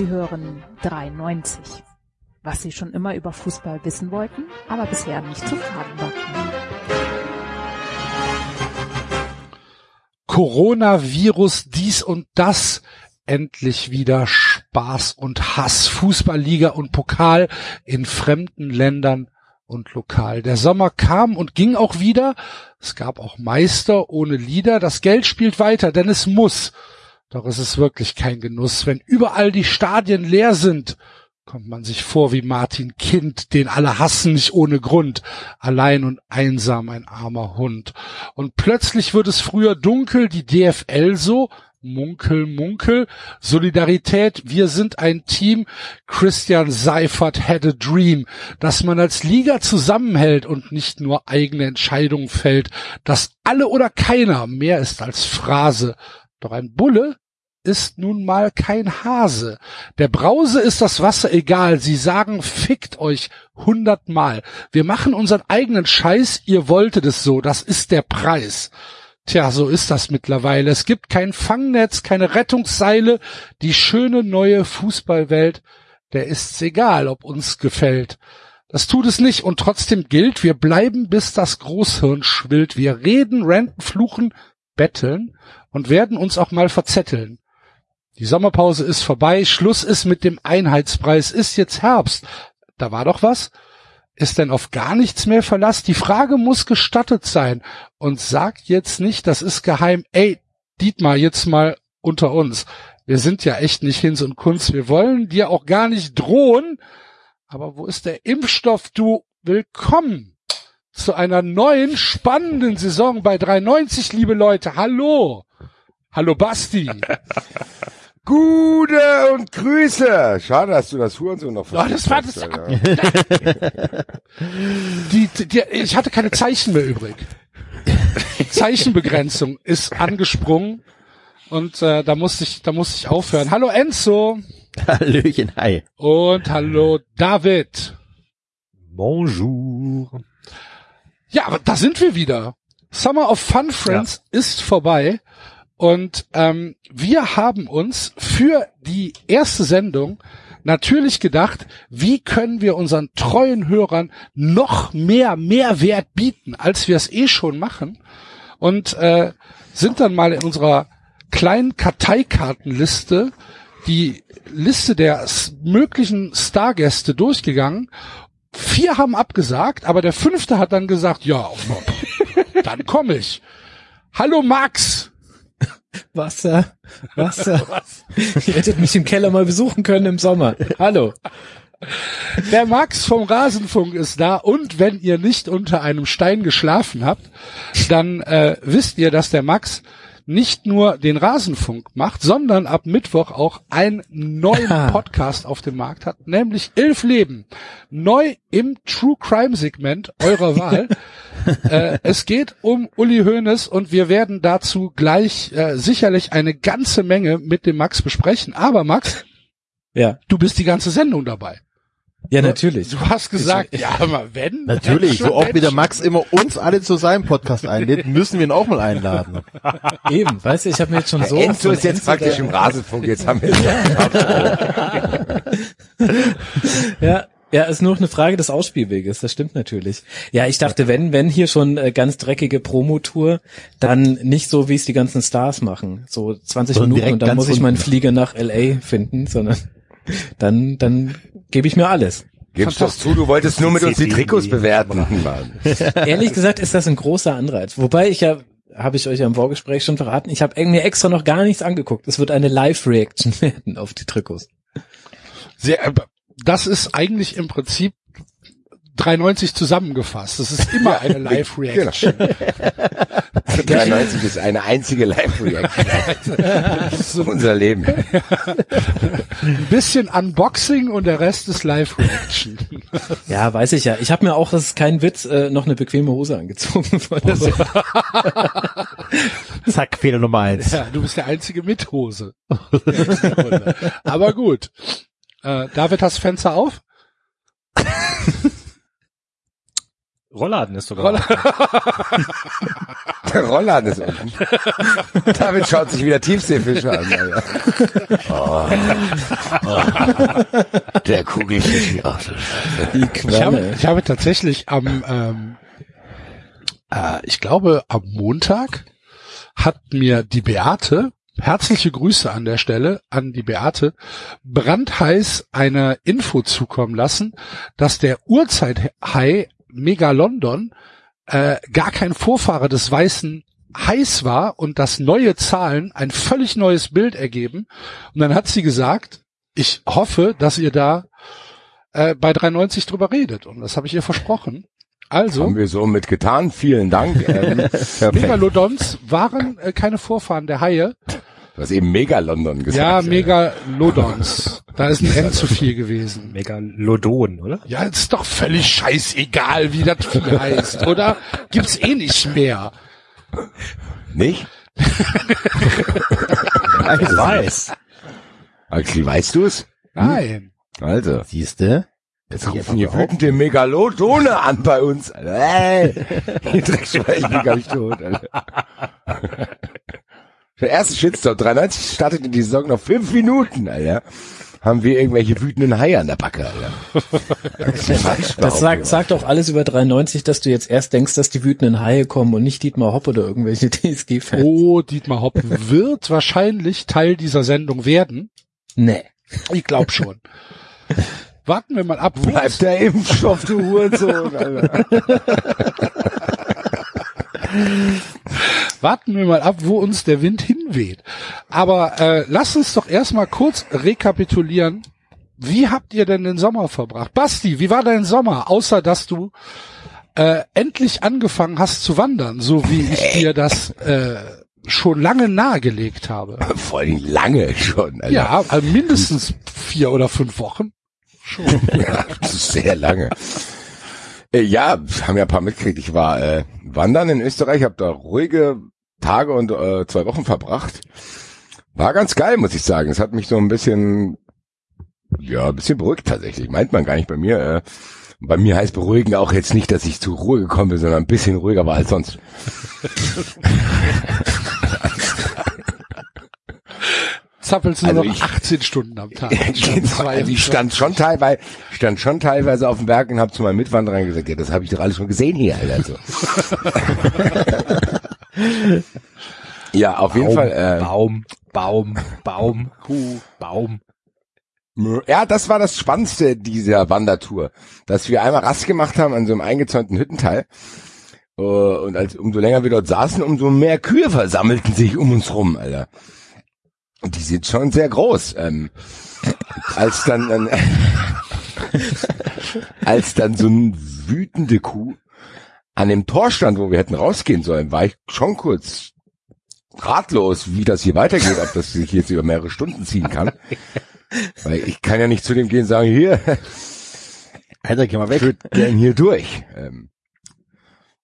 Sie hören 93. Was Sie schon immer über Fußball wissen wollten, aber bisher nicht zu fragen war. Coronavirus, dies und das. Endlich wieder Spaß und Hass. Fußballliga und Pokal in fremden Ländern und lokal. Der Sommer kam und ging auch wieder. Es gab auch Meister ohne Lieder. Das Geld spielt weiter, denn es muss. Doch es ist wirklich kein Genuss, wenn überall die Stadien leer sind. Kommt man sich vor wie Martin Kind, den alle hassen, nicht ohne Grund. Allein und einsam ein armer Hund. Und plötzlich wird es früher dunkel, die DFL so, Munkel, Munkel, Solidarität, wir sind ein Team, Christian Seifert had a dream, dass man als Liga zusammenhält und nicht nur eigene Entscheidungen fällt, dass alle oder keiner mehr ist als Phrase. Doch ein Bulle ist nun mal kein Hase. Der Brause ist das Wasser egal. Sie sagen, fickt euch hundertmal. Wir machen unseren eigenen Scheiß. Ihr wolltet es so. Das ist der Preis. Tja, so ist das mittlerweile. Es gibt kein Fangnetz, keine Rettungsseile. Die schöne neue Fußballwelt, der ist's egal, ob uns gefällt. Das tut es nicht und trotzdem gilt, wir bleiben bis das Großhirn schwillt. Wir reden, renten, fluchen, betteln und werden uns auch mal verzetteln. Die Sommerpause ist vorbei, Schluss ist mit dem Einheitspreis, ist jetzt Herbst. Da war doch was? ist denn auf gar nichts mehr Verlass? Die Frage muss gestattet sein. Und sagt jetzt nicht, das ist geheim, ey, Dietmar, jetzt mal unter uns. Wir sind ja echt nicht Hinz und Kunst. Wir wollen dir auch gar nicht drohen. Aber wo ist der Impfstoff? Du willkommen zu einer neuen spannenden Saison bei 390, liebe Leute. Hallo. Hallo Basti. Gute und Grüße. Schade, dass du das Hurensohn noch oh, das war das. die, die, ich hatte keine Zeichen mehr übrig. Zeichenbegrenzung ist angesprungen und äh, da musste ich, da musste ich aufhören. Hallo Enzo. Hallöchen, hi. Und hallo David. Bonjour. Ja, aber da sind wir wieder. Summer of Fun Friends ja. ist vorbei. Und ähm, wir haben uns für die erste Sendung natürlich gedacht, wie können wir unseren treuen Hörern noch mehr Mehrwert bieten, als wir es eh schon machen. Und äh, sind dann mal in unserer kleinen Karteikartenliste die Liste der möglichen Stargäste durchgegangen. Vier haben abgesagt, aber der fünfte hat dann gesagt, ja, dann komme ich. Hallo Max. Wasser, Wasser. Was? Ihr hättet mich im Keller mal besuchen können im Sommer. Hallo. Der Max vom Rasenfunk ist da und wenn ihr nicht unter einem Stein geschlafen habt, dann äh, wisst ihr, dass der Max nicht nur den Rasenfunk macht, sondern ab Mittwoch auch einen neuen Podcast auf dem Markt hat, nämlich Elf Leben. Neu im True Crime Segment eurer Wahl. äh, es geht um Uli Hoeneß und wir werden dazu gleich äh, sicherlich eine ganze Menge mit dem Max besprechen. Aber Max, ja. du bist die ganze Sendung dabei. Ja, natürlich. Du hast gesagt, ja, aber wenn. Natürlich, so oft wie der Max immer uns alle zu seinem Podcast einlädt, müssen wir ihn auch mal einladen. Eben, weißt du, ich habe mir jetzt schon so. Enzo ist jetzt praktisch im Rasenfunk, jetzt haben wir Ja, ja, ist nur eine Frage des Ausspielweges, das stimmt natürlich. Ja, ich dachte, wenn, wenn hier schon äh, ganz dreckige Promotour, dann nicht so, wie es die ganzen Stars machen. So 20 so Minuten und dann muss ich meinen Flieger nach LA finden, sondern dann, dann gebe ich mir alles. Gibst doch zu, du wolltest nur mit uns die Trikots bewerten. Ehrlich gesagt ist das ein großer Anreiz. Wobei ich ja, habe ich euch ja im Vorgespräch schon verraten, ich habe mir extra noch gar nichts angeguckt. Es wird eine Live-Reaction werden auf die Trikots. Sehr, äh, das ist eigentlich im Prinzip 390 zusammengefasst. Das ist immer eine Live-Reaction. Genau. 93 ist eine einzige Live-Reaction. das ist unser Leben. Ein bisschen Unboxing und der Rest ist Live-Reaction. Ja, weiß ich ja. Ich habe mir auch, das ist kein Witz, äh, noch eine bequeme Hose angezogen. Zack, Fehler Nummer eins. Ja, du bist der einzige mit Hose. Aber gut. Äh, David, hast Fenster auf? Rollladen ist sogar. Der Rollladen ist unten. David schaut sich wieder Tiefseefische an. Oh. Oh. Der Kugelfisch. Scheiße. Die Ich habe, ich habe tatsächlich am, ähm, äh, ich glaube am Montag hat mir die Beate, herzliche Grüße an der Stelle an die Beate, brandheiß eine Info zukommen lassen, dass der Urzeithai Megalondon äh, gar kein Vorfahre des weißen Hais war und dass neue Zahlen ein völlig neues Bild ergeben. Und dann hat sie gesagt, ich hoffe, dass ihr da äh, bei 93 drüber redet. Und das habe ich ihr versprochen. Also, Haben wir so mit getan. Vielen Dank. Ähm. Megalodons waren äh, keine Vorfahren der Haie. Du hast eben Megalondon gesagt. Ja, Alter. Megalodons. Da ist ein N zu viel gewesen. Megalodon, oder? Ja, ist doch völlig scheißegal, wie das Vieh heißt, oder? Gibt's eh nicht mehr. Nicht? Ich weiß. Axel, weißt du es? Nein. Also. Siehste? Jetzt rufen hier wütende Megalodone an bei uns. Alter. Ey, die Dreckschweine sind gar nicht tot, Alter. Der erste Shitstorm, 93 startet in die Saison noch fünf Minuten, Alter. Haben wir irgendwelche wütenden Haie an der Backe, Alter. Das sagt, sagt auch alles über 93, dass du jetzt erst denkst, dass die wütenden Haie kommen und nicht Dietmar Hopp oder irgendwelche TSG-Fans. Oh, Dietmar Hopp wird wahrscheinlich Teil dieser Sendung werden. Nee. Ich glaube schon. Warten wir mal ab. Bleibt der Impfstoff, du Hurensohn, Alter. Warten wir mal ab, wo uns der Wind hinweht. Aber äh, lasst uns doch erstmal kurz rekapitulieren. Wie habt ihr denn den Sommer verbracht? Basti, wie war dein Sommer? Außer dass du äh, endlich angefangen hast zu wandern, so wie ich dir das äh, schon lange nahegelegt habe. Vor allem lange schon, Alter. Ja, also mindestens vier oder fünf Wochen. Ja, das ist sehr lange. Äh, ja, haben ja ein paar mitgekriegt. Ich war äh, wandern in Österreich, habe da ruhige Tage und äh, zwei Wochen verbracht. War ganz geil, muss ich sagen. Es hat mich so ein bisschen, ja, ein bisschen beruhigt tatsächlich. Meint man gar nicht bei mir. Äh, bei mir heißt beruhigen auch jetzt nicht, dass ich zur Ruhe gekommen bin, sondern ein bisschen ruhiger war als sonst. Zappelst du Also noch ich- 18 Stunden am Tag. Also ich stand schon teilweise, stand schon teilweise auf dem Berg und habe zu meinen Mitwanderern gesagt, ja, das habe ich doch alles schon gesehen hier, Alter. So. ja, auf jeden Fall. Äh, Baum, Baum, Baum, Kuh, Baum. Ja, das war das Spannendste dieser Wandertour, dass wir einmal Rast gemacht haben an so einem eingezäunten Hüttenteil. Äh, Und als umso länger wir dort saßen, umso mehr Kühe versammelten sich um uns rum, Alter. Die sind schon sehr groß. Ähm, als dann, dann als dann so eine wütende Kuh an dem Tor stand, wo wir hätten rausgehen sollen, war ich schon kurz ratlos, wie das hier weitergeht, ob das sich jetzt über mehrere Stunden ziehen kann. Weil ich kann ja nicht zu dem gehen und sagen, hier, Alter, geh mal weg. führt gern hier durch. Ähm,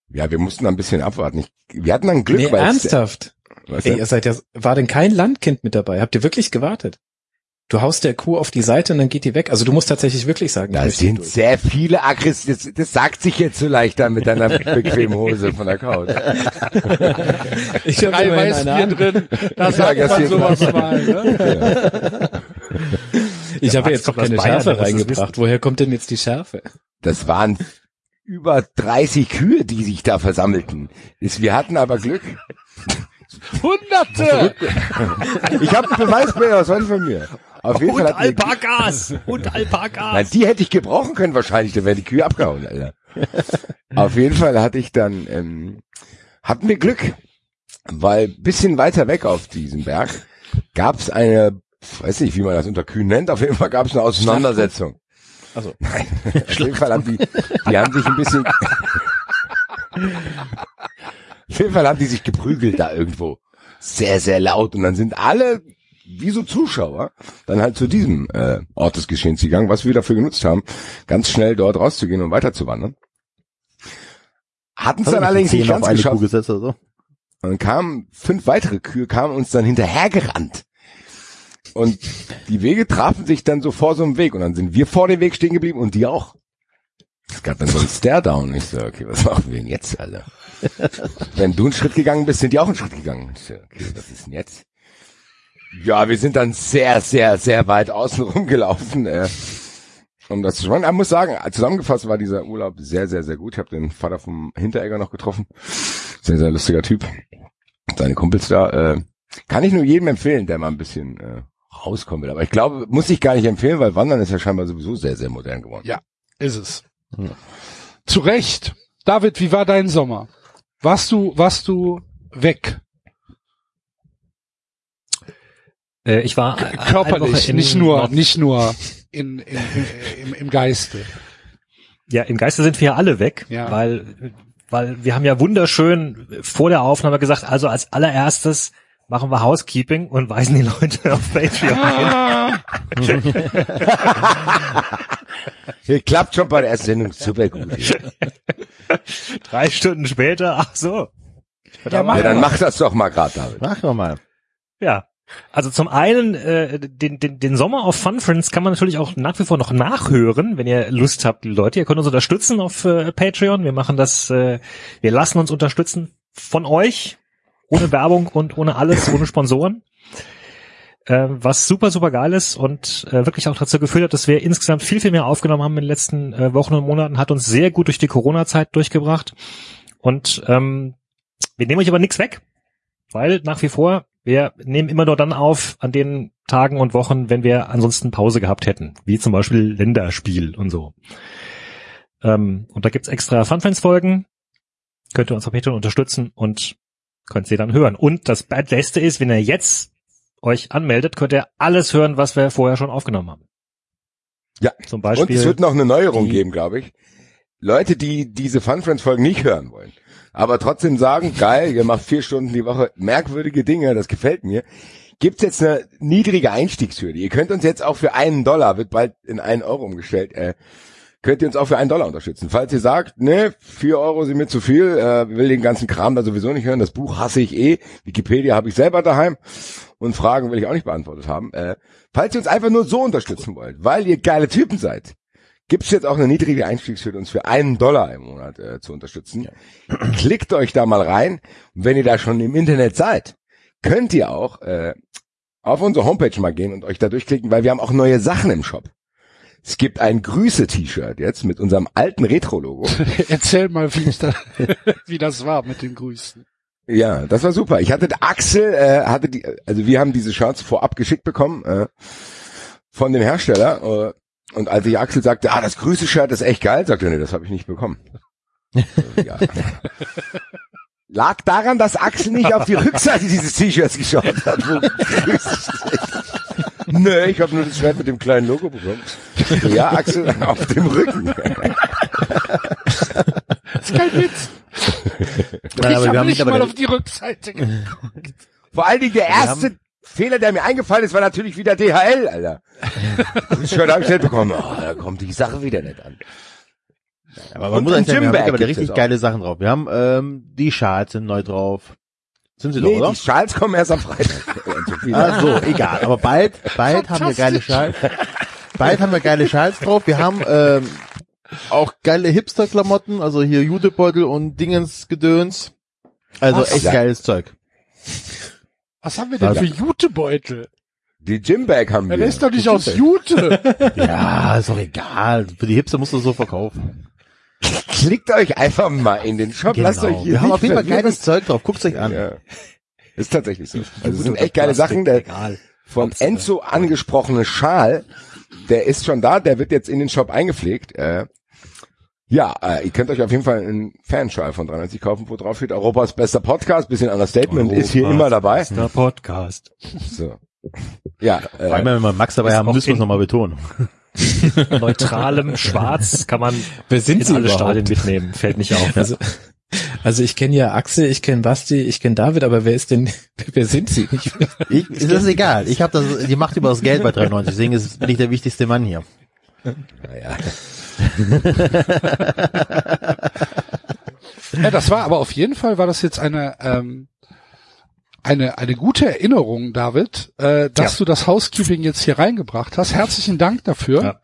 ja, wir mussten ein bisschen abwarten. Ich, wir hatten dann Glück, Nee, weil ernsthaft. Was Ey, ihr seid ja, war denn kein Landkind mit dabei? Habt ihr wirklich gewartet? Du haust der Kuh auf die Seite und dann geht die weg. Also du musst tatsächlich wirklich sagen, Da ich sind durch. sehr viele aggressiv. Das, das sagt sich jetzt so leicht dann mit deiner bequemen Hose von der Couch. ich hab Drei Weißbier drin, da Ja, sagt das man sowas mal. Ne? Ich habe jetzt doch keine Bayern, Schärfe reingebracht. Woher kommt denn jetzt die Schärfe? Das waren über 30 Kühe, die sich da versammelten. Wir hatten aber Glück. Hunderte! Ich habe einen Beweisbilder, das war nicht von mir. Auf jeden Fall Und Alpakas! Und Alpakas! Nein, die hätte ich gebrauchen können wahrscheinlich, da wären die Kühe abgehauen, Alter. Auf jeden Fall hatte ich dann, ähm, hatten wir Glück, weil bisschen weiter weg auf diesem Berg gab es eine, weiß nicht, wie man das unter Kühen nennt, auf jeden Fall gab es eine Auseinandersetzung. Also Nein, auf jeden Fall haben die, die haben sich ein bisschen, auf jeden Fall haben die sich geprügelt da irgendwo. Sehr, sehr laut und dann sind alle wie so Zuschauer dann halt zu diesem äh, Ort des Geschehens gegangen, was wir dafür genutzt haben, ganz schnell dort rauszugehen und weiterzuwandern. Hatten es dann allerdings nicht ganz geschafft. gesetzt oder so? Und dann kamen fünf weitere Kühe, kamen uns dann hinterhergerannt. Und die Wege trafen sich dann so vor so einem Weg und dann sind wir vor dem Weg stehen geblieben und die auch. Es gab dann so einen Stare-Down. Ich so, okay, was machen wir denn jetzt, Alter? Wenn du einen Schritt gegangen bist, sind die auch einen Schritt gegangen. Okay, was ist denn jetzt? Ja, wir sind dann sehr, sehr, sehr weit außen rumgelaufen, äh, um das zu machen. Ich muss sagen, zusammengefasst war dieser Urlaub sehr, sehr, sehr gut. Ich habe den Vater vom Hinteregger noch getroffen. Sehr, sehr lustiger Typ. Seine Kumpels da. Äh, kann ich nur jedem empfehlen, der mal ein bisschen äh, rauskommen will. Aber ich glaube, muss ich gar nicht empfehlen, weil Wandern ist ja scheinbar sowieso sehr, sehr modern geworden. Ja, ist es. Zu Recht. David, wie war dein Sommer? Warst du, warst du weg? Äh, ich war Körperlich, nicht nur, Nord- nicht nur in, in, in, im, im Geiste. Ja, im Geiste sind wir ja alle weg, Ja. weil, weil wir haben ja wunderschön vor der Aufnahme gesagt, also als allererstes machen wir Housekeeping und weisen die Leute auf Patreon hin. Hier klappt schon bei der ersten Sendung super gut. Drei Stunden später, ach so. Ja, mach Ja, dann mach das doch mal gerade, David. Mach doch mal. Ja. Also zum einen, äh, den, den, den Sommer auf Fun Friends kann man natürlich auch nach wie vor noch nachhören, wenn ihr Lust habt, die Leute. Ihr könnt uns unterstützen auf äh, Patreon. Wir machen das, äh, wir lassen uns unterstützen von euch, ohne Werbung und ohne alles, ohne Sponsoren. Äh, was super, super geil ist und äh, wirklich auch dazu geführt hat, dass wir insgesamt viel, viel mehr aufgenommen haben in den letzten äh, Wochen und Monaten, hat uns sehr gut durch die Corona-Zeit durchgebracht. Und ähm, wir nehmen euch aber nichts weg, weil nach wie vor, wir nehmen immer nur dann auf an den Tagen und Wochen, wenn wir ansonsten Pause gehabt hätten, wie zum Beispiel Länderspiel und so. Ähm, und da gibt's extra Fun-Fans-Folgen, könnt ihr uns auf Patreon unterstützen und könnt sie dann hören. Und das Beste ist, wenn ihr jetzt euch anmeldet, könnt ihr alles hören, was wir vorher schon aufgenommen haben. Ja. Zum Und Beispiel. es wird noch eine Neuerung die- geben, glaube ich. Leute, die diese Fun Friends Folgen nicht hören wollen, aber trotzdem sagen, geil, ihr macht vier Stunden die Woche merkwürdige Dinge, das gefällt mir. Gibt's jetzt eine niedrige Einstiegshürde? Ihr könnt uns jetzt auch für einen Dollar, wird bald in einen Euro umgestellt, äh, könnt ihr uns auch für einen Dollar unterstützen. Falls ihr sagt, ne, vier Euro sind mir zu viel, äh, will den ganzen Kram da sowieso nicht hören, das Buch hasse ich eh, Wikipedia habe ich selber daheim und Fragen will ich auch nicht beantwortet haben. Äh, falls ihr uns einfach nur so unterstützen wollt, weil ihr geile Typen seid, gibt's jetzt auch eine niedrige Einstiegshürde, uns für einen Dollar im Monat äh, zu unterstützen. Klickt euch da mal rein. Und wenn ihr da schon im Internet seid, könnt ihr auch äh, auf unsere Homepage mal gehen und euch da durchklicken, weil wir haben auch neue Sachen im Shop. Es gibt ein Grüße-T-Shirt jetzt mit unserem alten Retro-Logo. Erzähl mal, wie, da, wie das war mit den Grüßen. Ja, das war super. Ich hatte Axel, äh, hatte die, also wir haben diese Shirts vorab geschickt bekommen äh, von dem Hersteller. Äh, und als ich Axel sagte, ah, das Grüße-Shirt ist echt geil, sagte er, nee, das habe ich nicht bekommen. Äh, ja. Lag daran, dass Axel nicht auf die Rückseite dieses T-Shirts geschaut hat. Nö, ich habe nur das Shirt mit dem kleinen Logo bekommen. Ja, Axel, auf dem Rücken. Das ist kein Witz. Nein, ich habe nicht mal auf die Rückseite geguckt. Vor allen Dingen der erste Fehler, der mir eingefallen ist, war natürlich wieder DHL, Alter. Das Shirt habe ich nicht bekommen. Oh, da kommt die Sache wieder nicht an. Aber man Und muss ein eigentlich sagen, wir haben richtig geile Sachen drauf. Wir haben ähm, die Schals sind neu drauf. Sind sie Nee, doch, oder? die Schals kommen erst am Freitag. Ah, so, egal. Aber bald, bald haben wir geile Schals. Bald haben wir geile Schals drauf. Wir haben ähm, auch geile Hipster-Klamotten, also hier Judebeutel und Dingensgedöns. Also Ach, echt ja. geiles Zeug. Was haben wir denn Also- für Jutebeutel? Die Gymbag haben wir. der ist doch nicht aus. Jute. Ja, ist doch egal. Für die Hipster musst du so verkaufen. Klickt euch einfach mal in den Shop. Lasst euch hier Genau. Wir haben auf jeden Fall geiles Zeug drauf. Guckt's euch an. Ja. Ist tatsächlich so. Also es sind echt geile Sachen. Der Egal. von Enzo angesprochene Schal, der ist schon da, der wird jetzt in den Shop eingepflegt. Äh, ja, äh, ihr könnt euch auf jeden Fall einen Fanschal von 93 kaufen, wo drauf steht Europas bester Podcast, bisschen Understatement, ist hier immer dabei. Der Podcast. So. Ja, Vor äh, allem, wenn wir Max dabei haben, müssen wir es nochmal betonen. Neutralem Schwarz kann man Wer sind in sie alle überhaupt? Stadien mitnehmen. Fällt nicht auf. Also, also ich kenne ja Axel, ich kenne Basti, ich kenne David, aber wer ist denn, wer sind sie? Ich, Ich, ist das egal. Ich habe das, die Macht über das Geld bei 93. Deswegen ist, bin ich der wichtigste Mann hier. naja. Ja, das war aber auf jeden Fall war das jetzt eine ähm, eine eine gute Erinnerung, David, äh, dass Ja. du das Housekeeping jetzt hier reingebracht hast. Herzlichen Dank dafür.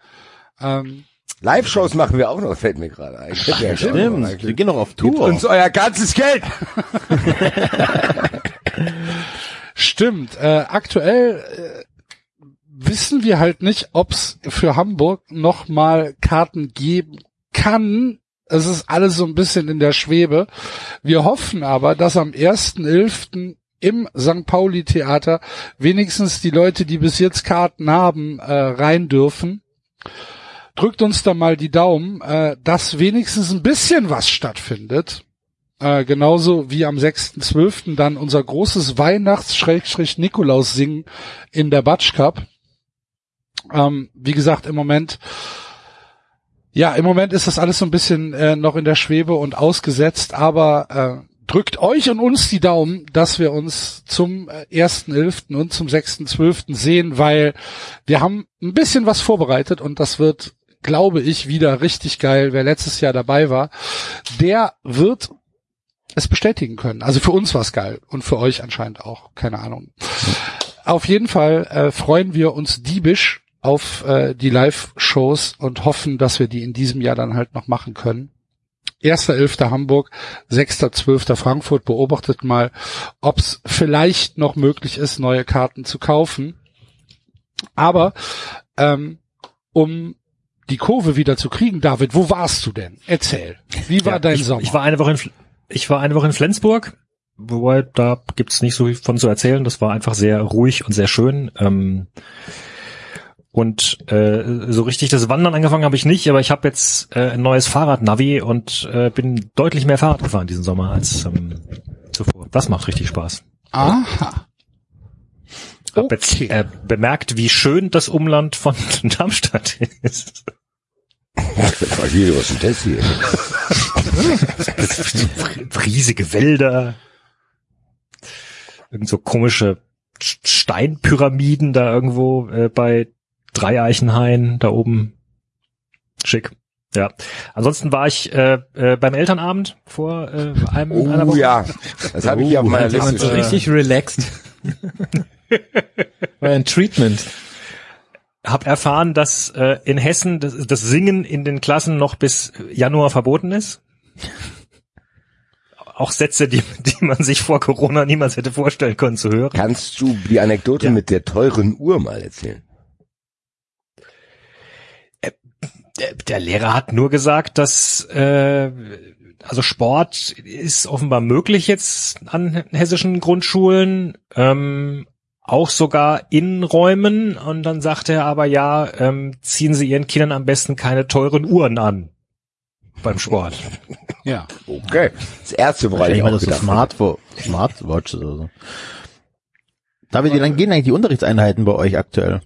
Ähm, Live-Shows machen wir auch noch, fällt mir gerade ein. Ja, Stimmt, wir gehen noch auf Gebt Tour. uns euer ganzes Geld. Stimmt. Äh, aktuell äh, wissen wir halt nicht, ob's für Hamburg noch mal Karten geben kann. Es ist alles so ein bisschen in der Schwebe. Wir hoffen aber, dass am 1.11. im St. Pauli Theater wenigstens die Leute, die bis jetzt Karten haben, äh, rein dürfen. Drückt uns da mal die Daumen, äh, dass wenigstens ein bisschen was stattfindet. Äh, genauso wie am 6.12. dann unser großes Weihnachts-Nikolaus-Singen in der Batsch Cup. Ähm, wie gesagt, im Moment, ja, im Moment ist das alles so ein bisschen äh, noch in der Schwebe und ausgesetzt, aber äh, drückt euch und uns die Daumen, dass wir uns zum äh, 1.11. und zum 6.12. sehen, weil wir haben ein bisschen was vorbereitet und das wird, glaube ich, wieder richtig geil. Wer letztes Jahr dabei war, der wird es bestätigen können. Also für uns war es geil und für euch anscheinend auch. Keine Ahnung. Auf jeden Fall äh, freuen wir uns diebisch auf äh, die Live-Shows und hoffen, dass wir die in diesem Jahr dann halt noch machen können. 1.11. Hamburg, 6.12. Frankfurt. Beobachtet mal, ob es vielleicht noch möglich ist, neue Karten zu kaufen. Aber ähm, um die Kurve wieder zu kriegen, David, wo warst du denn? Erzähl. Wie war Ja, dein ich, Sommer? Ich war eine Woche in, ich war eine Woche in Flensburg, wobei da gibt's nicht so viel von zu erzählen. Das war einfach sehr ruhig und sehr schön. Ähm, und äh, so richtig das Wandern angefangen habe ich nicht, aber ich habe jetzt äh, ein neues Fahrradnavi und äh, bin deutlich mehr Fahrrad gefahren diesen Sommer als ähm, zuvor. Das macht richtig Spaß. Aha. Hab jetzt äh, bemerkt, wie schön das Umland von Darmstadt ist. Was ist denn das hier? riesige Wälder, irgend so komische Sch- Steinpyramiden da irgendwo äh, bei Dreieichenhain da oben. Schick. Ja. Ansonsten war ich äh, äh, beim Elternabend vor äh, einem einer Oh Woche. ja, das habe ich hier auf meiner Liste richtig relaxed. War ein Treatment. Hab erfahren, dass äh, in Hessen das, das Singen in den Klassen noch bis Januar verboten ist. Auch Sätze, die, die man sich vor Corona niemals hätte vorstellen können zu hören. Kannst du die Anekdote Ja. mit der teuren Uhr mal erzählen? der, der Lehrer hat nur gesagt, dass äh, also Sport ist offenbar möglich jetzt an hessischen Grundschulen, ähm, auch sogar in Räumen. Und dann sagte er aber ja, ähm, ziehen Sie Ihren Kindern am besten keine teuren Uhren an beim Sport. Ja. Okay. Das erste, woran ich auch so Smartwo Smartwatches oder so. David, wie lange gehen eigentlich die Unterrichtseinheiten bei euch aktuell?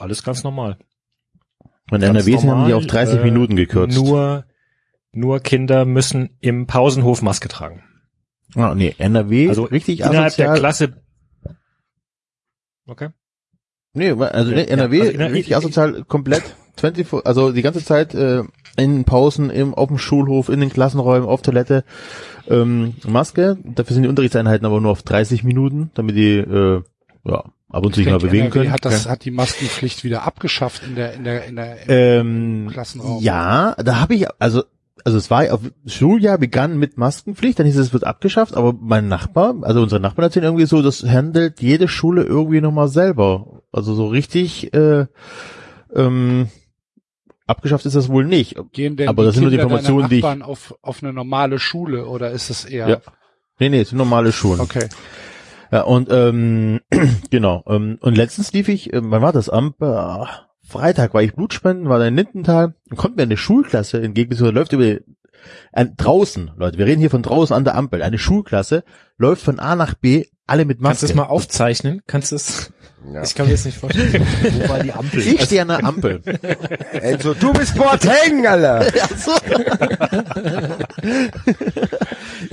Alles ganz normal. In Ganz NRW sind haben die normal, auf 30 äh, Minuten gekürzt. Nur, nur Kinder müssen im Pausenhof Maske tragen. ah, nee, NRW, Also richtig innerhalb asozial. der Klasse. Okay. Nee, also Ja, NRW also inner- richtig asozial komplett 24, also die ganze Zeit äh, in Pausen, im, auf dem Schulhof, in den Klassenräumen, auf Toilette, ähm, Maske. Dafür sind die Unterrichtseinheiten aber nur auf 30 Minuten, damit die äh, ja, ab und zu sich mal bewegen NRW können. Hat, das, hat die Maskenpflicht wieder abgeschafft in der, in der, in der, Ähm, Klassenraum. Ja, da habe ich, also, also es war auf Schuljahr begann mit Maskenpflicht, dann hieß es, es wird abgeschafft, aber mein Nachbar, also unsere Nachbarn erzählen irgendwie so, das handelt jede Schule irgendwie nochmal selber. Also so richtig äh, ähm, abgeschafft ist das wohl nicht. Gehen denn Aber das sind nur die Kinder Informationen, die ich- Nachbarn auf, auf eine normale Schule oder ist es eher? Ja. Nee, nee, es sind normale Schulen. Okay. Ja, und ähm, genau. Ähm, und letztens lief ich, ähm, wann war das? Am äh, Freitag war ich Blutspenden, war da in Lindenthal und kommt mir eine Schulklasse entgegen, so läuft über ein, draußen, Leute, wir reden hier von draußen an der Ampel. Eine Schulklasse läuft von A nach B, alle mit Kannst du Maske. es mal aufzeichnen? Kannst du es? Ja. Ich kann mir das nicht vorstellen. Wo war die Ampel? Ich stehe an der Ampel. Also, du bist Boateng, Alter.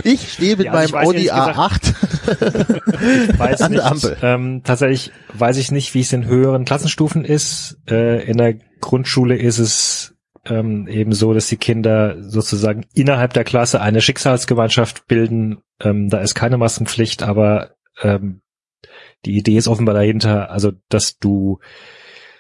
Ich stehe mit Ja, also meinem Audi ehrlich gesagt- A8 weiß an nicht, der Ampel. Ähm, tatsächlich weiß ich nicht, wie es in höheren Klassenstufen ist. Äh, in der Grundschule ist es ähm, eben so, dass die Kinder sozusagen innerhalb der Klasse eine Schicksalsgemeinschaft bilden. Ähm, da ist keine Maskenpflicht, aber ähm, die Idee ist offenbar dahinter, also dass du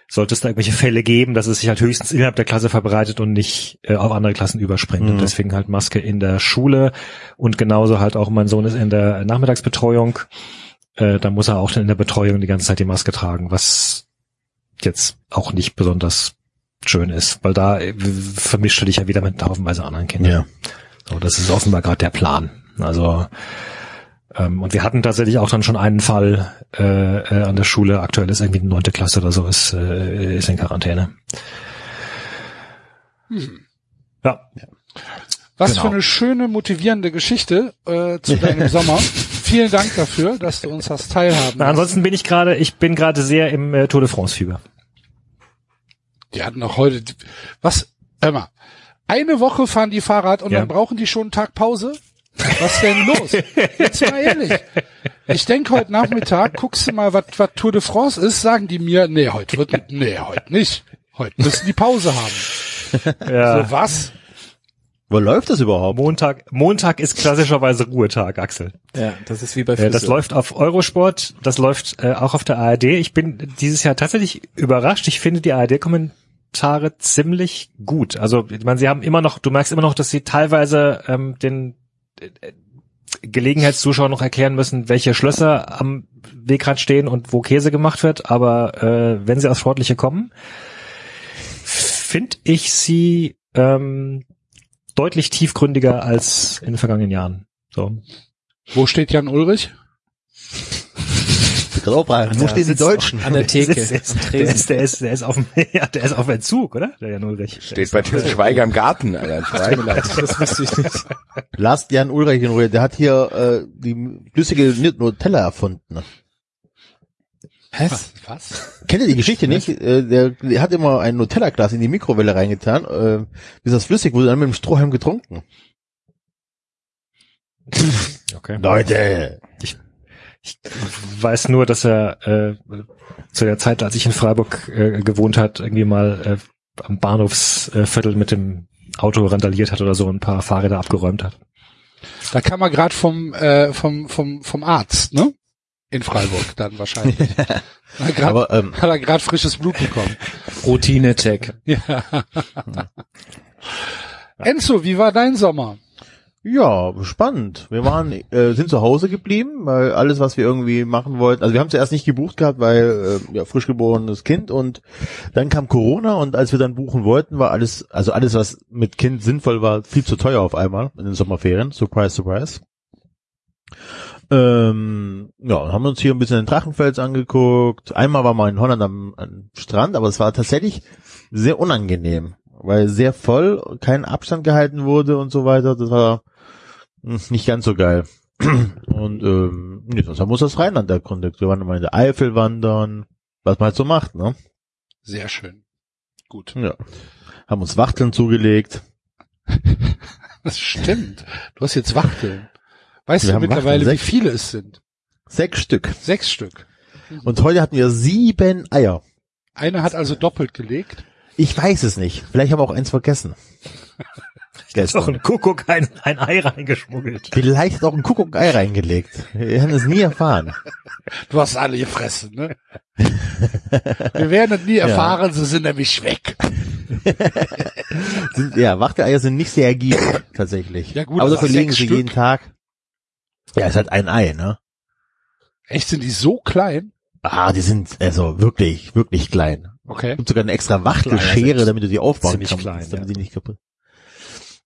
sollte es da irgendwelche Fälle geben, dass es sich halt höchstens innerhalb der Klasse verbreitet und nicht äh, auf andere Klassen überspringt. Mhm. Und deswegen halt Maske in der Schule und genauso halt auch mein Sohn ist in der Nachmittagsbetreuung. Äh, da muss er auch dann in der Betreuung die ganze Zeit die Maske tragen, was jetzt auch nicht besonders schön ist, weil da äh, vermischt du dich ja wieder mit haufenweise anderen Kindern. Ja. So, das ist offenbar gerade der Plan. Also ähm, und wir hatten tatsächlich auch dann schon einen Fall äh, äh, an der Schule. Aktuell ist irgendwie eine neunte Klasse oder so ist äh, ist in Quarantäne. Ja, Was Genau. für eine schöne, motivierende Geschichte äh, zu deinem Sommer. Vielen Dank dafür, dass du uns hast teilhaben Na, ansonsten bin ich gerade, ich bin gerade sehr im äh, Tour de France Fieber. Die hatten auch heute, was, hör mal, eine Woche fahren die Fahrrad und Ja. dann brauchen die schon einen Tag Pause? Was denn los? Jetzt mal ehrlich. Ich denke heute Nachmittag, guckst du mal, was was Tour de France ist, sagen die mir, nee, heute wird, nee, heute nicht. Heute müssen die Pause haben. Ja. So was? Wo läuft das überhaupt? Montag, Montag ist klassischerweise Ruhetag, Axel. Ja, das ist wie bei Äh, das läuft auf Eurosport, das läuft äh, auch auf der ARD. Ich bin dieses Jahr tatsächlich überrascht. Ich finde die ARD-Kommentare ziemlich gut. Also, ich meine, sie haben immer noch, du merkst immer noch, dass sie teilweise ähm, den Gelegenheitszuschauer noch erklären müssen, welche Schlösser am Wegrand stehen und wo Käse gemacht wird. Aber äh, wenn sie aufs Sportliche kommen, finde ich sie ähm, deutlich tiefgründiger als in den vergangenen Jahren. So. Wo steht Jan Ulrich? Drauf rein. Wo Ja, stehen die Deutschen? An der Theke. Der ist, der ist, der ist, der ist auf dem, ja, der ist auf Entzug, oder? Der Jan Ulrich. Steht bei Till Schweiger im Garten, Alter. Schweiger. Das wusste ich nicht. Lasst Jan Ulrich in Ruhe. Der hat hier äh, die flüssige Nutella erfunden. Was? Was? Kennt ihr die Geschichte nicht? Äh, der, der hat immer ein Nutella-Glas in die Mikrowelle reingetan, äh, bis das flüssig wurde, dann mit dem Strohhalm getrunken. Okay. Leute! Ich weiß nur, dass er äh, zu der Zeit, als ich in Freiburg äh, gewohnt hat, irgendwie mal äh, am Bahnhofsviertel mit dem Auto randaliert hat oder so und ein paar Fahrräder abgeräumt hat. Da kam er gerade vom, äh, vom, vom, vom Arzt, ne? In Freiburg dann wahrscheinlich. Hat er grad, Aber ähm, hat er gerade frisches Blut bekommen. Routine-Check. Ja. Enzo, wie war dein Sommer? Ja, spannend. Wir waren, äh, sind zu Hause geblieben, weil alles, was wir irgendwie machen wollten, also wir haben zuerst nicht gebucht gehabt, weil äh, ja frisch geborenes Kind und dann kam Corona und als wir dann buchen wollten, war alles, also alles, was mit Kind sinnvoll war, viel zu teuer auf einmal in den Sommerferien. Surprise, surprise. Ähm, ja, haben uns hier ein bisschen den Drachenfels angeguckt. Einmal war mal in Holland am, am Strand, aber es war tatsächlich sehr unangenehm, weil sehr voll, kein Abstand gehalten wurde und so weiter. Das war nicht ganz so geil. Und ähm, nee, sonst haben wir uns das Rheinland erkundigt. Wir waren mal in der Eifel wandern, was man halt so macht, ne? Sehr schön. Gut. Ja. Haben uns Wachteln zugelegt. Das stimmt. Du hast jetzt Wachteln. Weißt Wir du mittlerweile, Wachteln, wie viele es sind? Sechs Stück. Sechs Stück. Und heute hatten wir sieben Eier. Eine hat also doppelt gelegt. Ich weiß es nicht. Vielleicht haben wir auch eins vergessen. Ist doch Gestern. ein Kuckuck ein, ein Ei reingeschmuggelt. Vielleicht hat auch ein Kuckuck Ei reingelegt. Wir haben es nie erfahren. Du hast alle gefressen, ne? Wir werden es nie erfahren, sie sind nämlich weg. Sind, ja, Wachteleier sind nicht sehr ergiebig, tatsächlich. Ja gut, aber dafür legen sie Stück. jeden Tag. Ja, ist halt ein Ei, ne? Echt, sind die so klein? Ah, die sind also wirklich, wirklich klein. Okay. gibt sogar eine extra Wachtelschere, damit du die aufbauen ziemlich kannst, klein, damit ja. die nicht kaputt.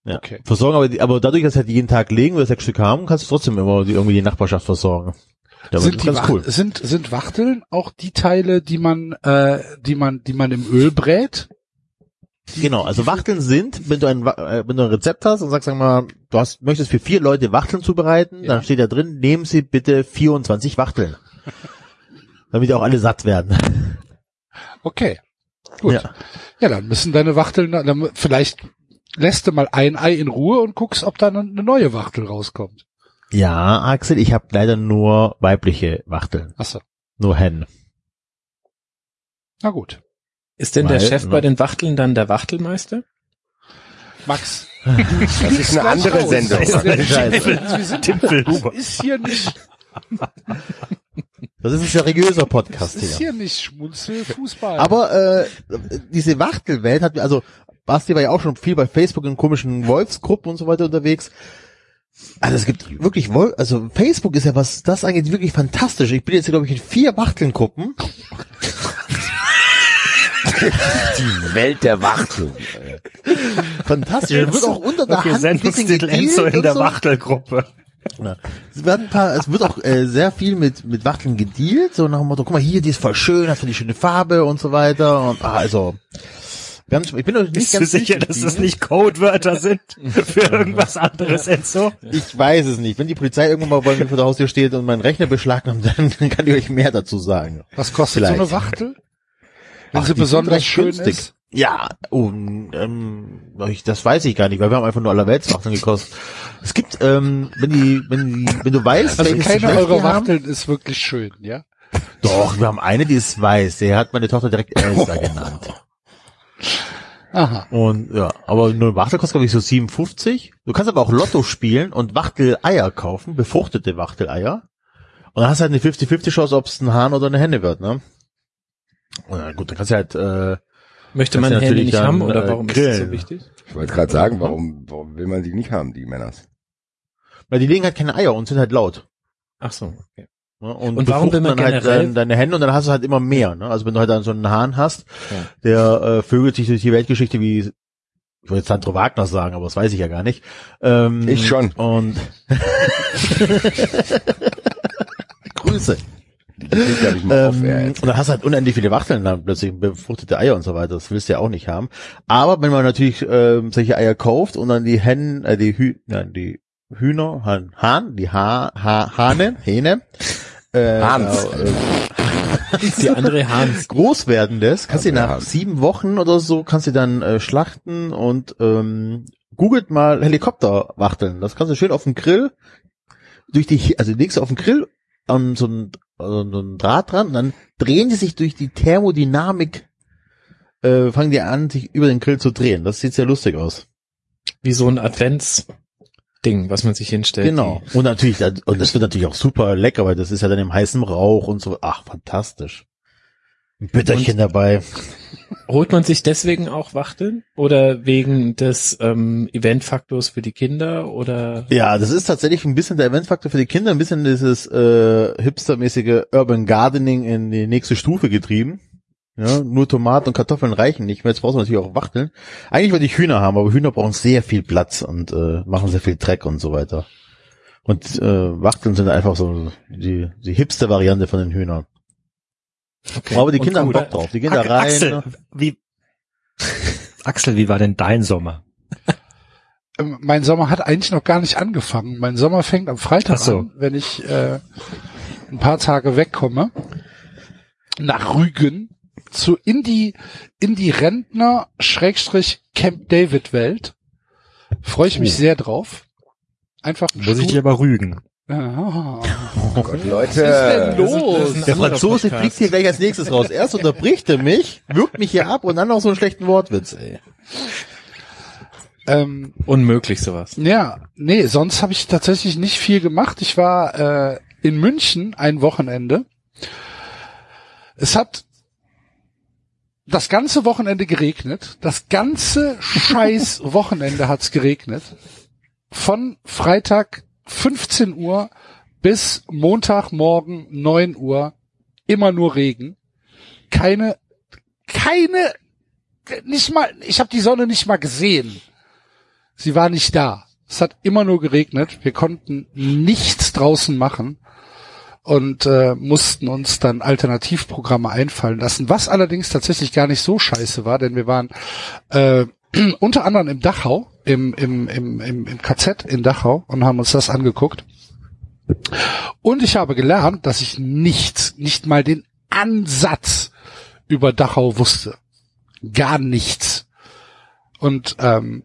Ja. Okay. Versorgen aber, die, aber dadurch, dass halt die jeden Tag legen, wir sechs Stück haben, kannst du trotzdem immer die, irgendwie die Nachbarschaft versorgen. Ja, sind, das die cool. sind, sind Wachteln auch die Teile, die man, äh, die man, die man im Öl brät? Genau, also Wachteln sind, wenn du ein, äh, wenn du ein Rezept hast und sagst, sag mal, du hast, möchtest für vier Leute Wachteln zubereiten, Ja. dann steht da drin, nehmen Sie bitte 24 Wachteln. damit auch alle satt werden. Okay. Gut. Ja. Ja. dann müssen deine Wachteln, dann, vielleicht lässt du mal ein Ei in Ruhe und guckst, ob da eine neue Wachtel rauskommt. Ja, Axel, ich habe leider nur weibliche Wachteln, Achso. nur Hennen. Na gut. Ist denn der Weil, Chef ne? bei den Wachteln dann der Wachtelmeister? Max. Das ist eine andere Sendung. Scheiße. Wir sind, ist hier nicht. Das ist ein seriöser Das Podcast ist hier. hier nicht Schmunzelfußball. Aber äh, diese Wachtelwelt hat, also Basti war ja auch schon viel bei Facebook in komischen Wolfsgruppen und so weiter unterwegs. Also es gibt wirklich, Wol also Facebook ist ja, was das angeht, wirklich fantastisch. Ich bin jetzt, glaube ich, in vier Wachtelngruppen. Die Welt der Wachtel. Fantastisch. Da wird auch unter der Okay, Hand ein bisschen Enzo in der so. Wachtelgruppe. Ja. Es wird ein paar, es wird auch äh, sehr viel mit mit Wachteln gedealt, so nach dem Motto, guck mal hier, die ist voll schön, hast du die schöne Farbe und so weiter und ah, also ganz, ich bin noch nicht Bist du ganz sicher, dass das nicht Codewörter sind für irgendwas anderes, Enzo? Ich weiß es nicht. Wenn die Polizei irgendwann mal bei mir vor der Haustür steht und meinen Rechner beschlagnahmt, dann kann ich euch mehr dazu sagen. Was kostet Vielleicht. so eine Wachtel? Wenn Ach, sie besonders schön günstig. ist. Ja, und ähm, das weiß ich gar nicht, weil wir haben einfach nur allerweltswachteln gekostet. Es gibt, ähm, wenn die, wenn die, wenn du weißt, Also keine eurer die haben, Wachteln ist wirklich schön, ja? Doch, wir haben eine, die ist weiß. Der hat meine Tochter direkt Elsa genannt. Aha. Und ja, aber eine Wachtel kostet glaube ich so 57. Du kannst aber auch Lotto spielen und Wachteleier kaufen, befruchtete Wachteleier. Und dann hast du halt eine 50-50 Chance, ob es ein Hahn oder eine Henne wird, ne? Und dann, gut, dann kannst du halt, äh, Möchte man natürlich nicht dann, haben oder äh, warum ist das so grillen. wichtig? Ich wollte gerade sagen, warum, warum will man die nicht haben, die Männers? weil die legen halt keine Eier und sind halt laut. Ach so, okay. Ne? Und, Und warum will man dann halt generell- dein, deine Hände und dann hast du halt immer mehr. Ne? Also wenn du halt dann so einen Hahn hast, Ja. der äh, vögelt sich durch die Weltgeschichte wie, ich wollte jetzt Sandro Wagner sagen, aber das weiß ich ja gar nicht. Ähm, Ich schon. Und Grüße. Auf, Ähm, jetzt. und dann hast du halt unendlich viele Wachteln, dann plötzlich befruchtete Eier und so weiter. Das willst du ja auch nicht haben. Aber wenn man natürlich ähm, solche Eier kauft und dann die Hennen, äh, die Hü nein, die Hühner, Hahn, Hahn die ha ha Hahne, Hähne, äh, Hans. äh, Die andere Hans. groß werden lässt, kannst du nach Hans. sieben Wochen oder so, kannst du dann äh, schlachten und ähm, googelt mal Helikopterwachteln. Das kannst du schön auf dem Grill durch die, also legst du auf den Grill an so ein, also so ein Draht dran und dann drehen die sich durch die Thermodynamik, äh, fangen die an, sich über den Grill zu drehen. Das sieht sehr lustig aus. Wie so ein Adventsding, was man sich hinstellt. Genau. Und natürlich, und das wird natürlich auch super lecker, weil das ist ja dann im heißen Rauch und so. Ach, fantastisch. Ein Bitterchen dabei. Holt man sich deswegen auch Wachteln? Oder wegen des ähm, Eventfaktors für die Kinder? Oder Ja, das ist tatsächlich ein bisschen der Eventfaktor für die Kinder, ein bisschen dieses äh, hipstermäßige Urban Gardening in die nächste Stufe getrieben. Ja, nur Tomaten und Kartoffeln reichen nicht mehr. Jetzt brauchst du natürlich auch Wachteln. Eigentlich wollte ich Hühner haben, aber Hühner brauchen sehr viel Platz und äh, machen sehr viel Dreck und so weiter. Und äh, Wachteln sind einfach so die, die hipster Variante von den Hühnern. okay. Aber die Und Kinder haben gut. Bock drauf. Die gehen da rein. Axel, ne? wie, Axel, wie war denn dein Sommer? Ähm, Mein Sommer hat eigentlich noch gar nicht angefangen. Mein Sommer fängt am Freitag so. an, wenn ich äh, ein paar Tage wegkomme. Nach Rügen zu in die in die Rentner Schrägstrich Camp David Welt. Freue ich mich sehr drauf. Einfach ein Muss ich dich Stuhl- aber rügen. Ah. Oh Gott, Leute. Was ist denn los? Das ist Der Franzose Podcast. fliegt hier gleich als nächstes raus. Erst unterbricht er mich, wirkt mich hier ab und dann noch so einen schlechten Wortwitz. Ey. Ähm, Unmöglich sowas. Ja, nee, sonst habe ich tatsächlich nicht viel gemacht. Ich war äh, in München ein Wochenende. Es hat das ganze Wochenende geregnet. Das ganze scheiß Wochenende hat's geregnet. Von Freitag 15 Uhr bis Montagmorgen 9 Uhr immer nur Regen. Keine, keine, nicht mal, ich habe die Sonne nicht mal gesehen. Sie war nicht da. Es hat immer nur geregnet. Wir konnten nichts draußen machen und äh, mussten uns dann Alternativprogramme einfallen lassen, was allerdings tatsächlich gar nicht so scheiße war, denn wir waren äh, unter anderem im Dachau, im, im, im, im, im KZ in Dachau und haben uns das angeguckt. Und ich habe gelernt, dass ich nichts, nicht mal den Ansatz über Dachau wusste. Gar nichts. Und ähm,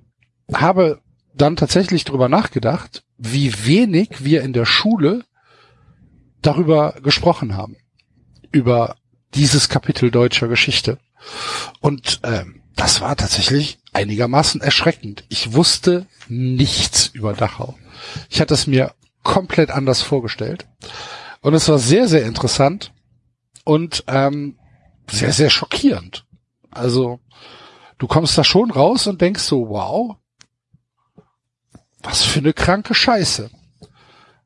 habe dann tatsächlich drüber nachgedacht, wie wenig wir in der Schule darüber gesprochen haben. Über dieses Kapitel deutscher Geschichte. Und ähm, das war tatsächlich einigermaßen erschreckend. Ich wusste nichts über Dachau. Ich hatte es mir komplett anders vorgestellt. Und es war sehr, sehr interessant und ähm, sehr, sehr schockierend. Also du kommst da schon raus und denkst so, wow, was für eine kranke Scheiße.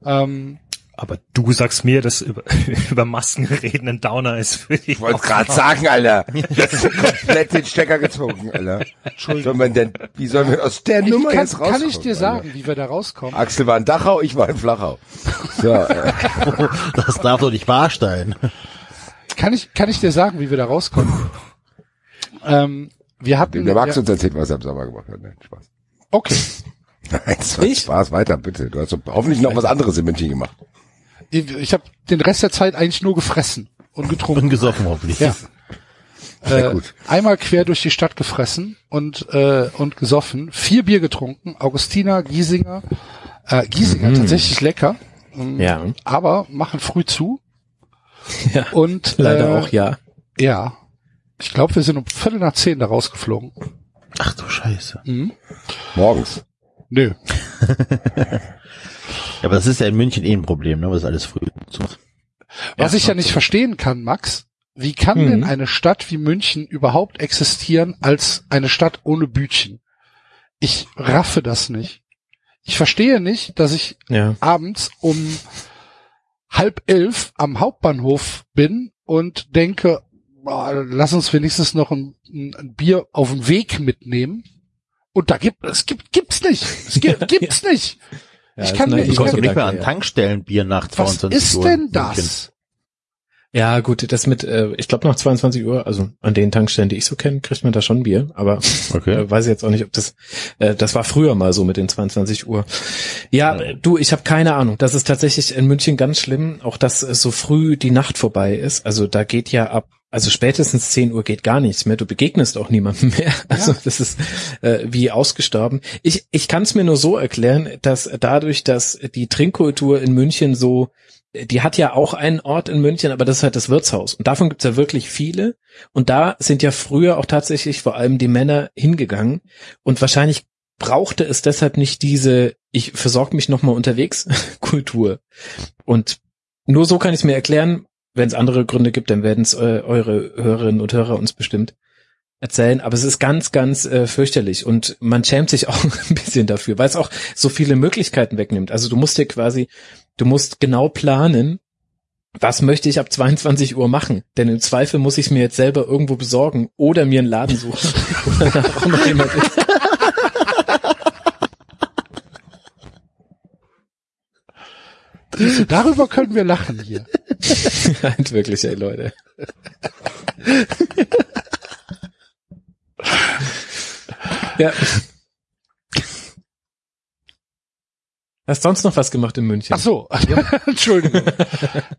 Ähm, Aber du sagst mir, dass über, über Masken reden ein Downer ist für dich. Ich wollte gerade sagen, Alter. Das ist komplett den Stecker gezogen, Alter. Soll man denn, wie sollen wir aus der ich Nummer kann, jetzt rauskommen? kann ich dir Alter? sagen, wie wir da rauskommen? Axel war in Dachau, ich war in Flachau. So, äh, Das darf doch nicht wahr sein. Kann ich, kann ich dir sagen, wie wir da rauskommen? ähm, wir hatten, der Max ja, uns erzählt, was er im Sommer gemacht hat. Nein, Spaß. okay. Nein, war Ich? Spaß, weiter, bitte. Du hast doch hoffentlich noch was anderes in München gemacht. Ich, habe den Rest der Zeit eigentlich nur gefressen und getrunken. Und gesoffen hoffentlich. Ja. Sehr Äh, gut. einmal quer durch die Stadt gefressen und äh, und gesoffen, vier Bier getrunken, Augustiner, Giesinger, äh, Giesinger tatsächlich lecker, ähm, Ja. aber machen früh zu Ja. und Leider äh, auch ja. ja, ich glaube, wir sind um Viertel nach zehn da rausgeflogen. Ach du Scheiße. Mhm. Morgens. Nö, Ja, aber das ist ja in München eh ein Problem, ne? Was alles früh zu macht. was ich ja nicht verstehen kann, Max, wie kann Mhm. denn eine Stadt wie München überhaupt existieren als eine Stadt ohne Bütchen? Ich raffe das nicht. Ich verstehe nicht, dass ich Ja. abends um halb elf am Hauptbahnhof bin und denke, boah, lass uns wenigstens noch ein, ein, ein Bier auf den Weg mitnehmen. Und da gibt es gibt gibt's nicht. Es gibt, gibt's nicht. Ja, Ich kann mir- ich kann- nicht mehr an. Tankstellen Bier nach Was 22 ist denn das? Ja, gut, das mit, äh, ich glaube nach 22 Uhr, also an den Tankstellen, die ich so kenne, kriegt man da schon Bier, aber. Okay. äh, weiß ich jetzt auch nicht, ob das, äh, das war früher mal so mit den 22 Uhr. Ja, du, ich habe keine Ahnung. Das ist tatsächlich in München ganz schlimm, auch dass äh, so früh die Nacht vorbei ist. Also da geht ja ab, also spätestens 10 Uhr geht gar nichts mehr. Du begegnest auch niemandem mehr. Also das ist äh, wie ausgestorben. Ich, ich kann es mir nur so erklären, dass dadurch, dass die Trinkkultur in München so die hat ja auch einen Ort in München, aber das ist halt das Wirtshaus. Und davon gibt's ja wirklich viele. Und da sind ja früher auch tatsächlich vor allem die Männer hingegangen. Und wahrscheinlich brauchte es deshalb nicht diese ich versorge mich nochmal unterwegs Kultur. Und nur so kann ich es mir erklären. Wenn es andere Gründe gibt, dann werden es äh, eure Hörerinnen und Hörer uns bestimmt erzählen. Aber es ist ganz, ganz äh, fürchterlich. Und man schämt sich auch ein bisschen dafür, weil es auch so viele Möglichkeiten wegnimmt. Also du musst dir quasi, du musst genau planen, was möchte ich ab 22 Uhr machen? Denn im Zweifel muss ich es mir jetzt selber irgendwo besorgen oder mir einen Laden suchen, danach auch noch jemand ist. Darüber können wir lachen hier. Halt wirklich, ey Leute. Ja. Hast sonst noch was gemacht in München? Ach so, Entschuldigung.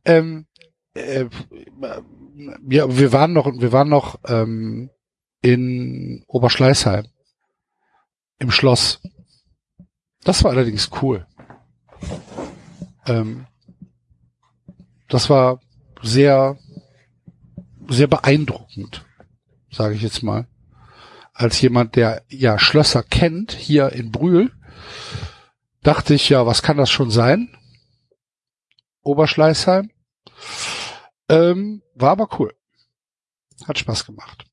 ähm, äh, ja, wir waren noch, wir waren noch ähm, in Oberschleißheim im Schloss. Das war allerdings cool. Ähm, das war sehr, sehr beeindruckend, sage ich jetzt mal. Als jemand, der ja Schlösser kennt, hier in Brühl, dachte ich, ja, was kann das schon sein? Oberschleißheim. Ähm, war aber cool. Hat Spaß gemacht.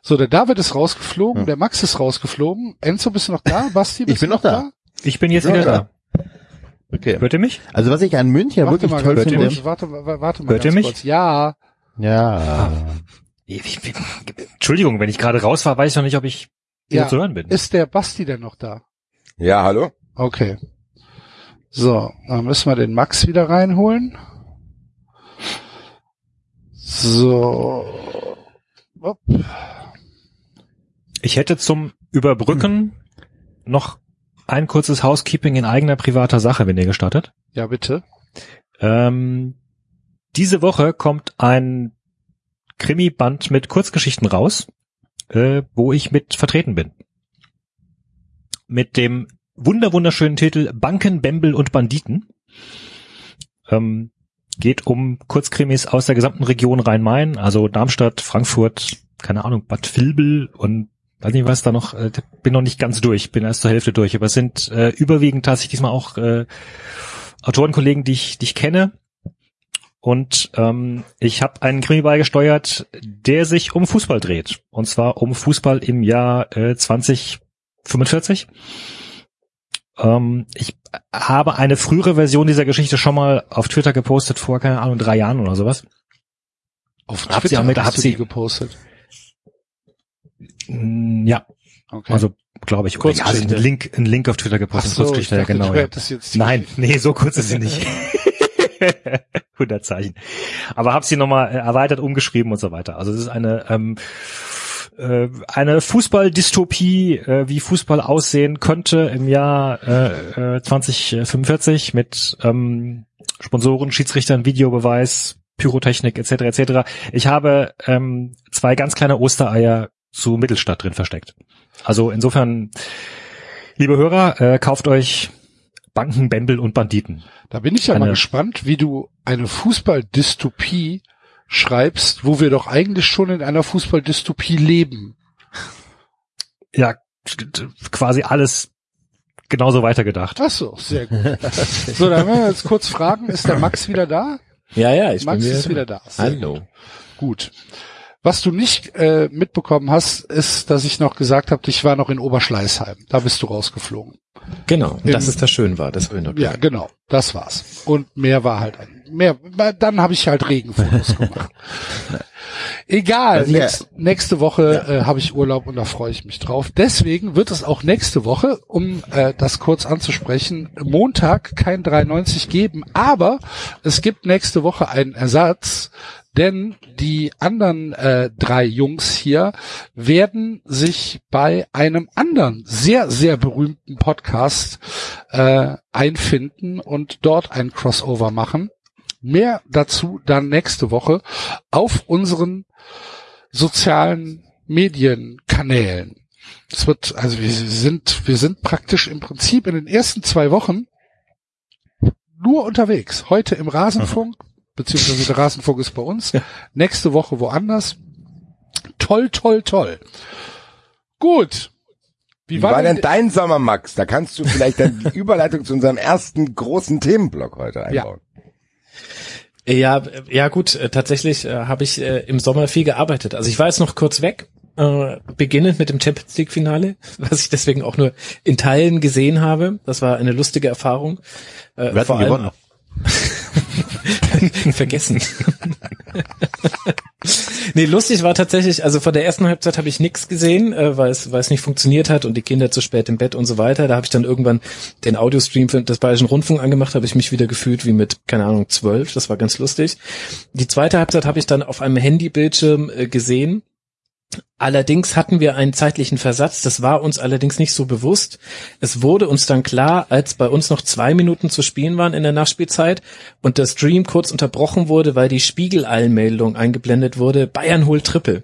So, der David ist rausgeflogen, Ja. der Max ist rausgeflogen. Enzo, bist du noch da? Basti, bist Ich bin du noch da. Ich bin jetzt Ja, wieder klar. da. Okay. Hört ihr mich? Also was ich an München Warte wirklich mal toll ganz hört ihr finde. warte, warte, warte mal Hört ihr mich? kurz. Ja, Ja. Ich- ich- Entschuldigung, wenn ich gerade raus war, weiß ich noch nicht, ob ich wieder ja. zu hören bin. Ist der Basti denn noch da? Ja, hallo? Okay. So, dann müssen wir den Max wieder reinholen. So. Upp. Ich hätte zum Überbrücken noch ein kurzes Housekeeping in eigener privater Sache, wenn ihr gestattet. Ja, bitte. Ähm, diese Woche kommt ein Krimi-Band mit Kurzgeschichten raus, äh, wo ich mit vertreten bin. Mit dem wunder wunderschönen Titel Banken, Bembel und Banditen. Ähm, geht um Kurzkrimis aus der gesamten Region Rhein-Main, also Darmstadt, Frankfurt, keine Ahnung, Bad Vilbel und weiß nicht was da noch, äh, bin noch nicht ganz durch, bin erst zur Hälfte durch, aber es sind äh, überwiegend tatsächlich diesmal auch äh, Autorenkollegen, die ich, die ich kenne. Und ähm, ich habe einen Krimi beigesteuert, der sich um Fußball dreht. Und zwar um Fußball im Jahr äh, 2045. Ähm, ich habe eine frühere Version dieser Geschichte schon mal auf Twitter gepostet, vor, keine Ahnung, drei Jahren oder sowas. Auf Hab sie Twitter auch mit- hast hab sie- gepostet. Mm, Ja, Okay. also glaube ich. Oder ja, also einen Link, einen Link auf Twitter Ach gepostet. so, ich Kurzgeschichte, ja, dachte, genau. Ja. jetzt die Nein, nee, so kurz ist sie nicht. 100 Zeichen. Aber habe sie nochmal äh, erweitert, umgeschrieben und so weiter. Also es ist eine ähm, äh, eine Fußballdystopie, äh, wie Fußball aussehen könnte im Jahr äh, äh, 2045 mit ähm, Sponsoren, Schiedsrichtern, Videobeweis, Pyrotechnik etc. etc. Ich habe ähm, zwei ganz kleine Ostereier zu Mittelstadt drin versteckt. Also insofern, liebe Hörer, äh, kauft euch Banken, Bämbel und Banditen. Da bin ich ja mal Eine- gespannt, wie du eine Fußballdystopie schreibst, wo wir doch eigentlich schon in einer Fußballdystopie leben. Ja, quasi alles genauso weitergedacht. Ach so, sehr gut. so, dann werden wir jetzt kurz fragen, ist der Max wieder da? Ja, ja, ich Max bin ist wieder wieder da. Sehr Hallo. Gut. Was du nicht äh, mitbekommen hast, ist, dass ich noch gesagt habe, ich war noch in Oberschleißheim. Da bist du rausgeflogen. Genau, Im- dass es da schön war, das erinnert mich. Ja, genau. Das war's. Und mehr war halt mehr. Dann habe ich halt Regenfotos gemacht. Egal. Also ja. Nächst, nächste Woche äh, habe ich Urlaub und da freue ich mich drauf. Deswegen wird es auch nächste Woche, um äh, das kurz anzusprechen, Montag kein 93 geben. Aber es gibt nächste Woche einen Ersatz. Denn die anderen äh, drei Jungs hier werden sich bei einem anderen sehr, sehr berühmten Podcast äh, einfinden und dort ein Crossover machen. Mehr dazu dann nächste Woche auf unseren sozialen Medienkanälen. Es wird, also wir sind, wir sind praktisch im Prinzip in den ersten zwei Wochen nur unterwegs. Heute im Rasenfunk, beziehungsweise der Rasenfunk ist bei uns. Nächste Woche woanders. Toll, toll, toll. Gut. Wie war denn dein Sommer, Max? Da kannst du vielleicht dann die Überleitung zu unserem ersten großen Themenblock heute einbauen. Ja, äh, ja gut, äh, tatsächlich äh, habe ich äh, im Sommer viel gearbeitet. Also ich war jetzt noch kurz weg, äh, beginnend mit dem Champions League Finale, was ich deswegen auch nur in Teilen gesehen habe. Das war eine lustige Erfahrung. Äh, Wer hat denn gewonnen? Vergessen. nee, lustig war tatsächlich, also von der ersten Halbzeit habe ich nichts gesehen, äh, weil es weil es nicht funktioniert hat und die Kinder zu spät im Bett und so weiter. Da habe ich dann irgendwann den Audiostream für des Bayerischen Rundfunk angemacht, habe ich mich wieder gefühlt wie mit, keine Ahnung, zwölf. Das war ganz lustig. Die zweite Halbzeit habe ich dann auf einem Handybildschirm äh, gesehen. Allerdings hatten wir einen zeitlichen Versatz, das war uns allerdings nicht so bewusst. Es wurde uns dann klar, als bei uns noch zwei Minuten zu spielen waren in der Nachspielzeit und der Stream kurz unterbrochen wurde, weil die Spiegel-Eilmeldung eingeblendet wurde, Bayern holt Triple.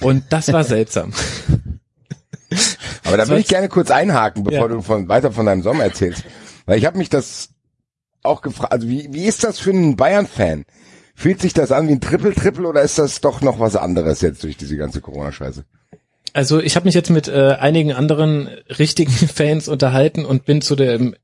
Und das war seltsam. Aber da will war- ich gerne kurz einhaken, bevor Ja. du von, weiter von deinem Sommer erzählst. Weil ich habe mich das auch gefragt, also wie, wie ist das für einen Bayern-Fan? Fühlt sich das an wie ein Triple-Triple oder ist das doch noch was anderes jetzt durch diese ganze Corona-Scheiße? Also ich habe mich jetzt mit äh, einigen anderen richtigen Fans unterhalten und bin zu dem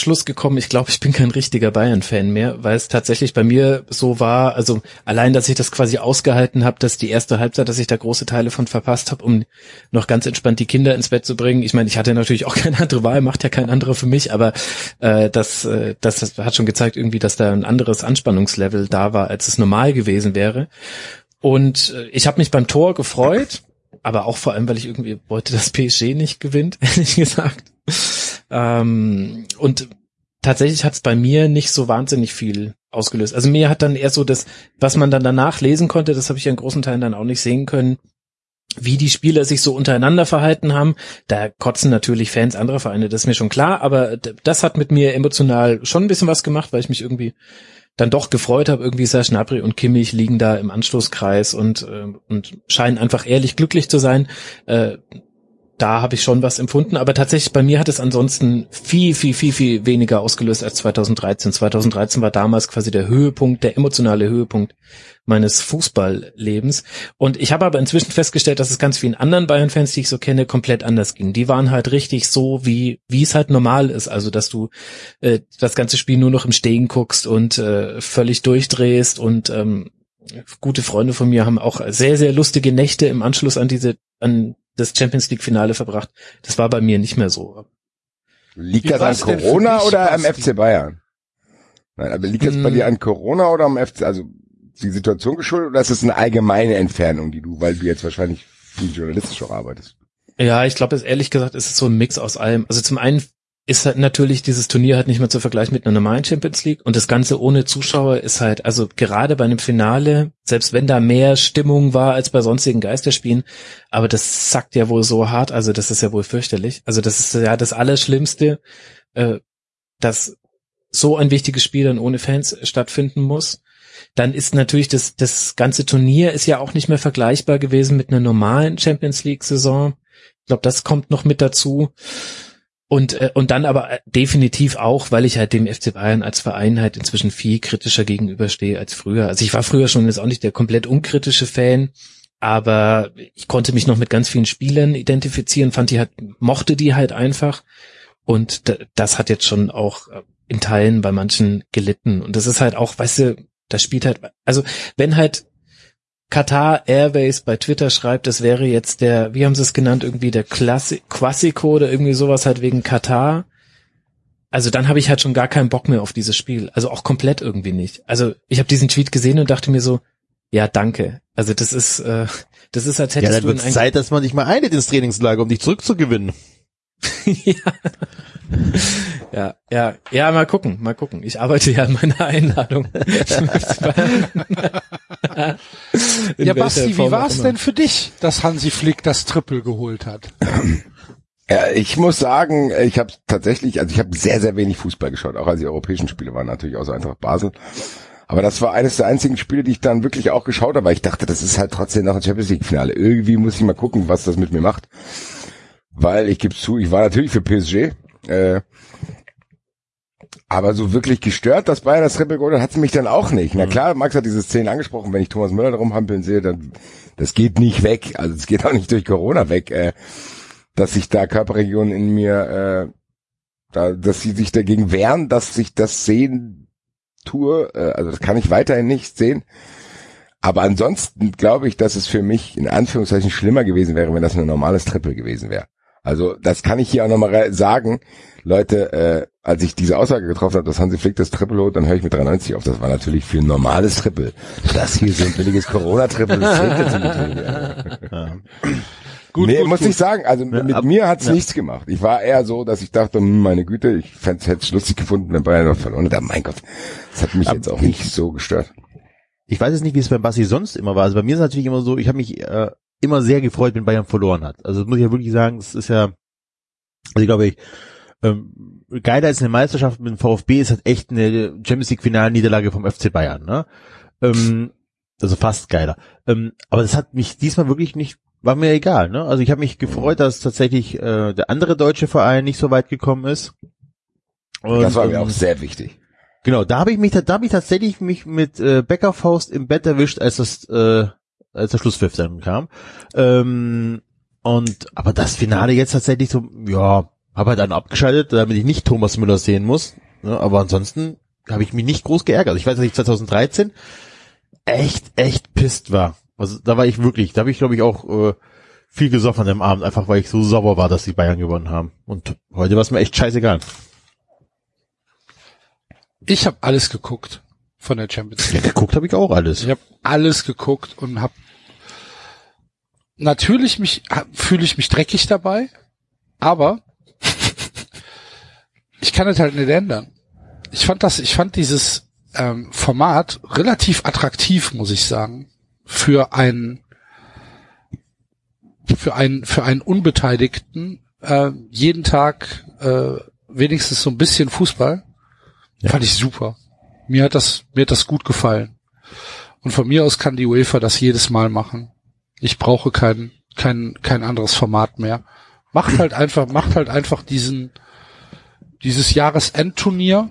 Schluss gekommen, ich glaube, ich bin kein richtiger Bayern-Fan mehr, weil es tatsächlich bei mir so war, also allein, dass ich das quasi ausgehalten habe, dass die erste Halbzeit, dass ich da große Teile von verpasst habe, um noch ganz entspannt die Kinder ins Bett zu bringen. Ich meine, ich hatte natürlich auch keine andere Wahl, macht ja kein anderer für mich, aber äh, das, äh, das, das hat schon gezeigt irgendwie, dass da ein anderes Anspannungslevel da war, als es normal gewesen wäre. Und äh, ich habe mich beim Tor gefreut, aber auch vor allem, weil ich irgendwie wollte, dass PSG nicht gewinnt, ehrlich gesagt. Ähm, und tatsächlich hat es bei mir nicht so wahnsinnig viel ausgelöst. Also mir hat dann eher so das, was man dann danach lesen konnte, das habe ich in großen Teilen dann auch nicht sehen können, wie die Spieler sich so untereinander verhalten haben. Da kotzen natürlich Fans anderer Vereine, das ist mir schon klar, aber das hat mit mir emotional schon ein bisschen was gemacht, weil ich mich irgendwie dann doch gefreut habe, irgendwie Serge Gnabry und Kimmich liegen da im Anschlusskreis und, äh, und scheinen einfach ehrlich glücklich zu sein. Äh, da habe ich schon was empfunden, aber tatsächlich bei mir hat es ansonsten viel, viel, viel, viel weniger ausgelöst als 2013. 2013 war damals quasi der Höhepunkt, der emotionale Höhepunkt meines Fußballlebens. Und ich habe aber inzwischen festgestellt, dass es ganz vielen anderen Bayern-Fans, die ich so kenne, komplett anders ging. Die waren halt richtig so, wie wie es halt normal ist. Also, dass du äh, das ganze Spiel nur noch im Stehen guckst und äh, völlig durchdrehst und ähm, gute Freunde von mir haben auch sehr, sehr lustige Nächte im Anschluss an diese, an das Champions League Finale verbracht. Das war bei mir nicht mehr so. Liegt das an Corona oder am? FC Bayern? Nein, aber liegt das bei Hm. dir an Corona oder am FC, also die Situation geschuldet oder ist es eine allgemeine Entfernung, die du, weil du jetzt wahrscheinlich viel journalistisch auch arbeitest? Ja, ich glaube, ehrlich gesagt ist es so ein Mix aus allem. Also zum einen ist halt natürlich dieses Turnier halt nicht mehr zu vergleichen mit einer normalen Champions League und das Ganze ohne Zuschauer ist halt, also gerade bei einem Finale, selbst wenn da mehr Stimmung war als bei sonstigen Geisterspielen, aber das sackt ja wohl so hart, also das ist ja wohl fürchterlich. Also das ist ja das Allerschlimmste, äh, dass so ein wichtiges Spiel dann ohne Fans stattfinden muss. Dann ist natürlich das, das ganze Turnier ist ja auch nicht mehr vergleichbar gewesen mit einer normalen Champions League Saison. Ich glaube, das kommt noch mit dazu. Und, äh, und dann aber äh, definitiv auch, weil ich halt dem FC Bayern als Verein halt inzwischen viel kritischer gegenüberstehe als früher. Also ich war früher schon jetzt auch nicht der komplett unkritische Fan, aber ich konnte mich noch mit ganz vielen Spielern identifizieren, fand die halt, mochte die halt einfach. Und das hat jetzt schon auch äh, in Teilen bei manchen gelitten. Und das ist halt auch, weißt du, das spielt halt, also wenn halt Qatar Airways bei Twitter schreibt, das wäre jetzt der, wie haben sie es genannt, irgendwie der Klassi Quasico oder irgendwie sowas halt wegen Katar. Also dann habe ich halt schon gar keinen Bock mehr auf dieses Spiel. Also auch komplett irgendwie nicht. Also ich habe diesen Tweet gesehen und dachte mir so, ja, danke. Also das ist, äh, das ist, als Ja, hättest dann du ein Zeit, dass man dich mal einlädt ins Trainingslager, um dich zurückzugewinnen. ja. ja, ja, ja, mal gucken, mal gucken. Ich arbeite ja an meiner Einladung. In ja, Basti, wie Form war auch es denn für dich, dass Hansi Flick das Triple geholt hat? Ja, ich muss sagen, ich habe tatsächlich, also ich habe sehr, sehr wenig Fußball geschaut, auch als die europäischen Spiele waren natürlich außer Eintracht Basel. Aber das war eines der einzigen Spiele, die ich dann wirklich auch geschaut habe, weil ich dachte, das ist halt trotzdem noch ein Champions League Finale. Irgendwie muss ich mal gucken, was das mit mir macht. Weil ich gebe zu, ich war natürlich für PSG, äh, aber so wirklich gestört, dass Bayern das Triple geholt hat, hat es mich dann auch nicht. Na klar, Max hat diese Szene angesprochen, wenn ich Thomas Müller da rumhampeln sehe, dann das geht nicht weg. Also es geht auch nicht durch Corona weg. Äh, dass sich da Körperregionen in mir, äh, da, dass sie sich dagegen wehren, dass ich das sehen tue. Äh, also das kann ich weiterhin nicht sehen. Aber ansonsten glaube ich, dass es für mich in Anführungszeichen schlimmer gewesen wäre, wenn das ein normales Triple gewesen wäre. Also das kann ich hier auch nochmal sagen. Leute, äh, als ich diese Aussage getroffen habe, dass Hansi Flick das Triple holt, dann höre ich mit 93 auf. Das war natürlich für ein normales Triple. Das hier so ein billiges Corona-Triple, das zählt jetzt nicht. Ja. Gut, nee, gut, muss gut. ich sagen, also mit ab- mir hat's ja. nichts gemacht. Ich war eher so, dass ich dachte, hm, meine Güte, ich hätte es lustig gefunden, wenn Bayern noch verloren hätte. Aber mein Gott, das hat mich Ab- jetzt auch nicht so gestört. Ich weiß jetzt nicht, wie es bei Basti sonst immer war. Also bei mir ist es natürlich immer so, ich habe mich äh, immer sehr gefreut, wenn Bayern verloren hat. Also das muss ich ja wirklich sagen, es ist ja, also ich glaube, ich, ähm, geiler als eine Meisterschaft mit dem VfB ist halt echt eine Champions League Finalniederlage vom FC Bayern, ne? Ähm, also fast geiler. Ähm, aber das hat mich diesmal wirklich nicht, war mir egal, ne? Also ich habe mich gefreut, dass tatsächlich äh, der andere deutsche Verein nicht so weit gekommen ist. Und, das war mir ähm, auch sehr wichtig. Genau, da habe ich mich, da habe ich tatsächlich mich mit äh, Bäckerfaust im Bett erwischt, als das, äh, als der Schlusspfiff dann kam. Ähm, und aber das Finale jetzt tatsächlich so, ja, habe halt dann abgeschaltet, damit ich nicht Thomas Müller sehen muss. Ne, aber ansonsten habe ich mich nicht groß geärgert. Ich weiß, dass ich 2013 echt, echt pisst war. Also da war ich wirklich, da habe ich glaube ich auch äh, viel gesoffen dem Abend, einfach weil ich so sauer war, dass die Bayern gewonnen haben. Und heute war es mir echt scheißegal. Ich habe alles geguckt von der Champions Ja, League. geguckt habe ich auch alles. Ich habe alles geguckt und habe natürlich mich fühle ich mich dreckig dabei, aber ich kann es halt nicht ändern. Ich fand das, ich fand dieses ähm, Format relativ attraktiv, muss ich sagen, für einen für einen für einen Unbeteiligten äh, jeden Tag äh, wenigstens so ein bisschen Fußball. Fand ich super. Mir hat das mir hat das gut gefallen. Und von mir aus kann die UEFA das jedes Mal machen. Ich brauche kein, kein, kein anderes Format mehr, Macht halt einfach, macht halt einfach diesen, dieses Jahresendturnier,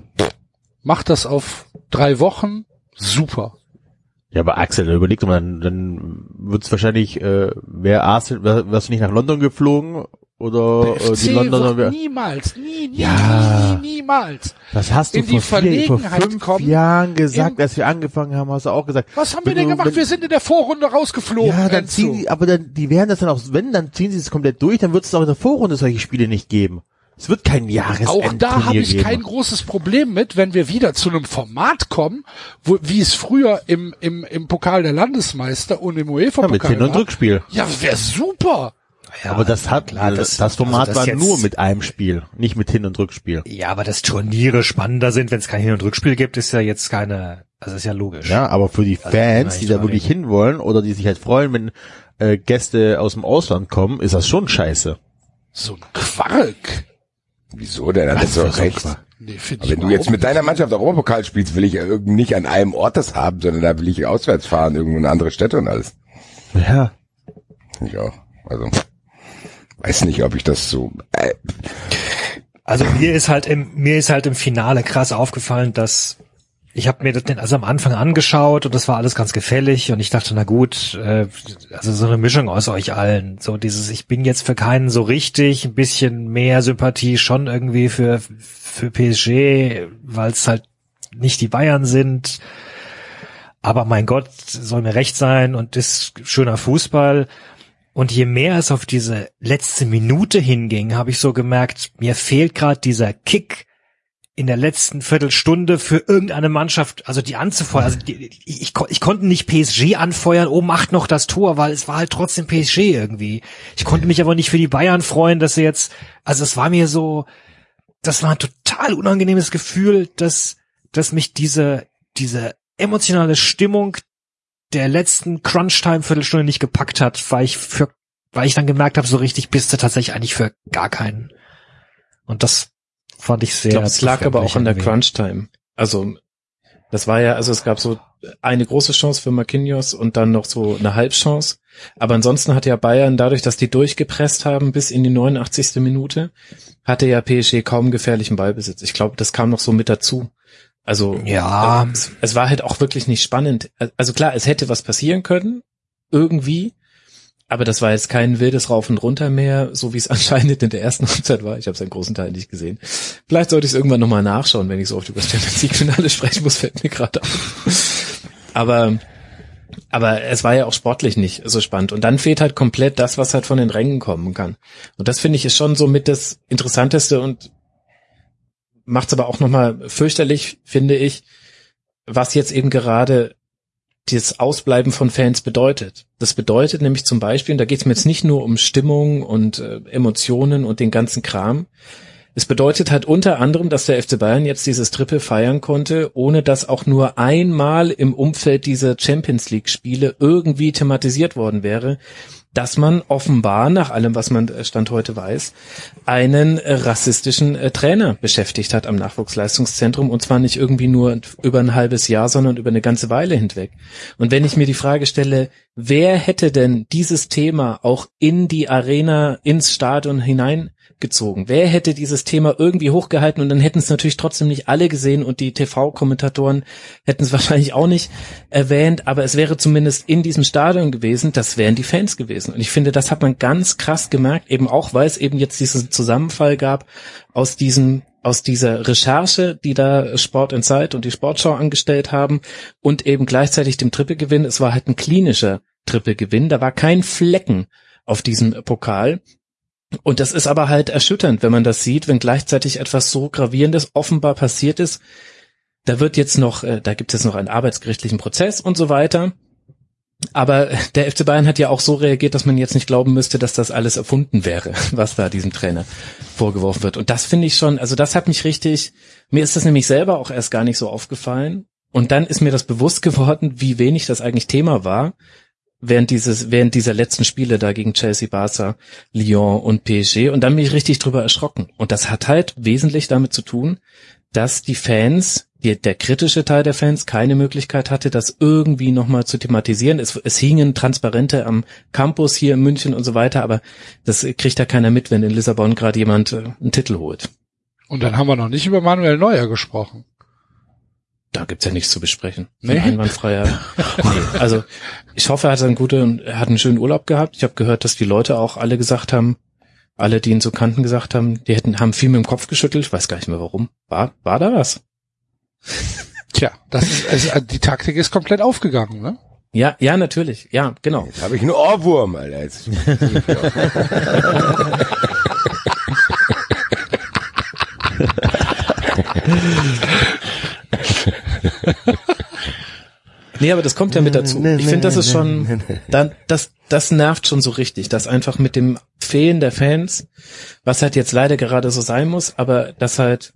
macht das auf drei Wochen, super. Ja, aber Axel, überleg doch mal, dann, dann wird's wahrscheinlich, äh, wer Arsenal, wär- wärst du nicht nach London geflogen? Oder äh, die Londoner, wird niemals, nie, nie, Ja. nie, niemals. was hast du in vor, vier, vor fünf kommen, Jahren gesagt, als wir angefangen haben, hast du auch gesagt. Was haben wir denn gemacht? wenn- Wir sind in der Vorrunde rausgeflogen. Ja, dann Enzo. ziehen die, aber dann, die werden das dann auch, wenn, dann ziehen sie es komplett durch, dann wird es auch in der Vorrunde solche Spiele nicht geben. Es wird kein Jahresendturnier Auch da habe ich geben. kein großes Problem mit, wenn wir wieder zu einem Format kommen, wo, wie es früher im, im, im Pokal der Landesmeister und im ja, mit UEFA-Pokal Hin- und. Rückspiel. Ja, wäre super. Ja, aber das hat, klar, das, das- Format also das war jetzt- nur mit einem Spiel, nicht mit Hin- und Rückspiel. Ja, aber dass Turniere spannender sind, wenn es kein Hin- und Rückspiel gibt, ist ja jetzt keine, also ist ja logisch. Ja, aber für die Also, Fans, die ich da wirklich nicht. hinwollen oder die sich halt freuen, wenn äh, Gäste aus dem Ausland kommen, ist das schon scheiße. So ein Quark. Wieso denn? Hat für doch so recht. Nee, Aber ich wenn du jetzt mit deiner Mannschaft Europapokal spielst, will ich ja irgendwie nicht an einem Ort das haben, sondern da will ich auswärts fahren, irgendwo in andere Städte und alles. Ja. Ja, also weiß nicht, ob ich das so. Äh, Also mir ist halt im, mir ist halt im Finale krass aufgefallen, dass ich habe mir das den also am Anfang angeschaut und das war alles ganz gefällig und ich dachte, na gut, äh, also so eine Mischung aus euch allen. So dieses, ich bin jetzt für keinen so richtig, ein bisschen mehr Sympathie schon irgendwie für, für PSG, weil es halt nicht die Bayern sind. Aber mein Gott, soll mir recht sein und ist schöner Fußball. Und je mehr es auf diese letzte Minute hinging, habe ich so gemerkt, mir fehlt gerade dieser Kick in der letzten Viertelstunde für irgendeine Mannschaft, also die anzufeuern. Also die, ich, ich, ich konnte nicht PSG anfeuern, oh, macht noch das Tor, weil es war halt trotzdem PSG irgendwie. Ich konnte mich aber nicht für die Bayern freuen, dass sie jetzt, also es war mir so, das war ein total unangenehmes Gefühl, dass, dass mich diese, diese emotionale Stimmung der letzten Crunch-Time-Viertelstunde nicht gepackt hat, weil ich für, weil ich dann gemerkt habe, so richtig bist du tatsächlich eigentlich für gar keinen. Und das fand ich sehr. Ich glaube, es lag aber auch an der Crunch-Time. Also, das war ja, also es gab so eine große Chance für Marquinhos und dann noch so eine Halbchance. Aber ansonsten hat ja Bayern dadurch, dass die durchgepresst haben bis in die 89. Minute, hatte ja PSG kaum gefährlichen Ballbesitz. Ich glaube, das kam noch so mit dazu. Also Ja. äh, es, es war halt auch wirklich nicht spannend. Also klar, es hätte was passieren können, irgendwie, aber das war jetzt kein wildes Rauf und Runter mehr, so wie es anscheinend in der ersten Halbzeit war. Ich habe es einen großen Teil nicht gesehen. Vielleicht sollte ich es irgendwann nochmal nachschauen, wenn ich so oft über das Champions League Finale sprechen muss, fällt mir gerade auf. Aber aber es war ja auch sportlich nicht so spannend. Und dann fehlt halt komplett das, was halt von den Rängen kommen kann. Und das finde ich ist schon so mit das Interessanteste und macht es aber auch nochmal fürchterlich, finde ich, was jetzt eben gerade das Ausbleiben von Fans bedeutet. Das bedeutet nämlich zum Beispiel, und da geht es mir jetzt nicht nur um Stimmung und äh, Emotionen und den ganzen Kram, es bedeutet halt unter anderem, dass der FC Bayern jetzt dieses Triple feiern konnte, ohne dass auch nur einmal im Umfeld dieser Champions League Spiele irgendwie thematisiert worden wäre, dass man offenbar, nach allem, was man äh, Stand heute weiß, einen äh, rassistischen äh, Trainer beschäftigt hat am Nachwuchsleistungszentrum und zwar nicht irgendwie nur über ein halbes Jahr, sondern über eine ganze Weile hinweg. Und wenn ich mir die Frage stelle, wer hätte denn dieses Thema auch in die Arena, ins Stadion hinein gezogen. Wer hätte dieses Thema irgendwie hochgehalten und dann hätten es natürlich trotzdem nicht alle gesehen und die TV-Kommentatoren hätten es wahrscheinlich auch nicht erwähnt, aber es wäre zumindest in diesem Stadion gewesen, das wären die Fans gewesen. Und ich finde, das hat man ganz krass gemerkt, eben auch, weil es eben jetzt diesen Zusammenfall gab aus diesem aus dieser Recherche, die da Sport in Zeit und die Sportschau angestellt haben und eben gleichzeitig dem Trippelgewinn. Es war halt ein klinischer Trippelgewinn. Da war kein Flecken auf diesem Pokal. Und das ist aber halt erschütternd, wenn man das sieht, wenn gleichzeitig etwas so gravierendes offenbar passiert ist. Da wird jetzt noch, äh, da gibt es noch einen arbeitsgerichtlichen Prozess und so weiter. Aber der FC Bayern hat ja auch so reagiert, dass man jetzt nicht glauben müsste, dass das alles erfunden wäre, was da diesem Trainer vorgeworfen wird. Und das finde ich schon, also das hat mich richtig, mir ist das nämlich selber auch erst gar nicht so aufgefallen. Und dann ist mir das bewusst geworden, wie wenig das eigentlich Thema war während dieses, während dieser letzten Spiele da gegen Chelsea, Barca, Lyon und PSG. Und dann bin ich richtig drüber erschrocken. Und das hat halt wesentlich damit zu tun, dass die Fans die, der kritische Teil der Fans keine Möglichkeit hatte, das irgendwie nochmal zu thematisieren. Es, es hingen Transparente am Campus hier in München und so weiter, aber das kriegt da keiner mit, wenn in Lissabon gerade jemand äh, einen Titel holt. Und dann haben wir noch nicht über Manuel Neuer gesprochen. Da gibt's ja nichts zu besprechen. Nee. Ein Einwandfreier. nee. Also ich hoffe, er hat einen guten, er hat einen schönen Urlaub gehabt. Ich habe gehört, dass die Leute auch alle gesagt haben, alle, die ihn so kannten, gesagt haben, die hätten, haben viel mit dem Kopf geschüttelt. Ich weiß gar nicht mehr warum. War, war da was? Tja, das ist, also die Taktik ist komplett aufgegangen, ne? Ja, ja, natürlich. Ja, genau. Jetzt habe ich einen Ohrwurm, Alter. Jetzt. Nee, aber das kommt ja mit dazu. Ich finde, das ist schon, dann, das, das nervt schon so richtig, dass einfach mit dem Fehlen der Fans, was halt jetzt leider gerade so sein muss, aber dass halt,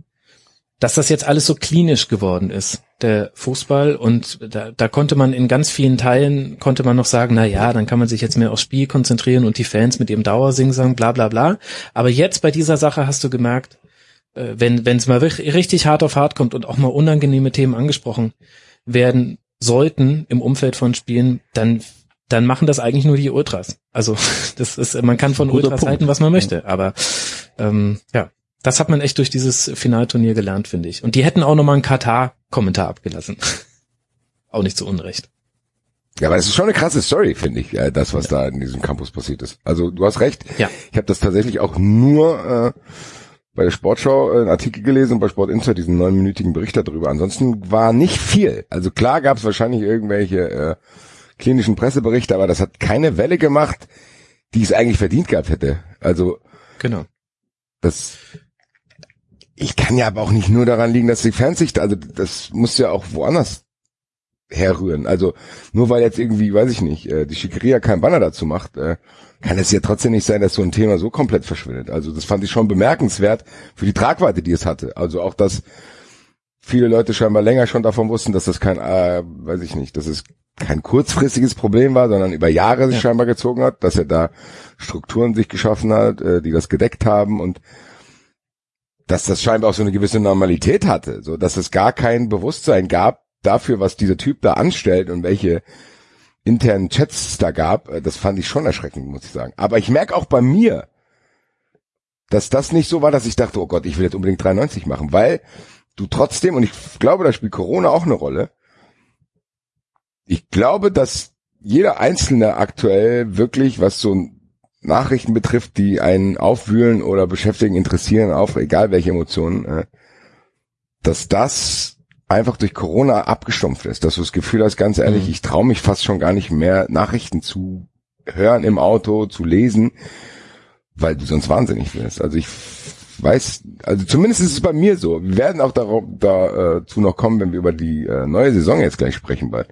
dass das jetzt alles so klinisch geworden ist, der Fußball und da, da konnte man in ganz vielen Teilen, konnte man noch sagen, na ja, dann kann man sich jetzt mehr aufs Spiel konzentrieren und die Fans mit ihrem Dauersingsang, bla, bla, bla. Aber jetzt bei dieser Sache hast du gemerkt, äh, wenn, wenn es mal richtig hart auf hart kommt und auch mal unangenehme Themen angesprochen werden sollten im Umfeld von Spielen, dann dann machen das eigentlich nur die Ultras. Also das ist, man kann von Ultras Punkt. halten, was man möchte, aber ähm, ja, das hat man echt durch dieses Finalturnier gelernt, finde ich. Und die hätten auch nochmal einen Katar-Kommentar abgelassen. auch nicht zu Unrecht. Ja, aber es ist schon eine krasse Story, finde ich, äh, das, was da in diesem Campus passiert ist. Also du hast recht. Ja. Ich habe das tatsächlich auch nur äh, bei der Sportschau äh, einen Artikel gelesen und bei Sport Insight diesen neunminütigen Bericht darüber. Ansonsten war nicht viel. Also klar gab es wahrscheinlich irgendwelche äh, klinischen Presseberichte, aber das hat keine Welle gemacht, die es eigentlich verdient gehabt hätte. Also Genau. das ich kann ja aber auch nicht nur daran liegen, dass die Fans sich, also das muss ja auch woanders herrühren. Also nur weil jetzt irgendwie, weiß ich nicht, äh, die Schickeria keinen Banner dazu macht, äh, kann es ja trotzdem nicht sein, dass so ein Thema so komplett verschwindet. Also das fand ich schon bemerkenswert für die Tragweite, die es hatte. Also auch, dass viele Leute scheinbar länger schon davon wussten, dass das kein, äh, weiß ich nicht, dass es kein kurzfristiges Problem war, sondern über Jahre sich Ja. scheinbar gezogen hat, dass er da Strukturen sich geschaffen hat, äh, die das gedeckt haben und dass das scheinbar auch so eine gewisse Normalität hatte, so dass es gar kein Bewusstsein gab dafür, was dieser Typ da anstellt und welche internen Chats da gab. Äh, Das fand ich schon erschreckend, muss ich sagen. Aber ich merke auch bei mir, dass das nicht so war, dass ich dachte, oh Gott, ich will jetzt unbedingt 93 machen, weil du trotzdem, und ich glaube, da spielt Corona auch eine Rolle, ich glaube, dass jeder Einzelne aktuell wirklich, was so Nachrichten betrifft, die einen aufwühlen oder beschäftigen, interessieren, auf egal welche Emotionen, äh, dass das einfach durch Corona abgestumpft ist, dass du das Gefühl hast, ganz ehrlich, Mhm. ich traue mich fast schon gar nicht mehr Nachrichten zu hören im Auto, zu lesen, weil du sonst wahnsinnig wirst. Also ich weiß, also zumindest ist es bei mir so. Wir werden auch darauf, dazu noch kommen, wenn wir über die äh, neue Saison jetzt gleich sprechen bald.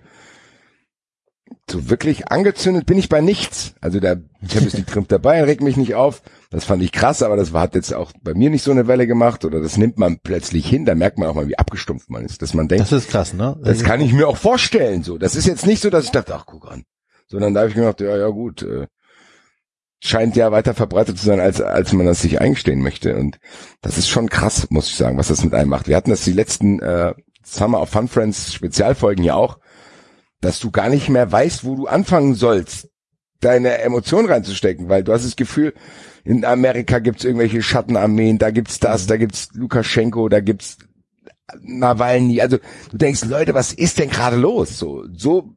So wirklich angezündet bin ich bei nichts. Also der Champions League Trump dabei, regt mich nicht auf. Das fand ich krass, aber das war, hat jetzt auch bei mir nicht so eine Welle gemacht oder das nimmt man plötzlich hin. Da merkt man auch mal, wie abgestumpft man ist, dass man denkt, Das ist krass, ne? das kann ich mir auch vorstellen. So, das ist jetzt nicht so, dass ich dachte, ach guck an, sondern da habe ich mir gedacht, ja, ja gut, äh, scheint ja weiter verbreitet zu sein, als als man das sich eingestehen möchte. Und das ist schon krass, muss ich sagen, was das mit einem macht. Wir hatten das die letzten äh, Summer of Fun Friends Spezialfolgen ja auch, dass du gar nicht mehr weißt, wo du anfangen sollst, deine Emotionen reinzustecken, weil du hast das Gefühl, in Amerika gibt's irgendwelche Schattenarmeen, da gibt's das, da gibt's Lukaschenko, da gibt's Nawalny. Also du denkst, Leute, was ist denn gerade los? So, so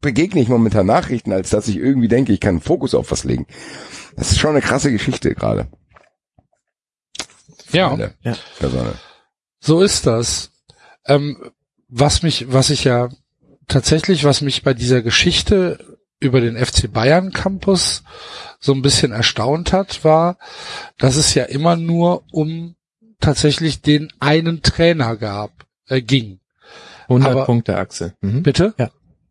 begegne ich momentan Nachrichten, als dass ich irgendwie denke, ich kann einen Fokus auf was legen. Das ist schon eine krasse Geschichte gerade. Ja. Ja. So ist das. Ähm, was mich, was ich ja tatsächlich, was mich bei dieser Geschichte über den FC Bayern Campus so ein bisschen erstaunt hat, war, dass es ja immer nur um tatsächlich den einen Trainer gab, äh, ging. 100 Aber- Punkte, Axel. Mhm. Bitte?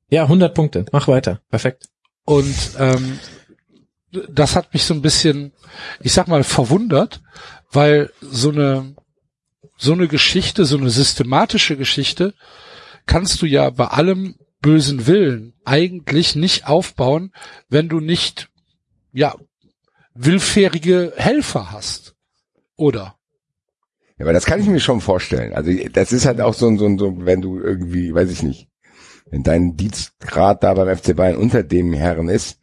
Ja, 100 Punkte. Mach weiter. Perfekt. Und ähm, das hat mich so ein bisschen, ich sag mal, verwundert, weil so eine so eine Geschichte, so eine systematische Geschichte, kannst du ja bei allem bösen Willen eigentlich nicht aufbauen, wenn du nicht ja willfährige Helfer hast, oder? Ja, aber das kann ich mir schon vorstellen. Also das ist halt auch so, ein so, ein so wenn du irgendwie, weiß ich nicht, wenn dein Dienstgrad da beim FC Bayern unter dem Herren ist,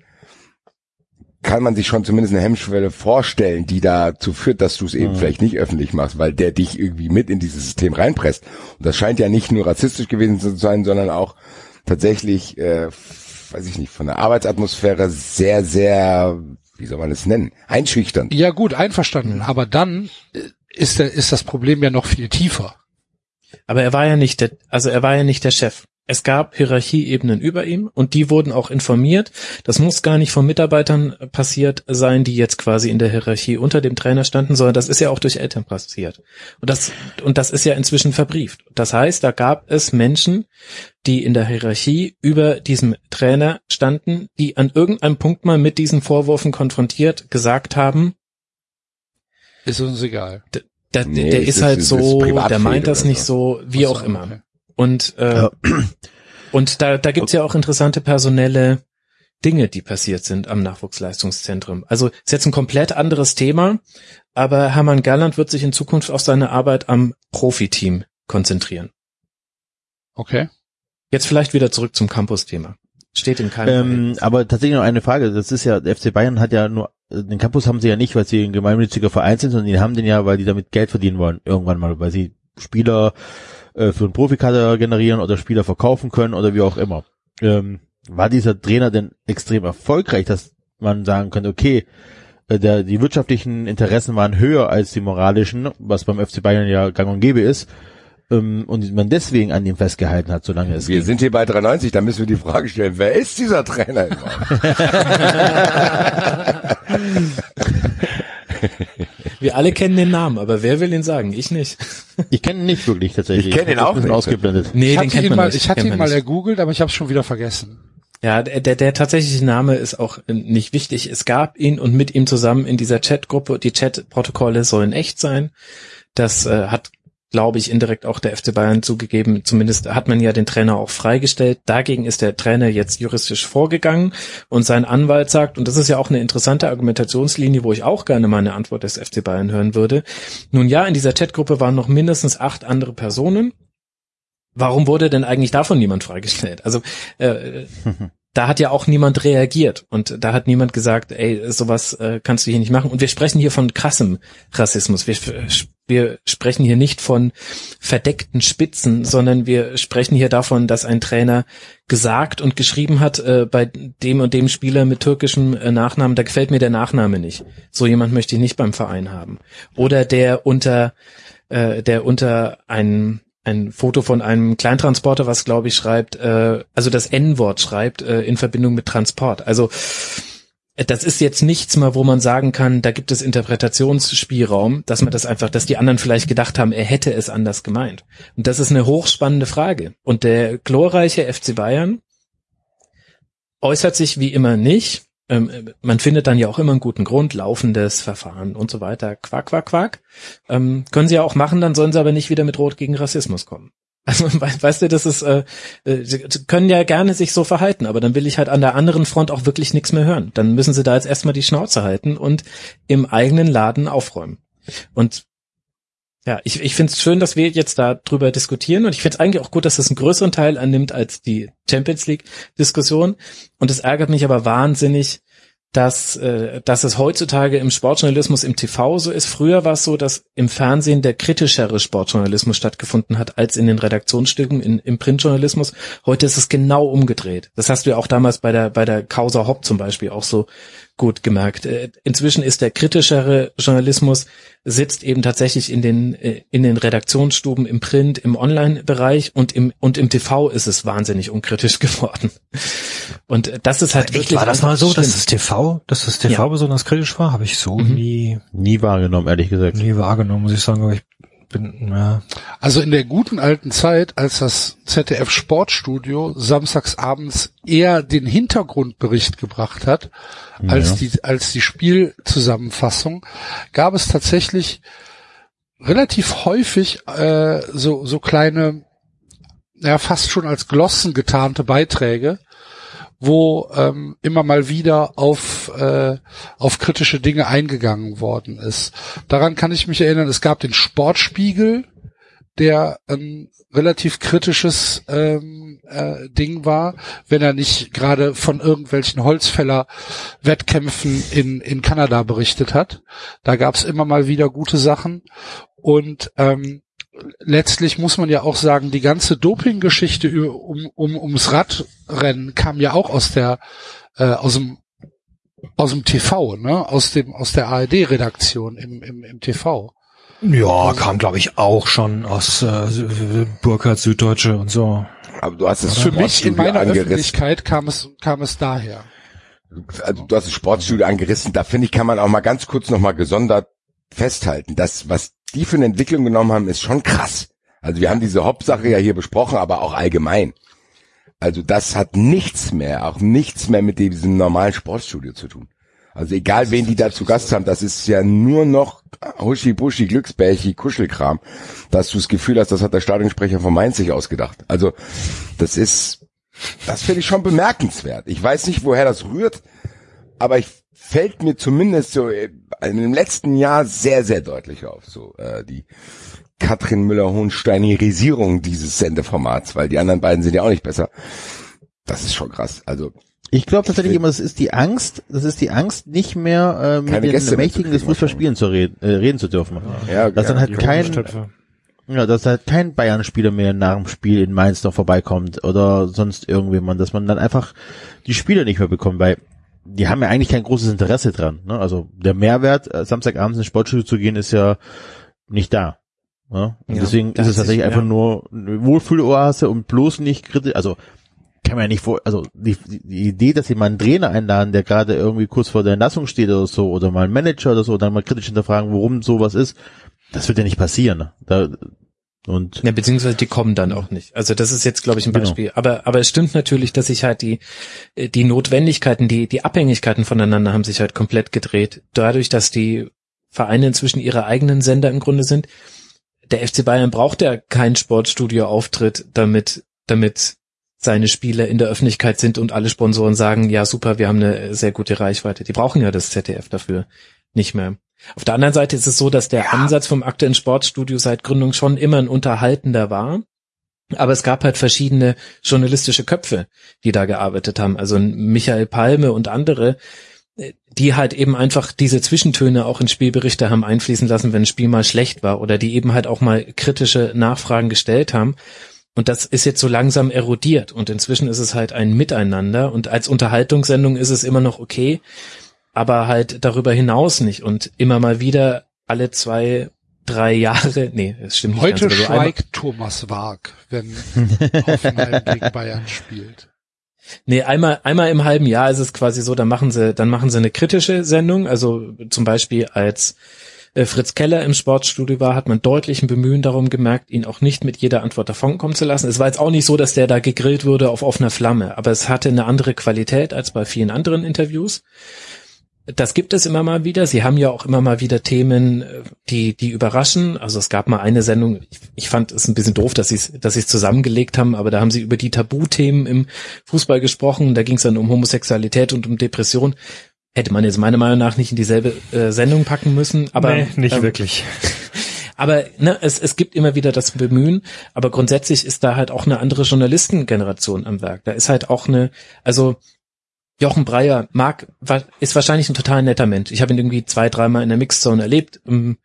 kann man sich schon zumindest eine Hemmschwelle vorstellen, die dazu führt, dass du es eben Mhm. vielleicht nicht öffentlich machst, weil der dich irgendwie mit in dieses System reinpresst. Und das scheint ja nicht nur rassistisch gewesen zu sein, sondern auch tatsächlich, äh, weiß ich nicht, von der Arbeitsatmosphäre sehr, sehr, wie soll man es nennen, einschüchternd. Ja gut, einverstanden. Aber dann äh, ist, der, ist das Problem ja noch viel tiefer. Aber er war ja nicht der, also er war ja nicht der Chef. Es gab Hierarchieebenen über ihm und die wurden auch informiert. Das muss gar nicht von Mitarbeitern passiert sein, die jetzt quasi in der Hierarchie unter dem Trainer standen, sondern das ist ja auch durch Eltern passiert. Und das, und das ist ja inzwischen verbrieft. Das heißt, da gab es Menschen, die in der Hierarchie über diesem Trainer standen, die an irgendeinem Punkt mal mit diesen Vorwürfen konfrontiert gesagt haben, Ist uns egal. der, Nee, der ist ist- halt ist so, der meint das nicht so, wie auch immer. Und, äh, Ja. und da, da gibt's ja auch interessante personelle Dinge, die passiert sind am Nachwuchsleistungszentrum. Also ist jetzt ein komplett anderes Thema, aber Hermann Gerland wird sich in Zukunft auf seine Arbeit am Profiteam konzentrieren. Okay. Jetzt vielleicht wieder zurück zum Campus-Thema. Steht in keinem Ähm, aber tatsächlich noch eine Frage. Das ist ja, der FC Bayern hat ja nur, den Campus haben sie ja nicht, weil sie ein gemeinnütziger Verein sind, sondern die haben den ja, weil die damit Geld verdienen wollen, irgendwann mal, weil sie Spieler äh, für einen Profikader generieren oder Spieler verkaufen können oder wie auch immer. Ähm, war dieser Trainer denn extrem erfolgreich, dass man sagen könnte, okay, äh, der, die wirtschaftlichen Interessen waren höher als die moralischen, was beim FC Bayern ja gang und gäbe ist, ähm, und man deswegen an ihm festgehalten hat, solange es Wir ging. sind hier bei 93, da müssen wir die Frage stellen, wer ist dieser Trainer überhaupt? Wir alle kennen den Namen, aber wer will ihn sagen? Ich nicht. Ich kenne ihn nicht wirklich tatsächlich. Ich kenn ihn auch nicht. Ausgeblendet. Nee, ich den hatte kennt ihn man mal, nicht. ich hatte ihn mal nicht. ergoogelt, aber ich habe es schon wieder vergessen. Ja, der, der, der tatsächliche Name ist auch äh, nicht wichtig. Es gab ihn und mit ihm zusammen in dieser Chatgruppe, die Chatprotokolle sollen echt sein. Das äh, hat, glaube ich, indirekt auch der FC Bayern zugegeben. Zumindest hat man ja den Trainer auch freigestellt. Dagegen ist der Trainer jetzt juristisch vorgegangen und sein Anwalt sagt, und das ist ja auch eine interessante Argumentationslinie, wo ich auch gerne mal eine Antwort des FC Bayern hören würde. Nun ja, in dieser Chatgruppe waren noch mindestens acht andere Personen. Warum wurde denn eigentlich davon niemand freigestellt? Also äh, da hat ja auch niemand reagiert und da hat niemand gesagt, ey, sowas äh, kannst du hier nicht machen. Und wir sprechen hier von krassem Rassismus. Wir, wir sprechen hier nicht von verdeckten Spitzen, sondern wir sprechen hier davon, dass ein Trainer gesagt und geschrieben hat, äh, bei dem und dem Spieler mit türkischem äh, Nachnamen, da gefällt mir der Nachname nicht. So jemand möchte ich nicht beim Verein haben. Oder der unter, äh, der unter einen ein Foto von einem Kleintransporter, was glaube ich schreibt, äh, also das N-Wort schreibt äh, in Verbindung mit Transport. Also das ist jetzt nichts mal, wo man sagen kann, da gibt es Interpretationsspielraum, dass man das einfach, dass die anderen vielleicht gedacht haben, er hätte es anders gemeint. Und das ist eine hochspannende Frage. Und der glorreiche FC Bayern äußert sich wie immer nicht. Ähm, man findet dann ja auch immer einen guten Grund, laufendes Verfahren und so weiter. Quack, quack, quack. Ähm, können sie ja auch machen, dann sollen sie aber nicht wieder mit Rot gegen Rassismus kommen. Also we- weißt du, das ist, äh, äh, können ja gerne sich so verhalten, aber dann will ich halt an der anderen Front auch wirklich nichts mehr hören. Dann müssen sie da jetzt erstmal die Schnauze halten und im eigenen Laden aufräumen. Und ja, ich, ich finde es schön, dass wir jetzt da drüber diskutieren und ich finde es eigentlich auch gut, dass es einen größeren Teil annimmt als die Champions League Diskussion. Und es ärgert mich aber wahnsinnig, dass, äh, dass es heutzutage im Sportjournalismus im TV so ist. Früher war es so, dass im Fernsehen der kritischere Sportjournalismus stattgefunden hat als in den Redaktionsstücken in, im Printjournalismus. Heute ist es genau umgedreht. Das hast du ja auch damals bei der bei der Causa Hopp zum Beispiel auch so gut gemerkt. Äh, Inzwischen ist der kritischere Journalismus sitzt eben tatsächlich in den äh, in den Redaktionsstuben im Print, im Online-Bereich und im und im TV ist es wahnsinnig unkritisch geworden. Und äh, das ist halt Echt, wirklich war das mal so, schlimm. dass das TV, dass das TV Ja. besonders kritisch war? Habe ich so Mhm. nie, Nie wahrgenommen, ehrlich gesagt. nie wahrgenommen, muss ich sagen. Aber ich bin, ja. Also in der guten alten Zeit, als das ZDF Sportstudio samstags abends eher den Hintergrundbericht gebracht hat, als Ja. die, als die Spielzusammenfassung, gab es tatsächlich relativ häufig äh, so, so kleine, ja fast schon als Glossen getarnte Beiträge, wo ähm, immer mal wieder auf, äh, auf kritische Dinge eingegangen worden ist. Daran kann ich mich erinnern, es gab den Sportspiegel, der ein relativ kritisches ähm, äh, Ding war, wenn er nicht gerade von irgendwelchen Holzfäller-Wettkämpfen in, in Kanada berichtet hat. Da gab es immer mal wieder gute Sachen. Und ähm, letztlich muss man ja auch sagen, die ganze Doping-Geschichte um, um, ums Radrennen kam ja auch aus der äh, aus dem aus dem TV, ne? Aus dem aus der ARD-Redaktion im, im, im TV. Ja, kam glaube ich auch schon aus äh, Burkhardt Süddeutsche und so. Aber du hast es Für mich in meiner angerissen. Öffentlichkeit kam es kam es daher. Also du hast das Sportstudio angerissen. Da finde ich, kann man auch mal ganz kurz noch mal gesondert festhalten. Das, was die für eine Entwicklung genommen haben, ist schon krass. Also wir haben diese Hauptsache ja hier besprochen, aber auch allgemein. Also das hat nichts mehr, auch nichts mehr mit diesem normalen Sportstudio zu tun. Also egal wen die da zu Gast haben, das ist ja nur noch Huschi Buschi, Glücksbärchi, Kuschelkram, dass du das Gefühl hast, das hat der Stadionsprecher von Mainz sich ausgedacht. Also das ist, das finde ich schon bemerkenswert. Ich weiß nicht, woher das rührt, aber ich fällt mir zumindest so äh, in dem letzten Jahr sehr, sehr deutlich auf. So äh, die Katrin Müller-Hohensteinisierung dieses Sendeformats, weil die anderen beiden sind ja auch nicht besser. Das ist schon krass. Also Ich glaube tatsächlich immer, das ist die Angst, das ist die Angst, nicht mehr äh, mit den Gäste Mächtigen des kriegen Fußballspielen zu reden, äh, reden zu dürfen. ja, Dass dann ja, halt kein, ja, dass halt kein Bayern-Spieler mehr nach dem Spiel in Mainz noch vorbeikommt oder sonst irgendjemand, dass man dann einfach die Spiele nicht mehr bekommt, weil die haben ja eigentlich kein großes Interesse dran. Ne? Also der Mehrwert, äh, Samstagabends ins Sportstudio zu gehen, ist ja nicht da. Ne? Und Ja, deswegen ist es tatsächlich einfach nur eine Wohlfühloase und bloß nicht kritisch, also kann man ja nicht vor, also die, die Idee, dass sie mal einen Trainer einladen, der gerade irgendwie kurz vor der Entlassung steht oder so, oder mal einen Manager oder so, dann mal kritisch hinterfragen, warum sowas ist, das wird ja nicht passieren. ne? Da, und Ja, beziehungsweise die kommen dann auch nicht. Also das ist jetzt, glaube ich, ein Genau. Beispiel. Aber, aber es stimmt natürlich, dass sich halt die, äh, die Notwendigkeiten, die, die Abhängigkeiten voneinander haben sich halt komplett gedreht. Dadurch, dass die Vereine inzwischen ihre eigenen Sender im Grunde sind. Der FC Bayern braucht ja keinen Sportstudio-Auftritt, damit, damit seine Spiele in der Öffentlichkeit sind und alle Sponsoren sagen, ja super, wir haben eine sehr gute Reichweite. Die brauchen ja das ZDF dafür nicht mehr. Auf der anderen Seite ist es so, dass der Ansatz vom aktuellen Sportstudio seit Gründung schon immer ein unterhaltender war. Aber es gab halt verschiedene journalistische Köpfe, die da gearbeitet haben. Also Michael Palme und andere, äh, die halt eben einfach diese Zwischentöne auch in Spielberichte haben einfließen lassen, wenn ein Spiel mal schlecht war oder die eben halt auch mal kritische Nachfragen gestellt haben. Und das ist jetzt so langsam erodiert und inzwischen ist es halt ein Miteinander und als Unterhaltungssendung ist es immer noch okay, aber halt darüber hinaus nicht und immer mal wieder alle zwei, drei Jahre, nee, das stimmt nicht Heute ganz, so einmal- schweigt Thomas Wag, wenn Hoffenheim gegen Bayern spielt. Nee, einmal, einmal im halben Jahr ist es quasi so, dann machen sie, dann machen sie eine kritische Sendung. Also zum Beispiel als äh, Fritz Keller im Sportstudio war, hat man deutlich ein Bemühen darum gemerkt, ihn auch nicht mit jeder Antwort davonkommen zu lassen. Es war jetzt auch nicht so, dass der da gegrillt wurde auf offener Flamme, aber es hatte eine andere Qualität als bei vielen anderen Interviews. Das gibt es immer mal wieder. Sie haben ja auch immer mal wieder Themen, äh, die, die überraschen. Also es gab mal eine Sendung, ich, ich fand es ein bisschen doof, dass sie es, dass sie es zusammengelegt haben, aber da haben sie über die Tabuthemen im Fußball gesprochen. Da ging es dann um Homosexualität und um Depression. Hätte man jetzt meiner Meinung nach nicht in dieselbe äh, Sendung packen müssen, aber nee, nicht ähm, wirklich. aber ne, es, es gibt immer wieder das Bemühen, aber grundsätzlich ist da halt auch eine andere Journalistengeneration am Werk. Da ist halt auch eine, also Jochen Breyer mag, ist wahrscheinlich ein total netter Mensch. Ich habe ihn irgendwie zwei, dreimal in der Mixzone erlebt. Ähm,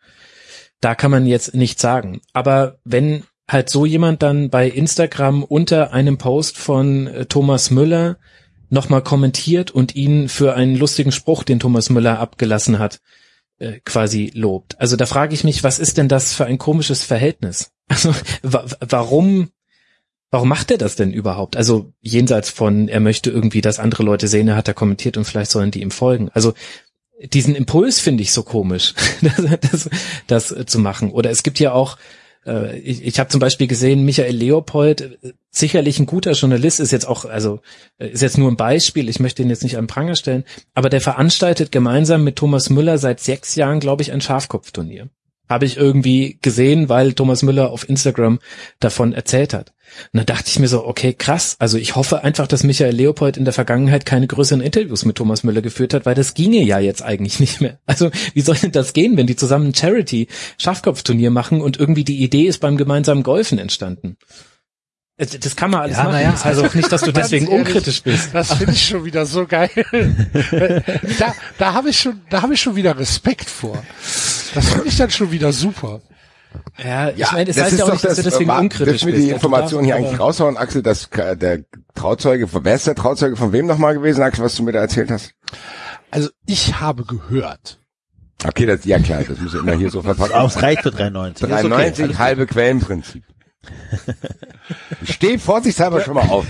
Da kann man jetzt nichts sagen. Aber wenn halt so jemand dann bei Instagram unter einem Post von äh, Thomas Müller nochmal kommentiert und ihn für einen lustigen Spruch, den Thomas Müller abgelassen hat, äh, quasi lobt. Also da frage ich mich, was ist denn das für ein komisches Verhältnis? Also wa warum, warum macht er das denn überhaupt? Also jenseits von, er möchte irgendwie, dass andere Leute sehen, er hat da kommentiert und vielleicht sollen die ihm folgen. Also diesen Impuls finde ich so komisch, das, das, das zu machen. Oder es gibt ja auch, äh, ich, ich habe zum Beispiel gesehen, Michael Leopold, äh, sicherlich ein guter Journalist, ist jetzt auch, also äh, ist jetzt nur ein Beispiel, ich möchte ihn jetzt nicht an Pranger stellen, aber der veranstaltet gemeinsam mit Thomas Müller seit sechs Jahren, glaube ich, ein Schafkopfturnier. Habe ich irgendwie gesehen, weil Thomas Müller auf Instagram davon erzählt hat. Und dann dachte ich mir so, okay, krass. Also ich hoffe einfach, dass Michael Leopold in der Vergangenheit keine größeren Interviews mit Thomas Müller geführt hat, weil das ginge ja jetzt eigentlich nicht mehr. Also wie soll denn das gehen, wenn die zusammen ein Charity-Schafkopfturnier machen und irgendwie die Idee ist beim gemeinsamen Golfen entstanden? Das kann man alles Ja, machen. naja, das heißt auch nicht, dass du deswegen ehrlich, unkritisch bist. Das finde ich schon wieder so geil. da da habe ich schon, da habe ich schon wieder Respekt vor. Das finde ich dann schon wieder super. Ja, ich Ja, meine, es das heißt ist ja auch doch nicht, dass du das, deswegen äh, unkritisch wir bist. die Information hier eigentlich raushauen, Axel, dass äh, der Trauzeuge, wer ist der Trauzeuge von wem nochmal gewesen, Axel, was du mir da erzählt hast? Also ich habe gehört. Okay, das, ja klar, das muss ja immer hier so verpackt Aber es reicht für 93. Ist okay, 93, alles halbe Quellenprinzip. Ich stehe vorsichtshalber schon mal auf.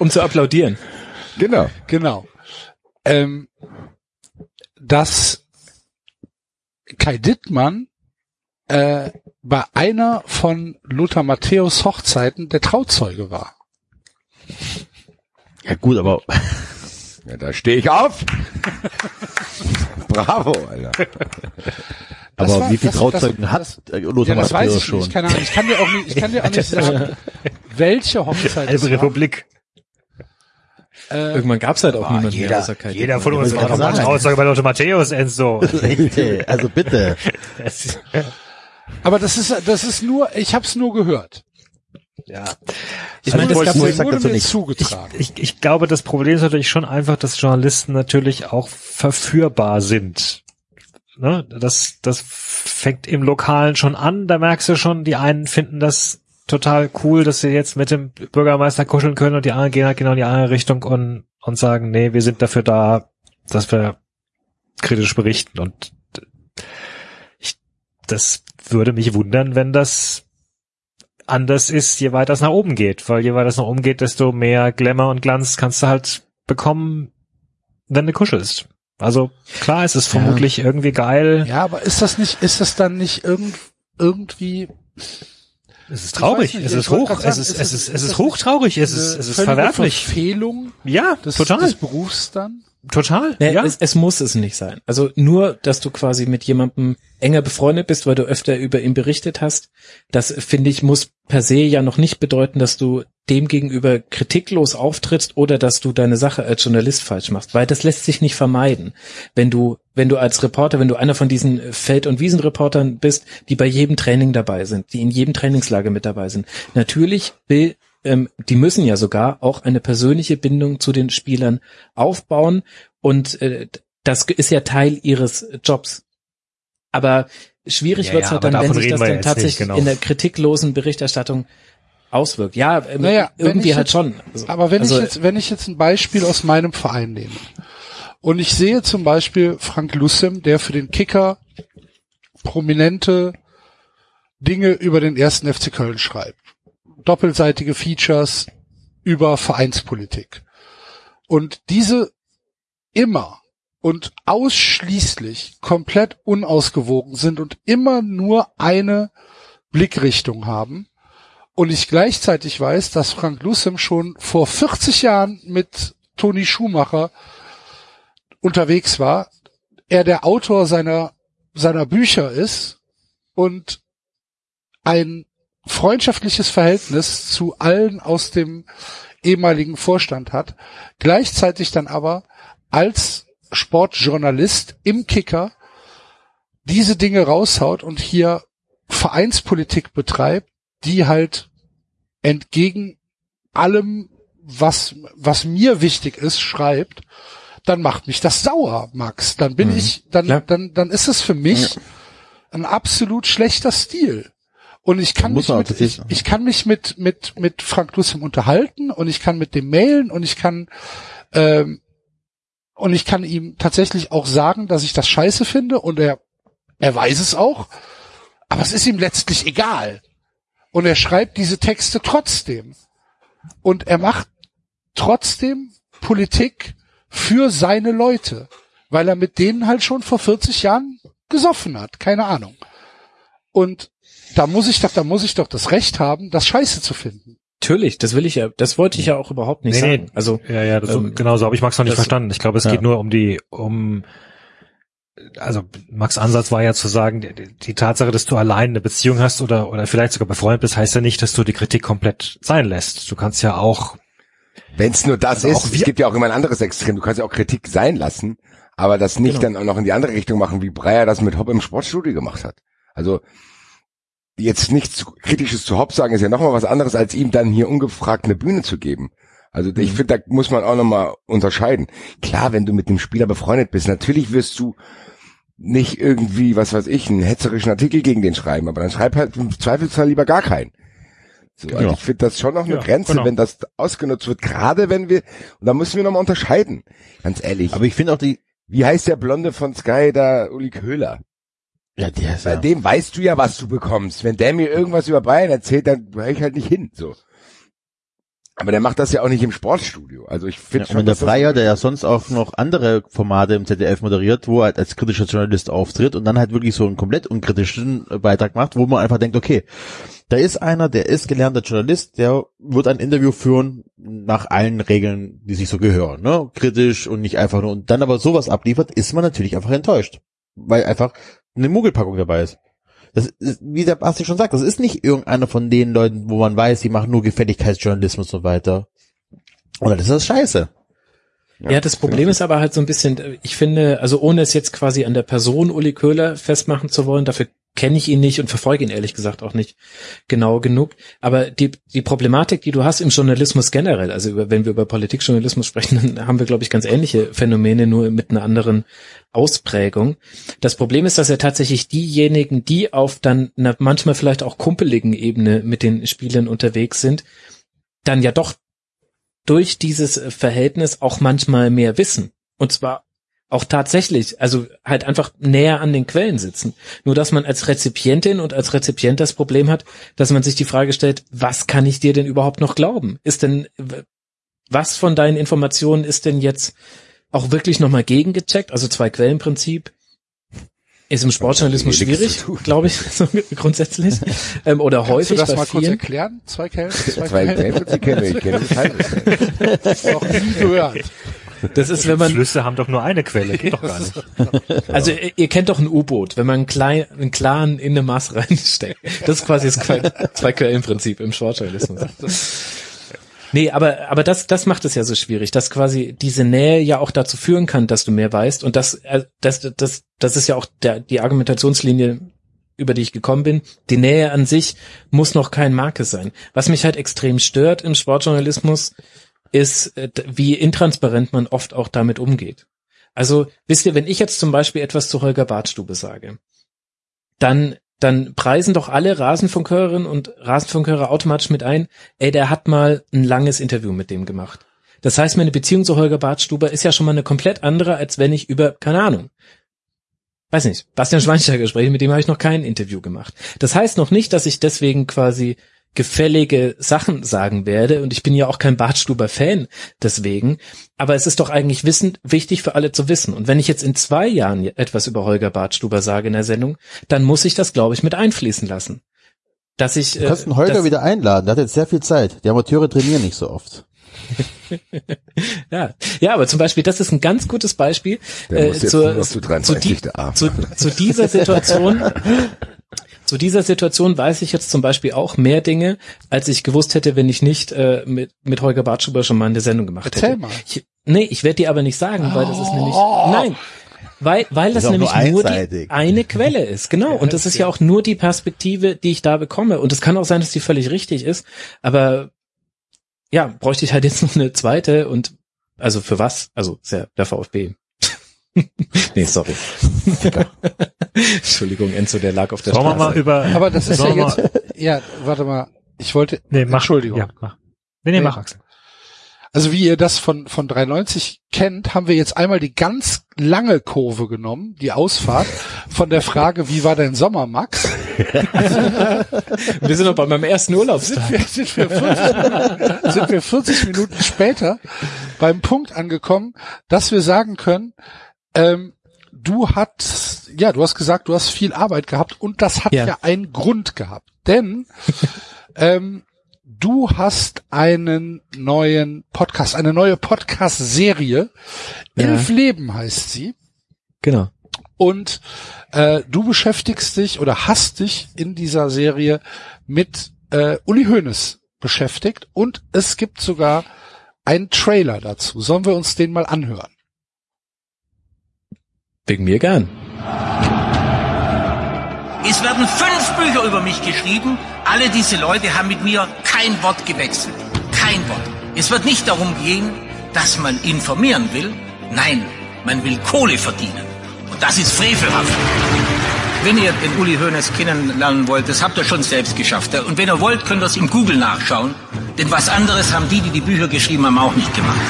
Um zu applaudieren. Genau. Genau. Ähm, dass Kai Dittmann äh, bei einer von Lothar Matthäus Hochzeiten der Trauzeuge war. Ja gut, aber Ja, da stehe ich auf. Bravo, Alter. Das aber war- wie viele das- Trauzeugen das- hat das- äh, Lothar Ja, Matthäus ich schon? nicht. Keine Ahnung. Ich kann dir auch nicht, ich kann dir auch nicht sagen, welche Hochzeit es Halbe war. Äh, Irgendwann gab's halt auch niemanden mehr außer Kai Jeder von uns war kann doch mal sein. Aussage bei Lothar Matthäus, Enzo. Richtig, also bitte. Das- aber das ist, das ist nur, ich habe es nur gehört. ja. Ich Also meine, ich es gab Es sagen, wurde dazu mir nichts. zugetragen. Ich, ich glaube, das Problem ist natürlich schon einfach, dass Journalisten natürlich auch verführbar sind. Ne? Das, das fängt im Lokalen schon an. Da merkst du schon, die einen finden das total cool, dass sie jetzt mit dem Bürgermeister kuscheln können und die anderen gehen halt genau in die andere Richtung und, und sagen, nee, wir sind dafür da, dass wir kritisch berichten. Und ich, das würde mich wundern, wenn das anders ist, je weiter es nach oben geht. Weil je weiter es nach oben geht, desto mehr Glamour und Glanz kannst du halt bekommen, wenn du kuschelst. Also klar, es ist vermutlich irgendwie geil. Ja, aber ist das nicht, ist das dann nicht irgend, irgendwie Es ist traurig, nicht, es ist hoch, grad es sagen, ist, es es- ist, ist es ist das hochtraurig, es eine ist, es ist verwerflich. Verfehlung Ja, des, total, des Berufs dann? total. Nee, ja. es, es muss es nicht sein. Also nur, dass du quasi mit jemandem enger befreundet bist, weil du öfter über ihn berichtet hast, das finde ich muss per se ja noch nicht bedeuten, dass du dem gegenüber kritiklos auftrittst oder dass du deine Sache als Journalist falsch machst, weil das lässt sich nicht vermeiden. Wenn du, wenn du als Reporter, wenn du einer von diesen Feld- und Wiesenreportern bist, die bei jedem Training dabei sind, die in jedem Trainingslager mit dabei sind, natürlich will ähm, die müssen ja sogar auch eine persönliche Bindung zu den Spielern aufbauen und äh, das ist ja Teil ihres Jobs. Aber schwierig Ja, wird's ja, halt dann, wenn sich das dann tatsächlich nicht, genau. in der kritiklosen Berichterstattung auswirkt. Ja, äh, Naja, irgendwie halt jetzt- schon. Also, Aber wenn also, ich jetzt, wenn ich jetzt ein Beispiel aus meinem Verein nehme und ich sehe zum Beispiel Frank Lussem, der für den Kicker prominente Dinge über den ersten FC Köln schreibt. Doppelseitige Features über Vereinspolitik. Und diese immer und ausschließlich komplett unausgewogen sind und immer nur eine Blickrichtung haben, und ich gleichzeitig weiß, dass Frank Lussem schon vor 40 Jahren mit Toni Schumacher unterwegs war, er der Autor seiner, seiner Bücher ist und ein freundschaftliches Verhältnis zu allen aus dem ehemaligen Vorstand hat, gleichzeitig dann aber als Sportjournalist im Kicker diese Dinge raushaut und hier Vereinspolitik betreibt, die halt entgegen allem, was, was mir wichtig ist, schreibt, dann macht mich das sauer, Max. Dann bin Mhm. ich, dann, Klar. dann, dann ist es für mich ein absolut schlechter Stil. Und ich kann mich mit, ich, ich kann mich mit, mit, mit Frank Lussem unterhalten und ich kann mit dem mailen und ich kann, ähm, und ich kann ihm tatsächlich auch sagen, dass ich das scheiße finde und er, er weiß es auch, aber es ist ihm letztlich egal. Und er schreibt diese Texte trotzdem. Und er macht trotzdem Politik für seine Leute, weil er mit denen halt schon vor 40 Jahren gesoffen hat, keine Ahnung. Und da muss ich doch, da muss ich doch das Recht haben, das Scheiße zu finden. natürlich, das will ich ja, das wollte ich ja auch überhaupt nicht Nee, nee. sagen. Also Ja, ja, das, Ähm, genau so habe ich Max noch nicht das- verstanden. Ich glaube, es Ja. geht nur um die, um also Max Ansatz war ja zu sagen, die, die Tatsache, dass du allein eine Beziehung hast oder, oder vielleicht sogar befreundet bist, heißt ja nicht, dass du die Kritik komplett sein lässt. Du kannst ja auch Wenn es nur das Also ist, es gibt ja auch immer ein anderes Extrem. Du kannst ja auch Kritik sein lassen, aber das nicht Genau. dann auch noch in die andere Richtung machen, wie Breyer das mit Hopp im Sportstudio gemacht hat. Also jetzt nichts Kritisches zu Hopp sagen, ist ja nochmal was anderes, als ihm dann hier ungefragt eine Bühne zu geben. Also Mhm. ich finde, da muss man auch nochmal unterscheiden. Klar, wenn du mit dem Spieler befreundet bist, natürlich wirst du nicht irgendwie, was weiß ich, einen hetzerischen Artikel gegen den schreiben, aber dann schreib halt im Zweifelsfall lieber gar keinen. So, also Ja. ich finde das schon noch eine Ja, Grenze, genau. wenn das ausgenutzt wird, gerade wenn wir, und da müssen wir nochmal unterscheiden. Ganz ehrlich. Aber ich finde auch die, wie heißt der Blonde von Sky da, Uli Köhler? ja, der ist Bei ja, dem weißt du ja, was du bekommst. Wenn der mir irgendwas über Bayern erzählt, dann höre ich halt nicht hin, so. Aber der macht das ja auch nicht im Sportstudio. Also ich ja, finde und der Freier, der ja sonst auch noch andere Formate im ZDF moderiert, wo er halt als kritischer Journalist auftritt und dann halt wirklich so einen komplett unkritischen Beitrag macht, wo man einfach denkt, okay, da ist einer, der ist gelernter Journalist, der wird ein Interview führen nach allen Regeln, die sich so gehören, ne? Kritisch und nicht einfach nur, und dann aber sowas abliefert, ist man natürlich einfach enttäuscht. Weil einfach eine Muggelpackung dabei ist. Das ist, wie der Basti schon sagt, das ist nicht irgendeiner von den Leuten, wo man weiß, die machen nur Gefälligkeitsjournalismus und so weiter. Oder das ist scheiße. Ja, das Problem ist aber halt so ein bisschen, äh, ich finde, also ohne es jetzt quasi an der Person Uli Köhler festmachen zu wollen, dafür kenne ich ihn nicht und verfolge ihn ehrlich gesagt auch nicht genau genug. Aber die, die Problematik, die du hast im Journalismus generell, also über, wenn wir über Politikjournalismus sprechen, dann haben wir, glaube ich, ganz ähnliche Phänomene, nur mit einer anderen Ausprägung. Das Problem ist, dass ja tatsächlich diejenigen, die auf dann einer manchmal vielleicht auch kumpeligen Ebene mit den Spielern unterwegs sind, dann ja doch durch dieses Verhältnis auch manchmal mehr wissen. Und zwar auch tatsächlich, also halt einfach näher an den Quellen sitzen. Nur dass man als Rezipientin und als Rezipient das Problem hat, dass man sich die Frage stellt, was kann ich dir denn überhaupt noch glauben? Ist denn, was von deinen Informationen ist denn jetzt auch wirklich nochmal gegengecheckt? Also zwei Quellenprinzip ist im Sportjournalismus schwierig, glaube ich, so grundsätzlich. Ähm, oder Kannst du häufig das bei mal kurz vielen. erklären? Zwei Quellen? Zwei Zwei Quellen? Games, die kenne ich, kenne ich halt. Noch nie gehört. Das ist, wenn man, Flüsse haben doch nur eine Quelle, geht doch gar nicht. Also ihr, ihr kennt doch ein U-Boot, wenn man einen, klein, einen klaren in eine Maß reinsteckt. Das ist quasi das Que- Zwei-Quellen-Prinzip im Shortjournalismus. Nee, aber, aber das, das macht es ja so schwierig, dass quasi diese Nähe ja auch dazu führen kann, dass du mehr weißt. Und das, äh, das, das, das ist ja auch der, die Argumentationslinie, über die ich gekommen bin. Die Nähe an sich muss noch kein Marke sein. Was mich halt extrem stört im Sportjournalismus, ist, äh, wie intransparent man oft auch damit umgeht. Also, wisst ihr, wenn ich jetzt zum Beispiel etwas zu Holger Badstube sage, dann, dann preisen doch alle Rasenfunkhörerinnen und Rasenfunkhörer automatisch mit ein, ey, der hat mal ein langes Interview mit dem gemacht. Das heißt, meine Beziehung zu Holger Badstuber ist ja schon mal eine komplett andere, als wenn ich über, keine Ahnung, weiß nicht, Bastian Schweinsteiger spreche, mit dem habe ich noch kein Interview gemacht. Das heißt noch nicht, dass ich deswegen quasi gefällige Sachen sagen werde und ich bin ja auch kein Bartstuber-Fan deswegen, aber es ist doch eigentlich wissen, wichtig für alle zu wissen. Und wenn ich jetzt in zwei Jahren etwas über Holger Bartstuber sage in der Sendung, dann muss ich das, glaube ich, mit einfließen lassen. Dass ich, Du kannst äh, einen Holger dass- wieder einladen, der hat jetzt sehr viel Zeit. Die Amateure trainieren nicht so oft. Ja, ja, aber zum Beispiel, das ist ein ganz gutes Beispiel äh, zur, zu zu, 23, die, der Arme. zu, zu dieser Situation. Zu dieser Situation weiß ich jetzt zum Beispiel auch mehr Dinge, als ich gewusst hätte, wenn ich nicht äh, mit, mit Holger Bartschuber schon mal eine Sendung gemacht Erzähl hätte. mal. Ich, nee, ich werde die aber nicht sagen, weil das ist nämlich Oh. nein, weil weil das, auch nämlich nur nur, die eine Quelle ist, genau. Und das ist ja auch nur die Perspektive, die ich da bekomme. Und es kann auch sein, dass die völlig richtig ist, aber ja, bräuchte ich halt jetzt noch eine zweite und also für was? Also ist ja der VfB. nee, sorry. Entschuldigung, Enzo, der lag auf der Sollen wir Straße. mal über, Aber das ist ja wir jetzt, ja, warte mal, ich wollte, nee, mach, Entschuldigung. Ja, mach. Nee, nee, Nee. mach, Axel. Also wie ihr das von, von 390 kennt, haben wir jetzt einmal die ganz lange Kurve genommen, die Ausfahrt, von der Frage, wie war dein Sommer, Max? Wir sind noch bei meinem ersten Urlaubstag. Wir, sind, wir 40 Minuten, sind wir 40 Minuten später beim Punkt angekommen, dass wir sagen können, ähm, du hast, ja, du hast gesagt, du hast viel Arbeit gehabt und das hat ja, Ja. einen Grund gehabt. Denn ähm, du hast einen neuen Podcast, eine neue Podcast-Serie. Ja. Elf Leben heißt sie. Genau. Und äh, du beschäftigst dich oder hast dich in dieser Serie mit äh, Uli Hoeneß beschäftigt und es gibt sogar einen Trailer dazu. Sollen wir uns den mal anhören? Wegen mir gern. Es werden fünf Bücher über mich geschrieben. Alle diese Leute haben mit mir kein Wort gewechselt. Kein Wort. Es wird nicht darum gehen, dass man informieren will. Nein, man will Kohle verdienen. Und das ist frevelhaft. Wenn ihr den Uli Hoeneß kennenlernen wollt, das habt ihr schon selbst geschafft. Und wenn ihr wollt, könnt ihr es im Google nachschauen. Denn was anderes haben die, die die Bücher geschrieben haben, auch nicht gemacht.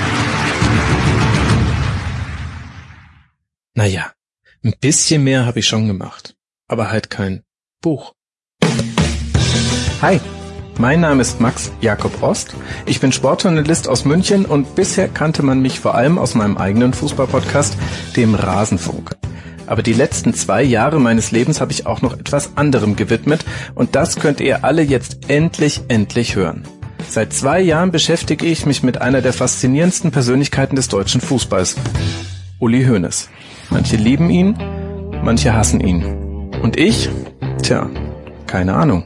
Naja, ein bisschen mehr habe ich schon gemacht. Aber halt kein Buch. Hi, mein Name ist Max Jakob Ost. Ich bin Sportjournalist aus München und bisher kannte man mich vor allem aus meinem eigenen Fußballpodcast, dem Rasenfunk. Aber die letzten zwei Jahre meines Lebens habe ich auch noch etwas anderem gewidmet und das könnt ihr alle jetzt endlich, endlich hören. Seit zwei Jahren beschäftige ich mich mit einer der faszinierendsten Persönlichkeiten des deutschen Fußballs. Uli Hoeneß. Manche lieben ihn, manche hassen ihn. Und ich? Tja, keine Ahnung.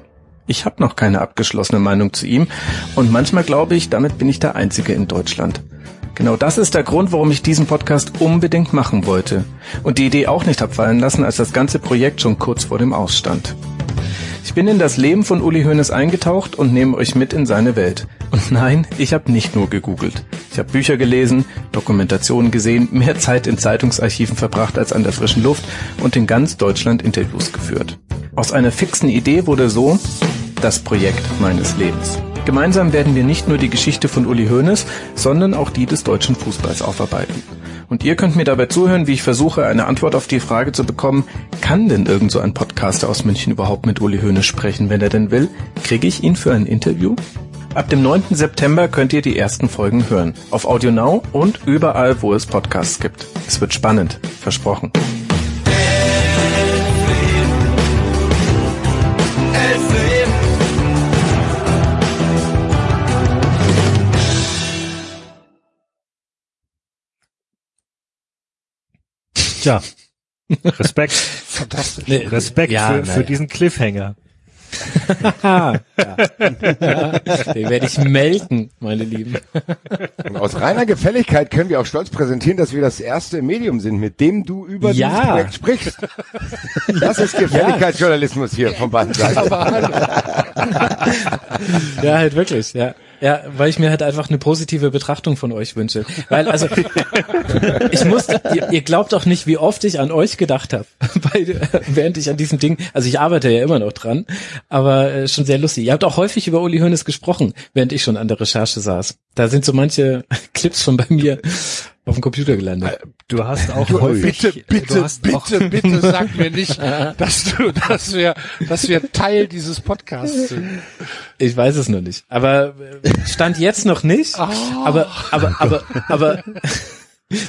Ich habe noch keine abgeschlossene Meinung zu ihm und manchmal glaube ich, damit bin ich der Einzige in Deutschland. Genau das ist der Grund, warum ich diesen Podcast unbedingt machen wollte und die Idee auch nicht abfallen lassen, als das ganze Projekt schon kurz vor dem Ausstand. Ich bin in das Leben von Uli Hoeneß eingetaucht und nehme euch mit in seine Welt. Und nein, ich habe nicht nur gegoogelt. Ich habe Bücher gelesen, Dokumentationen gesehen, mehr Zeit in Zeitungsarchiven verbracht als an der frischen Luft und in ganz Deutschland Interviews geführt. Aus einer fixen Idee wurde so das Projekt meines Lebens. Gemeinsam werden wir nicht nur die Geschichte von Uli Hoeneß, sondern auch die des deutschen Fußballs aufarbeiten. Und ihr könnt mir dabei zuhören, wie ich versuche, eine Antwort auf die Frage zu bekommen, kann denn irgend so ein Podcaster aus München überhaupt mit Uli Hoeneß sprechen, wenn er denn will? Kriege ich ihn für ein Interview? Ab dem 9. September könnt ihr die ersten Folgen hören. Auf Audio Now und überall, wo es Podcasts gibt. Es wird spannend. Versprochen. Tja. Respekt. Fantastisch. Nee, Respekt ja, für, na für ja. diesen Cliffhanger. ja. Den werde ich melken, meine Lieben. Und aus reiner Gefälligkeit können wir auch stolz präsentieren, dass wir das erste Medium sind, mit dem du über Ja. dieses Projekt sprichst. Das ist Gefälligkeitsjournalismus hier von beiden Seiten. Ja, halt wirklich, ja. Ja, weil ich mir halt einfach eine positive Betrachtung von euch wünsche. Weil, also, ich musste, ihr, ihr glaubt doch nicht, wie oft ich an euch gedacht habe, während ich an diesem Ding, also ich arbeite ja immer noch dran, aber äh, schon sehr lustig. Ihr habt auch häufig über Uli Hoeneß gesprochen, während ich schon an der Recherche saß. Da sind so manche Clips schon bei mir auf dem Computer gelandet. Du hast auch Du, häufig, bitte, du bitte, hast bitte, auch, bitte sag mir nicht, dass du, dass wir, dass wir Teil dieses Podcasts sind. Ich weiß es noch nicht. Aber äh, stand jetzt noch nicht. Aber, aber, aber, aber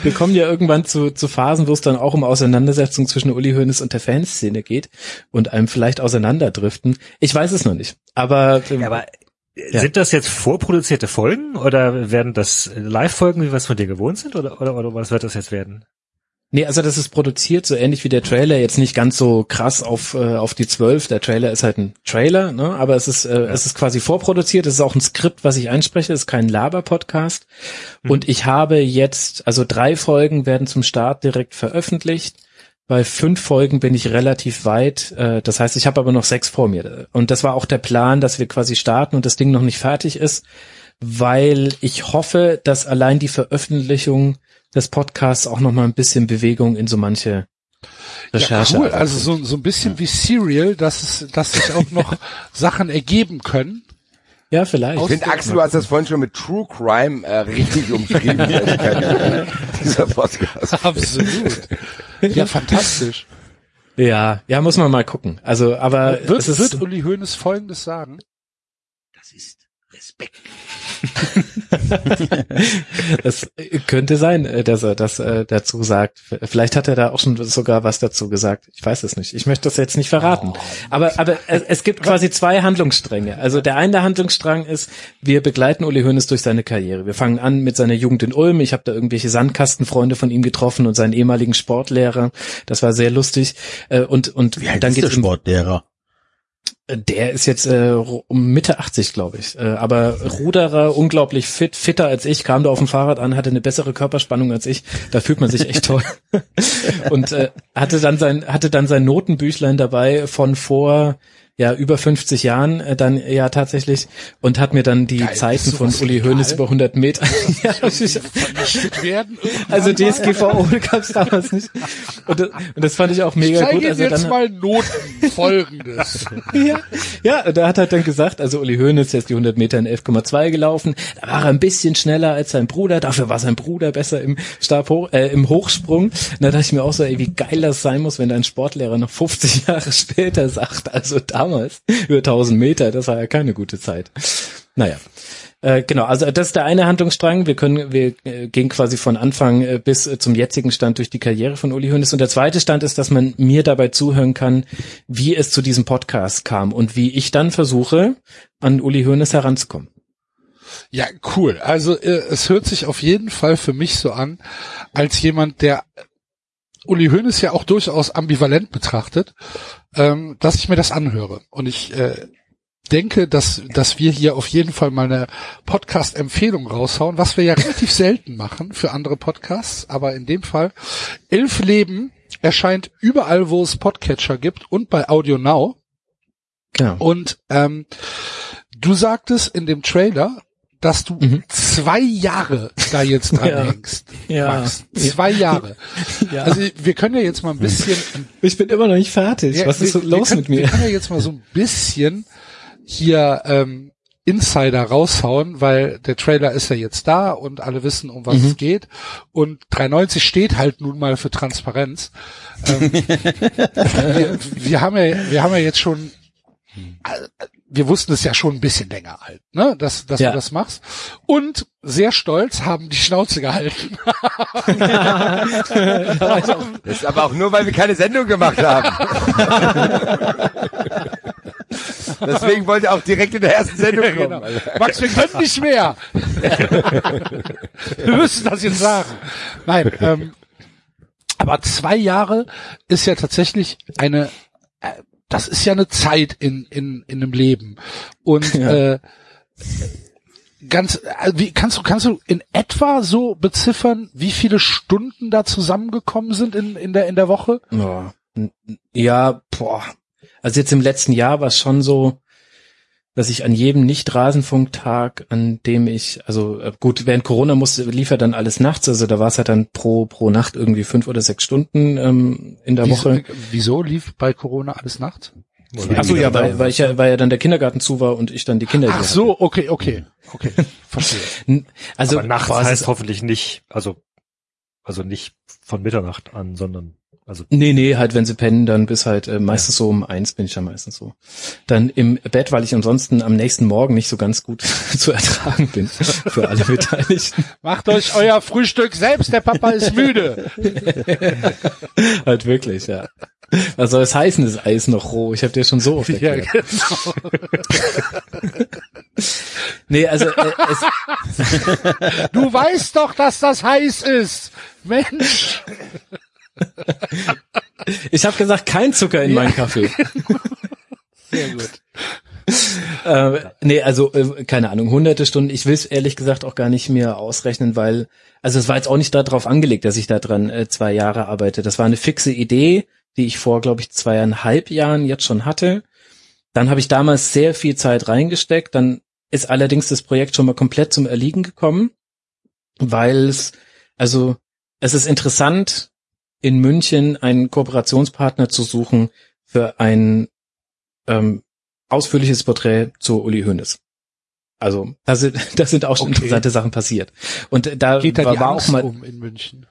wir kommen ja irgendwann zu, zu Phasen, wo es dann auch um Auseinandersetzungen zwischen Uli Hoeneß und der Fanszene geht und einem vielleicht auseinanderdriften. Ich weiß es noch nicht. Aber, Ja, aber sind das jetzt vorproduzierte Folgen oder werden das Live-Folgen, wie wir es von dir gewohnt sind oder, oder, oder was wird das jetzt werden? Nee, also das ist produziert, so ähnlich wie der Trailer, jetzt nicht ganz so krass auf, äh, auf die zwölf. Der Trailer ist halt ein Trailer, ne? aber es ist, äh, es ist quasi vorproduziert, es ist auch ein Skript, was ich einspreche, es ist kein Laber-Podcast. Und ich habe jetzt, also drei Folgen werden zum Start direkt veröffentlicht. Bei fünf Folgen bin ich relativ weit. Äh, das heißt, ich habe aber noch sechs vor mir. Und das war auch der Plan, dass wir quasi starten und das Ding noch nicht fertig ist, weil ich hoffe, dass allein die Veröffentlichung des Podcasts auch noch mal ein bisschen Bewegung in so manche Recherche. Ja, cool. Also so, so ein bisschen wie Serial, dass es, dass sich auch noch Sachen ergeben können. Ja, vielleicht. Ich finde, Axel, du hast das vorhin schon mit True Crime äh, richtig umschrieben. dieser Podcast. Absolut. Ja, fantastisch. Ja, ja, muss man mal gucken. Also, aber Wird, es ist, wird Uli Hoeneß Folgendes sagen? Das ist Respekt. das könnte sein, äh, dass er das äh, dazu sagt. Vielleicht hat er da auch schon sogar was dazu gesagt. Ich weiß es nicht. Ich möchte das jetzt nicht verraten. Aber, aber es, gibt quasi zwei Handlungsstränge. Also der eine Handlungsstrang ist, wir begleiten Uli Hoeneß durch seine Karriere. Wir fangen an mit seiner Jugend in Ulm. Ich habe da irgendwelche Sandkastenfreunde von ihm getroffen und seinen ehemaligen Sportlehrer. Das war sehr lustig. Äh, Und, und Wie dann ist der geht's um- Sportlehrer? Der ist jetzt äh, um Mitte 80, glaube ich. Äh, aber Ruderer, unglaublich fit, fitter als ich, kam da auf dem Fahrrad an, hatte eine bessere Körperspannung als ich. Da fühlt man sich echt toll. Und äh, hatte dann sein hatte dann sein Notenbüchlein dabei von vor ja über 50 Jahren äh, dann ja tatsächlich und hat mir dann die Geil, Zeiten von Uli? Hoeneß über 100 Meter. ja, ich, werden. also? DSGVO gab's damals nicht. Und, das- und das fand ich auch Ich mega zeige gut. Also jetzt dann, mal Noten folgendes. ja, ja, da hat er dann gesagt, also Uli Hoeneß, der ist die 100 Meter in 11,2 gelaufen, da war er ein bisschen schneller als sein Bruder, dafür war sein Bruder besser im Stab hoch, äh, im Hochsprung. Und da dachte ich mir auch so, ey, wie geil das sein muss, wenn dein Sportlehrer noch 50 Jahre später sagt, also damals über 1000 Meter, das war ja keine gute Zeit. Naja. Äh, genau, also das ist der eine Handlungsstrang. Wir können, wir äh, gehen quasi von Anfang äh, bis äh, zum jetzigen Stand durch die Karriere von Uli Hoeneß. Und der zweite Stand ist, dass man mir dabei zuhören kann, wie es zu diesem Podcast kam und wie ich dann versuche, an Uli Hoeneß heranzukommen. Ja, cool. Also äh, es hört sich auf jeden Fall für mich so an, als jemand, der Uli Hoeneß ja auch durchaus ambivalent betrachtet, ähm, dass ich mir das anhöre. Und ich äh, denke, dass, dass wir hier auf jeden Fall mal eine Podcast-Empfehlung raushauen, was wir ja relativ selten machen für andere Podcasts, aber in dem Fall Elf Leben erscheint überall, wo es Podcatcher gibt und bei Audio Now. Genau. Und ähm, du sagtest in dem Trailer, dass du Mhm. zwei Jahre da jetzt dran Ja. hängst. Ja. Max. Zwei Jahre. Ja. Also wir können ja jetzt mal ein bisschen. ich bin immer noch nicht fertig. Ja, Was ist wir, wir los können, mit mir? Wir können ja jetzt mal so ein bisschen hier ähm, Insider raushauen, weil der Trailer ist ja jetzt da und alle wissen, um was Mhm. es geht. Und 390 steht halt nun mal für Transparenz. Ähm, wir, wir haben ja, wir haben ja jetzt schon, äh, wir wussten es ja schon ein bisschen länger halt, ne, dass, dass Ja. du das machst. Und sehr stolz haben die Schnauze gehalten. Das ist aber auch nur, weil wir keine Sendung gemacht haben. Deswegen wollte er auch direkt in der ersten Sendung kommen. Genau. Max, wir können nicht mehr. wir müssen das jetzt sagen. Nein, ähm, aber zwei Jahre ist ja tatsächlich eine, das ist ja eine Zeit in, in, in einem Leben. Und äh, ganz, äh, wie kannst du, kannst du in etwa so beziffern, wie viele Stunden da zusammengekommen sind in, in der, in der Woche? Ja, ja, boah. Also jetzt im letzten Jahr war es schon so, dass ich an jedem Nicht-Rasenfunktag, an dem ich, also äh, gut, während Corona musste, lief ja dann alles nachts, also da war es halt dann pro pro Nacht irgendwie fünf oder sechs Stunden ähm, in der Woche. Wieso, wieso lief bei Corona alles nachts? Ach so, ja, weil, weil ich ja, weil ja dann der Kindergarten zu war und ich dann die Kinder. Ach so, okay, okay, okay, verstehe. Also Aber nachts heißt hoffentlich nicht, also, also nicht von Mitternacht an, sondern, also, Nee, nee, halt, wenn sie pennen, dann bis halt äh, meistens so um eins bin ich ja meistens so. Dann im Bett, weil ich ansonsten am nächsten Morgen nicht so ganz gut zu ertragen bin für alle Beteiligten. Macht euch euer Frühstück selbst, der Papa ist müde. halt wirklich, ja. Was soll es heißen, das Eis noch roh? Ich habe dir schon so oft Ja, erklärt. genau. Nee, also äh, es, Du weißt doch, dass das heiß ist. Mensch. ich habe gesagt, kein Zucker in meinen Kaffee. Sehr gut. äh, nee, also äh, keine Ahnung, hunderte Stunden. Ich will es ehrlich gesagt auch gar nicht mehr ausrechnen, weil also es war jetzt auch nicht darauf angelegt, dass ich da dran äh, zwei Jahre arbeite. Das war eine fixe Idee, die ich vor, glaube ich, zweieinhalb Jahren jetzt schon hatte. Dann habe ich damals sehr viel Zeit reingesteckt. Dann ist allerdings das Projekt schon mal komplett zum Erliegen gekommen, weil es also es ist interessant in München einen Kooperationspartner zu suchen für ein ähm, ausführliches Porträt zu Uli Hoeneß. Also, da sind, da sind auch schon Okay. interessante Sachen passiert. Und da Geht da war, war auch mal, um in München?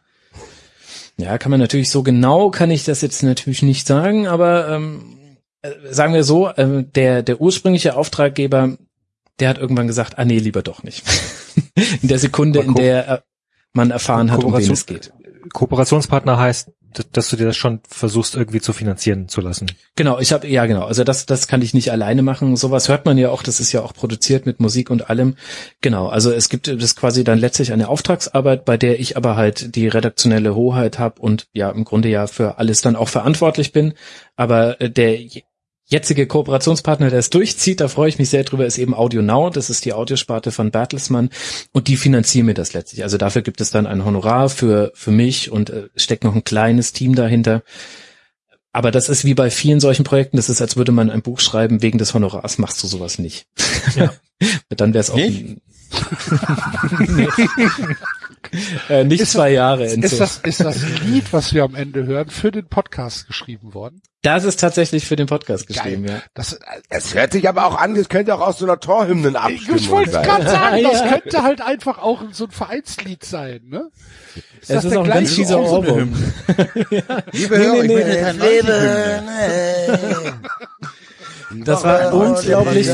ja, kann man natürlich so genau kann ich das jetzt natürlich nicht sagen, aber ähm, äh, sagen wir so, äh, der der ursprüngliche Auftraggeber der hat irgendwann gesagt, ah nee, lieber doch nicht. in der Sekunde, in der äh, man erfahren hat, um wen es geht. Kooperationspartner heißt, dass du dir das schon versuchst irgendwie zu finanzieren zu lassen. Genau, ich habe ja genau, also das das kann ich nicht alleine machen. Sowas hört man ja auch, das ist ja auch produziert mit Musik und allem. Genau, also es gibt das quasi dann letztlich eine Auftragsarbeit, bei der ich aber halt die redaktionelle Hoheit habe und ja im Grunde ja für alles dann auch verantwortlich bin, aber äh, der jetzige Kooperationspartner, der es durchzieht, da freue ich mich sehr drüber, ist eben Audio Now. Das ist die Audiosparte von Bertelsmann und die finanzieren mir das letztlich. Also dafür gibt es dann ein Honorar für, für mich und äh, steckt noch ein kleines Team dahinter. Aber das ist wie bei vielen solchen Projekten, das ist, als würde man ein Buch schreiben, wegen des Honorars machst du sowas nicht. Ja. dann wäre es auch? äh, nicht Ist zwei Jahre. Ist Enzo. das, ist das Lied, was wir am Ende hören, für den Podcast geschrieben worden? Das ist tatsächlich für den Podcast geschrieben, ja. Das, Es hört sich aber auch an, das könnte auch aus so einer Torhymnenabstimmung ich wollte sein. gerade sagen, das Ja. könnte halt einfach auch so ein Vereinslied sein, ne? Ist Es das ist der auch ein ganz fieser? Ohrwurm. Liebe Nee, Hörer, nee, ich nee, möchte kein Das war unglaublich.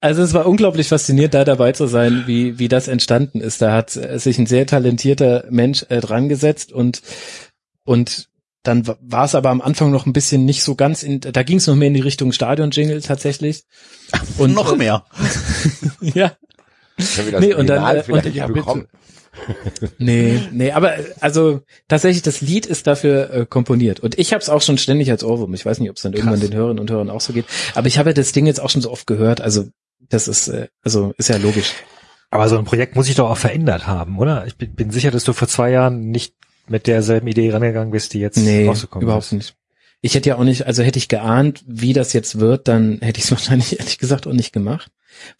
Also es war unglaublich faszinierend, da dabei zu sein, wie, wie das entstanden ist. Da hat äh, sich ein sehr talentierter Mensch äh, dran gesetzt und, und dann wa- war es aber am Anfang noch ein bisschen nicht so ganz in, da ging es noch mehr in die Richtung Stadion-Jingle tatsächlich. Und, Noch äh, mehr. Ja, das Nee, und dann, äh, und- ja, bekommen? nee, nee, aber also tatsächlich das Lied ist dafür äh, komponiert und ich habe es auch schon ständig als Ohrwurm. Ich weiß nicht, ob es dann irgendwann den Hörerinnen und Hörern auch so geht, aber ich habe ja das Ding jetzt auch schon so oft gehört. Also das ist äh, also ist ja logisch. Aber so ein Projekt muss sich doch auch verändert haben, oder? Ich bin, bin sicher, dass du vor zwei Jahren nicht mit derselben Idee rangegangen bist, die jetzt Nee, rausgekommen überhaupt ist. nicht. Ich hätte ja auch nicht, also hätte ich geahnt, wie das jetzt wird, dann hätte ich es wahrscheinlich ehrlich gesagt auch nicht gemacht,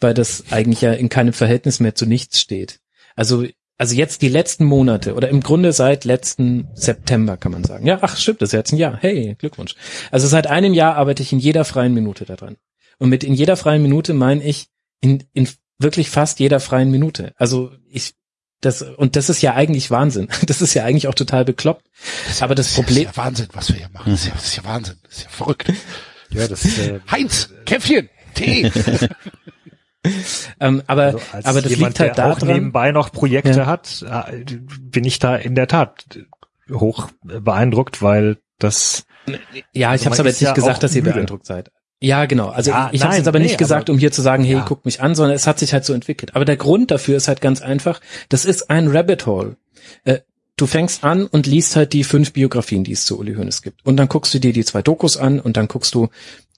weil das eigentlich ja in keinem Verhältnis mehr zu nichts steht. Also, also jetzt die letzten Monate oder im Grunde seit letzten September kann man sagen. Ja, ach stimmt, das ist jetzt ein Jahr. Hey, Glückwunsch. Also seit einem Jahr arbeite ich in jeder freien Minute daran. Und mit in jeder freien Minute meine ich in, in wirklich fast jeder freien Minute. Also ich, das, und das ist ja eigentlich Wahnsinn. Das ist ja eigentlich auch total bekloppt. Aber das ist Problem, ja Wahnsinn, was wir hier machen. Das ist ja, das ist ja Wahnsinn. Das ist ja verrückt. Ja, das äh, Heinz, Käffchen, Tee. Ähm, aber, also als aber das jemand, liegt halt der auch daran. nebenbei noch Projekte Ja. hat, äh, bin ich da in der Tat hoch beeindruckt, weil das Ja, ich Also habe es aber ist jetzt nicht gesagt, auch dass ihr müde. beeindruckt seid. Ja, genau. Also Ja, ich habe jetzt aber nicht nee, gesagt, aber- um hier zu sagen, hey, Ja. guck mich an, sondern es hat sich halt so entwickelt. Aber der Grund dafür ist halt ganz einfach. Das ist ein Rabbit Hole. Äh, du fängst an und liest halt die fünf Biografien, die es zu Uli Hoeneß gibt. Und dann guckst du dir die zwei Dokus an und dann guckst du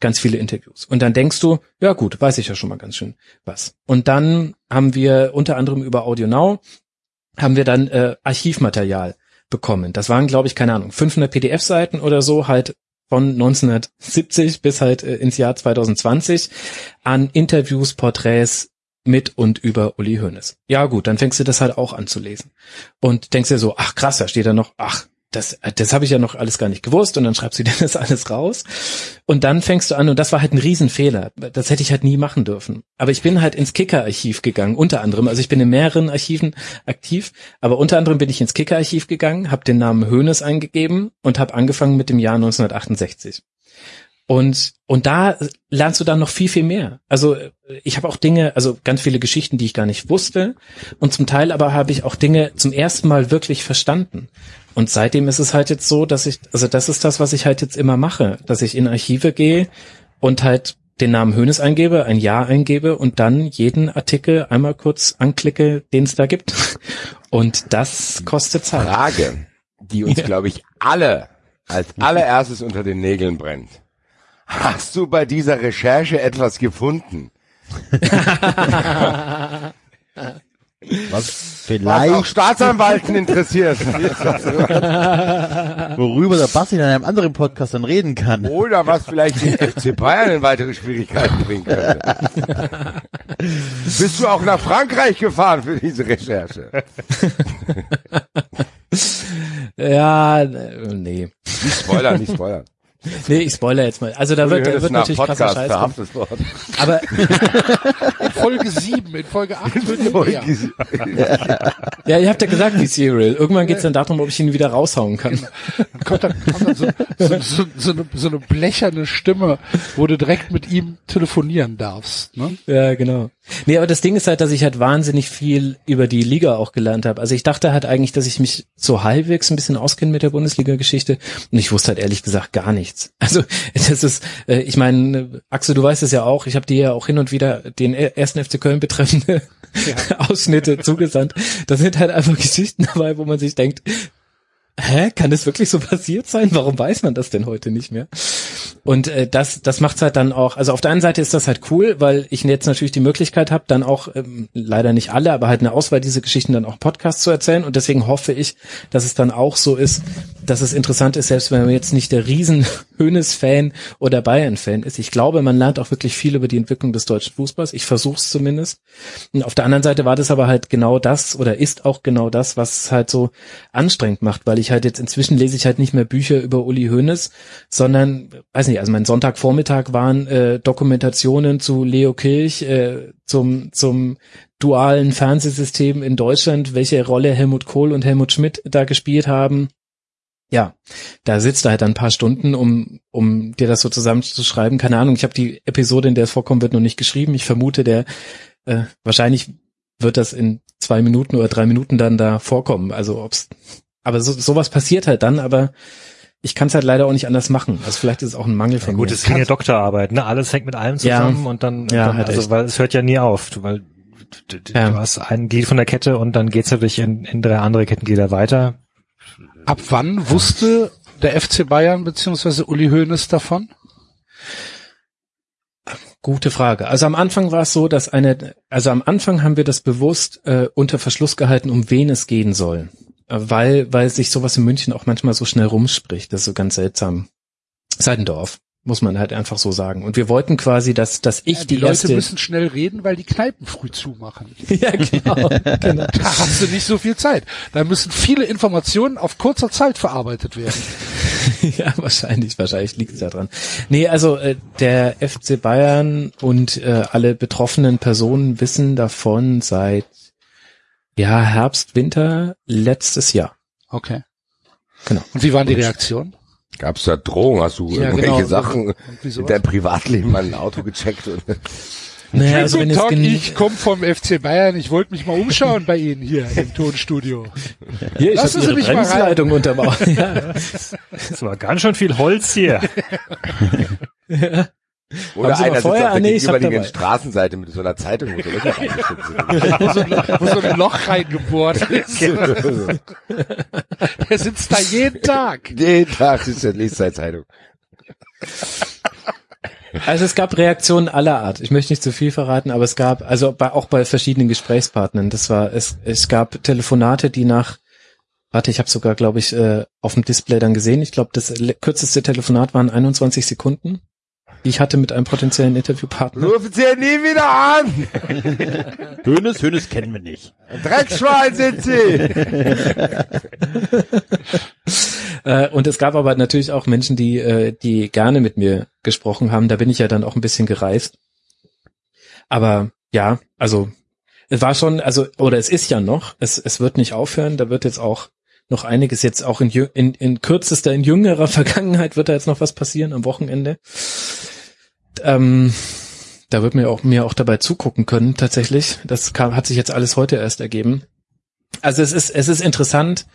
ganz viele Interviews. Und dann denkst du, ja gut, weiß ich ja schon mal ganz schön was. Und dann haben wir unter anderem über Audio Now haben wir dann äh, Archivmaterial bekommen. Das waren, glaube ich, keine Ahnung, 500 PDF-Seiten oder so, halt von 1970 bis halt äh, ins Jahr 2020 an Interviews, Porträts mit und über Uli Hoeneß. Ja gut, dann fängst du das halt auch an zu lesen und denkst dir so, ach krass, da steht da noch, ach, das, das habe ich ja noch alles gar nicht gewusst und dann schreibst du dir das alles raus und dann fängst du an und das war halt ein Riesenfehler. Das hätte ich halt nie machen dürfen. Aber ich bin halt ins Kicker-Archiv gegangen, unter anderem. Also ich bin in mehreren Archiven aktiv, aber unter anderem bin ich ins Kicker-Archiv gegangen, habe den Namen Hoeneß eingegeben und habe angefangen mit dem Jahr 1968. Und, und da lernst du dann noch viel, viel mehr. Also ich habe auch Dinge, also ganz viele Geschichten, die ich gar nicht wusste. Und zum Teil aber habe ich auch Dinge zum ersten Mal wirklich verstanden. Und seitdem ist es halt jetzt so, dass ich, also das ist das, was ich halt jetzt immer mache, dass ich in Archive gehe und halt den Namen Hönes eingebe, ein Jahr eingebe und dann jeden Artikel einmal kurz anklicke, den es da gibt. Und das kostet Zeit. Frage, die uns, Ja. glaube ich, alle als allererstes unter den Nägeln brennt. Hast du bei dieser Recherche etwas gefunden? Was Was auch vielleicht, Staatsanwalten interessiert. worüber der Basti in einem anderen Podcast dann reden kann. Oder was vielleicht den FC Bayern in weitere Schwierigkeiten bringen könnte. Bist du auch nach Frankreich gefahren für diese Recherche? Ja, äh, nee. Nicht spoilern, nicht spoilern. Nee, ich spoiler jetzt mal. Also da wird, da wird natürlich krasser Podcast Scheiß kommen. verhaftet worden. Aber In Folge 7, in Folge 8 wird er mehr. ja, ihr habt ja gesagt, wie Serial. Irgendwann geht's dann darum, ob ich ihn wieder raushauen kann. Dann kommt dann, kommt dann so, so, so, so, eine, so eine blecherne Stimme, wo du direkt mit ihm telefonieren darfst. Ne? Ja, genau. Nee, aber das Ding ist halt, dass ich halt wahnsinnig viel über die Liga auch gelernt habe. Also ich dachte halt eigentlich, dass ich mich so halbwegs ein bisschen auskenne mit der Bundesliga-Geschichte und ich wusste halt ehrlich gesagt gar nichts. Also das ist, äh, ich meine, Axel, du weißt es ja auch, ich habe dir ja auch hin und wieder den ersten FC Köln betreffende Ausschnitte zugesandt. Da sind halt einfach Geschichten dabei, wo man sich denkt, hä, kann das wirklich so passiert sein? Warum weiß man das denn heute nicht mehr? Und äh, das, das macht's halt dann auch. Also auf der einen Seite ist das halt cool, weil ich jetzt natürlich die Möglichkeit habe, dann auch ähm, leider nicht alle, aber halt eine Auswahl dieser Geschichten dann auch Podcasts zu erzählen. Und deswegen hoffe ich, dass es dann auch so ist, dass es interessant ist, selbst wenn man jetzt nicht der riesen Hönes-Fan oder Bayern-Fan ist. Ich glaube, man lernt auch wirklich viel über die Entwicklung des deutschen Fußballs. Ich versuche es zumindest. Und auf der anderen Seite war das aber halt genau das oder ist auch genau das, was es halt so anstrengend macht, weil ich halt jetzt inzwischen lese ich halt nicht mehr Bücher über Uli Hoeneß, sondern weiß nicht, also mein Sonntagvormittag waren äh, Dokumentationen zu Leo Kirch, äh, zum zum dualen Fernsehsystem in Deutschland, welche Rolle Helmut Kohl und Helmut Schmidt da gespielt haben. Ja, da sitzt er halt ein paar Stunden, um, um dir das so zusammenzuschreiben. Keine Ahnung, ich habe die Episode, in der es vorkommen wird, noch nicht geschrieben. Ich vermute, der äh, wahrscheinlich wird das in zwei Minuten oder drei Minuten dann da vorkommen. Also ob's, aber so, sowas passiert halt dann, aber ich kann es halt leider auch nicht anders machen. Also vielleicht ist es auch ein Mangel von Ja, gut, mir. es ist eine Doktorarbeit, ne? Alles hängt mit allem zusammen und dann, Ja, dann halt also echt. weil es hört ja nie auf, weil du, du, Ja. du hast ein Glied von der Kette und dann geht's natürlich in, in drei andere Kettenglieder weiter. Ab wann wusste der FC Bayern beziehungsweise Uli Hoeneß davon? Gute Frage. Also am Anfang war es so, dass eine, also am Anfang haben wir das bewusst äh, unter Verschluss gehalten, um wen es gehen soll. Weil, weil sich sowas in München auch manchmal so schnell rumspricht. Das ist so ganz seltsam. Seidendorf, muss man halt einfach so sagen. Und wir wollten quasi, dass, dass ich Ja, die, die, Leute erste. müssen schnell reden, weil die Kneipen früh zumachen. ja, genau. genau. Da hast du nicht so viel Zeit. Da müssen viele Informationen auf kurzer Zeit verarbeitet werden. ja, wahrscheinlich, wahrscheinlich liegt es daran. Nee, also äh, der FC Bayern und äh, alle betroffenen Personen wissen davon seit ja Herbst, Winter letztes Jahr. Okay. Genau. Und wie waren die Reaktionen? Gab's da Drohungen? Hast du Ja, irgendwelche genau. Sachen in deinem Privatleben mal ein Auto gecheckt? Und Naja, also wenn Guten es Tag, gen- ich komme vom FC Bayern. Ich wollte mich mal umschauen bei Ihnen hier im Tonstudio. hier, ich Lassen habe Sie Ihre mich mal rein. Bremsleitung unterbaut. ja. Das war ganz schön viel Holz hier. Oder einer sitzt auf Ah, der nee, ich hab gegenüberliegenden dabei. Straßenseite mit so einer Zeitung, wo so Löcher reingeschnitten sind. wo, so ein, wo so ein Loch reingebohrt ist. Der sitzt da jeden Tag. Jeden Tag ist der Lesezeitung. Also es gab Reaktionen aller Art. Ich möchte nicht zu viel verraten, aber es gab, also bei, auch bei verschiedenen Gesprächspartnern, das war, es, es gab Telefonate, die nach, warte, ich habe sogar, glaube ich, äh, auf dem Display dann gesehen, ich glaube, das kürzeste Telefonat waren 21 Sekunden, die ich hatte mit einem potenziellen Interviewpartner. Rufen Sie nie wieder an! Hönes, Hönes kennen wir nicht. Dreckschwein sind Sie! Äh, und es gab aber natürlich auch Menschen, die, äh, die gerne mit mir gesprochen haben. Da bin ich ja dann auch ein bisschen gereist. Aber ja, also es war schon, also, oder es ist ja noch, es, es wird nicht aufhören, da wird jetzt auch noch einiges jetzt auch in, in, in kürzester, in jüngerer Vergangenheit wird da jetzt noch was passieren am Wochenende. Ähm, da wird mir auch, mir auch dabei zugucken können, tatsächlich. Das kam, hat sich jetzt alles heute erst ergeben. Also es ist, es ist interessant.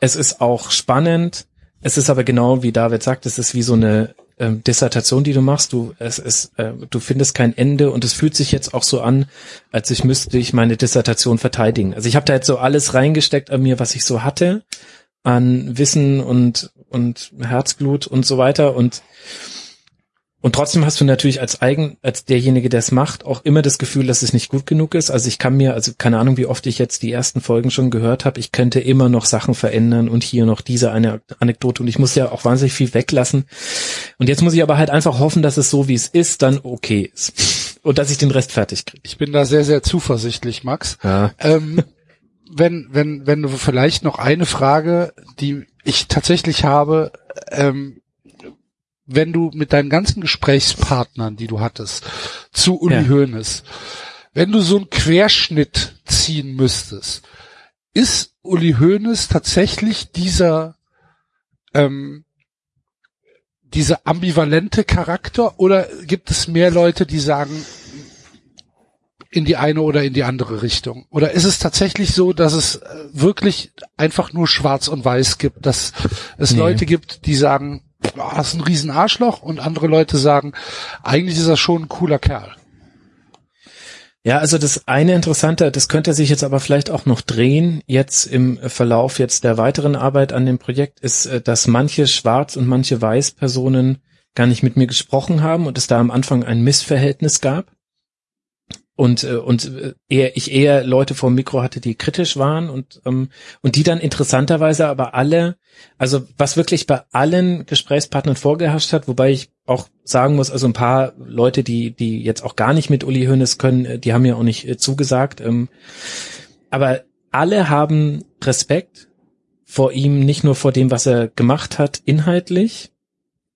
Es ist auch spannend. Es ist aber genau wie David sagt, es ist wie so eine ähm, Dissertation, die du machst. Du, es ist, äh, du findest kein Ende und es fühlt sich jetzt auch so an, als ich müsste ich meine Dissertation verteidigen. Also ich habe da jetzt so alles reingesteckt an mir, was ich so hatte an Wissen und und Herzblut und so weiter und und trotzdem hast du natürlich als eigen, als derjenige, der es macht, auch immer das Gefühl, dass es nicht gut genug ist. Also ich kann mir, also keine Ahnung, wie oft ich jetzt die ersten Folgen schon gehört habe, ich könnte immer noch Sachen verändern und hier noch diese eine Anekdote und ich muss ja auch wahnsinnig viel weglassen. Und jetzt muss ich aber halt einfach hoffen, dass es so wie es ist, dann okay ist. Und dass ich den Rest fertig kriege. Ich bin da sehr, sehr zuversichtlich, Max. Ja. Ähm, wenn, wenn, wenn du vielleicht noch eine Frage, die ich tatsächlich habe, ähm, wenn du mit deinen ganzen Gesprächspartnern, die du hattest, zu Uli Ja. Hoeneß, wenn du so einen Querschnitt ziehen müsstest, ist Uli Hoeneß tatsächlich dieser ähm, dieser ambivalente Charakter oder gibt es mehr Leute, die sagen in die eine oder in die andere Richtung? Oder ist es tatsächlich so, dass es äh, wirklich einfach nur schwarz und weiß gibt, dass es Nee. Leute gibt, die sagen, "Boah, das ist ein riesen Arschloch und andere Leute sagen, eigentlich ist er schon ein cooler Kerl. Ja, also das eine Interessante, das könnte sich jetzt aber vielleicht auch noch drehen, jetzt im Verlauf jetzt der weiteren Arbeit an dem Projekt, ist, äh, dass manche Schwarz- und manche Weiß-Personen gar nicht mit mir gesprochen haben und es da am Anfang ein Missverhältnis gab. Und, äh, und äh, eher, ich eher Leute vor dem Mikro hatte, die kritisch waren und, ähm, und die dann interessanterweise aber alle, also was wirklich bei allen Gesprächspartnern vorgeherrscht hat, wobei ich auch sagen muss, also ein paar Leute, die, die jetzt auch gar nicht mit Uli Hoeneß können, äh, die haben ja auch nicht äh, zugesagt. Ähm, aber alle haben Respekt vor ihm, nicht nur vor dem, was er gemacht hat, inhaltlich,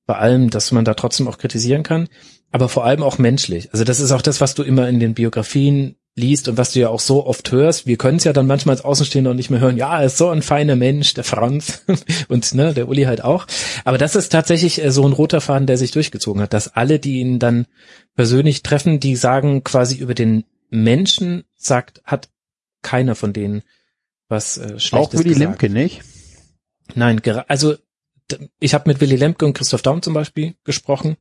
bei allem, dass man da trotzdem auch kritisieren kann, aber vor allem auch menschlich. Also das ist auch das, was du immer in den Biografien liest und was du ja auch so oft hörst. Wir können es ja dann manchmal als Außenstehender noch nicht mehr hören. Ja, er ist so ein feiner Mensch, der Franz und ne, der Uli halt auch. Aber das ist tatsächlich äh, so ein roter Faden, der sich durchgezogen hat, dass alle, die ihn dann persönlich treffen, die sagen quasi über den Menschen sagt, hat keiner von denen was äh, Auch Schlechtes Willy gesagt. Lemke nicht. Nein, also ich habe mit Willy Lemke und Christoph Daum zum Beispiel gesprochen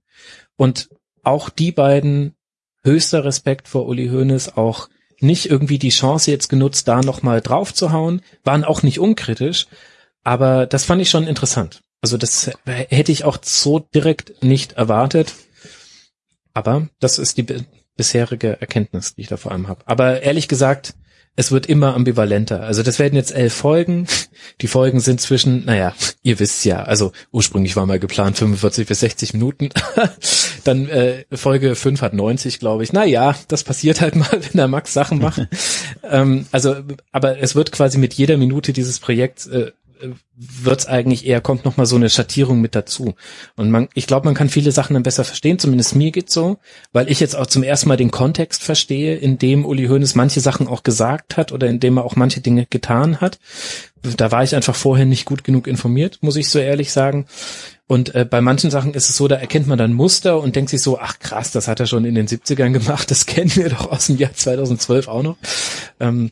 und auch die beiden höchster Respekt vor Uli Hoeneß, auch nicht irgendwie die Chance jetzt genutzt, da nochmal drauf zu hauen, waren auch nicht unkritisch, aber das fand ich schon interessant. Also das hätte ich auch so direkt nicht erwartet, aber das ist die bi- bisherige Erkenntnis, die ich da vor allem habe. Aber ehrlich gesagt, es wird immer ambivalenter. Also das werden jetzt elf Folgen. Die Folgen sind zwischen, naja, ihr wisst ja, also ursprünglich war mal geplant 45 bis 60 Minuten. Dann äh, Folge 5 hat 90, glaube ich. Naja, das passiert halt mal, wenn der Max Sachen macht. ähm, also, aber es wird quasi mit jeder Minute dieses Projekts äh, wird's eigentlich eher, kommt noch mal so eine Schattierung mit dazu. Und man, ich glaube, man kann viele Sachen dann besser verstehen, zumindest mir geht's so, weil ich jetzt auch zum ersten Mal den Kontext verstehe, in dem Uli Hoeneß manche Sachen auch gesagt hat oder in dem er auch manche Dinge getan hat. Da war ich einfach vorher nicht gut genug informiert, muss ich so ehrlich sagen. Und äh, bei manchen Sachen ist es so, da erkennt man dann Muster und denkt sich so, ach krass, das hat er schon in den 70ern gemacht, das kennen wir doch aus dem Jahr 2012 auch noch. Ähm,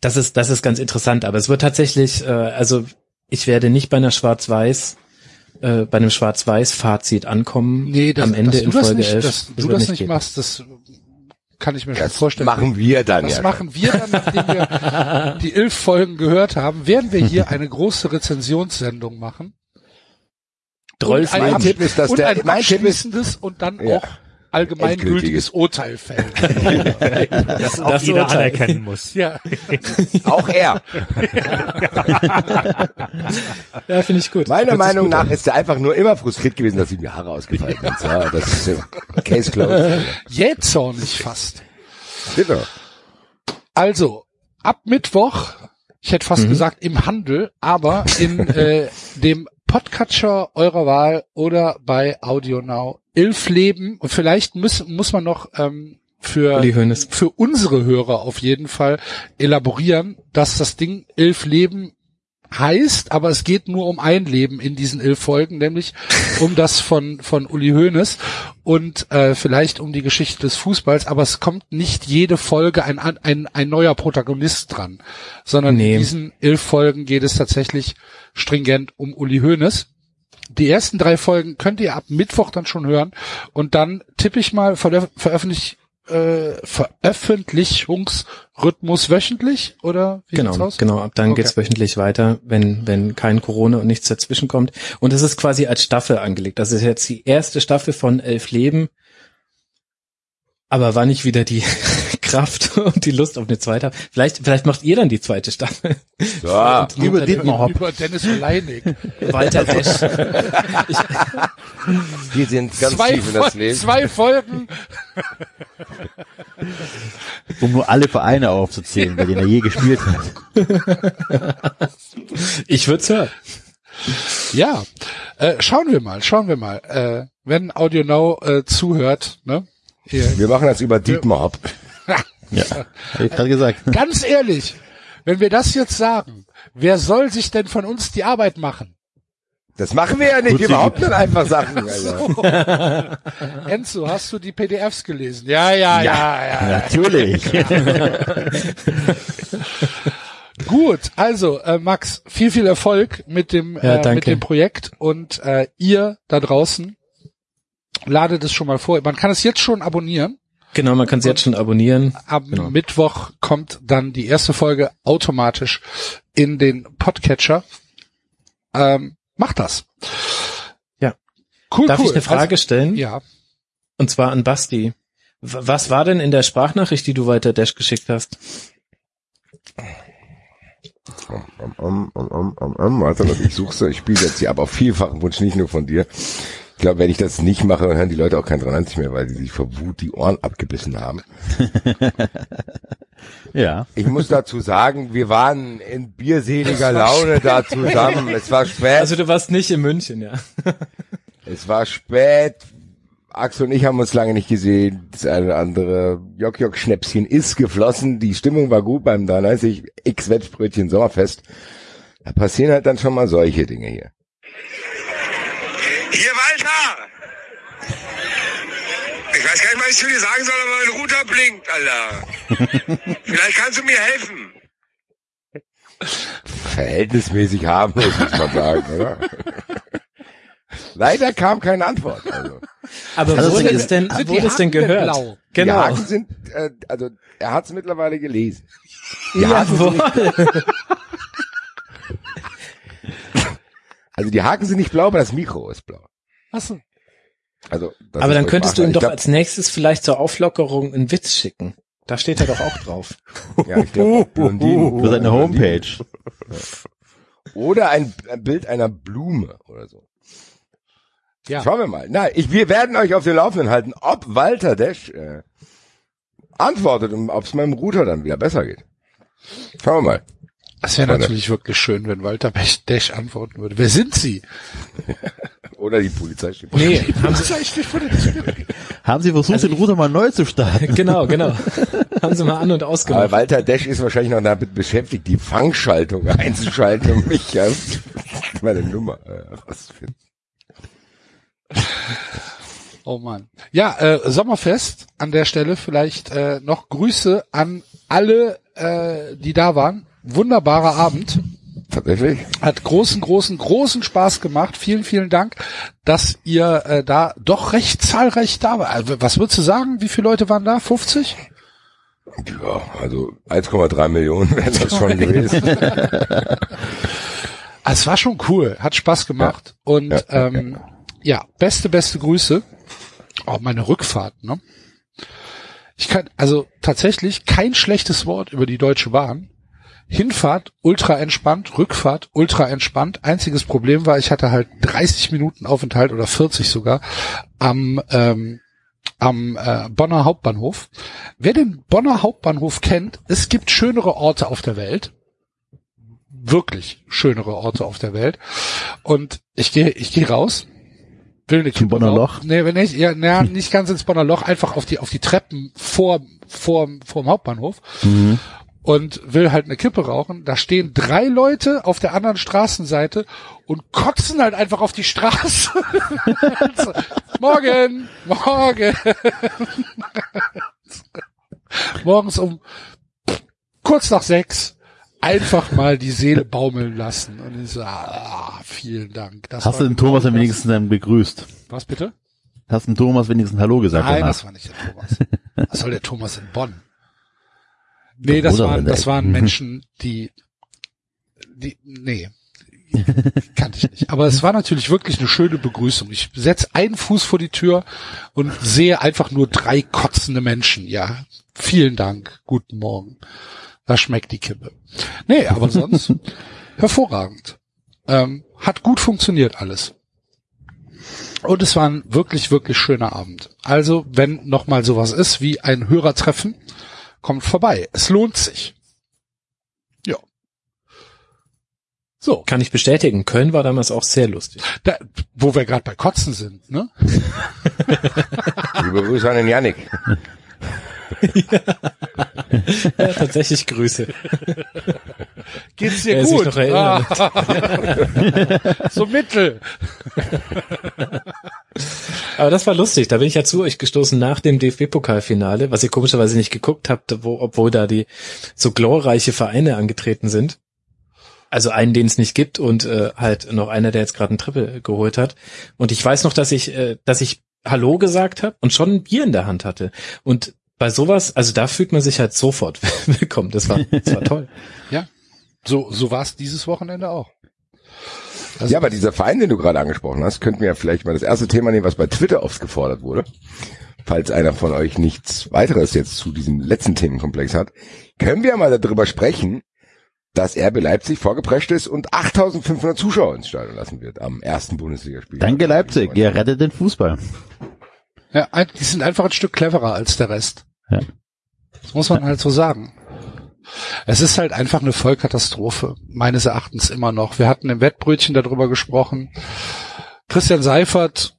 das ist, das ist ganz interessant, aber es wird tatsächlich, äh, also ich werde nicht bei einer Schwarz-Weiß, äh, bei einem Schwarz-Weiß-Fazit ankommen Nee, das, am Ende in Folge nicht, 11. dass du das nicht gehen. machst, das kann ich mir schon Das vorstellen. machen wir dann Das ja. machen wir dann, nachdem wir die elf Folgen gehört haben, werden wir hier eine große Rezensionssendung machen. Drolf mein Tipp ist, dass und der- ein mein Tipp ist- und dann Ja. auch allgemeingültiges. Urteil fällen. Das auch Das jeder Urteil. anerkennen muss. ja. Auch er. Ja, finde ich gut. Meiner Hört Meinung gut nach an. ist er einfach nur immer frustriert gewesen, dass ihm die Haare ausgefallen sind. So, das ist so. Case closed. Jähzornig fast. Genau. Also, ab Mittwoch, ich hätte fast Mhm. gesagt im Handel, aber in äh, dem Podcatcher eurer Wahl oder bei AudioNow. Elf Leben und vielleicht muss, muss man noch ähm, für, für unsere Hörer auf jeden Fall elaborieren, dass das Ding Elf Leben heißt, aber es geht nur um ein Leben in diesen elf Folgen, nämlich um das von von Uli Hoeneß und äh, vielleicht um die Geschichte des Fußballs, aber es kommt nicht jede Folge ein ein, ein neuer Protagonist dran, sondern Nee. in diesen elf Folgen geht es tatsächlich stringent um Uli Hoeneß. Die ersten drei Folgen könnt ihr ab Mittwoch dann schon hören und dann tippe ich mal veröf- veröffentlich äh, Veröffentlichungsrhythmus wöchentlich oder wie Genau, aus? genau. Ab dann Okay. geht's wöchentlich weiter, wenn wenn kein Corona und nichts dazwischen kommt. Und es ist quasi als Staffel angelegt. Das ist jetzt die erste Staffel von Elf Leben. Aber wann ich wieder die Kraft und die Lust auf eine zweite habe. Vielleicht, vielleicht macht ihr dann die zweite Staffel. Ja. Und Über Dietmar Hopp. Über Dennis Leinig. Walter Desch. Wir sind ganz zwei, tief in das Leben. zwei Folgen. Um nur alle Vereine aufzuzählen, bei denen er je gespielt hat. Ich würd's hören. Ja. Äh, schauen wir mal, schauen wir mal. Äh, wenn Audio Now äh, zuhört, ne? Hier, Wir machen das über Dietmar ab. Ja, hab ich gerade gesagt. ganz ehrlich, wenn wir das jetzt sagen, wer soll sich denn von uns die Arbeit machen? Das machen wir ja nicht. Wir behaupten einfach Sachen. Alter. Enzo, hast du die PDFs gelesen? Ja, ja, ja, ja. Natürlich. Gut, also äh, Max, viel, viel Erfolg mit dem, Ja, äh, mit dem Projekt und äh, ihr da draußen ladet es schon mal vor. Man kann es jetzt schon abonnieren. Genau, man kann es jetzt schon abonnieren. Am Genau. Mittwoch kommt dann die erste Folge automatisch in den Podcatcher. Ähm, macht das. Ja. Cool, Darf cool. ich eine Frage stellen? Also, ja. Und zwar an Basti. Was war denn in der Sprachnachricht, die du weiter Dash geschickt hast? Um, um, um, um, um, um. Also, ich suche ich spiele jetzt hier ab auf vielfachen Wunsch, nicht nur von dir. Ich glaube, wenn ich das nicht mache, dann hören die Leute auch kein 93 mehr, weil die sich vor Wut die Ohren abgebissen haben. Ja. Ich muss dazu sagen, wir waren in bierseliger Laune da zusammen. Es war spät. Also du warst nicht in München, ja. Es war spät. Axel und ich haben uns lange nicht gesehen. Das eine oder andere Jock-Jock-Schnäpschen ist geflossen. Die Stimmung war gut beim 93 X Wettbrötchen Sommerfest. Da passieren halt dann schon mal solche Dinge hier. Hier, Walter! Ich weiß gar nicht, was ich zu dir sagen soll, aber mein Router blinkt, Alter. Vielleicht kannst du mir helfen. Verhältnismäßig harmlos, muss man sagen, oder? Leider kam keine Antwort. Also. Aber Also wurde es denn, die wurde es denn gehört? blau? Die Genau. Haken sind, äh, also er hat es mittlerweile gelesen. Die Haken sind Jawohl. nicht, also die Haken sind nicht blau, aber das Mikro ist blau. Achso. Also, das Aber dann könntest du ihm doch glaub- als nächstes vielleicht zur Auflockerung einen Witz schicken. Da steht er doch auch drauf. Ja, ich glaube, Blondinen. Für seine Homepage. Oder ein, Bild einer Blume oder so. Ja. Schauen wir mal. Na, ich, wir werden euch auf den Laufenden halten, ob Walter Dash äh, antwortet und ob es meinem Router dann wieder besser geht. Schauen wir mal. Das wäre natürlich wirklich schön, wenn Walter Dash antworten würde. Wer sind Sie? Oder die Polizei steht. Nee, haben sie, vor der Tür. Haben Sie versucht, den Router mal neu zu starten? genau, genau. haben sie mal an und Aber ausgemacht. Walter Dash ist wahrscheinlich noch damit beschäftigt, die Fangschaltung einzuschalten und mich ja, meine Nummer äh, rauszufinden. Oh Mann. Ja, äh, Sommerfest an der Stelle vielleicht äh, noch Grüße an alle, äh, die da waren. Wunderbarer Abend. Tatsächlich? Hat großen, großen, großen Spaß gemacht. Vielen, vielen Dank, dass ihr äh, da doch recht zahlreich da war. Also, was würdest du sagen? Wie viele Leute waren da? 50? Ja, also 1,3 Millionen wären das schon gewesen. Es war schon cool, hat Spaß gemacht und Ja, ja, ähm, ja, beste, beste Grüße. Auch meine Rückfahrt, ne? Ich kann also tatsächlich kein schlechtes Wort über die Deutsche Bahn. Hinfahrt ultra entspannt, Rückfahrt ultra entspannt. Einziges Problem war, ich hatte halt 30 Minuten Aufenthalt oder 40 sogar am ähm, am äh, Bonner Hauptbahnhof. Wer den Bonner Hauptbahnhof kennt, es gibt schönere Orte auf der Welt wirklich schönere Orte auf der Welt. Und ich gehe, ich gehe raus, will eine Kippe Bonner. Loch? Nee, wenn ich, ja, na, nicht ganz ins Bonner Loch, einfach auf die, auf die Treppen vor, vor, vor dem Hauptbahnhof. Und will halt eine Kippe rauchen. Da stehen drei Leute auf der anderen Straßenseite und kotzen halt einfach auf die Straße. So, morgen, morgen. Morgens um kurz nach sechs einfach mal die Seele baumeln lassen. Und ich so, ah, vielen Dank. Das Hast du den Thomas dann wenigstens dann begrüßt? Was bitte? Hast du dem Thomas wenigstens Hallo gesagt Nein, danach? das war nicht der Thomas. Was soll der Thomas in Bonn? Nee, das waren, das waren Ecke. Menschen, die, die, nee, kannte ich nicht. Aber es war natürlich wirklich eine schöne Begrüßung. Ich setz einen Fuß vor die Tür und sehe einfach nur drei kotzende Menschen. Ja, vielen Dank, guten Morgen. Da schmeckt die Kippe. Nee, aber sonst hervorragend. Ähm, hat gut funktioniert alles. Und es war ein wirklich, wirklich schöner Abend. Also, wenn nochmal sowas ist wie ein Hörertreffen, kommt vorbei. Es lohnt sich. Ja. So, Kann ich bestätigen. Köln war damals auch sehr lustig. da, wo wir gerade bei Kotzen sind, ne? Liebe Grüße an den Yannick. Ja, tatsächlich Grüße. Geht's dir Wer sich gut? noch erinnert. Ah. so mittel. Aber das war lustig. Da bin ich ja zu euch gestoßen nach dem DFB-Pokalfinale, was ihr komischerweise nicht geguckt habt, wo, obwohl da die so glorreiche Vereine angetreten sind. Also einen, den es nicht gibt und äh, halt noch einer, der jetzt gerade einen Triple geholt hat. Und ich weiß noch, dass ich, äh, dass ich Hallo gesagt habe und schon ein Bier in der Hand hatte. Und bei sowas, also da fühlt man sich halt sofort willkommen. Das war, das war toll. So, so war's dieses Wochenende auch. Also, Ja, aber dieser Verein, den du gerade angesprochen hast, könnten wir ja vielleicht mal das erste Thema nehmen, was bei Twitter oft gefordert wurde. Falls einer von euch nichts weiteres jetzt zu diesem letzten Themenkomplex hat, können wir mal darüber sprechen, dass RB Leipzig vorgeprescht ist und 8500 Zuschauer ins Stadion lassen wird am ersten Bundesligaspiel. Danke Leipzig, ihr rettet den Fußball. Ja, die sind einfach ein Stück cleverer als der Rest. Ja. Das muss man halt so sagen. Es ist halt einfach eine Vollkatastrophe, meines Erachtens immer noch. Wir hatten im Wettbrötchen darüber gesprochen. Christian Seifert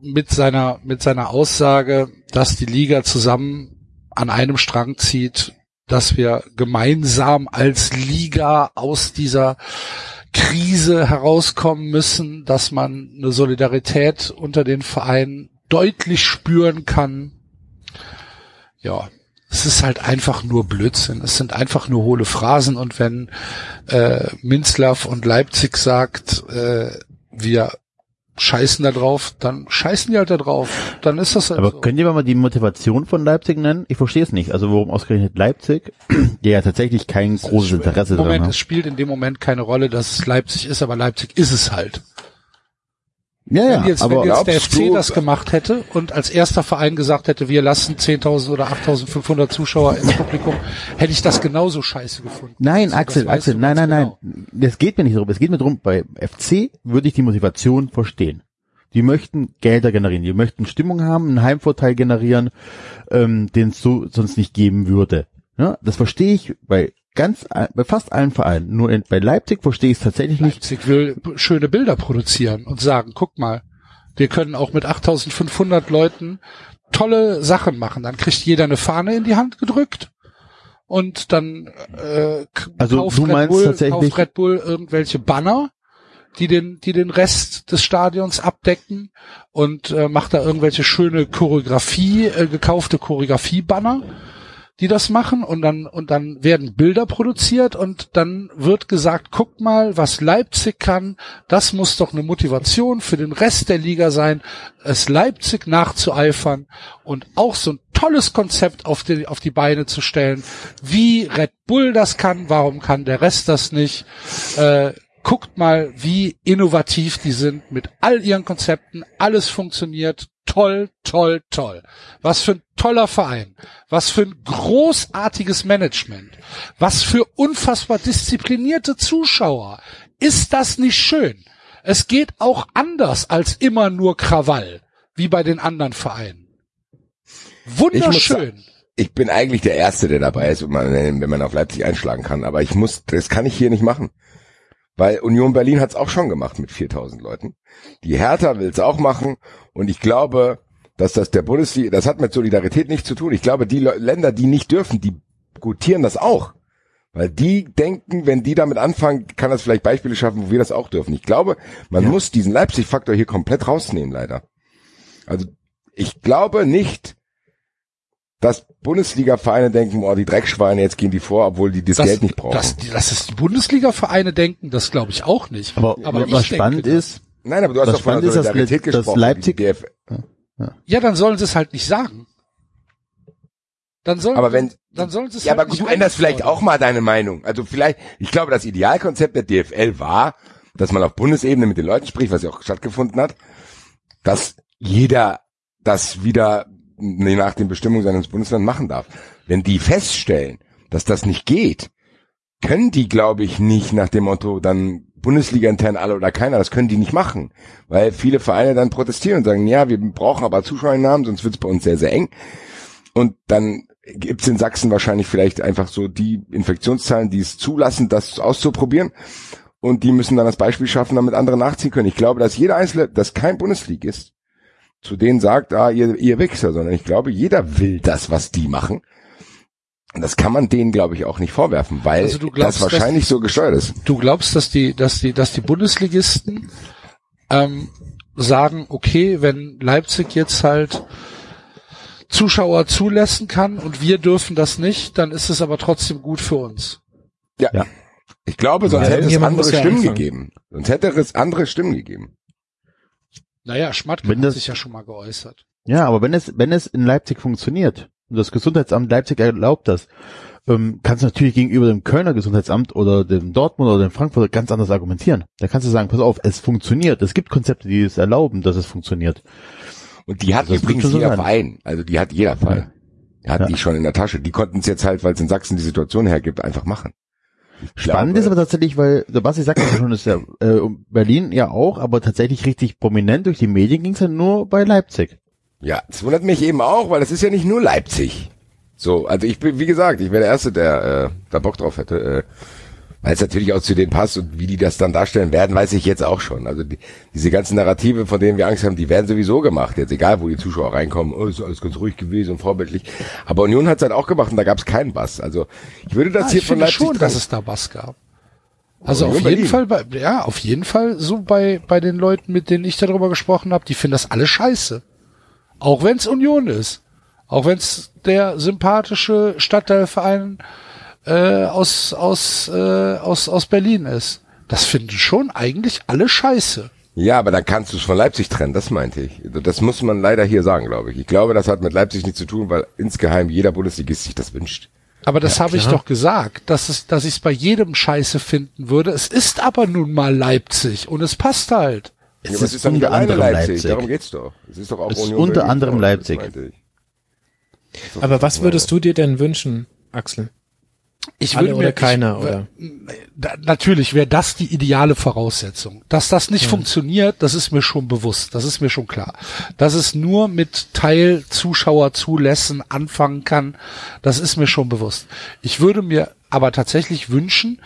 mit seiner, mit seiner Aussage, dass die Liga zusammen an einem Strang zieht, dass wir gemeinsam als Liga aus dieser Krise herauskommen müssen, dass man eine Solidarität unter den Vereinen deutlich spüren kann. Ja, es ist halt einfach nur Blödsinn. Es sind einfach nur hohle Phrasen und wenn äh, Minzlaff und Leipzig sagt, äh, wir scheißen da drauf, dann scheißen die halt da drauf. Dann ist das halt Aber so. könnt ihr mal die Motivation von Leipzig nennen? Ich verstehe es nicht. Also warum ausgerechnet Leipzig, die ja tatsächlich kein großes Interesse Moment, haben. es spielt in dem Moment keine Rolle, dass es Leipzig ist, aber Leipzig ist es halt. Ja, Wenn ja, jetzt, aber wenn jetzt der FC das gemacht hätte und als erster Verein gesagt hätte, wir lassen 10.000 oder 8.500 Zuschauer ins Publikum, hätte ich das genauso scheiße gefunden. Nein, So, das Axel, Axel, nein, nein, nein. genau. Das geht mir nicht darum. Es geht mir darum, bei FC würde ich die Motivation verstehen. Die möchten Gelder generieren, die möchten Stimmung haben, einen Heimvorteil generieren, ähm, den es so sonst nicht geben würde. Ja, das verstehe ich bei ganz, all- bei fast allen Vereinen. Nur in, bei Leipzig verstehe ich es tatsächlich nicht. Leipzig will schöne Bilder produzieren und sagen, guck mal, wir können auch mit 8.500 Leuten tolle Sachen machen. Dann kriegt jeder eine Fahne in die Hand gedrückt und dann äh, Also kauft, du Red meinst Bull, tatsächlich- kauft Red Bull irgendwelche Banner, die den, die den Rest des Stadions abdecken und äh, macht da irgendwelche schöne Choreografie, äh, gekaufte Choreografie-Banner, die das machen und dann, und dann werden Bilder produziert und dann wird gesagt, guck mal, was Leipzig kann, das muss doch eine Motivation für den Rest der Liga sein, es Leipzig nachzueifern und auch so ein tolles Konzept auf die, auf die Beine zu stellen, wie Red Bull das kann, warum kann der Rest das nicht, äh, guckt mal, wie innovativ die sind mit all ihren Konzepten. Alles funktioniert. Toll, toll, toll. Was für ein toller Verein. Was für ein großartiges Management. Was für unfassbar disziplinierte Zuschauer. Ist das nicht schön? Es geht auch anders als immer nur Krawall, wie bei den anderen Vereinen. Wunderschön. Ich bin eigentlich der Erste, der dabei ist, wenn man, auf Leipzig einschlagen kann. Aber ich muss, das kann ich hier nicht machen. Weil Union Berlin hat es auch schon gemacht mit 4000 Leuten. Die Hertha will es auch machen. Und ich glaube, dass das der Bundesliga, das hat mit Solidarität nichts zu tun. Ich glaube, die Le Länder, die nicht dürfen, die gutieren das auch. Weil die denken, wenn die damit anfangen, kann das vielleicht Beispiele schaffen, wo wir das auch dürfen. Ich glaube, man muss diesen Leipzig-Faktor hier komplett rausnehmen, leider. Also ich glaube nicht, dass Bundesliga-Vereine denken, oh, die Dreckschweine, jetzt gehen die vor, obwohl die das, Geld nicht brauchen. Dass, die- dass es die Bundesliga-Vereine denken, das glaube ich auch nicht. Aber, Aber ich was denke spannend das. ist, Nein, aber du hast das doch von der Spannende ist, dass Solidarität Le- dass gesprochen. Leipzig- die DF Ja, dann sollen sie es halt nicht sagen. Dann sollen, Aber wenn- dann sollen sie es ja, halt aber nicht du änderst vielleicht auch mal deine Meinung. Also vielleicht, ich glaube, das Idealkonzept der DFL war, dass man auf Bundesebene mit den Leuten spricht, was ja auch stattgefunden hat, dass jeder das wieder nach den Bestimmungen seines Bundeslands machen darf. Wenn die feststellen, dass das nicht geht, können die, glaube ich, nicht nach dem Motto dann Bundesliga intern alle oder keiner, das können die nicht machen, weil viele Vereine dann protestieren und sagen, ja, wir brauchen aber Zuschauernamen, sonst wird es bei uns sehr, sehr eng. Und dann gibt's in Sachsen wahrscheinlich vielleicht einfach so die Infektionszahlen, die es zulassen, das auszuprobieren. und die müssen dann das Beispiel schaffen, damit andere nachziehen können. Ich glaube, dass jeder Einzelne, dass kein Bundesligist zu denen sagt, ah, ihr, ihr Wichser, sondern ich glaube, jeder will das, was die machen. Und das kann man denen, glaube ich, auch nicht vorwerfen, weil Also du glaubst, das wahrscheinlich dass- so gesteuert ist. Du glaubst, dass die, dass die, dass die Bundesligisten ähm, sagen, okay, wenn Leipzig jetzt halt Zuschauer zulassen kann und wir dürfen das nicht, dann ist es aber trotzdem gut für uns. Ja. Ja. Ich glaube, sonst Weil hätte es andere ja Stimmen anfangen. gegeben. Sonst hätte es andere Stimmen gegeben. Naja, Schmatke Wenn hat das- sich ja schon mal geäußert. Ja, aber wenn es, wenn es in Leipzig funktioniert und das Gesundheitsamt Leipzig erlaubt das, ähm, kannst du natürlich gegenüber dem Kölner Gesundheitsamt oder dem Dortmund oder dem Frankfurter ganz anders argumentieren. Da kannst du sagen, pass auf, es funktioniert. Es gibt Konzepte, die es erlauben, dass es funktioniert. Und die hat Das übrigens jeder sein. Verein. Also die hat jeder Fall. Die hat Ja. die schon in der Tasche. Die konnten es jetzt halt, weil es in Sachsen die Situation hergibt, einfach machen. Spannend glaube- ist aber tatsächlich, weil, was ich sagte ja schon, ist ja äh, Berlin ja auch, aber tatsächlich richtig prominent durch die Medien ging es ja nur bei Leipzig. Ja, das wundert mich eben auch, weil es ist ja nicht nur Leipzig. So, also ich bin, wie gesagt, ich wäre der Erste, der äh, da Bock drauf hätte. Äh, weil es natürlich auch zu denen passt und wie die das dann darstellen werden, weiß ich jetzt auch schon. Also die, diese ganzen Narrative, von denen wir Angst haben, die werden sowieso gemacht. Jetzt egal, wo die Zuschauer reinkommen, oh, ist alles ganz ruhig gewesen und vorbildlich. Aber Union hat es halt auch gemacht und da gab es keinen Bass. Also ich würde das Ah, hier ich von finde Leipzig schon, dass es da was gab. Also Union auf jeden. Fall, bei, ja, auf jeden Fall so bei, bei den Leuten, mit denen ich darüber gesprochen habe, die finden das alle scheiße. Auch wenn es Union ist. Auch wenn es der sympathische Stadtteilverein äh, aus, aus, äh, aus, aus Berlin ist. Das finden schon eigentlich alle scheiße. Ja, aber dann kannst du es von Leipzig trennen, das meinte ich. Das muss man leider hier sagen, glaube ich. Ich glaube, das hat mit Leipzig nichts zu tun, weil insgeheim jeder Bundesligist sich das wünscht. Aber das habe ich doch gesagt, dass es, dass ich es bei jedem Scheiße finden würde. Es ist aber nun mal Leipzig und es passt halt. Es Ja, ist es ist doch nicht unter alleine anderem Leipzig. Leipzig. Darum geht's doch. Es ist doch auch Es ist Union unter Berlin. anderem Leipzig. Aber was würdest du dir denn wünschen, Axel? Ich Alle würde oder mir, keiner, ich, oder? Natürlich wäre das die ideale Voraussetzung. Dass das nicht funktioniert, das ist mir schon bewusst, das ist mir schon klar. Dass es nur mit Teilzuschauerzulässen anfangen kann, das ist mir schon bewusst. Ich würde mir aber tatsächlich wünschen,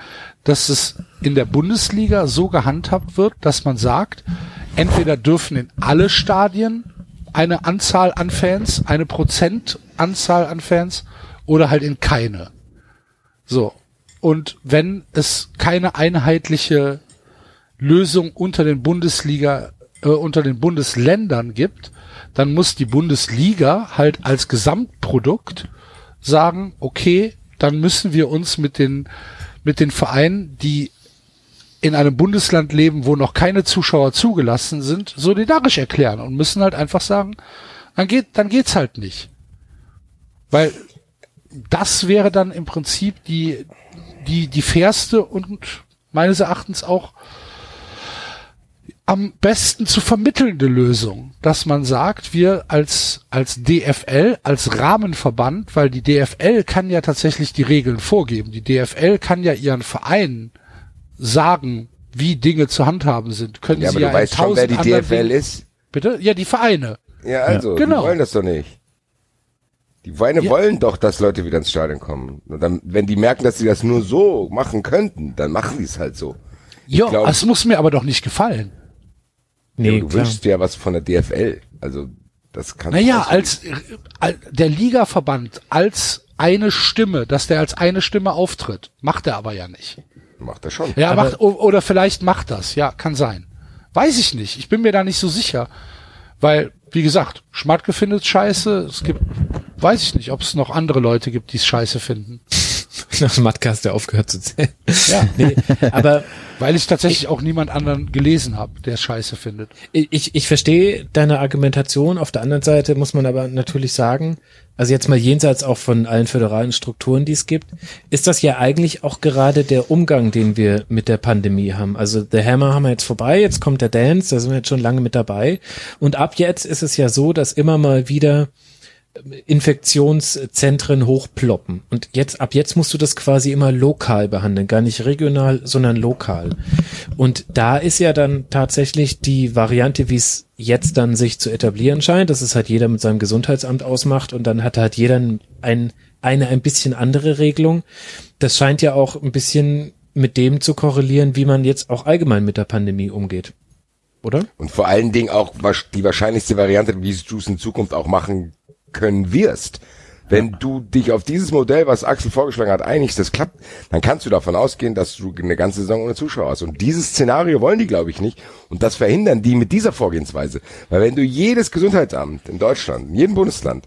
dass es in der Bundesliga so gehandhabt wird, dass man sagt, entweder dürfen in alle Stadien eine Anzahl an Fans, eine Prozentanzahl an Fans oder halt in keine. So. Und wenn es keine einheitliche Lösung unter den Bundesliga, äh, unter den Bundesländern gibt, dann muss die Bundesliga halt als Gesamtprodukt sagen, okay, dann müssen wir uns mit den, mit den Vereinen, die in einem Bundesland leben, wo noch keine Zuschauer zugelassen sind, solidarisch erklären und müssen halt einfach sagen, dann geht, dann geht's halt nicht. Weil das wäre dann im Prinzip die, die, die fairste und meines Erachtens auch am besten zu vermittelnde Lösung, dass man sagt, wir als, als DFL, als Rahmenverband, weil die DFL kann ja tatsächlich die Regeln vorgeben. Die DFL kann ja ihren Vereinen sagen, wie Dinge zu handhaben sind. Können Ja, sie aber ja du weißt in schon, wer tausend die DFL Dingen- ist. Bitte? Ja, die Vereine. Ja, also, Genau. die wollen das doch nicht. Die Vereine Ja. wollen doch, dass Leute wieder ins Stadion kommen. Und dann, wenn die merken, dass sie das nur so machen könnten, dann machen die es halt so. Ja, es muss mir aber doch nicht gefallen. Ja, Nee, aber du klar. wünschst dir ja was von der DFL. Also, das kann Naja, als, äh, al- der Ligaverband als eine Stimme, dass der als eine Stimme auftritt, macht er aber ja nicht. Macht er schon. Ja, Aber- macht, oder vielleicht macht das, ja, kann sein. Weiß ich nicht. Ich bin mir da nicht so sicher. Weil, wie gesagt, Schmatke findet scheiße. Es gibt, weiß ich nicht, ob es noch andere Leute gibt, die es scheiße finden. Nach dem Matka hast du aufgehört zu zählen. Ja. Nee, aber Weil ich tatsächlich auch niemand anderen gelesen habe, der es scheiße findet. ich, ich verstehe deine Argumentation. Auf der anderen Seite muss man aber natürlich sagen, also jetzt mal jenseits auch von allen föderalen Strukturen, die es gibt, ist das ja eigentlich auch gerade der Umgang, den wir mit der Pandemie haben. Also The Hammer haben wir jetzt vorbei, jetzt kommt der Dance, da sind wir jetzt schon lange mit dabei. Und ab jetzt ist es ja so, dass immer mal wieder Infektionszentren hochploppen. Und jetzt, ab jetzt musst du das quasi immer lokal behandeln, gar nicht regional, sondern lokal. Und da ist ja dann tatsächlich die Variante, wie es jetzt dann sich zu etablieren scheint, dass es halt jeder mit seinem Gesundheitsamt ausmacht und dann hat halt jeder ein, eine ein bisschen andere Regelung. Das scheint ja auch ein bisschen mit dem zu korrelieren, wie man jetzt auch allgemein mit der Pandemie umgeht. Oder? Und vor allen Dingen auch die wahrscheinlichste Variante, wie es in Zukunft auch machen können wirst. Wenn du dich auf dieses Modell, was Axel vorgeschlagen hat, einigst, das klappt, dann kannst du davon ausgehen, dass du eine ganze Saison ohne Zuschauer hast. Und dieses Szenario wollen die, glaube ich, nicht. Und das verhindern die mit dieser Vorgehensweise. Weil wenn du jedes Gesundheitsamt in Deutschland, in jedem Bundesland,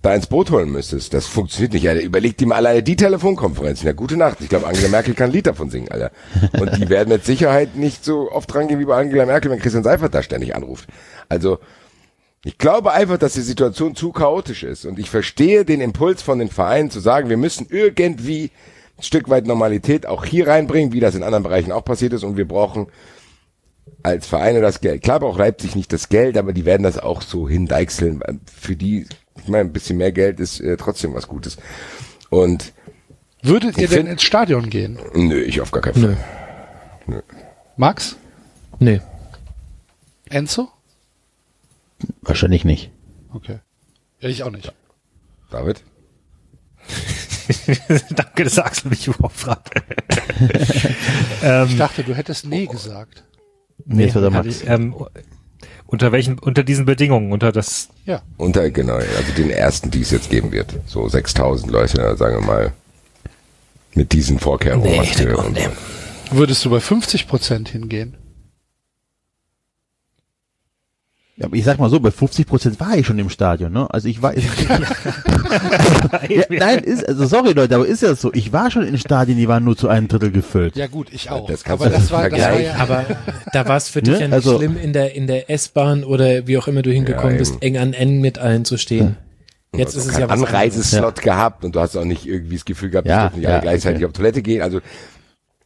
da ins Boot holen müsstest, das funktioniert nicht, Alter. Überleg dir mal alleine die Telefonkonferenz. Ja, gute Nacht. Ich glaube, Angela Merkel kann ein Lied davon singen, Alter. Und die werden mit Sicherheit nicht so oft rangehen wie bei Angela Merkel, wenn Christian Seifert da ständig anruft. Also, ich glaube einfach, dass die Situation zu chaotisch ist. Und ich verstehe den Impuls von den Vereinen zu sagen, wir müssen irgendwie ein Stück weit Normalität auch hier reinbringen, wie das in anderen Bereichen auch passiert ist. Und wir brauchen als Vereine das Geld. Klar braucht Leipzig nicht das Geld, aber die werden das auch so hindeichseln. Für die, ich meine, ein bisschen mehr Geld ist äh, trotzdem was Gutes. Und Würdet ihr denn ins Stadion gehen? nö, ich auf gar keinen Fall. Nö. Max? Nee. Enzo? Wahrscheinlich nicht. Okay. Ja, ich auch nicht. David? Danke, dass Axel mich überhaupt fragt. Ich ähm, dachte, du hättest nee gesagt. Nee, das war der Max. ich, ähm, unter welchen, unter diesen Bedingungen, unter das, Ja. Unter, genau, also den ersten, die es jetzt geben wird. So 6000 Leute, sagen wir mal, mit diesen Vorkehrungen. Nee, Maske nee, und nee. so. Würdest du bei 50 Prozent hingehen? Ja, aber ich sag mal so, bei 50 Prozent war ich schon im Stadion, ne? Also ich war, ja, nein, ist, also sorry Leute, aber ist ja so, ich war schon in Stadien, die waren nur zu einem Drittel gefüllt. Ja gut, ich auch. Das kannst Aber du das war, das war vergleichen. ja, Aber da war es für dich Ne? ja nicht Also- schlimm, in der, in der S-Bahn oder wie auch immer du hingekommen Ja, bist, eng an N mit allen zu stehen. Jetzt Du ist es ja was. Anreiseslot gehabt und du hast auch nicht irgendwie das Gefühl gehabt, Ja, nicht ja, alle gleichzeitig okay. auf Toilette gehen. Also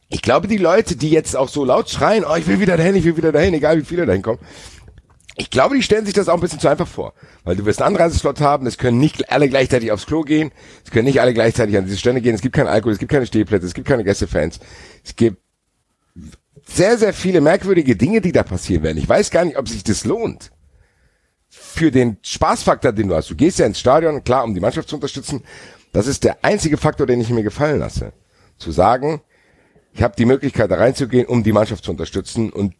ich glaube, die Leute, die jetzt auch so laut schreien, oh, ich will wieder dahin, ich will wieder dahin, egal wie viele dahin kommen, ich glaube, die stellen sich das auch ein bisschen zu einfach vor. Weil du wirst einen Anreiseslot haben, es können nicht alle gleichzeitig aufs Klo gehen, es können nicht alle gleichzeitig an diese Stände gehen, es gibt keinen Alkohol, es gibt keine Stehplätze, es gibt keine Gästefans. Es gibt sehr, sehr viele merkwürdige Dinge, die da passieren werden. Ich weiß gar nicht, ob sich das lohnt. Für den Spaßfaktor, den du hast. Du gehst ja ins Stadion, klar, um die Mannschaft zu unterstützen. Das ist der einzige Faktor, den ich mir gefallen lasse. Zu sagen, ich habe die Möglichkeit, da reinzugehen, um die Mannschaft zu unterstützen und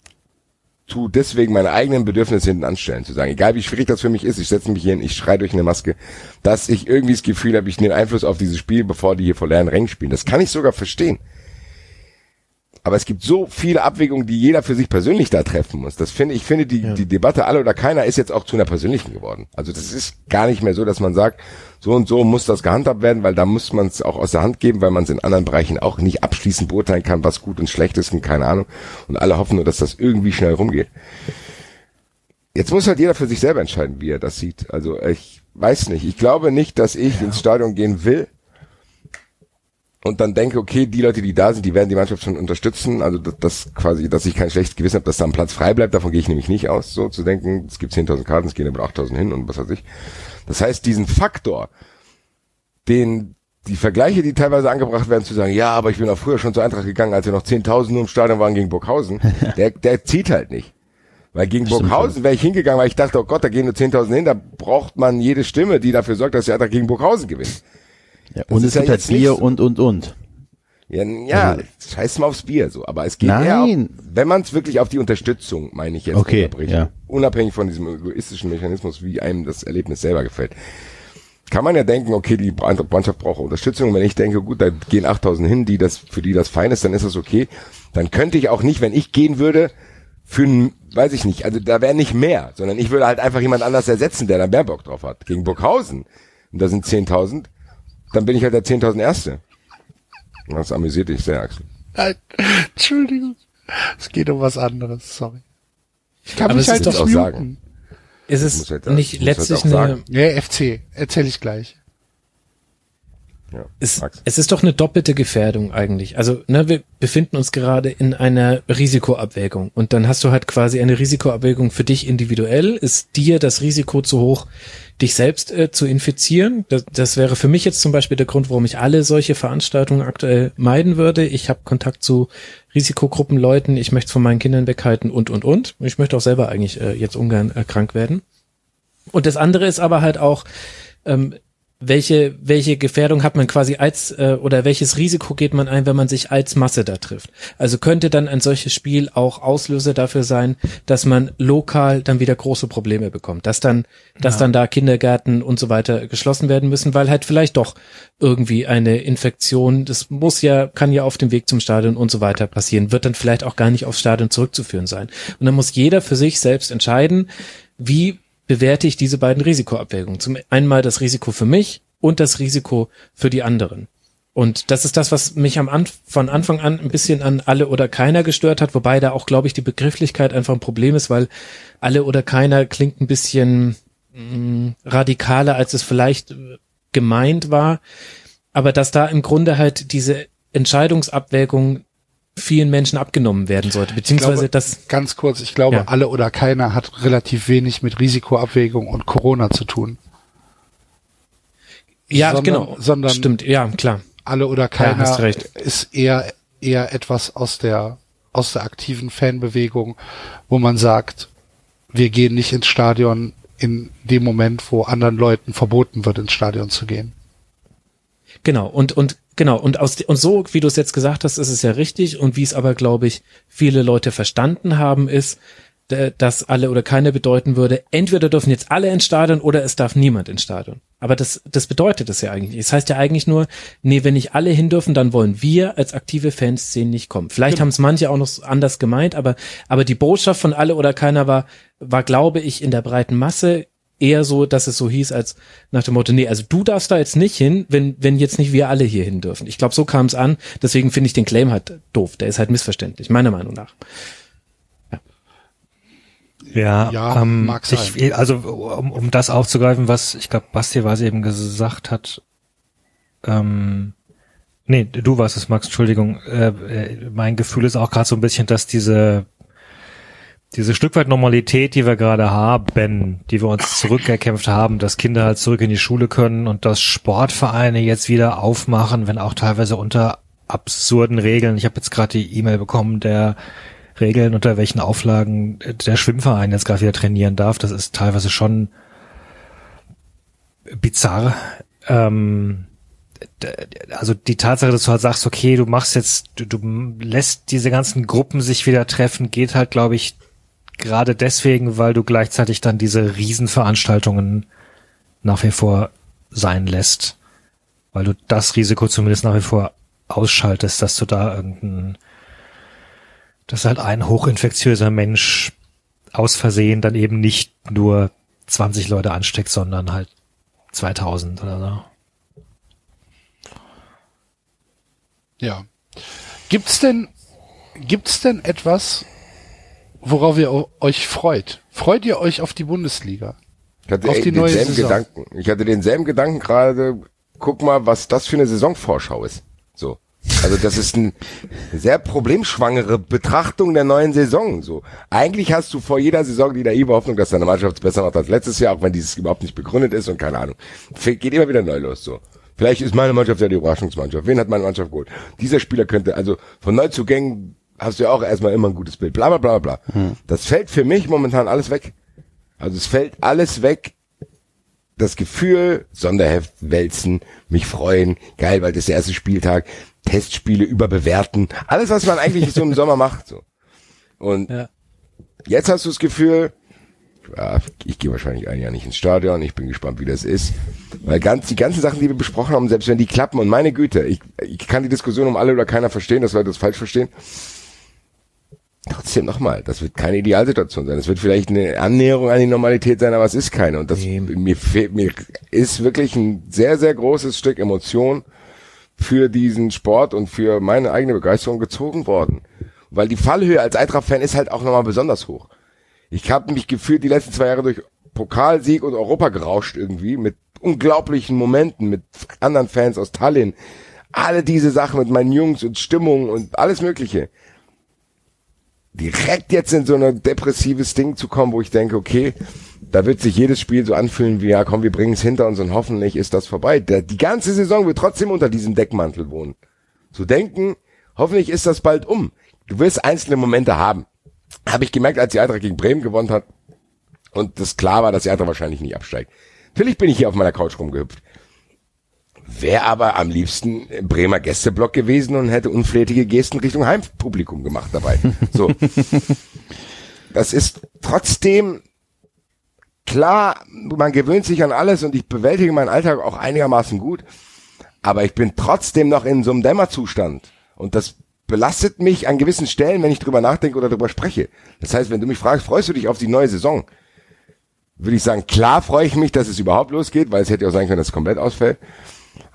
tu deswegen meine eigenen Bedürfnisse hinten anstellen. Zu sagen, egal wie schwierig das für mich ist, ich setze mich hier hin, ich schreie durch eine Maske, dass ich irgendwie das Gefühl habe, ich nehme Einfluss auf dieses Spiel, bevor die hier vor leeren Rängen spielen. Das kann ich sogar verstehen. Aber es gibt so viele Abwägungen, die jeder für sich persönlich da treffen muss. Das finde ich finde die die Debatte alle oder keiner ist jetzt auch zu einer persönlichen geworden. Also das ist gar nicht mehr so, dass man sagt, so und so muss das gehandhabt werden, weil da muss man es auch aus der Hand geben, weil man es in anderen Bereichen auch nicht abschließend beurteilen kann, was gut und schlecht ist und keine Ahnung. Und alle hoffen nur, dass das irgendwie schnell rumgeht. Jetzt muss halt jeder für sich selber entscheiden, wie er das sieht. Also ich weiß nicht. Ich glaube nicht, dass ich ins Stadion gehen will und dann denke, okay, die Leute, die da sind, die werden die Mannschaft schon unterstützen. Also das, das quasi, dass ich kein schlechtes Gewissen habe, dass da ein Platz frei bleibt, davon gehe ich nämlich nicht aus, so zu denken, es gibt 10.000 Karten, es gehen aber 8.000 hin und was weiß ich. Das heißt, diesen Faktor, den die Vergleiche, die teilweise angebracht werden, zu sagen, ja, aber ich bin auch früher schon zur Eintracht gegangen, als wir noch 10.000 nur im Stadion waren gegen Burghausen, der, der zieht halt nicht. Weil gegen Burghausen wäre ich hingegangen, weil ich dachte, oh Gott, da gehen nur 10.000 hin, da braucht man jede Stimme, die dafür sorgt, dass die Eintracht gegen Burghausen gewinnt. Ja, und es gibt halt Bier so. und, und, und. Ja, ja scheiß mal aufs Bier so. Aber es geht Nein. eher, auf, wenn man es wirklich auf die Unterstützung, meine ich jetzt, Okay, ja. unabhängig von diesem egoistischen Mechanismus, wie einem das Erlebnis selber gefällt. Kann man ja denken, okay, die Mannschaft braucht Unterstützung. Wenn ich denke, gut, da gehen 8000 hin, die das, für die das fein ist, dann ist das okay. Dann könnte ich auch nicht, wenn ich gehen würde, für weiß ich nicht, also da wäre nicht mehr, sondern ich würde halt einfach jemand anders ersetzen, der da mehr Bock drauf hat. Gegen Burghausen. Und da sind 10.000. Dann bin ich halt der 10.000 Erste. Das amüsiert dich sehr, Axel. Nein, Entschuldigung. Es geht um was anderes, sorry. Ich kann Aber mich es halt nicht doch auch muten. sagen. Ist es halt- nicht muss halt letztlich auch eine. Nee, FC. Erzähl ich gleich. Ja, Es, es ist doch eine doppelte Gefährdung eigentlich. Also, ne, wir befinden uns gerade in einer Risikoabwägung und dann hast du halt quasi eine Risikoabwägung für dich individuell. Ist dir das Risiko zu hoch, dich selbst äh, zu infizieren? Das, das wäre für mich jetzt zum Beispiel der Grund, warum ich alle solche Veranstaltungen aktuell meiden würde. Ich habe Kontakt zu Risikogruppenleuten, ich möchte es von meinen Kindern weghalten und und und. Ich möchte auch selber eigentlich äh, jetzt ungern äh, krank werden. Und das andere ist aber halt auch, ähm, welche, welche Gefährdung hat man quasi als, äh, oder welches Risiko geht man ein, wenn man sich als Masse da trifft? Also könnte dann ein solches Spiel auch Auslöser dafür sein, dass man lokal dann wieder große Probleme bekommt, dass dann, dass Ja. dann da Kindergärten und so weiter geschlossen werden müssen, weil halt vielleicht doch irgendwie eine Infektion, das muss ja, kann ja auf dem Weg zum Stadion und so weiter passieren, wird dann vielleicht auch gar nicht aufs Stadion zurückzuführen sein. Und dann muss jeder für sich selbst entscheiden, wie bewerte ich diese beiden Risikoabwägungen. Zum einmal das Risiko für mich und das Risiko für die anderen. Und das ist das, was mich am Anf von Anfang an ein bisschen an alle oder keiner gestört hat, wobei da auch, glaube ich, die Begrifflichkeit einfach ein Problem ist, weil alle oder keiner klingt ein bisschen mh, radikaler, als es vielleicht äh, gemeint war. Aber dass da im Grunde halt diese Entscheidungsabwägung vielen Menschen abgenommen werden sollte, beziehungsweise das Ganz kurz, ich glaube, Ja. alle oder keiner hat relativ wenig mit Risikoabwägung und Corona zu tun. ja sondern- genau sondern- stimmt ja klar Alle oder Ja, keiner recht. ist eher eher etwas aus der aus der aktiven Fanbewegung, wo man sagt, wir gehen nicht ins Stadion in dem Moment, wo anderen Leuten verboten wird, ins Stadion zu gehen. Genau, und, und, genau, und aus, und so, wie du es jetzt gesagt hast, ist es ja richtig, und wie es aber, glaube ich, viele Leute verstanden haben, ist, dass alle oder keine bedeuten würde, entweder dürfen jetzt alle ins Stadion oder es darf niemand ins Stadion. Aber das, das bedeutet es ja eigentlich. nicht. Das heißt ja eigentlich nur, nee, wenn nicht alle hin dürfen, dann wollen wir als aktive Fanszenen nicht kommen. Vielleicht haben es manche auch noch anders gemeint, aber, aber die Botschaft von alle oder keiner war, war, glaube ich, in der breiten Masse eher so, dass es so hieß, als nach dem Motto, nee, also du darfst da jetzt nicht hin, wenn, wenn jetzt nicht wir alle hier hin dürfen. Ich glaube, so kam es an. Deswegen finde ich den Claim halt doof. Der ist halt missverständlich, meiner Meinung nach. Ja, Ja, ähm, mag sein. Ich, also um, um das aufzugreifen, was ich glaube, Basti was eben gesagt hat. Ähm, nee, du warst es, Max. Entschuldigung. Äh, äh, mein Gefühl ist auch gerade so ein bisschen, dass diese diese Stück weit Normalität, die wir gerade haben, die wir uns zurückerkämpft haben, dass Kinder halt zurück in die Schule können und dass Sportvereine jetzt wieder aufmachen, wenn auch teilweise unter absurden Regeln. Ich habe jetzt gerade die E-Mail bekommen, der Regeln, unter welchen Auflagen der Schwimmverein jetzt gerade wieder trainieren darf. Das ist teilweise schon bizarr. Ähm, also die Tatsache, dass du halt sagst, okay, du machst jetzt, du, du lässt diese ganzen Gruppen sich wieder treffen, geht halt, glaube ich, gerade deswegen, weil du gleichzeitig dann diese Riesenveranstaltungen nach wie vor sein lässt. Weil du das Risiko zumindest nach wie vor ausschaltest, dass du da irgendein dass halt ein hochinfektiöser Mensch aus Versehen dann eben nicht nur 20 Leute ansteckt, sondern halt 2000 oder so. Ja. Gibt's denn, gibt's denn etwas, worauf ihr euch freut? Freut ihr euch auf die Bundesliga? Ich hatte Auf die neue denselben Saison. Gedanken. Ich hatte denselben Gedanken gerade. Guck mal, was das für eine Saisonvorschau ist. So. Also das ist ein sehr problemschwangere Betrachtung der neuen Saison. So. Eigentlich hast du vor jeder Saison die naive Hoffnung, dass deine Mannschaft es besser macht als letztes Jahr, auch wenn dieses überhaupt nicht begründet ist und keine Ahnung. Geht immer wieder neu los. So. Vielleicht ist meine Mannschaft ja die Überraschungsmannschaft. Wen hat meine Mannschaft geholt? Dieser Spieler könnte, also von Neuzugängen hast du ja auch erstmal immer ein gutes Bild. Bla bla bla bla. Das fällt für mich momentan alles weg. Also es fällt alles weg. Das Gefühl, Sonderheft wälzen, mich freuen, geil, weil das ist der erste Spieltag, Testspiele überbewerten, alles, was man eigentlich so im Sommer macht. So. Und Ja. jetzt hast du das Gefühl, ja, ich gehe wahrscheinlich ein Jahr nicht ins Stadion, ich bin gespannt, wie das ist. Weil ganz, die ganzen Sachen, die wir besprochen haben, selbst wenn die klappen, und meine Güte, ich, ich kann die Diskussion um alle oder keiner verstehen, dass Leute das falsch verstehen. Trotzdem nochmal, das wird keine Idealsituation sein. Es wird vielleicht eine Annäherung an die Normalität sein, aber es ist keine. Und das mir fehlt, mir ist wirklich ein sehr, sehr großes Stück Emotion für diesen Sport und für meine eigene Begeisterung gezogen worden. Weil die Fallhöhe als Eintracht-Fan ist halt auch nochmal besonders hoch. Ich habe mich gefühlt die letzten zwei Jahre durch Pokalsieg und Europa gerauscht irgendwie mit unglaublichen Momenten mit anderen Fans aus Tallinn. Alle diese Sachen mit meinen Jungs und Stimmung und alles Mögliche. Direkt jetzt in so ein depressives Ding zu kommen, wo ich denke, okay, da wird sich jedes Spiel so anfühlen wie, ja komm, wir bringen es hinter uns und hoffentlich ist das vorbei. Der, die ganze Saison wird trotzdem unter diesem Deckmantel wohnen. Zu denken, hoffentlich ist das bald um. Du wirst einzelne Momente haben. Habe ich gemerkt, als die Eintracht gegen Bremen gewonnen hat und das klar war, dass die Eintracht wahrscheinlich nicht absteigt. Natürlich bin ich hier auf meiner Couch rumgehüpft. Wäre aber am liebsten im Bremer Gästeblock gewesen und hätte unflätige Gesten Richtung Heimpublikum gemacht dabei. So. Das ist trotzdem klar, man gewöhnt sich an alles und ich bewältige meinen Alltag auch einigermaßen gut. Aber ich bin trotzdem noch in so einem Dämmerzustand. Und das belastet mich an gewissen Stellen, wenn ich drüber nachdenke oder drüber spreche. Das heißt, wenn du mich fragst, freust du dich auf die neue Saison? Würde ich sagen, klar freue ich mich, dass es überhaupt losgeht, weil es hätte ja auch sein können, dass es komplett ausfällt.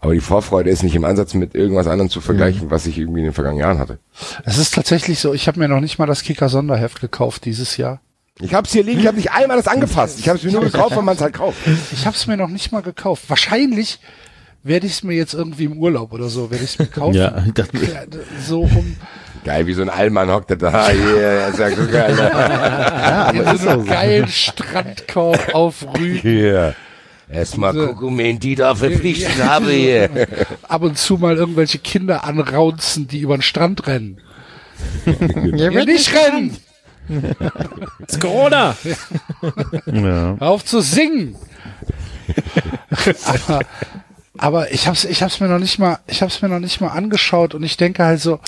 Aber die Vorfreude ist nicht im Ansatz mit irgendwas anderem zu vergleichen, mhm. was ich irgendwie in den vergangenen Jahren hatte. Es ist tatsächlich so, ich habe mir noch nicht mal das Kicker-Sonderheft gekauft dieses Jahr. Ich hab's hier liegen, ich habe nicht einmal das angefasst. Ich habe es mir nur gekauft, wenn man es halt kauft. Ich habe es mir noch nicht mal gekauft. Wahrscheinlich werde ich es mir jetzt irgendwie im Urlaub oder so, werde ich es mir kaufen. ja, ich dachte, ja, so um Geil, wie so ein Allmann hockt er da. Yeah, ist ja gut, Alter. ja, in so einem geilen Strandkorb auf Rügen. Yeah. Erstmal gucken, wen die da verpflichtet habe hier. Ab und zu mal irgendwelche Kinder anraunzen, die über den Strand rennen. ja, ja nicht rennen! Das ist Corona! Ja. Hör auf zu singen! aber, aber ich hab's, ich hab's mir noch nicht mal, ich hab's mir noch nicht mal angeschaut und ich denke halt so,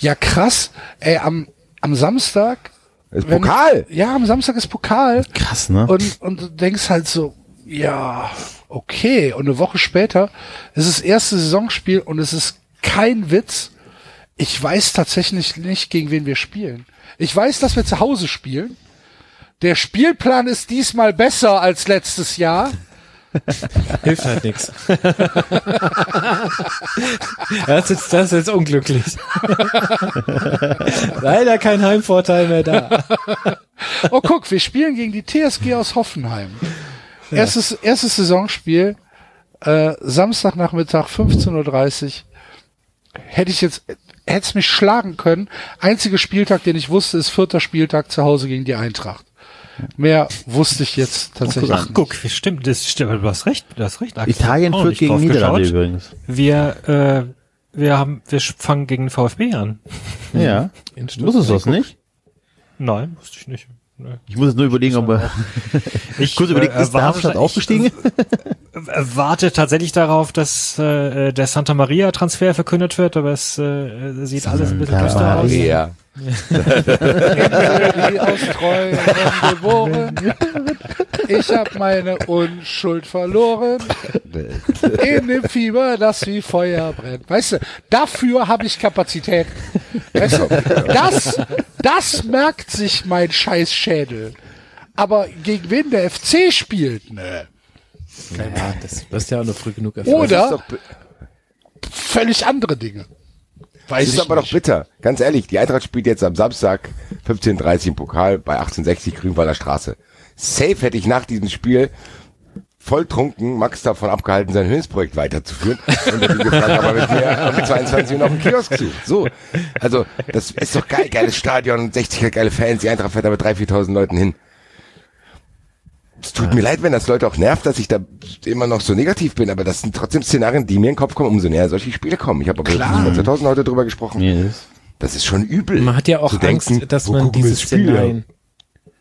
ja krass, ey, am, am Samstag. Ist wenn, Pokal! Ja, am Samstag ist Pokal. Krass, ne? Und, und du denkst halt so, ja, okay. Und eine Woche später ist das erste Saisonspiel und es ist kein Witz. Ich weiß tatsächlich nicht, gegen wen wir spielen. Ich weiß, dass wir zu Hause spielen. Der Spielplan ist diesmal besser als letztes Jahr. Hilft halt nichts. Das ist, das ist jetzt unglücklich. Leider kein Heimvorteil mehr da. Oh, guck, wir spielen gegen die TSG aus Hoffenheim. Erstes, erstes Saisonspiel, äh, Samstagnachmittag 15.30 Uhr. Hätte ich jetzt, hätte es mich schlagen können. Einziger Spieltag, den ich wusste, ist vierter Spieltag zu Hause gegen die Eintracht. Mehr wusste ich jetzt tatsächlich. Ach, guck, stimmt, das stimmt, du hast recht, du hast recht. Axel. Italien führt gegen Niederlande geschaut. übrigens. Wir, äh, wir haben, wir fangen gegen den VfB an. Ja. Wusstest du das nicht? Nein, wusste ich nicht. Ich muss jetzt nur überlegen, ob er, ich kurz überlegen, äh, ist der Darmstadt aufgestiegen? warte tatsächlich darauf, dass äh, der Santa Maria Transfer verkündet wird, aber es äh, sieht Santa alles ein bisschen düster aus. Ja. Aus geboren. Ich habe meine Unschuld verloren. In dem Fieber, das wie Feuer brennt. Weißt du, dafür habe ich Kapazität. Weißt du, das, das merkt sich mein scheiß Schädel. Aber gegen wen der FC spielt, ne? Ja, das wirst ja auch noch früh genug erfahren. Oder völlig andere Dinge. Weiß das ist aber nicht. doch bitter. Ganz ehrlich, die Eintracht spielt jetzt am Samstag 15.30 im Pokal bei 1860 Grünwalder Straße. Safe hätte ich nach diesem Spiel voll trunken Max davon abgehalten, sein Höchstprojekt weiterzuführen. Und er gefragt, aber mit mir um 22 Uhr noch im Kiosk zu. So. Also, das ist doch geil, geiles Stadion, 60 geile Fans, die Eintracht fährt da mit 3.000, 4.000 Leuten hin. Es tut mir leid, wenn das Leute auch nervt, dass ich da immer noch so negativ bin, aber das sind trotzdem Szenarien, die mir in den Kopf kommen, umso näher solche Spiele kommen. Ich habe aber über 2000 heute drüber gesprochen. Yes. Das ist schon übel. Man hat ja auch Angst, denken, dass man diese Szenarien,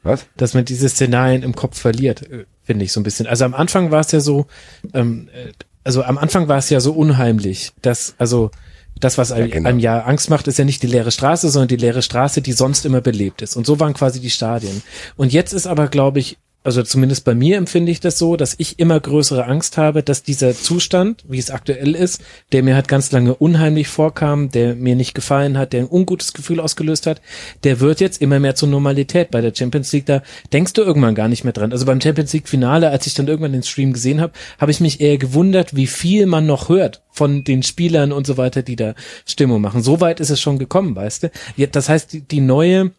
was? Dass man diese Szenarien im Kopf verliert, äh, finde ich so ein bisschen. Also am Anfang war es ja so, ähm, äh, also am Anfang war es ja so unheimlich, dass, also das, was einem, ja, genau. einem ja Angst macht, ist ja nicht die leere Straße, sondern die leere Straße, die sonst immer belebt ist. Und so waren quasi die Stadien. Und jetzt ist aber, glaube ich, also zumindest bei mir empfinde ich das so, dass ich immer größere Angst habe, dass dieser Zustand, wie es aktuell ist, der mir halt ganz lange unheimlich vorkam, der mir nicht gefallen hat, der ein ungutes Gefühl ausgelöst hat, der wird jetzt immer mehr zur Normalität. Bei der Champions League, da denkst du irgendwann gar nicht mehr dran. Also beim Champions League Finale, als ich dann irgendwann den Stream gesehen habe, habe ich mich eher gewundert, wie viel man noch hört von den Spielern und so weiter, die da Stimmung machen. So weit ist es schon gekommen, weißt du? Das heißt, die, neue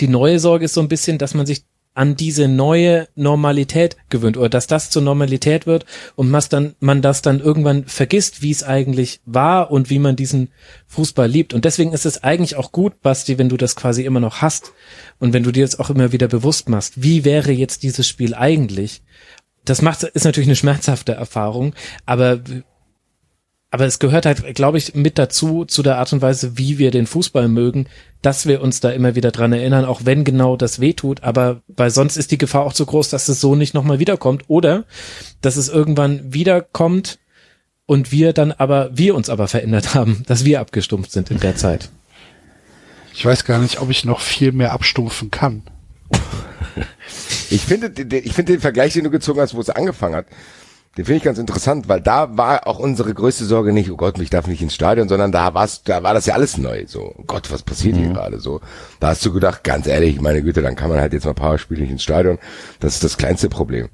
die neue Sorge ist so ein bisschen, dass man sich an diese neue Normalität gewöhnt oder dass das zur Normalität wird und man dann, man das dann irgendwann vergisst, wie es eigentlich war und wie man diesen Fußball liebt. Und deswegen ist es eigentlich auch gut, Basti, wenn du das quasi immer noch hast und wenn du dir jetzt auch immer wieder bewusst machst, wie wäre jetzt dieses Spiel eigentlich? Das macht, ist natürlich eine schmerzhafte Erfahrung, aber aber es gehört halt, glaube ich, mit dazu, zu der Art und Weise, wie wir den Fußball mögen, dass wir uns da immer wieder dran erinnern, auch wenn genau das wehtut. Aber weil sonst ist die Gefahr auch zu groß, dass es so nicht nochmal wiederkommt oder dass es irgendwann wiederkommt und wir dann aber, wir uns aber verändert haben, dass wir abgestumpft sind in der Zeit. Ich weiß gar nicht, ob ich noch viel mehr abstumpfen kann. Ich finde, den- ich finde den Vergleich, den du gezogen hast, wo es angefangen hat, den finde ich ganz interessant, weil da war auch unsere größte Sorge nicht, oh Gott, ich darf nicht ins Stadion, sondern da war's, da war das ja alles neu, so, oh Gott, was passiert hier gerade, so. Da hast du gedacht, ganz ehrlich, meine Güte, dann kann man halt jetzt mal ein paar Spiele nicht ins Stadion, das ist das kleinste Problem.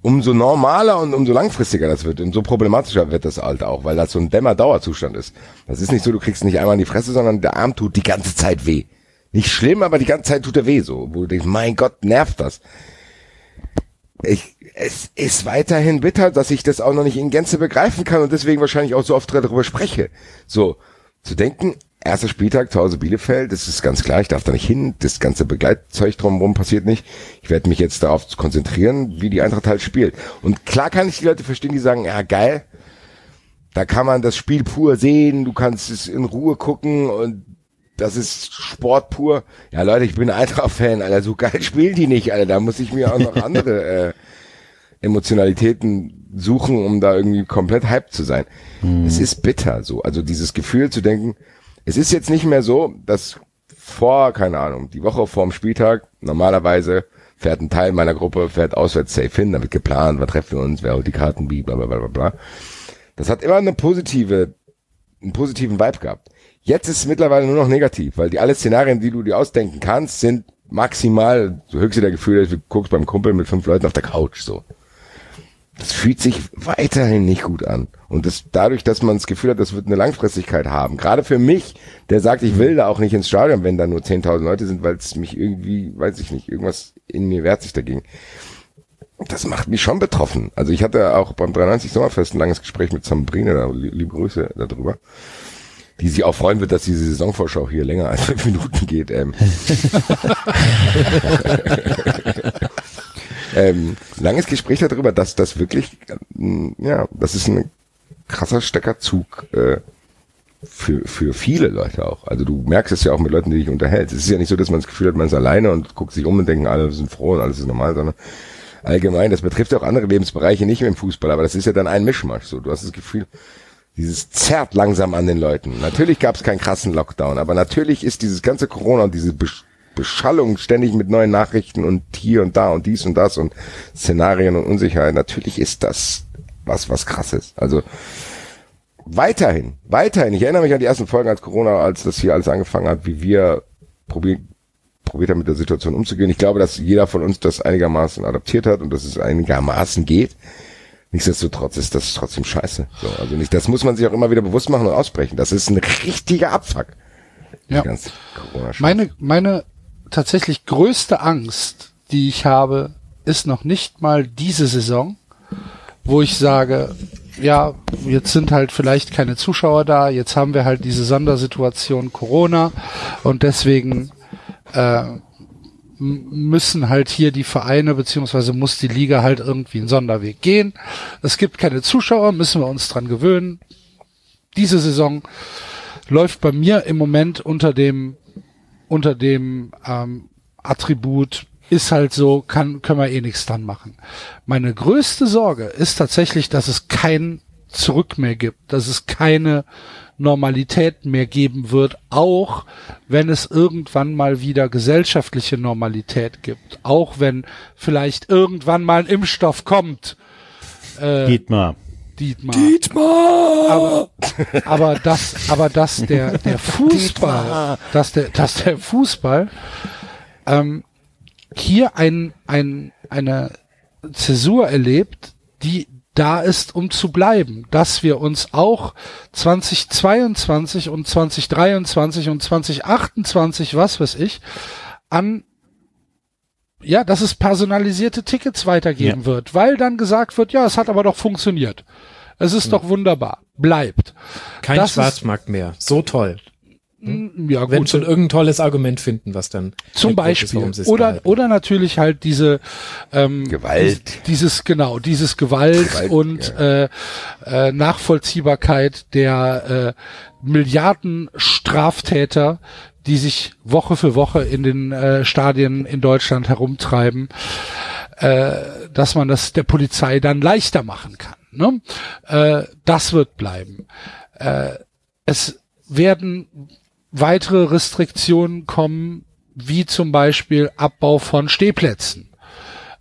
Umso normaler und umso langfristiger das wird, umso problematischer wird das halt auch, weil das so ein Dämmer-Dauerzustand ist. Das ist nicht so, du kriegst nicht einmal in die Fresse, sondern der Arm tut die ganze Zeit weh. Nicht schlimm, aber die ganze Zeit tut er weh, so, wo du denkst, mein Gott, nervt das ich, es ist weiterhin bitter, dass ich das auch noch nicht in Gänze begreifen kann und deswegen wahrscheinlich auch so oft darüber spreche. So, zu denken, erster Spieltag zu Hause Bielefeld, das ist ganz klar, ich darf da nicht hin, das ganze Begleitzeug drumherum passiert nicht. Ich werde mich jetzt darauf konzentrieren, wie die Eintracht halt spielt. Und klar kann ich die Leute verstehen, die sagen, ja geil, da kann man das Spiel pur sehen, du kannst es in Ruhe gucken und das ist Sport pur. Ja, Leute, ich bin Eintracht-Fan, Alter, so geil spielen die nicht, Alter. Da muss ich mir auch noch andere äh, Emotionalitäten suchen, um da irgendwie komplett hyped zu sein. Es ist bitter so. Also dieses Gefühl zu denken, es ist jetzt nicht mehr so, dass vor, keine Ahnung, die Woche vorm Spieltag, normalerweise fährt ein Teil meiner Gruppe, fährt auswärts safe hin, damit geplant, wann treffen wir uns, wer holt die Karten, wie, bla bla bla bla bla. Das hat immer eine positive, einen positiven Vibe gehabt. Jetzt ist es mittlerweile nur noch negativ, weil die alle Szenarien, die du dir ausdenken kannst, sind maximal, so höchste der Gefühle, du guckst beim Kumpel mit fünf Leuten auf der Couch, so. Das fühlt sich weiterhin nicht gut an. Und das, dadurch, dass man das Gefühl hat, das wird eine Langfristigkeit haben. Gerade für mich, der sagt, ich will da auch nicht ins Stadion, wenn da nur 10.000 Leute sind, weil es mich irgendwie, weiß ich nicht, irgendwas in mir wehrt sich dagegen. Das macht mich schon betroffen. Also ich hatte auch beim 93 Sommerfest ein langes Gespräch mit Sambrine, da, liebe Grüße darüber die sich auch freuen wird, dass diese Saisonvorschau hier länger als fünf Minuten geht. Ähm. ähm, langes Gespräch darüber, dass das wirklich, ähm, ja, das ist ein krasser Steckerzug äh, für, für viele Leute auch. Also du merkst es ja auch mit Leuten, die dich unterhältst. Es ist ja nicht so, dass man das Gefühl hat, man ist alleine und guckt sich um und denken, alle sind froh und alles ist normal, sondern allgemein, das betrifft auch andere Lebensbereiche, nicht im Fußball, aber das ist ja dann ein Mischmasch. So, du hast das Gefühl, dieses zerrt langsam an den Leuten. Natürlich gab es keinen krassen Lockdown, aber natürlich ist dieses ganze Corona und diese Beschallung ständig mit neuen Nachrichten und hier und da und dies und das und Szenarien und Unsicherheit, natürlich ist das was, was krasses. Also weiterhin, weiterhin, ich erinnere mich an die ersten Folgen als Corona, als das hier alles angefangen hat, wie wir probieren, probiert haben, mit der Situation umzugehen. Ich glaube, dass jeder von uns das einigermaßen adaptiert hat und dass es einigermaßen geht. Nichtsdestotrotz ist das trotzdem scheiße. So, also nicht, das muss man sich auch immer wieder bewusst machen und aussprechen. Das ist ein richtiger Abfuck. Ja. Meine, meine tatsächlich größte Angst, die ich habe, ist noch nicht mal diese Saison, wo ich sage, ja, jetzt sind halt vielleicht keine Zuschauer da, jetzt haben wir halt diese Sondersituation Corona und deswegen äh, müssen halt hier die Vereine beziehungsweise muss die Liga halt irgendwie einen Sonderweg gehen. Es gibt keine Zuschauer, müssen wir uns dran gewöhnen. Diese Saison läuft bei mir im Moment unter dem unter dem ähm, Attribut ist halt so, kann können wir eh nichts dran machen. Meine größte Sorge ist tatsächlich, dass es kein Zurück mehr gibt, dass es keine Normalität mehr geben wird, auch wenn es irgendwann mal wieder gesellschaftliche Normalität gibt, auch wenn vielleicht irgendwann mal ein Impfstoff kommt. Äh, Dietmar. Dietmar. Aber, aber das, aber dass der, der Fußball, dass der, dass der Fußball, ähm, hier ein, ein, eine Zäsur erlebt, die da ist, um zu bleiben, dass wir uns auch 2022 und 2023 und 2028, was weiß ich, an ja, dass es personalisierte Tickets weitergeben wird, weil dann gesagt wird, ja, es hat aber doch funktioniert. Es ist doch wunderbar. Bleibt. Kein Das ist- Schwarzmarkt mehr. So toll. Mm, Ja, Wenn gut. schon irgendein tolles Argument finden, was dann Zum ist, Beispiel. es Oder, oder natürlich halt diese ähm, Gewalt. Dieses, genau, dieses Gewalt, Gewalt, und äh, äh, Nachvollziehbarkeit der äh, Milliarden Straftäter, die sich Woche für Woche in den äh, Stadien in Deutschland herumtreiben. äh, dass man das der Polizei dann leichter machen kann. Ne? Äh, das wird bleiben. Äh, es werden weitere Restriktionen kommen, wie zum Beispiel Abbau von Stehplätzen.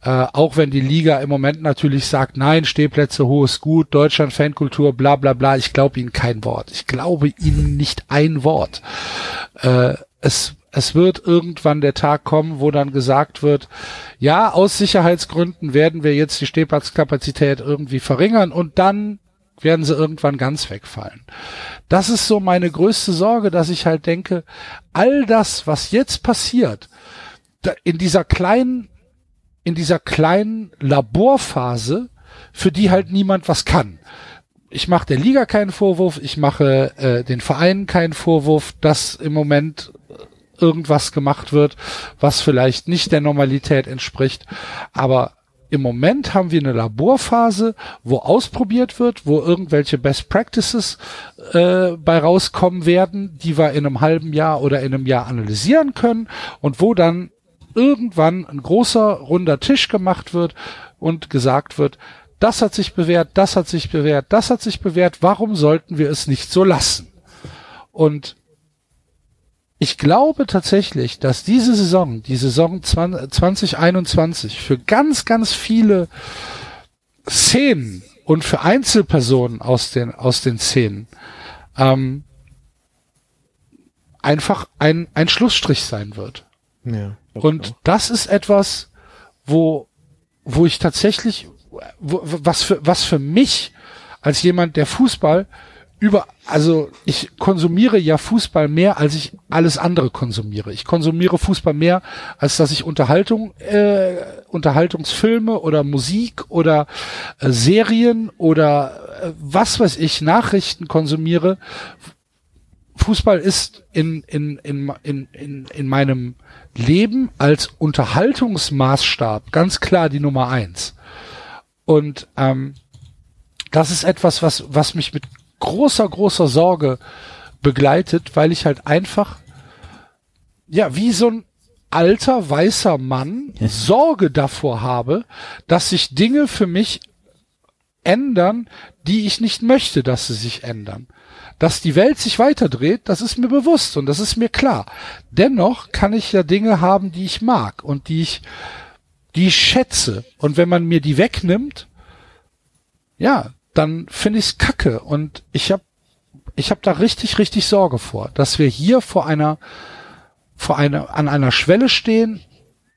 Äh, auch wenn die Liga im Moment natürlich sagt, nein, Stehplätze, hohes Gut, Deutschland, Fankultur, bla bla bla, ich glaube ihnen kein Wort. Ich glaube ihnen nicht ein Wort. Äh, es, es wird irgendwann der Tag kommen, wo dann gesagt wird, ja, aus Sicherheitsgründen werden wir jetzt die Stehplatzkapazität irgendwie verringern und dann werden sie irgendwann ganz wegfallen. Das ist so meine größte Sorge, dass ich halt denke, all das, was jetzt passiert, in dieser kleinen in dieser kleinen Laborphase, für die halt niemand was kann. Ich mache der Liga keinen Vorwurf, ich mache äh, den Vereinen keinen Vorwurf, dass im Moment irgendwas gemacht wird, was vielleicht nicht der Normalität entspricht. Aber im Moment haben wir eine Laborphase, wo ausprobiert wird, wo irgendwelche Best Practices äh, bei rauskommen werden, die wir in einem halben Jahr oder in einem Jahr analysieren können und wo dann irgendwann ein großer runder Tisch gemacht wird und gesagt wird, das hat sich bewährt, das hat sich bewährt, das hat sich bewährt, warum sollten wir es nicht so lassen? Und ich glaube tatsächlich, dass diese Saison, die Saison 2021 für ganz, ganz viele Szenen und für Einzelpersonen aus den, aus den Szenen ähm, einfach ein, ein Schlussstrich sein wird. Ja. Und das ist etwas, wo, wo ich tatsächlich, wo, was für, was für mich als jemand, der Fußball über, also ich konsumiere ja Fußball mehr, als ich alles andere konsumiere. Ich konsumiere Fußball mehr, als dass ich Unterhaltung, äh, Unterhaltungsfilme oder Musik oder äh, Serien oder äh, was weiß ich, Nachrichten konsumiere. Fußball ist in, in, in, in, in, in meinem Leben als Unterhaltungsmaßstab ganz klar die Nummer eins. Und ähm, das ist etwas, was, was mich mit großer, großer Sorge begleitet, weil ich halt einfach, ja, wie so ein alter weißer Mann Sorge davor habe, dass sich Dinge für mich ändern, die ich nicht möchte, dass sie sich ändern. Dass die Welt sich weiterdreht, das ist mir bewusst und das ist mir klar. Dennoch kann ich ja Dinge haben, die ich mag und die ich, die ich schätze. Und wenn man mir die wegnimmt, ja, dann finde ich's kacke. Und ich habe ich hab da richtig, richtig Sorge vor, dass wir hier vor einer, vor einer, an einer Schwelle stehen,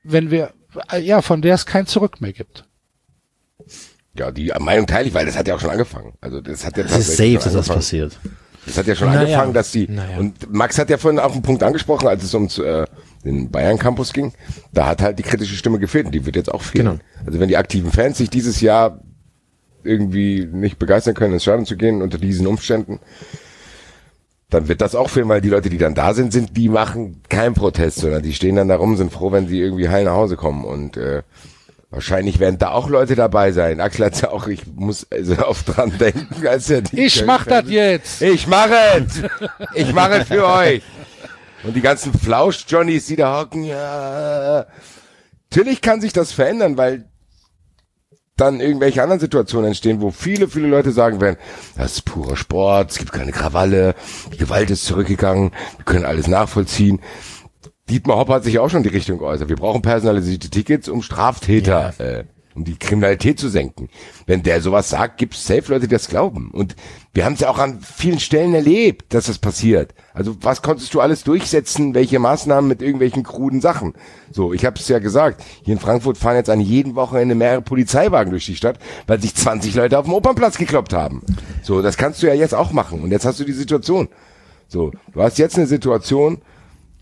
wenn wir, ja, von der es kein Zurück mehr gibt. Ja, die Meinung teile ich, weil das hat ja auch schon angefangen. Also das hat ja Das ist safe, dass das passiert. Das hat ja schon Naja. angefangen, dass die Naja. und Max hat ja vorhin auch einen Punkt angesprochen, als es um äh, den Bayern Campus ging. Da hat halt die kritische Stimme gefehlt und die wird jetzt auch fehlen. Genau. Also wenn die aktiven Fans sich dieses Jahr irgendwie nicht begeistern können, ins Stadion zu gehen unter diesen Umständen, dann wird das auch fehlen, weil die Leute, die dann da sind, sind, die machen keinen Protest, sondern die stehen dann da rum, sind froh, wenn sie irgendwie heil nach Hause kommen und äh, Wahrscheinlich werden da auch Leute dabei sein. Axel hat ja auch, ich muss also oft dran denken, als er die Ich mach das jetzt. Ich mache es. Ich mache es für euch. Und die ganzen Flausch-Johnnies, die da hocken, ja. Natürlich kann sich das verändern, weil dann irgendwelche anderen Situationen entstehen, wo viele, viele Leute sagen werden, das ist purer Sport, es gibt keine Krawalle, die Gewalt ist zurückgegangen, wir können alles nachvollziehen. Dietmar Hopp hat sich auch schon in die Richtung geäußert. Wir brauchen personalisierte Tickets, um Straftäter, äh, um die Kriminalität zu senken. Wenn der sowas sagt, gibt es safe Leute, die das glauben. Und wir haben es ja auch an vielen Stellen erlebt, dass das passiert. Also was konntest du alles durchsetzen, welche Maßnahmen mit irgendwelchen kruden Sachen? So, ich habe es ja gesagt, hier in Frankfurt fahren jetzt an jedem Wochenende mehrere Polizeiwagen durch die Stadt, weil sich 20 Leute auf dem Opernplatz gekloppt haben. So, das kannst du ja jetzt auch machen. Und jetzt hast du die Situation. So, du hast jetzt eine Situation,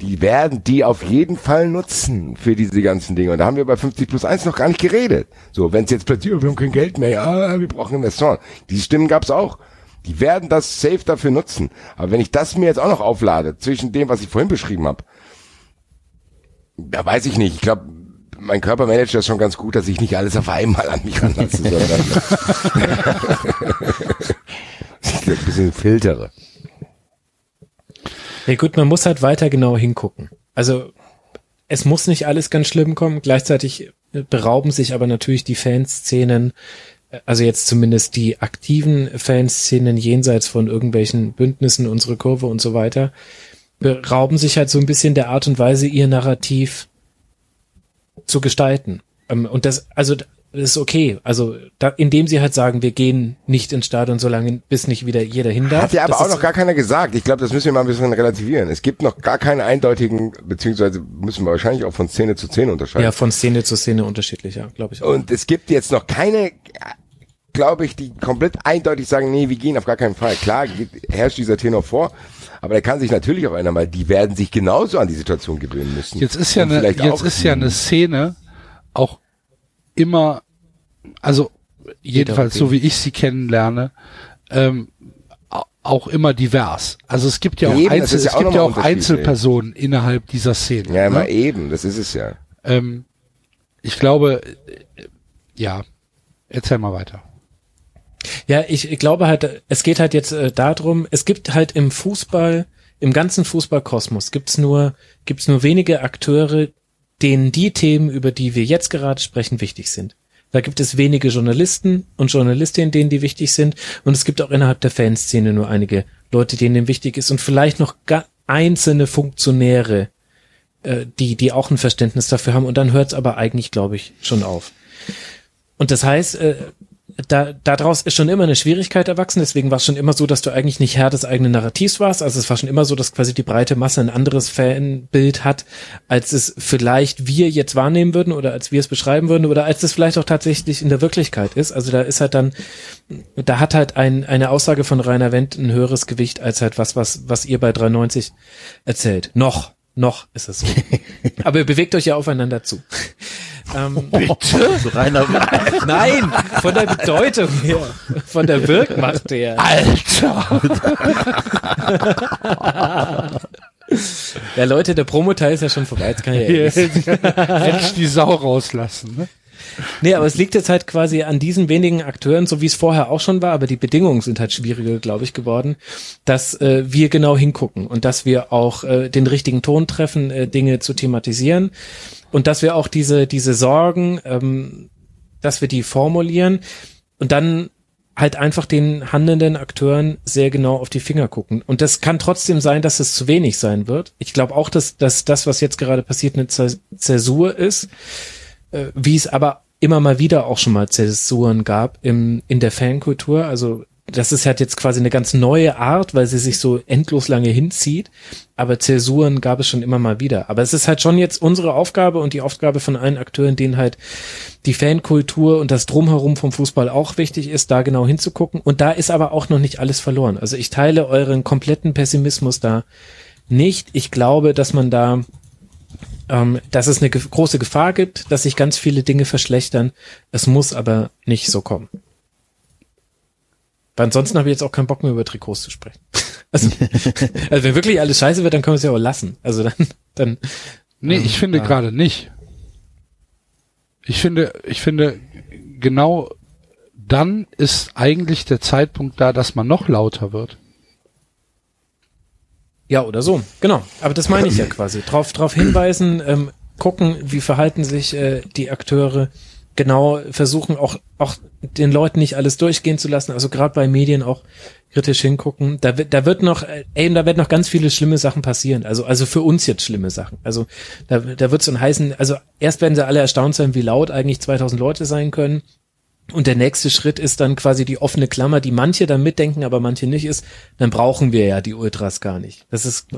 die werden die auf jeden Fall nutzen für diese ganzen Dinge. Und da haben wir bei 50 plus 1 noch gar nicht geredet. So, wenn es jetzt plötzlich, oh, wir haben kein Geld mehr, ja, wir brauchen Investoren. Diese Stimmen gab's auch. Die werden das safe dafür nutzen. Aber wenn ich das mir jetzt auch noch auflade, zwischen dem, was ich vorhin beschrieben habe, da weiß ich nicht. Ich glaube, mein Körper managt das schon ganz gut, dass ich nicht alles auf einmal an mich ranlasse, sondern ich ein bisschen filtere. Ja gut, man muss halt weiter genau hingucken. Also es muss nicht alles ganz schlimm kommen. Gleichzeitig äh, berauben sich aber natürlich die Fanszenen, äh, also jetzt zumindest die aktiven Fanszenen jenseits von irgendwelchen Bündnissen, unsere Kurve und so weiter, berauben sich halt so ein bisschen der Art und Weise, ihr Narrativ zu gestalten. Ähm, Und das, also das ist okay. Also da, indem sie halt sagen, wir gehen nicht ins Stadion, solange bis nicht wieder jeder hin darf. Hat ja aber auch noch gar keiner gesagt. Ich glaube, das müssen wir mal ein bisschen relativieren. Es gibt noch gar keinen eindeutigen, beziehungsweise müssen wir wahrscheinlich auch von Szene zu Szene unterscheiden. ja von Szene zu Szene unterschiedlich, ja, glaube ich. Auch. Und es gibt jetzt noch keine, glaube ich, die komplett eindeutig sagen, nee, wir gehen auf gar keinen Fall. Klar geht, herrscht dieser Tenor vor, aber der kann sich natürlich auch ändern, weil die werden sich genauso an die Situation gewöhnen müssen. Jetzt ist ja eine, jetzt ist ja eine Szene auch immer, also jedenfalls so wie ich sie kennenlerne, ähm, au- auch immer divers. Also es gibt ja auch, Eben, Einzel, ja es auch gibt ja auch. Einzelpersonen innerhalb dieser Szene. Ja, ne? immer eben, das ist es ja. ähm, ich glaube, äh, ja, erzähl mal weiter. Ja, ich, ich glaube halt, es geht halt jetzt äh, darum, es gibt halt im Fußball, im ganzen Fußballkosmos gibt's nur, gibt's nur wenige Akteure, denen die Themen, über die wir jetzt gerade sprechen, wichtig sind. Da gibt es wenige Journalisten und Journalistinnen, denen die wichtig sind. Und es gibt auch innerhalb der Fanszene nur einige Leute, denen dem wichtig ist und vielleicht noch einzelne Funktionäre, äh, die, die auch ein Verständnis dafür haben. Und dann hört's aber eigentlich, glaube ich, schon auf. Und das heißt, äh, da, daraus ist schon immer eine Schwierigkeit erwachsen. Deswegen war es schon immer so, dass du eigentlich nicht Herr des eigenen Narrativs warst. Also es war schon immer so, dass quasi die breite Masse ein anderes Fanbild hat, als es vielleicht wir jetzt wahrnehmen würden oder als wir es beschreiben würden oder als es vielleicht auch tatsächlich in der Wirklichkeit ist. Also da ist halt dann, da hat halt ein, eine Aussage von Rainer Wendt ein höheres Gewicht als halt was, was, was ihr bei 390 erzählt. Noch, noch ist es so. Aber ihr bewegt euch ja aufeinander zu. Ähm, So reiner, Nein, von der Bedeutung her, von der Wirkmacht her. Alter! Ja, Leute, der Promoteil ist ja schon vorbei, jetzt kann ich ja ich die Sau rauslassen. Ne? Nee, aber es liegt jetzt halt quasi an diesen wenigen Akteuren, so wie es vorher auch schon war, aber die Bedingungen sind halt schwieriger, glaube ich, geworden, dass äh, wir genau hingucken und dass wir auch äh, den richtigen Ton treffen, äh, Dinge zu thematisieren und dass wir auch diese, diese Sorgen, ähm, dass wir die formulieren und dann halt einfach den handelnden Akteuren sehr genau auf die Finger gucken. Und das kann trotzdem sein, dass es zu wenig sein wird. Ich glaube auch, dass, dass das, was jetzt gerade passiert, eine Zäs- Zäsur ist, äh, wie es aber immer mal wieder auch schon mal Zäsuren gab im, in der Fankultur. Also das ist halt jetzt quasi eine ganz neue Art, weil sie sich so endlos lange hinzieht. Aber Zäsuren gab es schon immer mal wieder. Aber es ist halt schon jetzt unsere Aufgabe und die Aufgabe von allen Akteuren, denen halt die Fankultur und das Drumherum vom Fußball auch wichtig ist, da genau hinzugucken. Und da ist aber auch noch nicht alles verloren. Also ich teile euren kompletten Pessimismus da nicht. Ich glaube, dass man da ähm, dass es eine ge große Gefahr gibt, dass sich ganz viele Dinge verschlechtern. Es muss aber nicht so kommen. Weil ansonsten habe ich jetzt auch keinen Bock mehr über Trikots zu sprechen. Also, also wenn wirklich alles scheiße wird, dann können wir es ja auch lassen. Also dann, dann Nee, ich finde gerade nicht. Ich finde, ich finde, genau dann ist eigentlich der Zeitpunkt da, dass man noch lauter wird. Ja, oder so. Genau. Aber das meine ich ja quasi. Drauf, drauf hinweisen, ähm, gucken, wie verhalten sich äh, die Akteure. Genau, versuchen auch, auch den Leuten nicht alles durchgehen zu lassen. Also gerade bei Medien auch kritisch hingucken. Da wird, da wird noch, äh, ey, da werden noch ganz viele schlimme Sachen passieren. Also, also für uns jetzt schlimme Sachen. Also da, da wird es dann heißen, also erst werden sie alle erstaunt sein, wie laut eigentlich 2000 Leute sein können. Und der nächste Schritt ist dann quasi die offene Klammer, die manche dann mitdenken, aber manche nicht ist. Dann brauchen wir ja die Ultras gar nicht. Das ist,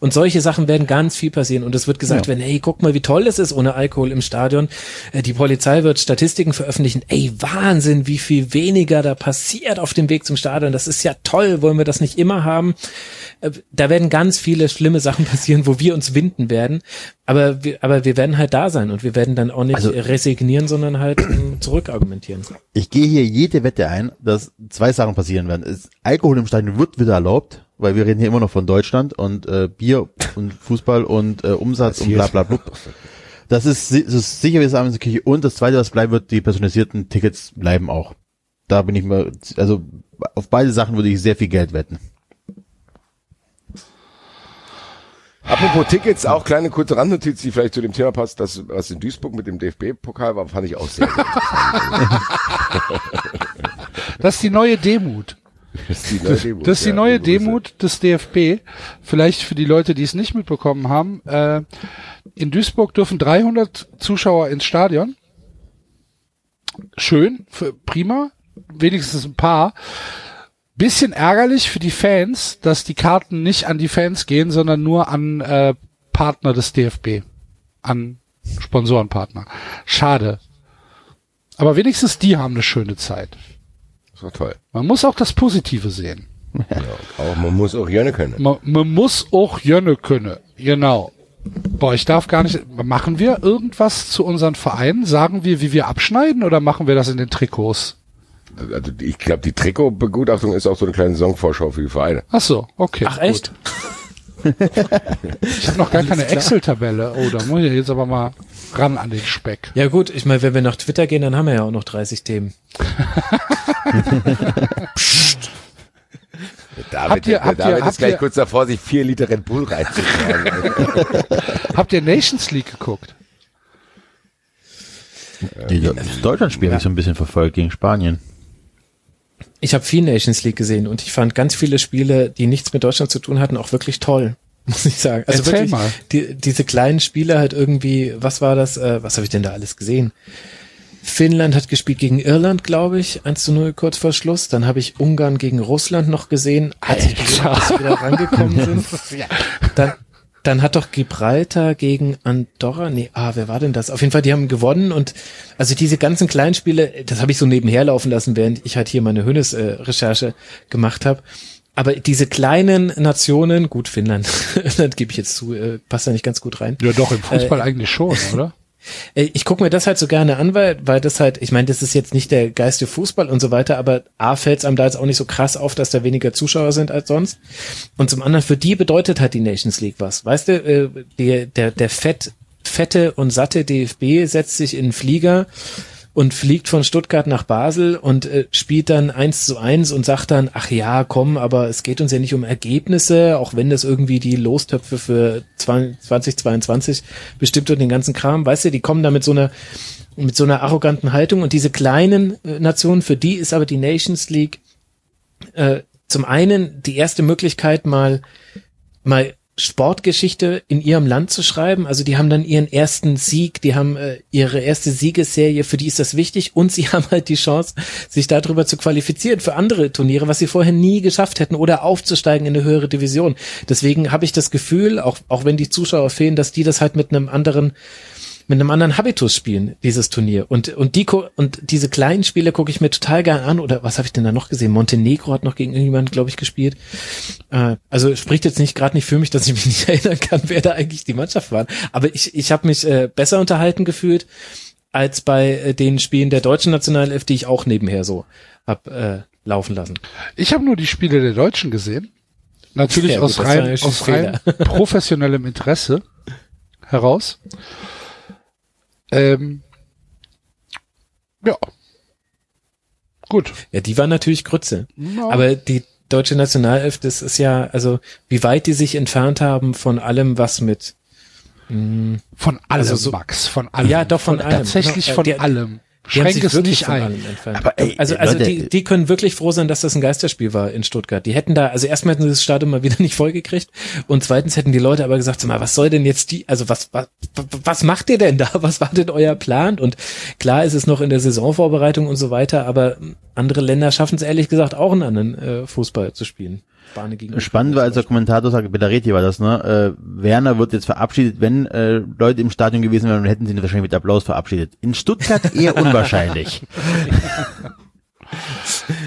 und solche Sachen werden ganz viel passieren. Und es wird gesagt werden, hey, guck mal, wie toll es ist ohne Alkohol im Stadion. Äh, Die Polizei wird Statistiken veröffentlichen. Ey, Wahnsinn, wie viel weniger da passiert auf dem Weg zum Stadion. Das ist ja toll. Wollen wir das nicht immer haben? Äh, Da werden ganz viele schlimme Sachen passieren, wo wir uns winden werden. Aber wir, aber wir werden halt da sein und wir werden dann auch nicht Also- resignieren, sondern halt zurückargumentieren. ich gehe hier jede Wette ein, dass zwei Sachen passieren werden. Es, Alkohol im Stadion wird wieder erlaubt, weil wir reden hier immer noch von Deutschland und äh, Bier und Fußball und äh, Umsatz und bla bla bla. Das ist, das ist sicher wie das der Kirche. Und das zweite, was bleiben wird, die personalisierten Tickets bleiben auch. Da bin ich mir, also auf beide Sachen würde ich sehr viel Geld wetten. Apropos Tickets, auch kleine kurze Randnotiz, die vielleicht zu dem Thema passt, das, was in Duisburg mit dem DFB-Pokal war, fand ich auch sehr, Das ist die neue Demut. Das ist die neue Demut. Das ist die neue. Demut des DFB. Vielleicht für die Leute, die es nicht mitbekommen haben. Äh, in Duisburg dürfen 300 Zuschauer ins Stadion. Schön, prima. Wenigstens ein paar. Bisschen ärgerlich für die Fans, dass die Karten nicht an die Fans gehen, sondern nur an äh, Partner des DFB. An Sponsorenpartner. Schade. Aber wenigstens die haben eine schöne Zeit. Das war toll. Man muss auch das Positive sehen. Auch, man muss auch Jönne können. Man, man muss auch Jönne können. Genau. Boah, ich darf gar nicht. Machen wir irgendwas zu unseren Vereinen? Sagen wir, wie wir abschneiden oder machen wir das in den Trikots? Also ich glaube, die Trikotbegutachtung ist auch so eine kleine Saisonvorschau für die Vereine. Ach so, okay. Ach echt? Ich habe noch gar keine Excel-Tabelle. Oh, da muss ich jetzt aber mal ran an den Speck. Ja gut, ich meine, wenn wir nach Twitter gehen, dann haben wir ja auch noch 30 Themen. David, Habt ihr- der habt ihr- David habt ist gleich ihr- kurz davor, sich vier Liter Red Bull reinzutragen. Habt ihr Nations League geguckt? Die das Deutschlandspiel habe ich so ein bisschen verfolgt gegen Spanien. Ich habe viel Nations League gesehen und ich fand ganz viele Spiele, die nichts mit Deutschland zu tun hatten, auch wirklich toll, muss ich sagen. Also Erzähl wirklich, mal. Die, diese kleinen Spiele halt irgendwie, was war das, äh, was habe ich denn da alles gesehen? Finnland hat gespielt gegen Irland, glaube ich, 1 zu 0 kurz vor Schluss. Dann habe ich Ungarn gegen Russland noch gesehen, als ich gesehen, dass sie wieder rangekommen sind. Dann, dann hat doch Gibraltar gegen Andorra, nee, ah, wer war denn das? Auf jeden Fall, die haben gewonnen und also diese ganzen kleinen Spiele, das habe ich so nebenher laufen lassen, während ich halt hier meine Hönes-Recherche gemacht habe. Aber diese kleinen Nationen, gut, Finnland, Finnland gebe ich jetzt zu, äh, passt da nicht ganz gut rein. Ja, doch, im Fußball eigentlich schon, oder? Äh, Ich gucke mir das halt so gerne an, weil, weil das halt, ich meine, das ist jetzt nicht der geiste Fußball und so weiter, aber A fällt es einem da jetzt auch nicht so krass auf, dass da weniger Zuschauer sind als sonst. Und zum anderen, für die bedeutet halt die Nations League was. Weißt du, äh, der, der, der fett, fette und satte DFB setzt sich in den Flieger und fliegt von Stuttgart nach Basel und äh, spielt dann eins zu eins und sagt dann, ach ja, komm, aber es geht uns ja nicht um Ergebnisse, auch wenn das irgendwie die Lostöpfe für 2022 bestimmt und den ganzen Kram, weißt du, die kommen da mit so einer mit so einer arroganten Haltung und diese kleinen äh, Nationen, für die ist aber die Nations League äh, zum einen die erste Möglichkeit mal mal Sportgeschichte in ihrem Land zu schreiben. Also die haben dann ihren ersten Sieg, die haben äh, ihre erste Siegesserie, für die ist das wichtig und sie haben halt die Chance, sich darüber zu qualifizieren für andere Turniere, was sie vorher nie geschafft hätten oder aufzusteigen in eine höhere Division. Deswegen habe ich das Gefühl, auch, auch wenn die Zuschauer fehlen, dass die das halt mit einem anderen mit einem anderen Habitus spielen, dieses Turnier. Und, und die, und diese kleinen Spiele gucke ich mir total gern an. Oder was habe ich denn da noch gesehen? Montenegro hat noch gegen irgendjemanden, glaube ich, gespielt. Äh, also spricht jetzt nicht gerade nicht für mich, dass ich mich nicht erinnern kann, wer da eigentlich die Mannschaft war. Aber ich, ich habe mich äh, besser unterhalten gefühlt als bei äh, den Spielen der deutschen Nationalelf, die ich auch nebenher so hab äh, laufen lassen. Ich habe nur die Spiele der Deutschen gesehen. Natürlich Ja, aus rein, ein aus rein professionellem Interesse heraus. Ähm, ja. Gut. Ja, die waren natürlich Grütze. Ja. Aber die deutsche Nationalelf, das ist ja, also wie weit die sich entfernt haben von allem, was mit mh, Von allem, Also so- Max, von allem. Ja, doch, von allem. Tatsächlich Ja, von die- allem. Schränk es wirklich nicht ein. Aber ey, also also Leute, die, die können wirklich froh sein, dass das ein Geisterspiel war in Stuttgart. Die hätten da, also erstmal hätten sie das Stadion mal wieder nicht vollgekriegt und zweitens hätten die Leute aber gesagt, sag mal, was soll denn jetzt die, also was, was, was macht ihr denn da? Was war denn euer Plan? Und klar ist es noch in der Saisonvorbereitung und so weiter, aber andere Länder schaffen es ehrlich gesagt auch einen anderen äh, Fußball zu spielen. Spanien gegen Spannend war, als der Kommentator sagte, Bellaretti war das, ne? Äh, Werner wird jetzt verabschiedet. Wenn äh, Leute im Stadion gewesen wären, dann hätten sie ihn wahrscheinlich mit Applaus verabschiedet. In Stuttgart eher unwahrscheinlich.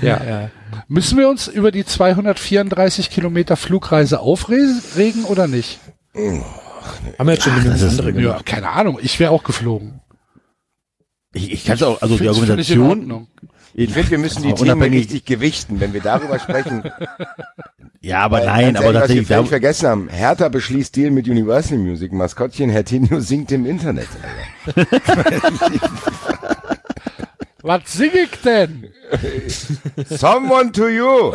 Ja. Ja. Müssen wir uns über die 234 Kilometer Flugreise aufregen oder nicht? Haben wir jetzt schon genügend andere Ja, gemacht. keine Ahnung. Ich wäre auch geflogen. Ich, ich kann es auch, also die Argumentation. Ich finde, wir müssen die Themen richtig gewichten, wenn wir darüber sprechen. Ja, aber Weil, nein, aber ehrlich, was wir tatsächlich, völlig da, vergessen haben. Hertha beschließt Deal mit Universal Music. Maskottchen Hertinho singt im Internet. Was sing ich denn? Someone to you.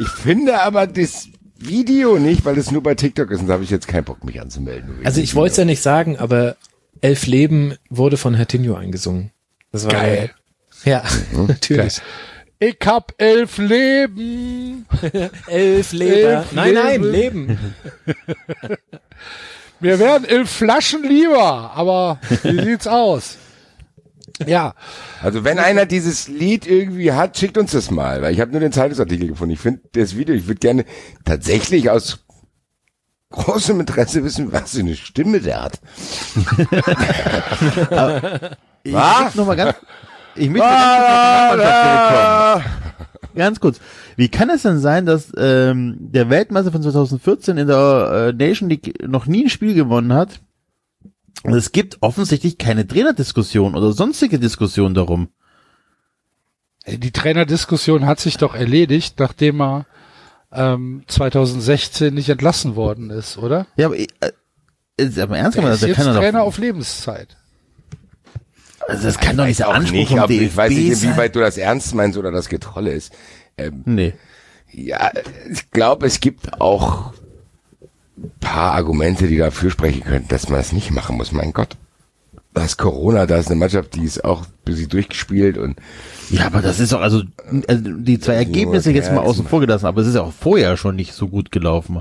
ich finde aber, das Video nicht, weil es nur bei TikTok ist und da habe ich jetzt keinen Bock, mich anzumelden. Also ich wollte es ja nicht sagen, aber Elf Leben wurde von Hertinho eingesungen. Das war Geil. Ja, natürlich. Ich hab elf Leben. Elf Leber. Elf nein, nein, Leben. Leben. Wir werden elf Flaschen lieber, aber wie sieht's aus? Ja, Also wenn einer dieses Lied irgendwie hat, schickt uns das mal, weil ich habe nur den Zeitungsartikel gefunden. Ich finde das Video, ich würde gerne tatsächlich aus großem Interesse wissen, was für eine Stimme der hat. Ich Was? möchte noch mal ganz, ich möchte ganz kurz auf die Nationalmannschaft zurückkommen. Ganz kurz. Wie kann es denn sein, dass ähm, der Weltmeister von 2014 in der äh, Nation League noch nie ein Spiel gewonnen hat? Und es gibt offensichtlich keine Trainerdiskussion oder sonstige Diskussion darum. die Trainerdiskussion hat sich doch erledigt, nachdem er ähm, 2016 nicht entlassen worden ist, oder? Ja, aber, äh, ist aber ernst Er gemeint, ist der jetzt er Trainer doch, auf Lebenszeit. Also das kann doch nicht der Anspruch nicht, vom DFB ich weiß nicht, sein. inwieweit du das ernst meinst oder das Getrolle ist. Ähm, Nee. ja, ich glaube, es gibt auch ein paar Argumente, die dafür sprechen könnten, dass man das nicht machen muss. Mein Gott. Da ist Corona, da ist eine Mannschaft, die ist auch bisschen durchgespielt und Ja, aber das ist doch, also, also die zwei Das Ergebnisse jetzt mal außen vor gelassen, aber es ist ja auch vorher schon nicht so gut gelaufen.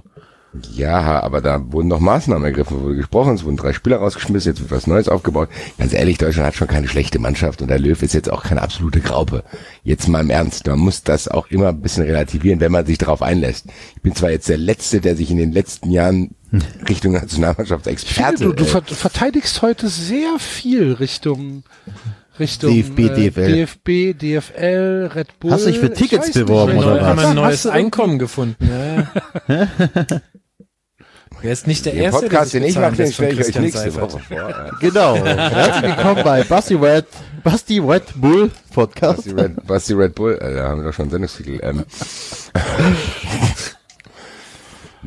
Ja, aber da wurden noch Maßnahmen ergriffen, wurde gesprochen, es wurden drei Spieler rausgeschmissen, jetzt wird was Neues aufgebaut. Ganz ehrlich, Deutschland hat schon keine schlechte Mannschaft und der Löw ist jetzt auch keine absolute Graupe. Jetzt mal im Ernst, man muss das auch immer ein bisschen relativieren, wenn man sich darauf einlässt. Ich bin zwar jetzt der Letzte, der sich in den letzten Jahren Richtung Ich Nationalmannschaftsexperte... du, du äh, ver verteidigst heute sehr viel Richtung Richtung DFB, äh, DFL. DFB, DFL, Red Bull. Hast du dich für Tickets nicht. beworben, Neu, oder haben was? wir ein neues Einkommen gefunden. Ja. Er ist nicht der den Erste, Podcast, der den ich mache, den stelle ich euch Christian nächste Seifert. Woche vor. Genau. Herzlich willkommen bei Basti Red, Basti Red Bull Podcast. Basti Red, Basti Red Bull, äh, da haben wir doch schon einen Sendungstitel. Ähm.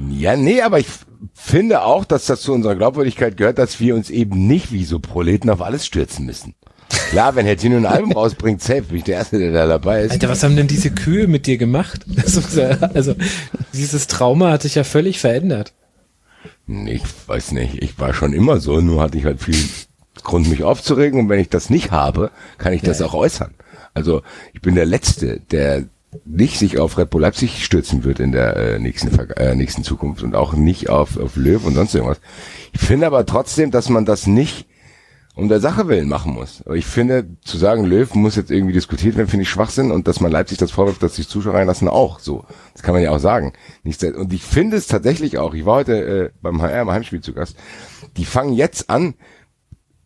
ja, nee, aber ich finde auch, dass das zu unserer Glaubwürdigkeit gehört, dass wir uns eben nicht wie so Proleten auf alles stürzen müssen. Klar, wenn Herr Tino ein Album rausbringt, safe, bin ich der Erste, der da dabei ist. Alter, was haben denn diese Kühe mit dir gemacht? Also, also dieses Trauma hat sich ja völlig verändert. Ich weiß nicht, ich war schon immer so, nur hatte ich halt viel Grund, mich aufzuregen und wenn ich das nicht habe, kann ich das auch äußern. Also ich bin der Letzte, der nicht sich auf Red Bull Leipzig stürzen wird in der äh, nächsten, Ver- äh, nächsten Zukunft und auch nicht auf, auf Löw und sonst irgendwas. Ich finde aber trotzdem, dass man das nicht um der Sache willen machen muss. Aber ich finde, zu sagen, Löw muss jetzt irgendwie diskutiert werden, finde ich Schwachsinn und dass man Leipzig das vorwirft, dass sich Zuschauer reinlassen, auch so. Das kann man ja auch sagen. Nicht, und ich finde es tatsächlich auch, ich war heute äh, beim HR im Heimspiel zu Gast, die fangen jetzt an,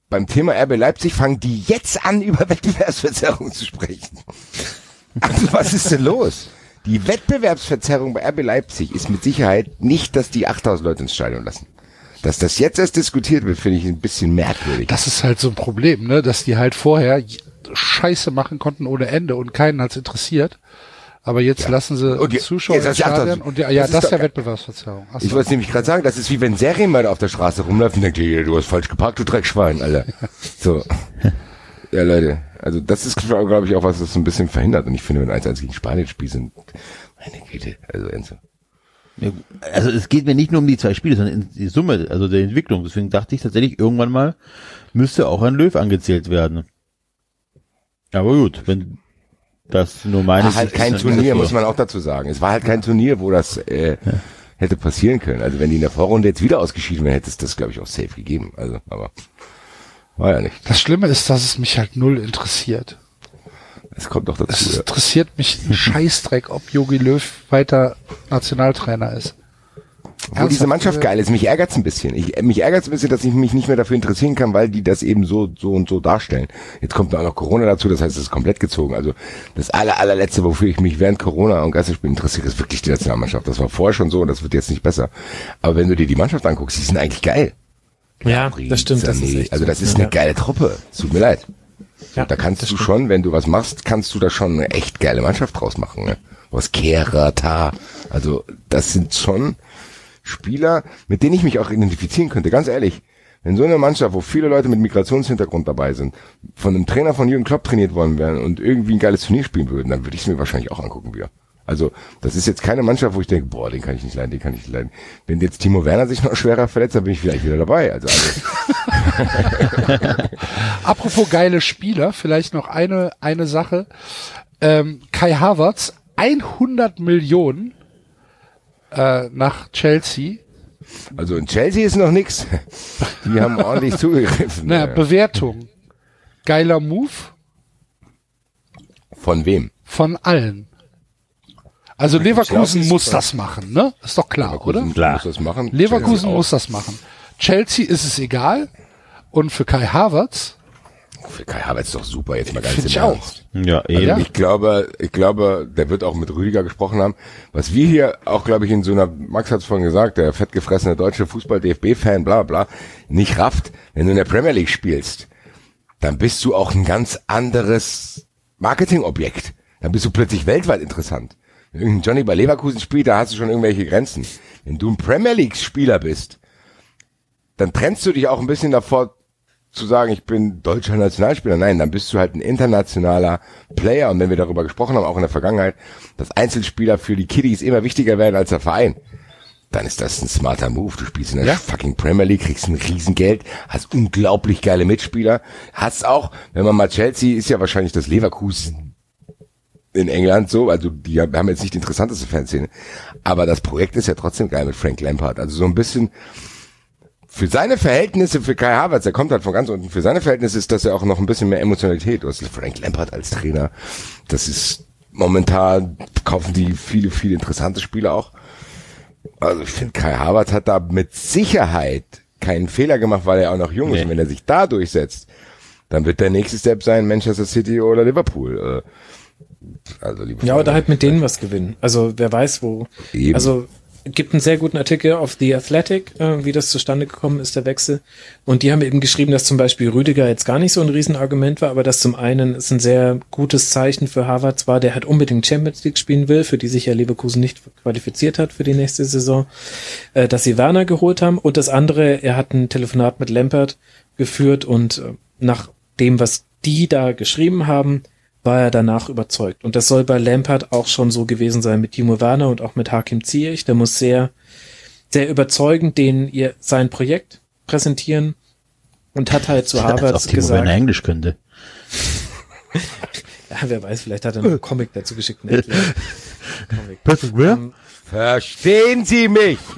beim Thema RB Leipzig fangen die jetzt an, über Wettbewerbsverzerrung zu sprechen. Also was ist denn los? Die Wettbewerbsverzerrung bei RB Leipzig ist mit Sicherheit nicht, dass die 8000 Leute ins Stadion lassen. Dass das jetzt erst diskutiert wird, finde ich ein bisschen merkwürdig. Das ist halt so ein Problem, ne, dass die halt vorher Scheiße machen konnten ohne Ende und keinen hat's interessiert. Aber jetzt lassen sie die- Zuschauer jetzt Stadion und ja, ja das das, ist ja Wettbewerbsverzerrung. So. Ich wollte nämlich gerade sagen, das ist wie wenn Serienmörder auf der Straße rumläuft und denkt, "Hier, du hast falsch geparkt, du Dreckschwein, Alter. So. Ja, Leute. Also das ist, glaube ich, auch was, das so ein bisschen verhindert. Und ich finde, wenn 1-1 gegen Spanien spielt, sind, meine Güte, also Enzo. Ja, Also es geht mir nicht nur um die zwei Spiele, sondern in die Summe, also der Entwicklung. Deswegen dachte ich tatsächlich, irgendwann mal müsste auch ein Löw angezählt werden. Aber gut, wenn das nur meine War halt kein ist, dann ist Turnier, muss man auch dazu sagen. Es war halt kein Turnier, wo das äh, hätte passieren können. Also wenn die in der Vorrunde jetzt wieder ausgeschieden wären, hätte es das, glaube ich, auch safe gegeben. Also, aber war ja nicht. Das Schlimme ist, dass es mich halt null interessiert. Es kommt doch Es dazu. Ja. interessiert mich ein Scheißdreck, ob Jogi Löw weiter Nationaltrainer ist. Wo diese Mannschaft äh, geil ist, mich ärgert's ein bisschen. Ich, mich ärgert's ein bisschen, dass ich mich nicht mehr dafür interessieren kann, weil die das eben so, so und so darstellen. Jetzt kommt auch noch Corona dazu, das heißt, es ist komplett gezogen. Also das aller, allerletzte, wofür ich mich während Corona und Geisterspielen interessiere, ist wirklich die Nationalmannschaft. Das war vorher schon so und das wird jetzt nicht besser. Aber wenn du dir die Mannschaft anguckst, die sind eigentlich geil. Ja, das stimmt. Das ist Sané. echt also so. das ist eine Ja. geile Truppe. Es Tut mir leid. Ja, da kannst du schon, wenn du was machst, kannst du da schon eine echt geile Mannschaft draus machen. Ne? Was Kehrer, Ta. Also das sind schon Spieler, mit denen ich mich auch identifizieren könnte. Ganz ehrlich, wenn so eine Mannschaft, wo viele Leute mit Migrationshintergrund dabei sind, von einem Trainer von Jürgen Klopp trainiert worden wären und irgendwie ein geiles Turnier spielen würden, dann würde ich es mir wahrscheinlich auch angucken wieder. Also das ist jetzt keine Mannschaft, wo ich denke, boah, den kann ich nicht leiden, den kann ich nicht leiden. Wenn jetzt Timo Werner sich noch schwerer verletzt, dann bin ich vielleicht wieder dabei. Also, also Apropos geile Spieler, vielleicht noch eine, eine Sache. Ähm, Kai Havertz, 100 Millionen äh, nach Chelsea. also in Chelsea ist noch nix. Die haben ordentlich zugegriffen. Naja, Äh, Bewertung. Geiler Move Von wem? von allen. Also Leverkusen muss das machen, ne? Ist doch klar, oder? Leverkusen muss das machen. Leverkusen Chelsea auch. muss das machen. Chelsea ist es egal. Und für Kai Havertz, Für Kai Havertz ist doch super, jetzt mal ganz Find im ich auch. Ernst. Ja, eben. Ja. Ich glaube, ich glaube, der wird auch mit Rüdiger gesprochen haben. Was wir hier auch, glaube ich, in so einer, Max hat es vorhin gesagt, der fettgefressene deutsche Fußball-DFB-Fan, bla bla, nicht rafft, wenn du in der Premier League spielst, dann bist du auch ein ganz anderes Marketingobjekt. Dann bist du plötzlich weltweit interessant. Wenn Johnny bei Leverkusen spielt, da hast du schon irgendwelche Grenzen. Wenn du ein Premier League-Spieler bist, dann trennst du dich auch ein bisschen davor, zu sagen, ich bin deutscher Nationalspieler. Nein, dann bist du halt ein internationaler Player. Und wenn wir darüber gesprochen haben, auch in der Vergangenheit, dass Einzelspieler für die Kiddies immer wichtiger werden als der Verein, dann ist das ein smarter Move. Du spielst in der Ja. fucking Premier League, kriegst ein Riesengeld, hast unglaublich geile Mitspieler, hast auch, wenn man mal Chelsea ist ja wahrscheinlich das Leverkusen in England so, also die haben jetzt nicht die interessanteste Fanszene, aber das Projekt ist ja trotzdem geil mit Frank Lampard. Also so ein bisschen für seine Verhältnisse, für Kai Havertz, der kommt halt von ganz unten, für seine Verhältnisse ist das ja auch noch ein bisschen mehr Emotionalität. Du hast Frank Lampard als Trainer. Das ist momentan, kaufen die viele, viele interessante Spieler auch. Also ich finde, Kai Havertz hat da mit Sicherheit keinen Fehler gemacht, weil er auch noch jung ist. Nee. Und wenn er sich da durchsetzt, dann wird der nächste Step sein Manchester City oder Liverpool. Also, liebe Ja, oder Freunde, halt mit denen was gewinnen. Also wer weiß wo. Eben. Also gibt einen sehr guten Artikel auf The Athletic, äh, wie das zustande gekommen ist, der Wechsel. Und die haben eben geschrieben, dass zum Beispiel Rüdiger jetzt gar nicht so ein Riesenargument war, aber dass zum einen es ein sehr gutes Zeichen für Harvard war, der halt unbedingt Champions League spielen will, für die sich ja Leverkusen nicht qualifiziert hat für die nächste Saison, äh, dass sie Werner geholt haben. Und das andere, er hat ein Telefonat mit Lampert geführt und äh, nach dem, was die da geschrieben haben, war er danach überzeugt. Und das soll bei Lampard auch schon so gewesen sein mit Timo Werner und auch mit Hakim Ziyech. Der muss sehr, sehr überzeugend den ihr sein Projekt präsentieren und hat halt zu ob Havertz Timo Werner gesagt, Englisch könnte. ja, wer weiß, vielleicht hat er einen Comic dazu geschickt. Comic. Patrick Ware? Ähm, Verstehen Sie mich?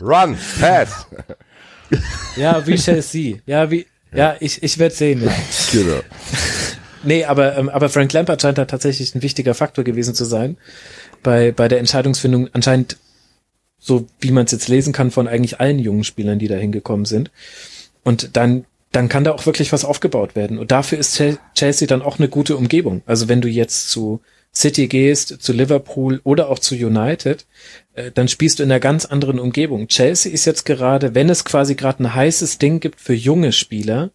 Run, pass. Ja, we shall see. Ja, wie, ja, ich, ich werde sehen. Ja. Genau. Nee, aber, ähm, aber Frank Lampard scheint da tatsächlich ein wichtiger Faktor gewesen zu sein bei, bei der Entscheidungsfindung. Anscheinend, so wie man es jetzt lesen kann, von eigentlich allen jungen Spielern, die da hingekommen sind. Und dann, dann kann da auch wirklich was aufgebaut werden. Und dafür ist Chel- Chelsea dann auch eine gute Umgebung. Also wenn du jetzt zu City gehst, zu Liverpool oder auch zu United, dann spielst du in einer ganz anderen Umgebung. Chelsea ist jetzt gerade, wenn es quasi gerade ein heißes Ding gibt für junge Spieler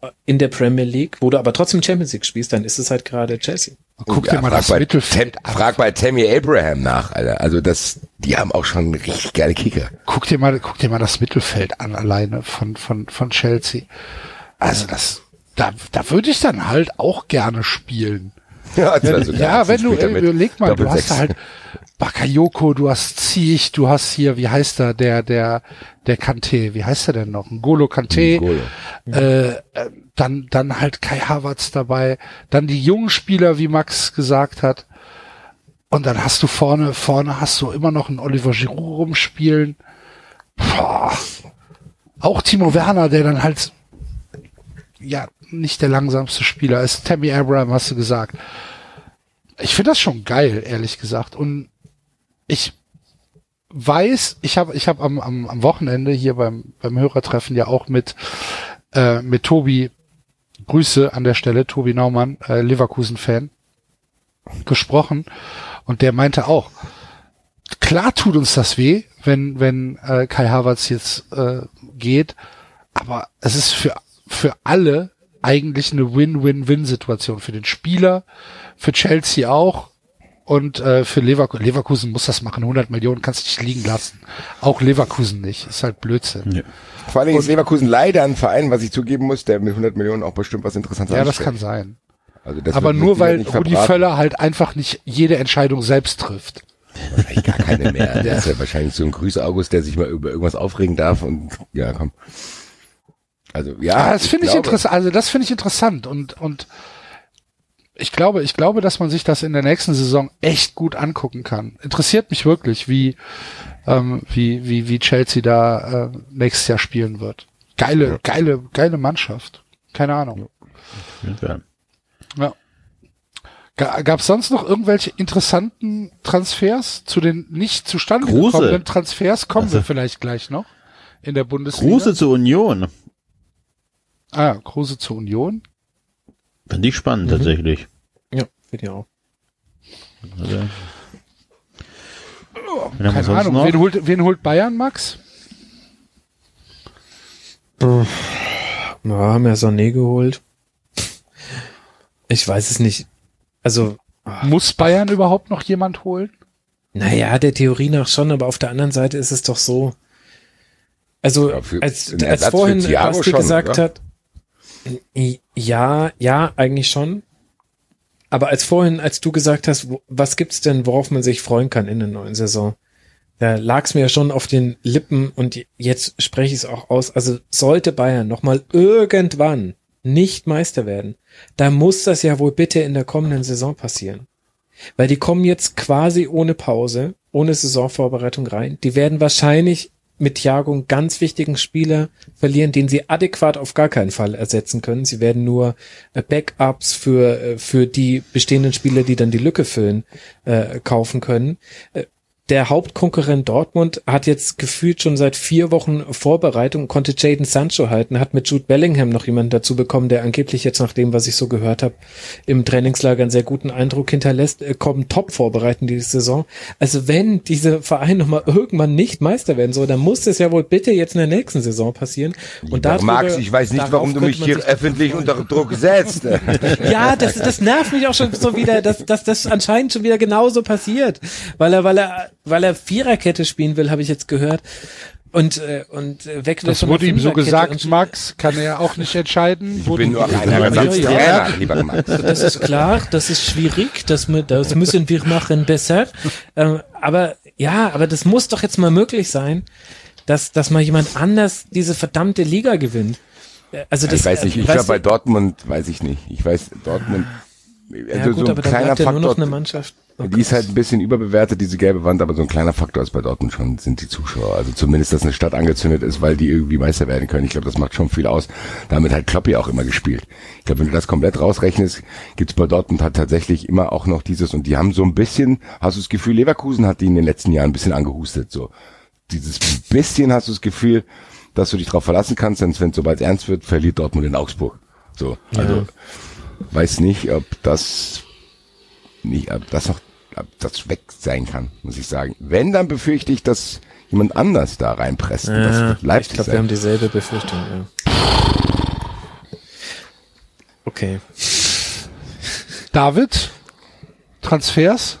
äh, in der Premier League, wo du aber trotzdem Champions League spielst, dann ist es halt gerade Chelsea. Guck Ja, dir mal frag das bei Mittelfeld an. Frag bei Tammy Abraham nach, Alter. Also das, die haben auch schon richtig geile Kicker. Guck dir mal, guck dir mal das Mittelfeld an alleine von, von, von Chelsea. Also das, da, da würde ich dann halt auch gerne spielen. Ja, das wär so der ja, wenn du, überleg mal, du hast da halt Bakayoko, du hast Ziech, du hast hier, wie heißt er, der, der, der Kante, wie heißt er denn noch? Ngolo Kante, N'Golo. äh, äh, dann, dann halt Kai Havertz dabei, dann die jungen Spieler, wie Max gesagt hat. Und dann hast du vorne, vorne hast du immer noch einen Oliver Giroud rumspielen. Boah. Auch Timo Werner, der dann halt, ja, nicht der langsamste Spieler ist. Tammy Abraham hast du gesagt. Ich finde das schon geil, ehrlich gesagt. Und ich weiß, ich habe ich hab am, am, am Wochenende hier beim, beim Hörertreffen ja auch mit, äh, mit Tobi, Grüße an der Stelle, Tobi Naumann, äh, Leverkusen-Fan, gesprochen. Und der meinte auch, klar tut uns das weh, wenn, wenn äh, Kai Havertz jetzt äh, geht, aber es ist für, für alle eigentlich eine Win-Win-Win-Situation. Für den Spieler, für Chelsea auch und äh, für Leverkusen. Leverkusen muss das machen. 100 Millionen kannst du nicht liegen lassen. Auch Leverkusen nicht. Ist halt Blödsinn. Ja. Vor allen Dingen ist Leverkusen leider ein Verein, was ich zugeben muss, der mit 100 Millionen auch bestimmt was Interessantes Ja, das anstellt. kann sein. Also das Aber nur weil Rudi. Völler halt einfach nicht jede Entscheidung selbst trifft. Wahrscheinlich gar keine mehr. Der ist ja wahrscheinlich so ein Grüße August, der sich mal über irgendwas aufregen darf und ja, komm. Also ja, Ja, das finde ich glaube- interessant. Also das finde ich interessant und und ich glaube, ich glaube, dass man sich das in der nächsten Saison echt gut angucken kann. Interessiert mich wirklich, wie ähm, wie wie wie Chelsea da äh, nächstes Jahr spielen wird. Geile, geile, geile Mannschaft. Keine Ahnung. Ja. Ja. Gab es sonst noch irgendwelche interessanten Transfers zu den nicht zustande Kruse. gekommenen Transfers? Kommen Also- wir vielleicht gleich noch in der Bundesliga. Grüße zur Union. Ah, Kruse zur Union. Finde ich spannend tatsächlich. Ja, finde ich auch. Also, wir Keine Ahnung. noch? Wen holt, wen holt Bayern, Max? Ja, haben ja Sané geholt. Ich weiß es nicht. Also, Muss Bayern überhaupt noch jemand holen? naja, der Theorie nach schon, aber auf der anderen Seite ist es doch so. Also, Ja, für- als, als vorhin Thiago Basti schon, gesagt oder? hat, ja, ja, eigentlich schon. Aber als vorhin, als du gesagt hast, was gibt's denn, worauf man sich freuen kann in der neuen Saison, da lag's mir ja schon auf den Lippen und jetzt spreche ich es auch aus. Also sollte Bayern nochmal irgendwann nicht Meister werden, da muss das ja wohl bitte in der kommenden Saison passieren. Weil die kommen jetzt quasi ohne Pause, ohne Saisonvorbereitung rein. Die werden wahrscheinlich mit Thiago einen ganz wichtigen Spieler verlieren, den sie adäquat auf gar keinen Fall ersetzen können. Sie werden nur äh, Backups für, äh, für die bestehenden Spieler, die dann die Lücke füllen, äh, kaufen können. Der Hauptkonkurrent Dortmund hat jetzt gefühlt schon seit vier Wochen Vorbereitung, konnte Jaden Sancho halten, hat mit Jude Bellingham noch jemanden dazu bekommen, der angeblich jetzt nach dem, was ich so gehört habe, im Trainingslager einen sehr guten Eindruck hinterlässt, äh, kommen top vorbereiten diese Saison. Also wenn diese Verein nochmal irgendwann nicht Meister werden soll, dann muss das ja wohl bitte jetzt in der nächsten Saison passieren. Und darüber- Max, ich weiß nicht, warum du mich hier öffentlich unter Druck setzt. Ja, das, das nervt mich auch schon so wieder, dass, dass das anscheinend schon wieder genauso passiert. Weil er, weil er, weil er Viererkette spielen will, habe ich jetzt gehört. Und, äh, und äh, weg Das wurde ihm so gesagt, Max, kann er ja auch nicht entscheiden. Ich Wurde bin nur gesagt. ein ja, ja. lieber Max. Das ist klar, das ist schwierig, das, das müssen wir machen besser. Ähm, aber ja, aber das muss doch jetzt mal möglich sein, dass, dass mal jemand anders diese verdammte Liga gewinnt. Äh, Also das, ich weiß nicht, ich weißt glaube bei Dortmund weiß ich nicht. Ich weiß, Dortmund, ja, also gut, so aber ein da kleiner bleibt ja nur noch eine Mannschaft. Oh die ist halt ein bisschen überbewertet, diese gelbe Wand, aber so ein kleiner Faktor ist bei Dortmund schon, sind die Zuschauer. Also zumindest, dass eine Stadt angezündet ist, weil die irgendwie Meister werden können. Ich glaube, das macht schon viel aus. Damit hat Kloppi auch immer gespielt. Ich glaube, wenn du das komplett rausrechnest, gibt's bei Dortmund halt tatsächlich immer auch noch dieses, und die haben so ein bisschen, hast du das Gefühl, Leverkusen hat die in den letzten Jahren ein bisschen angehustet, so. Dieses bisschen hast du das Gefühl, dass du dich darauf verlassen kannst, denn wenn sobald ernst wird, verliert Dortmund in Augsburg. So, also weiß nicht, ob das nicht, ob das noch, das weg sein kann, muss ich sagen. Wenn, dann befürchte ich, dass jemand anders da reinpresst. Das Ja, wird ich glaube, wir haben dieselbe Befürchtung. Ja. Okay. David, Transfers?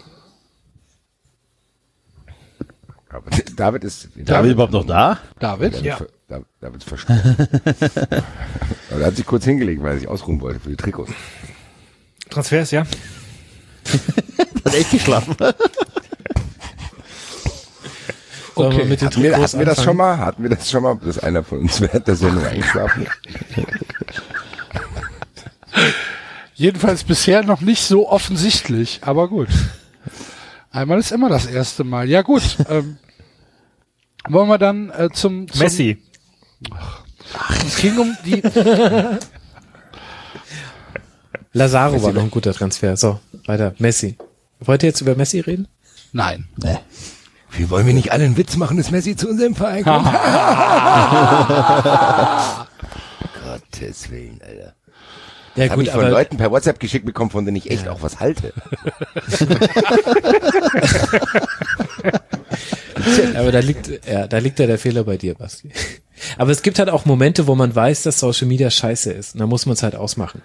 David ist, David überhaupt noch da? David? David, ver- David, David ist. Aber er hat sich kurz hingelegt, weil er sich ausruhen wollte für die Trikots. Transfers, ja. Hat echt geschlafen. Okay. mit Hatten wir, hatten wir das schon mal? Hatten wir das schon mal, dass einer von uns während der Sendung eingeschlafen ist? Jedenfalls bisher noch nicht so offensichtlich, aber gut. Einmal ist immer das erste Mal. Ja gut. ähm, wollen wir dann äh, zum, zum Messi. Es ging um die. Lazaro war noch ein guter Transfer. So, weiter. Messi. Wollt ihr jetzt über Messi reden? Nein. Wir wollen wir nicht alle einen Witz machen, dass Messi zu unserem Verein kommt? Gottes Willen, Alter. Ja Das habe ich von Leuten per WhatsApp geschickt bekommen, von denen ich echt auch was halte. aber da liegt, ja, da liegt ja der Fehler bei dir, Basti. Aber es gibt halt auch Momente, wo man weiß, dass Social Media scheiße ist. Und da muss man es halt ausmachen.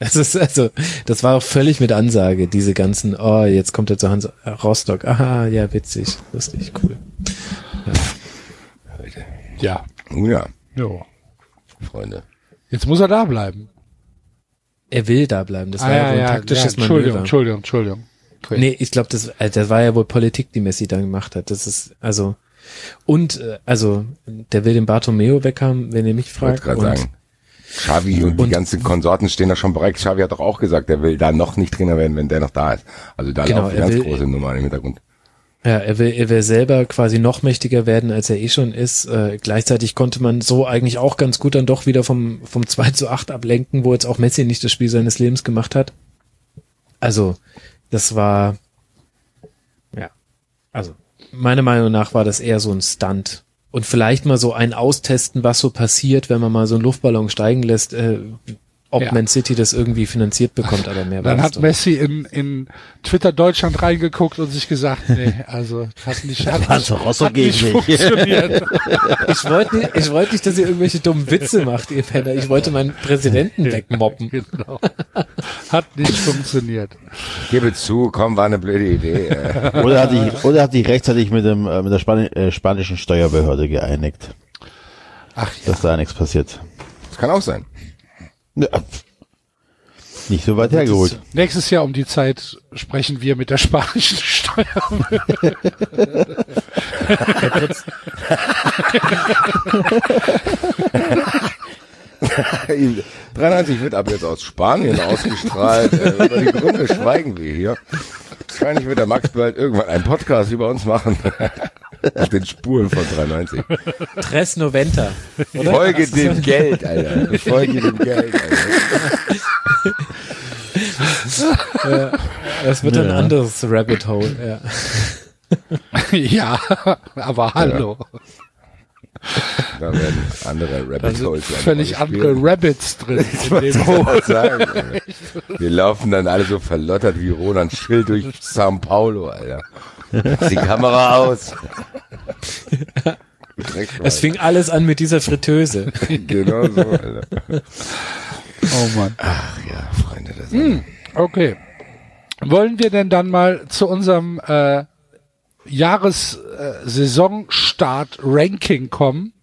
Das ist also, das war auch völlig mit Ansage, diese ganzen, oh, jetzt kommt er zu Hans äh, Rostock. Aha, ja, witzig, lustig, cool. Ja. Nun ja, Jo. Freunde. Jetzt muss er da bleiben. er will da bleiben. Das war Ah, ja, ja, wohl ein ja, taktisches ja, Entschuldigung, Manöver. Entschuldigung, Entschuldigung. Okay. Nee, ich glaube, das, äh, das war ja wohl Politik, die Messi da gemacht hat. Das ist, also, und, äh, also, der will den Bartomeo weghaben, wenn ihr mich Ich wollte fragt. gerade sagen. Xavi und, die und- ganzen Konsorten stehen da schon bereit. Xavi hat doch auch gesagt, er will da noch nicht Trainer werden, wenn der noch da ist. Also da Genau, laufen ganz will- große Nummern im Hintergrund. Ja, er will, er will selber quasi noch mächtiger werden, als er eh schon ist. Äh, gleichzeitig konnte man so eigentlich auch ganz gut dann doch wieder vom, vom 2 zu 8 ablenken, wo jetzt auch Messi nicht das Spiel seines Lebens gemacht hat. Also, das war, ja, also, meiner Meinung nach war das eher so ein Stunt. Und vielleicht mal so ein Austesten, was so passiert, wenn man mal so einen Luftballon steigen lässt, äh, ob Ja. Man City das irgendwie finanziert bekommt, aber mehr Dann hat Messi in, in Twitter Deutschland reingeguckt und sich gesagt, nee, also hat nicht, hat War nicht, doch auch so hat nicht funktioniert. Ich wollte nicht, ich wollte nicht, dass ihr irgendwelche dummen Witze macht, ihr Penner. Ich wollte meinen Präsidenten wegmoppen. genau. Hat nicht funktioniert. Gebe zu, komm, war eine blöde Idee. Äh, Oder hat ich, oder hat dich rechtzeitig mit dem, äh, mit der Spani äh, spanischen Steuerbehörde geeinigt, Ach ja. dass da nichts passiert. Das kann auch sein. Ja, nicht so weit hergeholt. Nächstes Jahr um die Zeit sprechen wir mit der spanischen Steuer. 93 wird ab jetzt aus Spanien ausgestrahlt. Äh, über die Gründe schweigen wir hier. Wahrscheinlich wird der Max bald irgendwann einen Podcast über uns machen. Auf den Spuren von 93. Tres Noventa. Oder? Folge dem Geld, Alter. Folge dem Geld, Alter. Das wird ein Ja. anderes Rabbit Hole. Ja. ja, aber hallo. Da werden andere Da Rabbit sind Holes. völlig andere. Rabbits drin Ich in dem Hole. sagen. Wir laufen dann alle so verlottert wie Roland Schill durch Sao Paulo, Alter. Die Kamera aus. Es fing alles an mit dieser Fritteuse. genau so, Alter. Oh Mann. Ach ja, Freunde der Sonne. Okay. Wollen wir denn dann mal zu unserem äh, Jahres-Saisonstart-Ranking kommen?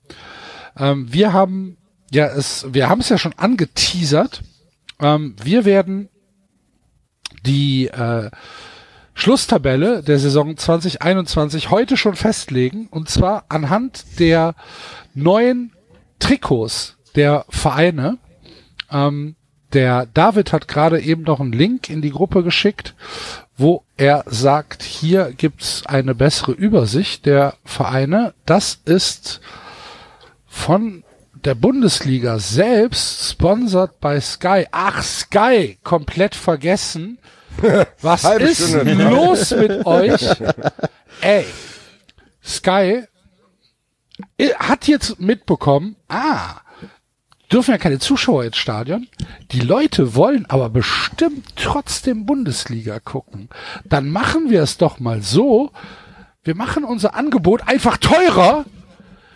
Ähm, wir haben ja es, wir haben es ja schon angeteasert. Ähm, wir werden die äh, Schlusstabelle der Saison 2021 heute schon festlegen und zwar anhand der neuen Trikots der Vereine. Ähm, der David hat gerade eben noch einen Link in die Gruppe geschickt, wo er sagt, hier gibt's eine bessere Übersicht der Vereine. Das ist von der Bundesliga selbst, sponsert bei Sky. Ach, Sky, komplett vergessen. Was Halbe ist Stunde. los mit euch? Ey, Sky hat jetzt mitbekommen, ah, dürfen ja keine Zuschauer ins Stadion. Die Leute wollen aber bestimmt trotzdem Bundesliga gucken. Dann machen wir es doch mal so. Wir machen unser Angebot einfach teurer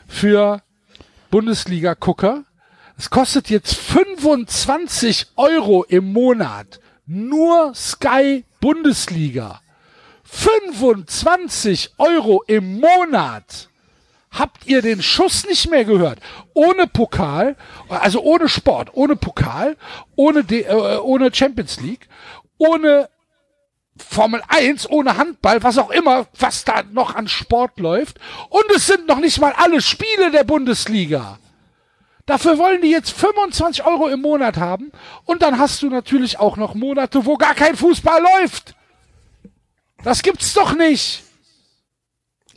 für Bundesliga-Gucker. Es kostet jetzt 25 Euro im Monat. Nur Sky Bundesliga. 25 Euro im Monat. Habt ihr den Schuss nicht mehr gehört? Ohne Pokal, also ohne Sport, ohne Pokal, ohne, D, äh, ohne Champions League, ohne Formel 1, ohne Handball, was auch immer, was da noch an Sport läuft. Und es sind noch nicht mal alle Spiele der Bundesliga. Dafür wollen die jetzt 25 Euro im Monat haben. Und dann hast du natürlich auch noch Monate, wo gar kein Fußball läuft. Das gibt's doch nicht.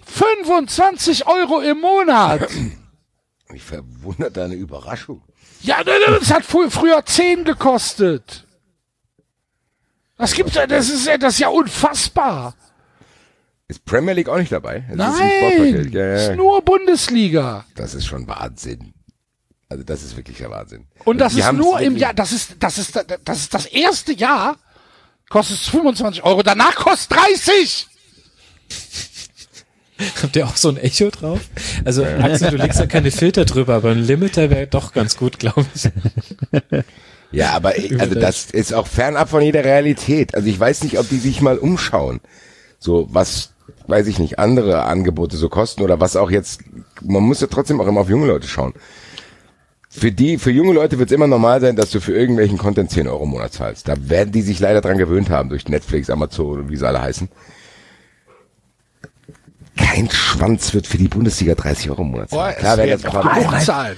25 Euro im Monat. Ich verwundert deine Überraschung. Ja, ne, ne, das hat frü früher 10 gekostet. Das gibt's das ist ja, das ist ja unfassbar. Ist Premier League auch nicht dabei? Es ist Nein, Sportpaket. Ja, ist ja. nur Bundesliga. Das ist schon Wahnsinn. Also das ist wirklich der Wahnsinn. Und das Die ist nur im Jahr, das ist, das ist, das ist das erste Jahr, kostet es 25 Euro, danach kostet 30. Habt ihr auch so ein Echo drauf? Also Axel, du legst ja keine Filter drüber, aber ein Limiter wäre doch ganz gut, glaube ich. Ja, aber ich- also das ist auch fernab von jeder Realität. Also ich weiß nicht, ob die sich mal umschauen. So, was, weiß ich nicht, andere Angebote so kosten oder was auch jetzt, man muss ja trotzdem auch immer auf junge Leute schauen. Für die, für junge Leute wird es immer normal sein, dass du für irgendwelchen Content 10 Euro im Monat zahlst. Da werden die sich leider dran gewöhnt haben durch Netflix, Amazon und wie sie alle heißen. Kein Schwanz wird für die Bundesliga 30 Euro im Monat zahlen. Boah, Klar, werden jetzt genug zahlen.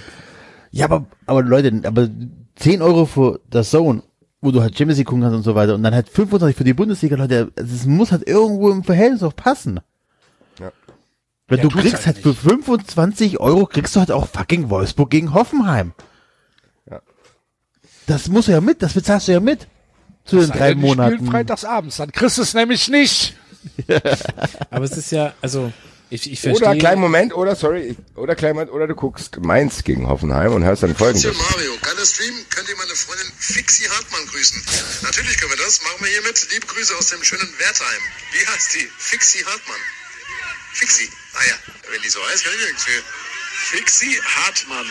Ja, aber, aber Leute, aber 10 Euro für das Zone, wo du halt Champions League gucken kannst und so weiter, und dann halt 25 für die Bundesliga, Leute, es muss halt irgendwo im Verhältnis auch passen. Wenn Ja, du kriegst halt halt für 25 Euro, kriegst du halt auch fucking Wolfsburg gegen Hoffenheim. Ja. Das musst du ja mit, das bezahlst du ja mit. Zu den Sei drei spielen Monaten. freitags abends, dann kriegst du es nämlich nicht. Aber es ist ja, also ich, ich verstehe. Oder kleinen Moment, oder sorry, oder kleinen Moment, oder du guckst Mainz gegen Hoffenheim und hörst dann folgendes. Hier Mario, geiler Stream. Könnt ihr meine Freundin Fixi Hartmann grüßen? Natürlich können wir das. Machen wir hiermit. Liebe Grüße aus dem schönen Wertheim. Wie heißt die? Fixi Hartmann. Fixi. Ah ja, wenn die so heißt, kann ich nichts für. Fixi Hartmann.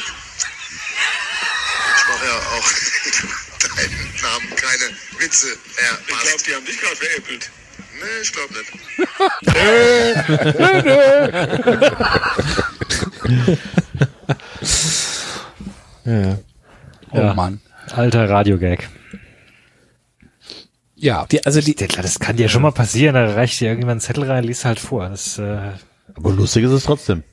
Ich mache ja auch deinen Namen keine Witze. Ja, ich glaube, die haben dich gerade veräppelt. Nee, ich glaube nicht. Ja. Oh Ja. Mann. Alter Radiogag. Ja, Die, also die, das kann dir schon mal passieren, da reicht dir irgendwann ein Zettel rein, liest halt vor. Das, äh, Aber lustig ist es trotzdem.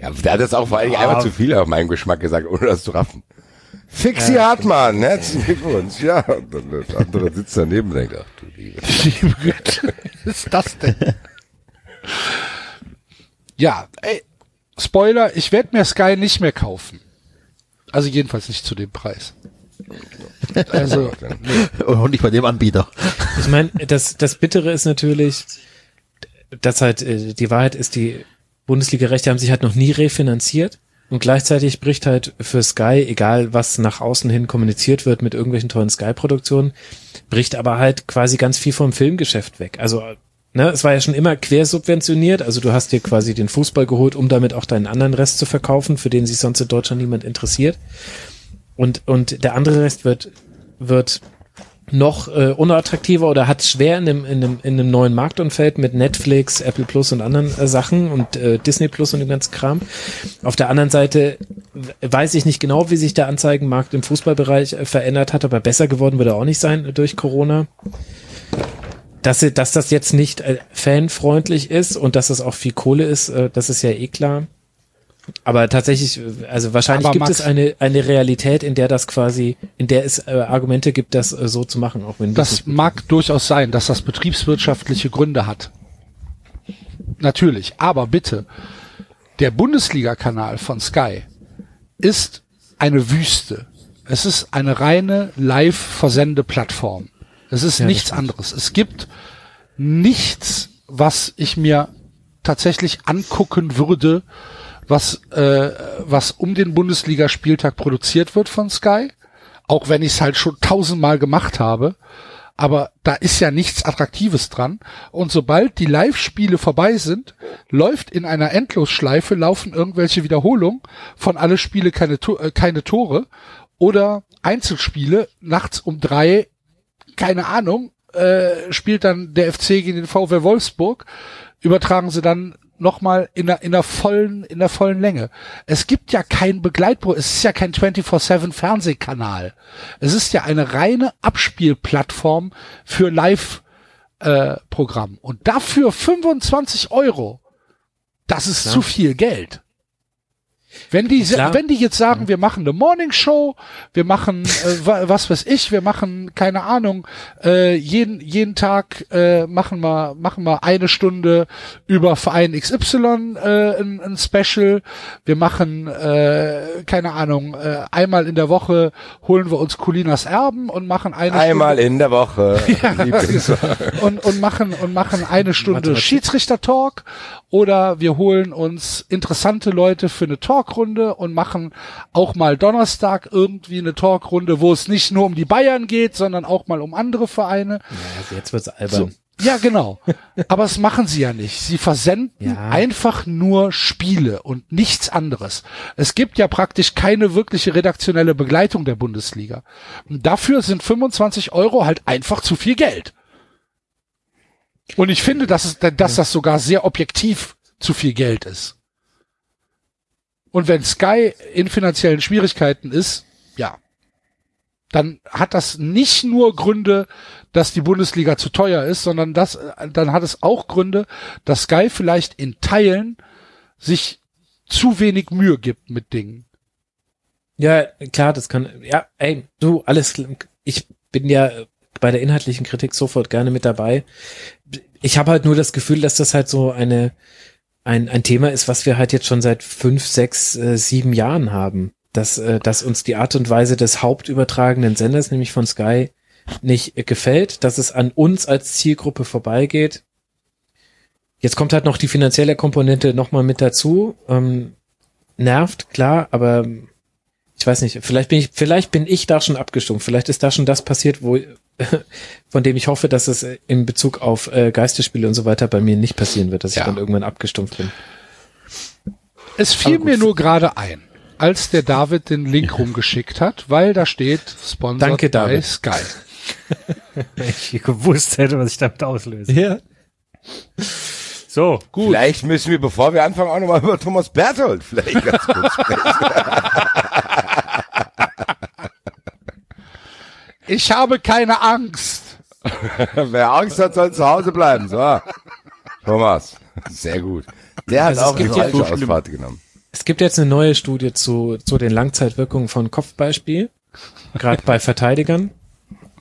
Ja, der hat jetzt auch vor allen Dingen einmal zu viel auf meinen Geschmack gesagt, ohne das zu raffen. Fixi Hartmann, herzlichen Glückwunsch. Ja, und dann der andere sitzt daneben und denkt, ach du Liebe. liebe Güte, was ist das denn? Ja, ey, Spoiler, ich werde mir Sky nicht mehr kaufen. Also jedenfalls nicht zu dem Preis. Also, Und nicht bei dem Anbieter. ich meine, das, das Bittere ist natürlich, dass halt äh, die Wahrheit ist, die Bundesliga-Rechte haben sich halt noch nie refinanziert. Und gleichzeitig bricht halt für Sky, egal was nach außen hin kommuniziert wird mit irgendwelchen tollen Sky-Produktionen, bricht aber halt quasi ganz viel vom Filmgeschäft weg. Also, ne, es war ja schon immer quersubventioniert. Also du hast dir quasi den Fußball geholt, um damit auch deinen anderen Rest zu verkaufen, für den sich sonst in Deutschland niemand interessiert. Und, und der andere Rest wird, wird noch äh, unattraktiver oder hat es schwer in einem, in, einem, in einem neuen Marktumfeld mit Netflix, Apple Plus und anderen äh, Sachen und äh, Disney Plus und dem ganzen Kram. Auf der anderen Seite weiß ich nicht genau, wie sich der Anzeigenmarkt im Fußballbereich äh, verändert hat, aber besser geworden wird er auch nicht sein durch Corona. Dass, dass das jetzt nicht äh, fanfreundlich ist und dass es auch viel Kohle ist, äh, das ist ja eh klar. Aber tatsächlich, also wahrscheinlich Aber gibt Max- es eine, eine Realität, in der das quasi, in der es äh, Argumente gibt, das äh, so zu machen, auch wenn das mag durchaus sein, dass das betriebswirtschaftliche Gründe hat. Natürlich, aber bitte, der Bundesliga-Kanal von Sky ist eine Wüste. Es ist eine reine Live-Versende-Plattform. Es ist nichts anderes. Es gibt nichts, was ich mir tatsächlich angucken würde, was, äh, was um den Bundesligaspieltag produziert wird von Sky. Auch wenn ich es halt schon tausendmal gemacht habe. Aber da ist ja nichts Attraktives dran. Und sobald die Live-Spiele vorbei sind, läuft in einer Endlosschleife, laufen irgendwelche Wiederholungen von alle Spiele keine, äh, keine Tore oder Einzelspiele nachts um drei, keine Ahnung, äh, spielt dann der FC gegen den VW Wolfsburg, übertragen sie dann nochmal in der, in der vollen, in der vollen Länge. Es gibt ja kein Begleitprogramm, es ist ja kein 24-7 Fernsehkanal. Es ist ja eine reine Abspielplattform für Live, äh, Programm. Und dafür 25 Euro, das ist zu viel Geld. Wenn die, Klar. wenn die jetzt sagen, wir machen eine Morning Show, wir machen, äh, wa- was weiß ich, wir machen, keine Ahnung, äh, jeden, jeden Tag äh, machen wir, machen wir eine Stunde über Verein XY äh, ein, ein Special, wir machen, äh, keine Ahnung, äh, einmal in der Woche holen wir uns Colinas Erben und machen eine Einmal Stunde in der Woche. Lieblings- und, und machen und machen eine Stunde Schiedsrichter-Talk oder wir holen uns interessante Leute für eine Talkrunde und machen auch mal Donnerstag irgendwie eine Talkrunde, wo es nicht nur um die Bayern geht, sondern auch mal um andere Vereine. Also jetzt wird's albern. Ja, genau. Aber das machen sie ja nicht. Sie versenden Ja. einfach nur Spiele und nichts anderes. Es gibt ja praktisch keine wirkliche redaktionelle Begleitung der Bundesliga. Und dafür sind 25 Euro halt einfach zu viel Geld. Und ich finde, dass, es, dass das sogar sehr objektiv zu viel Geld ist. Und wenn Sky in finanziellen Schwierigkeiten ist, ja, dann hat das nicht nur Gründe, dass die Bundesliga zu teuer ist, sondern das, dann hat es auch Gründe, dass Sky vielleicht in Teilen sich zu wenig Mühe gibt mit Dingen. Ja, klar, das kann, ja, ey, du, alles, ich bin ja bei der inhaltlichen Kritik sofort gerne mit dabei. Ich habe halt nur das Gefühl, dass das halt so eine, ein, ein Thema ist, was wir halt jetzt schon seit fünf, sechs, äh, sieben Jahren haben. Dass, äh, dass uns die Art und Weise des hauptübertragenden Senders, nämlich von Sky, nicht äh, gefällt, dass es an uns als Zielgruppe vorbeigeht. Jetzt kommt halt noch die finanzielle Komponente nochmal mit dazu. Ähm, nervt, klar, aber ich weiß nicht, vielleicht bin ich, vielleicht bin ich da schon abgestumpft. Vielleicht ist da schon das passiert, wo, von dem ich hoffe, dass es in Bezug auf äh, Geisterspiele und so weiter bei mir nicht passieren wird, dass Ja. ich dann irgendwann abgestumpft bin. Es fiel mir nur gerade ein, als der David den Link rumgeschickt hat, weil da steht Sponsor Danke, bei David. Sky. Wenn ich gewusst hätte, was ich damit auslöse. Ja. So, Gut. Vielleicht müssen wir, bevor wir anfangen, auch nochmal über Thomas Berthold vielleicht ganz kurz sprechen. Ich habe keine Angst. Wer Angst hat, soll zu Hause bleiben. So. Thomas. Sehr gut. Der hat Also es auch eine gibt ja- falsche Ausfahrt genommen. Es gibt jetzt eine neue Studie zu, zu den Langzeitwirkungen von Kopfballspiel, gerade bei Verteidigern.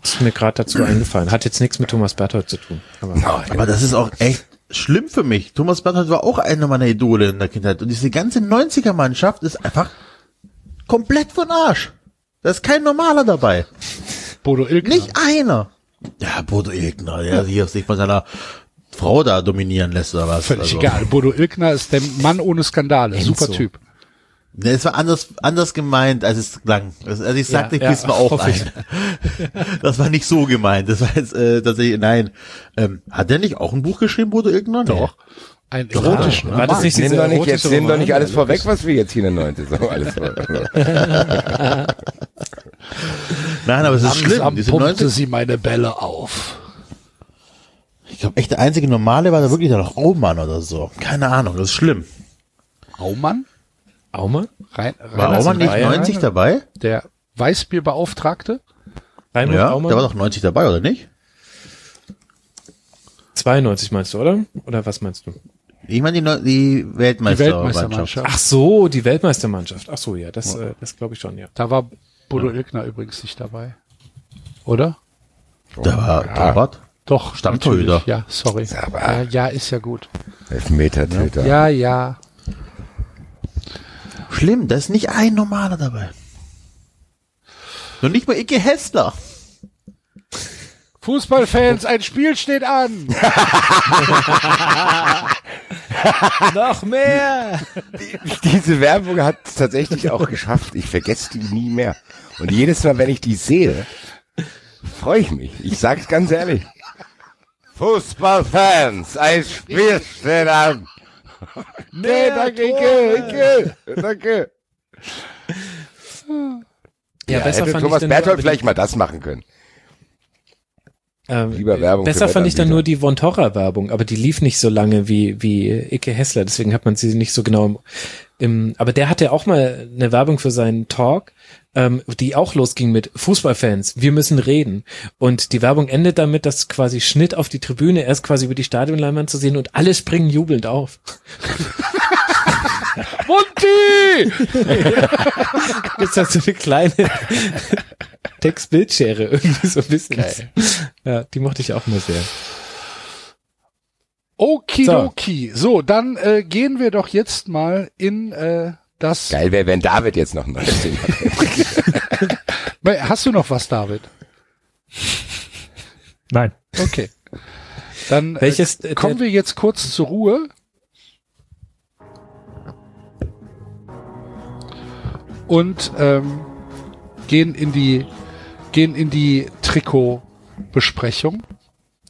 Das ist mir gerade dazu eingefallen. Hat jetzt nichts mit Thomas Berthold zu tun. Aber Aber das ist auch echt schlimm für mich. Thomas Berthold war auch einer meiner Idole in der Kindheit. Und diese ganze 90er-Mannschaft ist einfach komplett von Arsch. Da ist kein Normaler dabei. Bodo Ilkner. Nicht einer. Ja, Bodo Ilkner, der hier sich von seiner Frau da dominieren lässt oder was. Völlig Also, egal. Bodo Ilkner ist der Mann ohne Skandale. Enzo. Super Typ. Ne, es war anders, anders gemeint, als es klang. Also ich sagte, ich ja, küsse mir auch hoffe ich. ein. Das war nicht so gemeint. Das war jetzt äh, tatsächlich, nein. Ähm, hat der nicht auch ein Buch geschrieben, Bodo Ilkner? Nee. Doch. Ein erotischer War das nicht Nimm doch nicht, jetzt nimm doch nicht alles vorweg, was wir jetzt hier in der Neunte so alles. Nein, aber es ist schlimm. Diese pumpte 90 sie meine Bälle auf. ich glaube, echt der einzige Normale war da wirklich der Raumann oder so. Keine Ahnung, das ist schlimm. Aumann? Aumann? Rein, War Raumann nicht Bayern? 90 dabei? Der Weißbierbeauftragte? Raimund Ja, Aumann? der war doch 90 dabei, oder nicht? 92 meinst du, oder? Oder was meinst du? Ich meine die, Neu- die Die Weltmeistermannschaft. Weltmeistermannschaft. Ach so, die Weltmeistermannschaft. Ach so, ja, das, äh, das glaube ich schon, ja. Da war Bodo Ilkner übrigens nicht dabei. Oder? Da war Torwart. Doch, Stammtorhüter. Ja, sorry. Ja, ja, ist ja gut. Elfmeter-Töter. Ja, ja. Schlimm, da ist nicht ein Normaler dabei. Und nicht mal Icke Hessler. Fußballfans, ein Spiel steht an. Noch mehr! Diese Werbung hat es tatsächlich auch geschafft. Ich vergesse die nie mehr. Und jedes Mal, wenn ich die sehe, freue ich mich. Ich sag's ganz ehrlich. Fußballfans, ein Spiel steht an. Nee, danke, Ike, Ike, danke. Ja, besser hätte fand Thomas Berthold vielleicht mal das machen können. Ähm, lieber Werbung Besser fand ich dann nur die Von Torra Werbung, aber die lief nicht so lange wie, wie Icke Hessler, deswegen hat man sie nicht so genau im, im aber der hatte auch mal eine Werbung für seinen Talk, ähm, die auch losging mit Fußballfans, wir müssen reden. Und die Werbung endet damit, dass quasi Schnitt auf die Tribüne, erst quasi über die Stadionleinwand zu sehen und alle springen jubelnd auf. Monty! Jetzt hast du eine kleine Textbildschere irgendwie so ein bisschen. Ja, die mochte ich auch mal sehr. Okidoki. So, dann äh, gehen wir doch jetzt mal in äh, das. Geil wäre, wenn David jetzt noch hätte. Hast du noch was, David? nein. Okay. Dann äh, Welches, äh, kommen wir jetzt kurz zur Ruhe. Und ähm, gehen in die gehen in die Trikotbesprechung.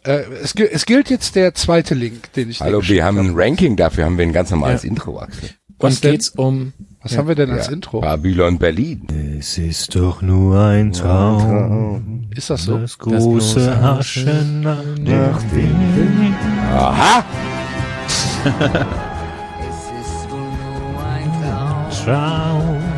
Äh, es, es gilt jetzt der zweite Link, den ich dir Hallo, wir haben ein Ranking, dafür haben wir ein ganz normales Ja. Intro, Axel. Was Und denn? geht's um Was haben wir denn als Ja. Intro? Babylon Berlin. Es ist doch nur ein Traum, Ist das so? das große Haschen Aha! Traum. Erhasche nach dem Wind. Weißt es schon genau. gefüllt mit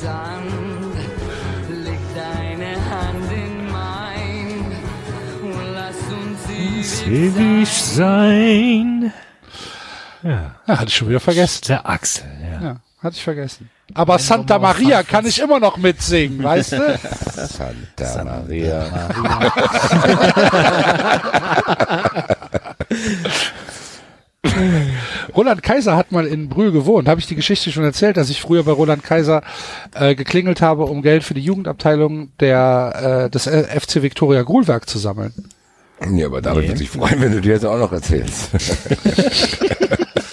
Sand. Leg deine Hand in mein und lass uns Ewig sein. Ja, Ja, hatte ich schon wieder vergessen. der Axel, ja. Ja, hatte ich vergessen. Aber Santa Maria kann ich immer noch mitsingen, weißt du? Santa Maria. Roland Kaiser hat mal in Brühl gewohnt. Habe ich die Geschichte schon erzählt, dass ich früher bei Roland Kaiser äh, geklingelt habe, um Geld für die Jugendabteilung der äh, des äh, FC Viktoria Grulwerk zu sammeln. Ja, aber David würde sich freuen, wenn du dir jetzt auch noch erzählst.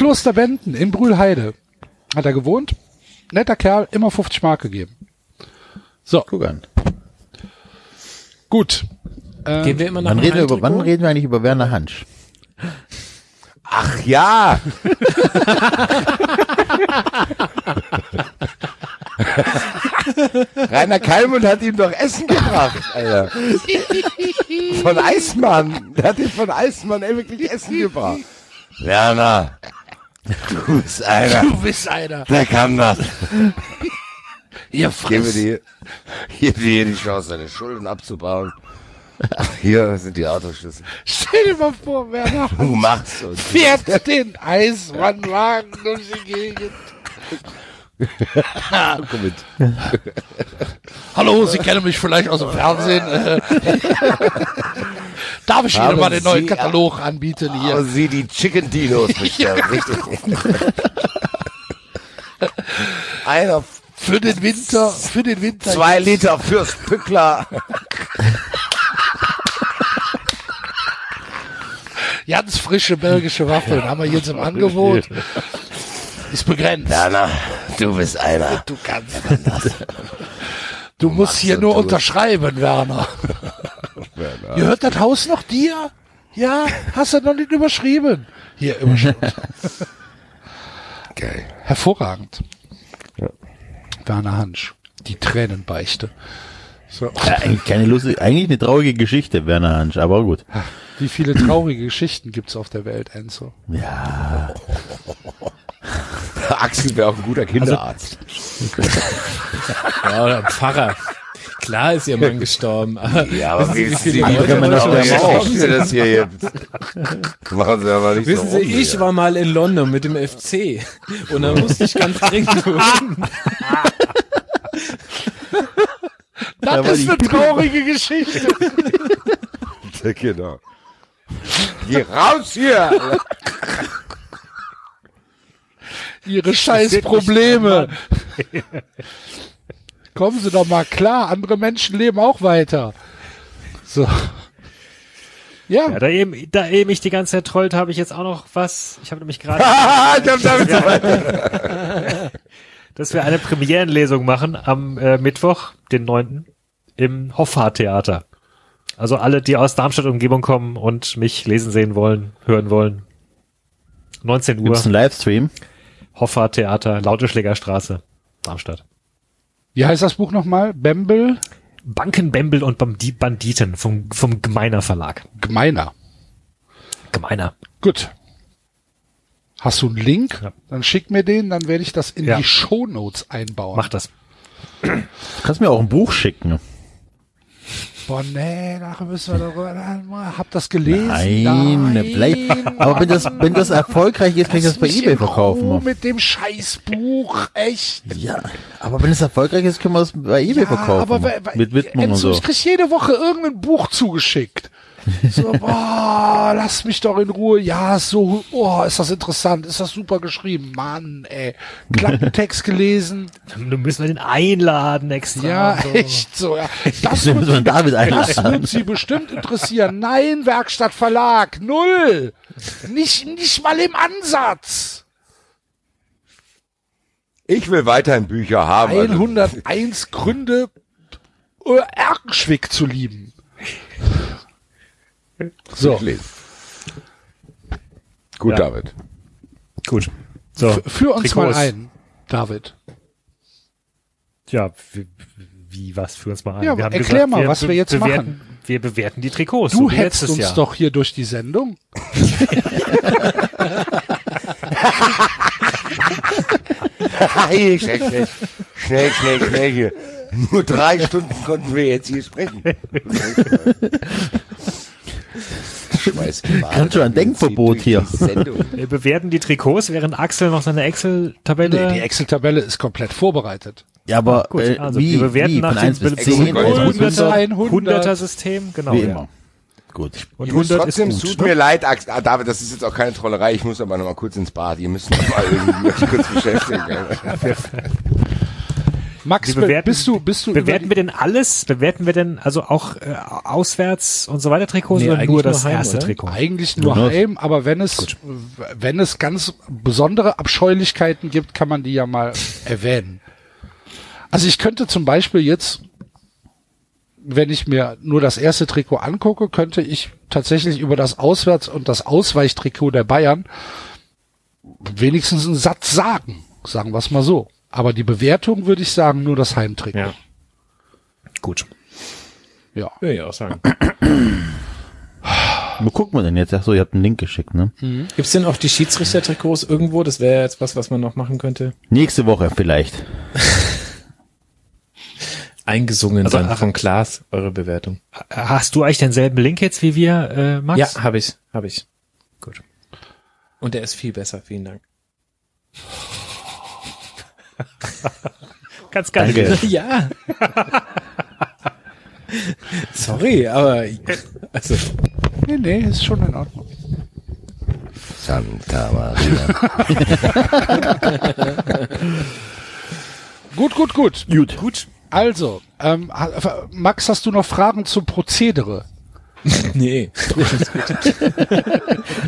Kloster Benden in Brühlheide hat er gewohnt. Netter Kerl, immer 50 Mark gegeben. So, Guck an. gut. Gehen wir immer nach Wann reden, wir über, wann reden wir eigentlich über Werner Hansch? Ach ja! Rainer Kalmund hat ihm doch Essen gebracht, Alter. Von Eismann. Der hat ihm von Eismann ey, wirklich Essen gebracht. Werner, du bist einer, Du bist einer. der kann das. Ihr dir, gib dir hier die Chance, deine Schulden abzubauen. Hier sind die Autoschlüssel. Stell dir mal vor, Werner Du machst und fährt den Eismannwagen durch die Gegend. Hallo, Sie kennen mich vielleicht aus dem Fernsehen. Darf ich Ihnen Haben mal den neuen Sie- Katalog anbieten Aber hier? sie die Chicken Dinos bestellen, richtig. Einer Für den Winter, für den Winter. Zwei Liter fürs Pückler. Ganz frische belgische Waffeln haben wir jetzt im Angebot. Ist begrenzt. Werner, du bist einer. Du kannst das. Du musst hier nur unterschreiben, Werner. Gehört das Haus noch dir? Ja, hast du noch nicht überschrieben. Hier, überschrieben. Geil. Hervorragend. Werner Hansch. Die Tränenbeichte. So. Ja, eigentlich keine lustige, eigentlich eine traurige Geschichte, Werner Hansch, aber gut. Wie viele traurige Geschichten gibt's auf der Welt, Enzo? Ja. Axel wäre auch ein guter Kinderarzt. Ja, oder ein Pfarrer. Klar ist ihr Mann gestorben, aber ja, aber wie, wie viele Leute auch auch? das hier jetzt? Machen Sie aber nicht Wissen so Sie, rum, ich ja. war mal in London mit dem FC und da musste ich ganz dringend Das ist eine traurige Geschichte. Genau. Geh raus hier! Ihre scheiß Probleme. Kommen Sie doch mal klar, andere Menschen leben auch weiter. So. Ja, Ja, da eben, da eben ich die ganze Zeit trollt, habe ich jetzt auch noch was. Ich habe nämlich gerade, ich hab damit weit. Dass wir eine Premierenlesung machen am äh, Mittwoch, den 9. im Hoffa-Theater. Also alle, die aus Darmstadt Umgebung kommen und mich lesen sehen wollen, hören wollen. 19 Uhr, Gibt's einen Livestream? Hoffa-Theater, Lauteschlägerstraße, Darmstadt. wie heißt das Buch nochmal? Bembel? Banken, Bembel und Bandi- Banditen vom, vom Gemeiner Verlag. Gemeiner. Gemeiner. Gut. Hast du einen Link? Ja. Dann schick mir den, dann werde ich das in Ja. die Shownotes einbauen. Mach das. Du kannst mir auch ein Buch schicken. Boah, nee, nachher müssen wir darüber. Hab das gelesen? Nein, bleib. Aber wenn das, wenn das erfolgreich ist, kann ich das bei eBay in Ruhe verkaufen. mit dem Scheißbuch, echt. Ja, aber wenn es erfolgreich ist, können wir das bei eBay verkaufen. aber we- we- mit Widmung und so. ich krieg jede Woche irgendein Buch zugeschickt. So, boah, lass mich doch in Ruhe. Ja, so, oh, ist das interessant, ist das super geschrieben. Mann, ey. Klappentext gelesen. Du müssen wir den einladen extra. Ja, so. echt so, ja. Das wird, David das wird sie bestimmt interessieren. Nein, Werkstatt Verlag, null. Nicht, nicht mal im Ansatz. Ich will weiterhin Bücher haben. also- 101 Gründe, äh, Erkenschwick zu lieben. So, Lesen. Gut, Ja. David. Gut. So, F- Führ uns Trikots. mal ein, David. Ja, wie, wie was für uns mal ein? Ja, Wir haben erklär mal, wir was wir jetzt bewerten, Wir bewerten die Trikots. Du so hetzt uns Jahr. doch hier durch die Sendung. Hey, schnell, schnell, schnell, schnell, schnell hier. Nur drei Stunden konnten wir jetzt hier sprechen. Ganz schön ein Denkverbot hier. Wir bewerten die Trikots, während Axel noch seine Excel-Tabelle. Nee, die Excel-Tabelle ist komplett vorbereitet. Ja, aber Gut, äh, also wie, wir bewerten wie nach von dem 1 bis Excel 10 Gold. oder Hunderter, so? 100. 100er System, genau. Wie ja. immer. Gut. Und Ich muss 100 ist trotzdem, gut. tut mir leid, Axel, ah, David, das ist jetzt auch keine Trollerei, ich muss aber noch mal kurz ins Bad, ihr müsst noch mal irgendwie euch kurz beschäftigen. Max, Wir bewerten- bist du, bist du Bewerten wir denn alles? Bewerten wir denn also auch äh, auswärts und so weiter Trikots Nee, oder eigentlich nur nur das heim, erste oder? Trikot? eigentlich nur Nur- heim, aber wenn es, wenn es ganz besondere Abscheulichkeiten gibt, kann man die ja mal erwähnen. Also ich könnte zum Beispiel jetzt, wenn ich mir nur das erste Trikot angucke, könnte ich tatsächlich über das Auswärts- und das Ausweichtrikot der Bayern wenigstens einen Satz sagen, sagen wir es mal so. Aber die Bewertung würde ich sagen, nur das Heimtrikot. Ja. Gut. Ja. Würde ich auch sagen. Wo gucken wir denn jetzt? Ach so, ihr habt einen Link geschickt, ne? Gibt's denn auch die Schiedsrichtertrikots irgendwo? Das wäre jetzt was, was man noch machen könnte. Nächste Woche vielleicht. Eingesungen Also, dann ach- von Klaas, eure Bewertung. Hast du eigentlich denselben Link jetzt wie wir, äh, Max? Ja, habe ich, habe ich. Gut. Und der ist viel besser, vielen Dank. Ganz geil. Danke. Ja. Sorry, aber also Nee, nee, ist schon in Ordnung. Santa Maria. Gut, gut, gut. Gut. Gut. Also, ähm, Max, hast du noch Fragen zum Prozedere? nee.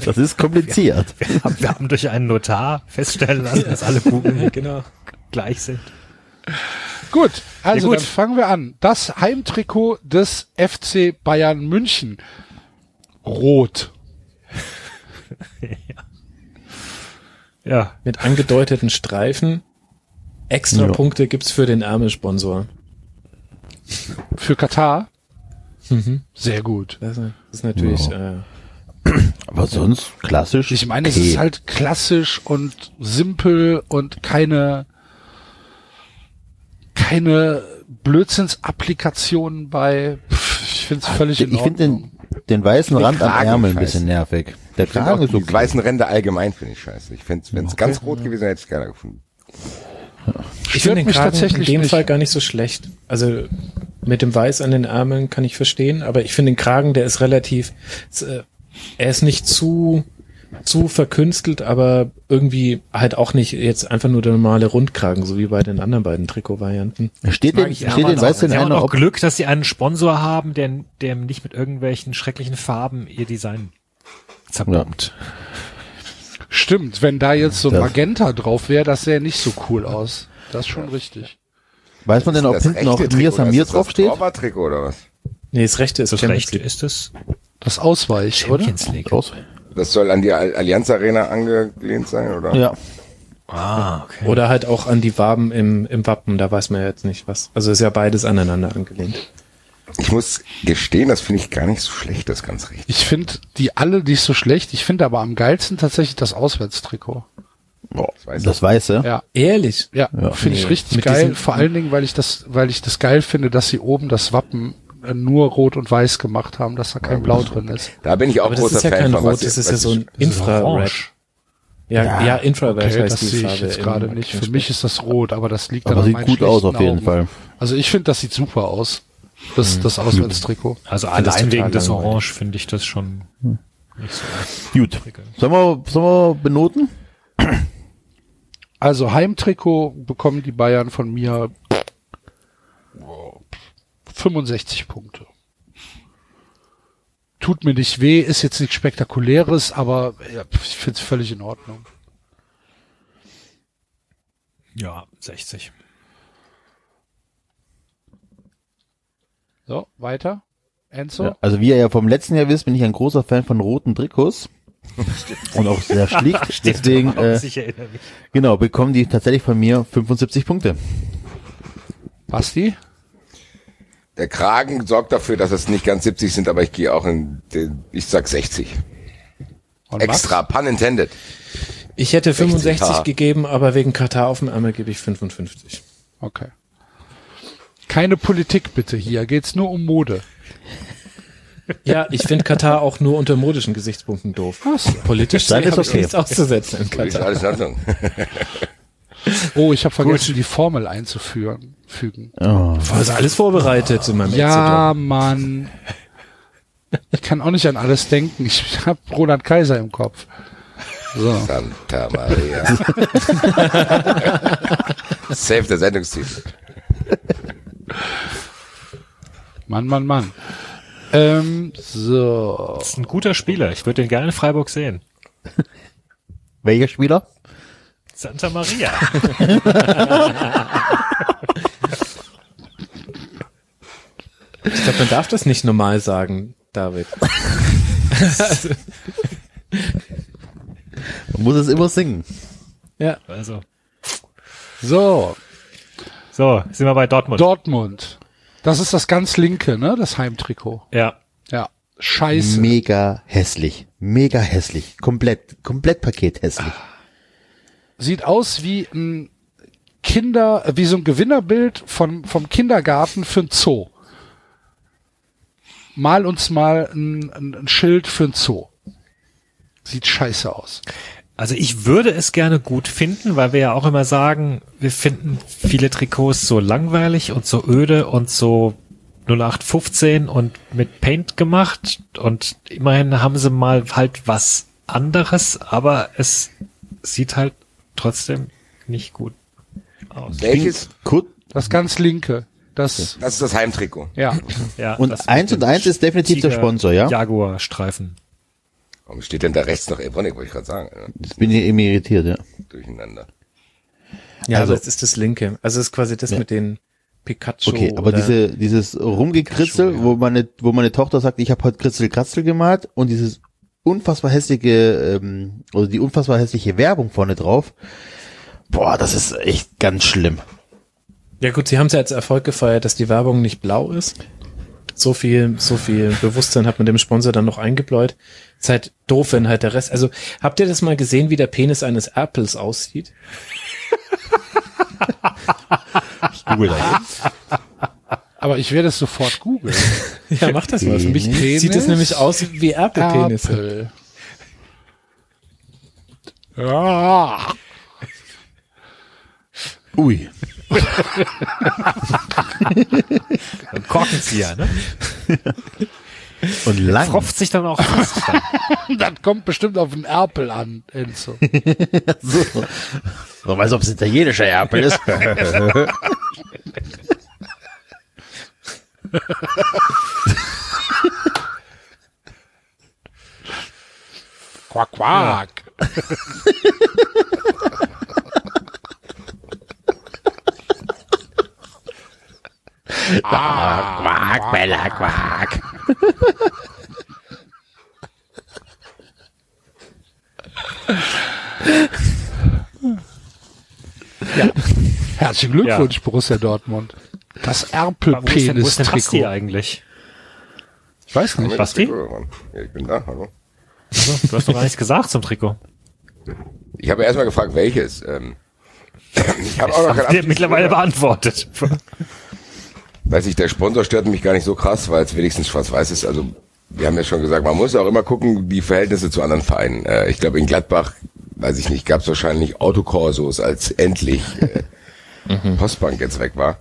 Das ist kompliziert. Wir haben, wir haben durch einen Notar feststellen lassen, dass alle Buben genau. Gleich sind. Gut, also Ja, gut. dann fangen wir an. Das Heimtrikot des FC Bayern München. Rot. Ja. Mit angedeuteten Streifen. Extra Ja. Punkte gibt's für den Ärmelsponsor. Für Katar. Mhm. Sehr gut. Das ist natürlich äh, Aber sonst klassisch. Ich meine, es okay. ist halt klassisch und simpel und keine, keine Blödsinnsapplikationen bei. Pff, ich finde es völlig in ich finde den, den weißen Den Rand am Kragen Ärmel ein bisschen nervig. Der Kragen ist die okay. weißen Ränder allgemein finde ich scheiße. Ich finde, wenn es ganz rot gewesen wäre, hätte ich geiler gefunden. Ich finde den mich Kragen tatsächlich in dem nicht. Fall gar nicht so schlecht. Also mit dem Weiß an den Ärmeln kann ich verstehen, aber ich finde den Kragen, der ist relativ, äh, er ist nicht zu zu verkünstelt, aber irgendwie halt auch nicht jetzt einfach nur der normale Rundkragen, so wie bei den anderen beiden Trikotvarianten. Steht denn, ich steht ja, denn, du denn einer, auch ob, Glück, dass sie einen Sponsor haben, der, der nicht mit irgendwelchen schrecklichen Farben ihr Design zerbombt. Stimmt, wenn da jetzt so Magenta drauf wäre, das sähe nicht so cool aus. Das ist schon richtig. weiß man denn, ob hinten noch Mir Trikot, Samir draufsteht? Das Torwarttrikot oder was? Nee, das rechte ist Das Champions rechte League. ist das Das Ausweich, oder? Champions League. Aus. Das soll an die Al- Allianz Arena angelehnt sein, oder? Ja. Ah, okay. Oder halt auch an die Waben im, im Wappen, da weiß man ja jetzt nicht was. Also ist ja beides aneinander angelehnt. Ich muss gestehen, das finde ich gar nicht so schlecht, das ganz richtig. Ich finde die alle nicht so schlecht. Ich finde aber am geilsten tatsächlich das Auswärtstrikot. Das weiß Das Weiße. Ja, Ehrlich? ja, Ja. finde ich richtig mit geil. Vor allen Dingen, weil ich das, weil ich das geil finde, dass sie oben das Wappen nur rot und weiß gemacht haben, dass da kein Blau drin ist. Da bin ich auch Aber das großer ist ja Fan kein von. Rot, das ist ja so ein Infrared. Ja, ja, Ja, Infrared Okay, heißt das die sehe Farbe. ich jetzt gerade nicht. Für mich ist das rot, aber das liegt dann Aber an sieht meinen gut aus auf jeden Augen. Fall. Also ich finde, das sieht super aus. Das, das Auswärtstrikot. Also das allein wegen des. Orange finde ich das schon nicht so. Gut. Sollen wir, sollen wir benoten? Also Heimtrikot bekommen die Bayern von mir 65 Punkte. Tut mir nicht weh, ist jetzt nichts Spektakuläres, aber ja, ich finde es völlig in Ordnung. Ja, 60. So, weiter. Enzo? Ja. Also wie ihr ja vom letzten Jahr wisst, bin ich ein großer Fan von roten Trikots. und auch sehr schlicht. Deswegen, äh, ich erinnere mich. genau, bekommen die tatsächlich von mir 75 Punkte. Basti? Der Kragen sorgt dafür, dass es nicht ganz 70 sind, aber ich gehe auch in den, ich sag 60. Und Extra, pun intended. Ich hätte 60 65 K. gegeben, aber wegen Katar auf dem Ärmel gebe ich 55. Was? Okay. Keine Politik bitte hier, geht's nur um Mode. Ja, ich finde Katar auch nur unter modischen Gesichtspunkten doof. Was? Politisch Dann ist okay. nichts auszusetzen in Ist Katar. alles in Ordnung. Oh, ich habe vergessen, die Formel einzuführen. Fügen. Oh. Das ist alles vorbereitet in meinem Ja, Mann. Ich kann auch nicht an alles denken. Ich habe Roland Kaiser im Kopf. So. Santa Maria. Save der Sendungstitel. Mann, Mann, Mann. Ähm, so. Das ist ein guter Spieler. Ich würde den gerne in Freiburg sehen. Welcher Spieler? Santa Maria. Ich glaube, man darf das nicht normal sagen, David. Man muss es immer singen. Ja. Also. So. So, sind wir bei Dortmund. Dortmund. Das ist das ganz linke, ne? Das Heimtrikot. ja. Ja. Scheiße. Mega hässlich. Mega hässlich. Komplett, komplett Paket hässlich. Sieht aus wie ein Kinder, wie so ein Gewinnerbild von, vom Kindergarten für ein Zoo. Mal uns mal ein, ein, ein Schild für ein Zoo. Sieht scheiße aus. Also ich würde es gerne gut finden, weil wir ja auch immer sagen, wir finden viele Trikots so langweilig und so öde und so 0815 und mit Paint gemacht und immerhin haben sie mal halt was anderes, aber es sieht halt trotzdem nicht gut aus. Welches? Gut. Das ganz linke. Das, Das ist das Heimtrikot. ja. Ja, Und eins und eins ist definitiv der Tiger- Sponsor, ja? Jaguar-Streifen. Warum steht denn da rechts noch Evonik, wollte ich gerade sagen. ne? Jetzt bin ich eben irritiert, ja. Durcheinander. Ja, Also- das ist das linke. Also es ist quasi das Ja. mit den Pikachu. Okay, aber diese, dieses Rumgekritzel, wo meine, wo meine Tochter sagt, ich habe heute Kritzel-Kratzel gemalt und dieses unfassbar hässliche, ähm, oder die unfassbar hässliche Werbung vorne drauf, boah, das ist echt ganz schlimm. Ja gut, sie haben es ja als Erfolg gefeiert, dass die Werbung nicht blau ist. So viel, so viel Bewusstsein hat man dem Sponsor dann noch eingebläut. Ist halt doof, wenn halt der Rest. Also habt ihr das mal gesehen, wie der Penis eines Apples aussieht? Google da jetzt. Aber ich werde es sofort googeln. Ja, macht das mal. Für mich Penis? sieht es nämlich aus wie Apple-Penisse. Apple. Ja. Ui. Ein Korkenzieher, ne? Und lang. Tropft sich dann auch fest. Dann. Das kommt bestimmt auf den Erpel an, Enzo. So. Man weiß, ob es italienischer Erpel ist. Quack, quack. Quack, Bella, quack. Herzlichen Glückwunsch, Borussia Dortmund. Das Wo ist denn, wo ist denn Basti Erpel-Penis-Trikot. eigentlich? Ich weiß nicht. Basti? Ja, ich bin da, hallo. Also, du hast doch gar nichts gesagt zum Trikot. Ich habe erstmal gefragt, welches. Ähm, ich habe auch noch kein Habt ihr Abschluss- mittlerweile beantwortet. Weiß ich, der Sponsor stört mich gar nicht so krass, weil es wenigstens schwarz-weiß ist. Also wir haben ja schon gesagt, man muss auch immer gucken, die Verhältnisse zu anderen Vereinen. Äh, ich glaube, in Gladbach, weiß ich nicht, gab es wahrscheinlich Autokorsos, als endlich äh, Postbank jetzt weg war.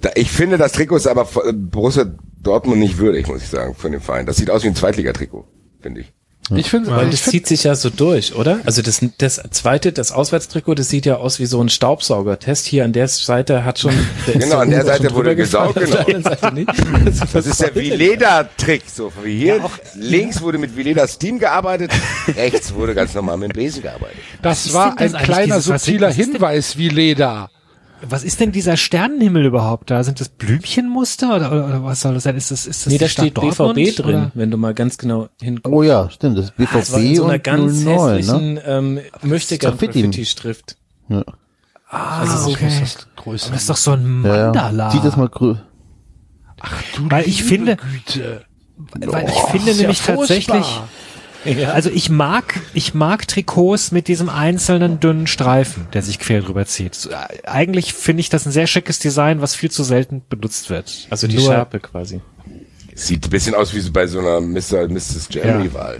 Da, ich finde, das Trikot ist aber von Borussia Dortmund nicht würdig, muss ich sagen, von dem Verein. Das sieht aus wie ein Zweitligatrikot, finde ich. Ich finde, Weil das find, zieht sich ja so durch, oder? Also das, das zweite, das Auswärtstrikot, das sieht ja aus wie so ein Staubsaugertest. Hier an der Seite hat schon... Genau, an der Seite wurde gesaugt, genau. nicht. Das ist der Vileda-Trick. So, wie hier links wurde mit Vileda Steam gearbeitet, rechts wurde ganz normal mit dem Besen gearbeitet. das war ein kleiner subtiler Hinweis wie Leder. Was ist denn dieser Sternenhimmel überhaupt da? Sind das Blümchenmuster oder, oder, oder was soll das sein? Ist das, ist das Nee, da steht Dortmund, BVB drin, oder? wenn du mal ganz genau hinguckst. Oh ja, stimmt, das ist BVB Das war in so einer und ganz 09, ne? hässlichen ähm, möchte gern Graffiti. Graffiti-Schrift. Ja. Ah, Also so okay. Das größer Aber das ist doch so ein Mandala. ja. Zieh das mal grü Du Weil ich liebe finde- Güte. Weil ich finde ist ja nämlich tatsächlich, also ich mag, ich mag Trikots mit diesem einzelnen dünnen Streifen, der sich quer drüber zieht. Äh, Eigentlich finde ich das ein sehr schickes Design, was viel zu selten benutzt wird. Also die Nur- Schärpe quasi. Sieht ein bisschen aus wie bei so einer Mr. Mrs. Jeremy-Wahl.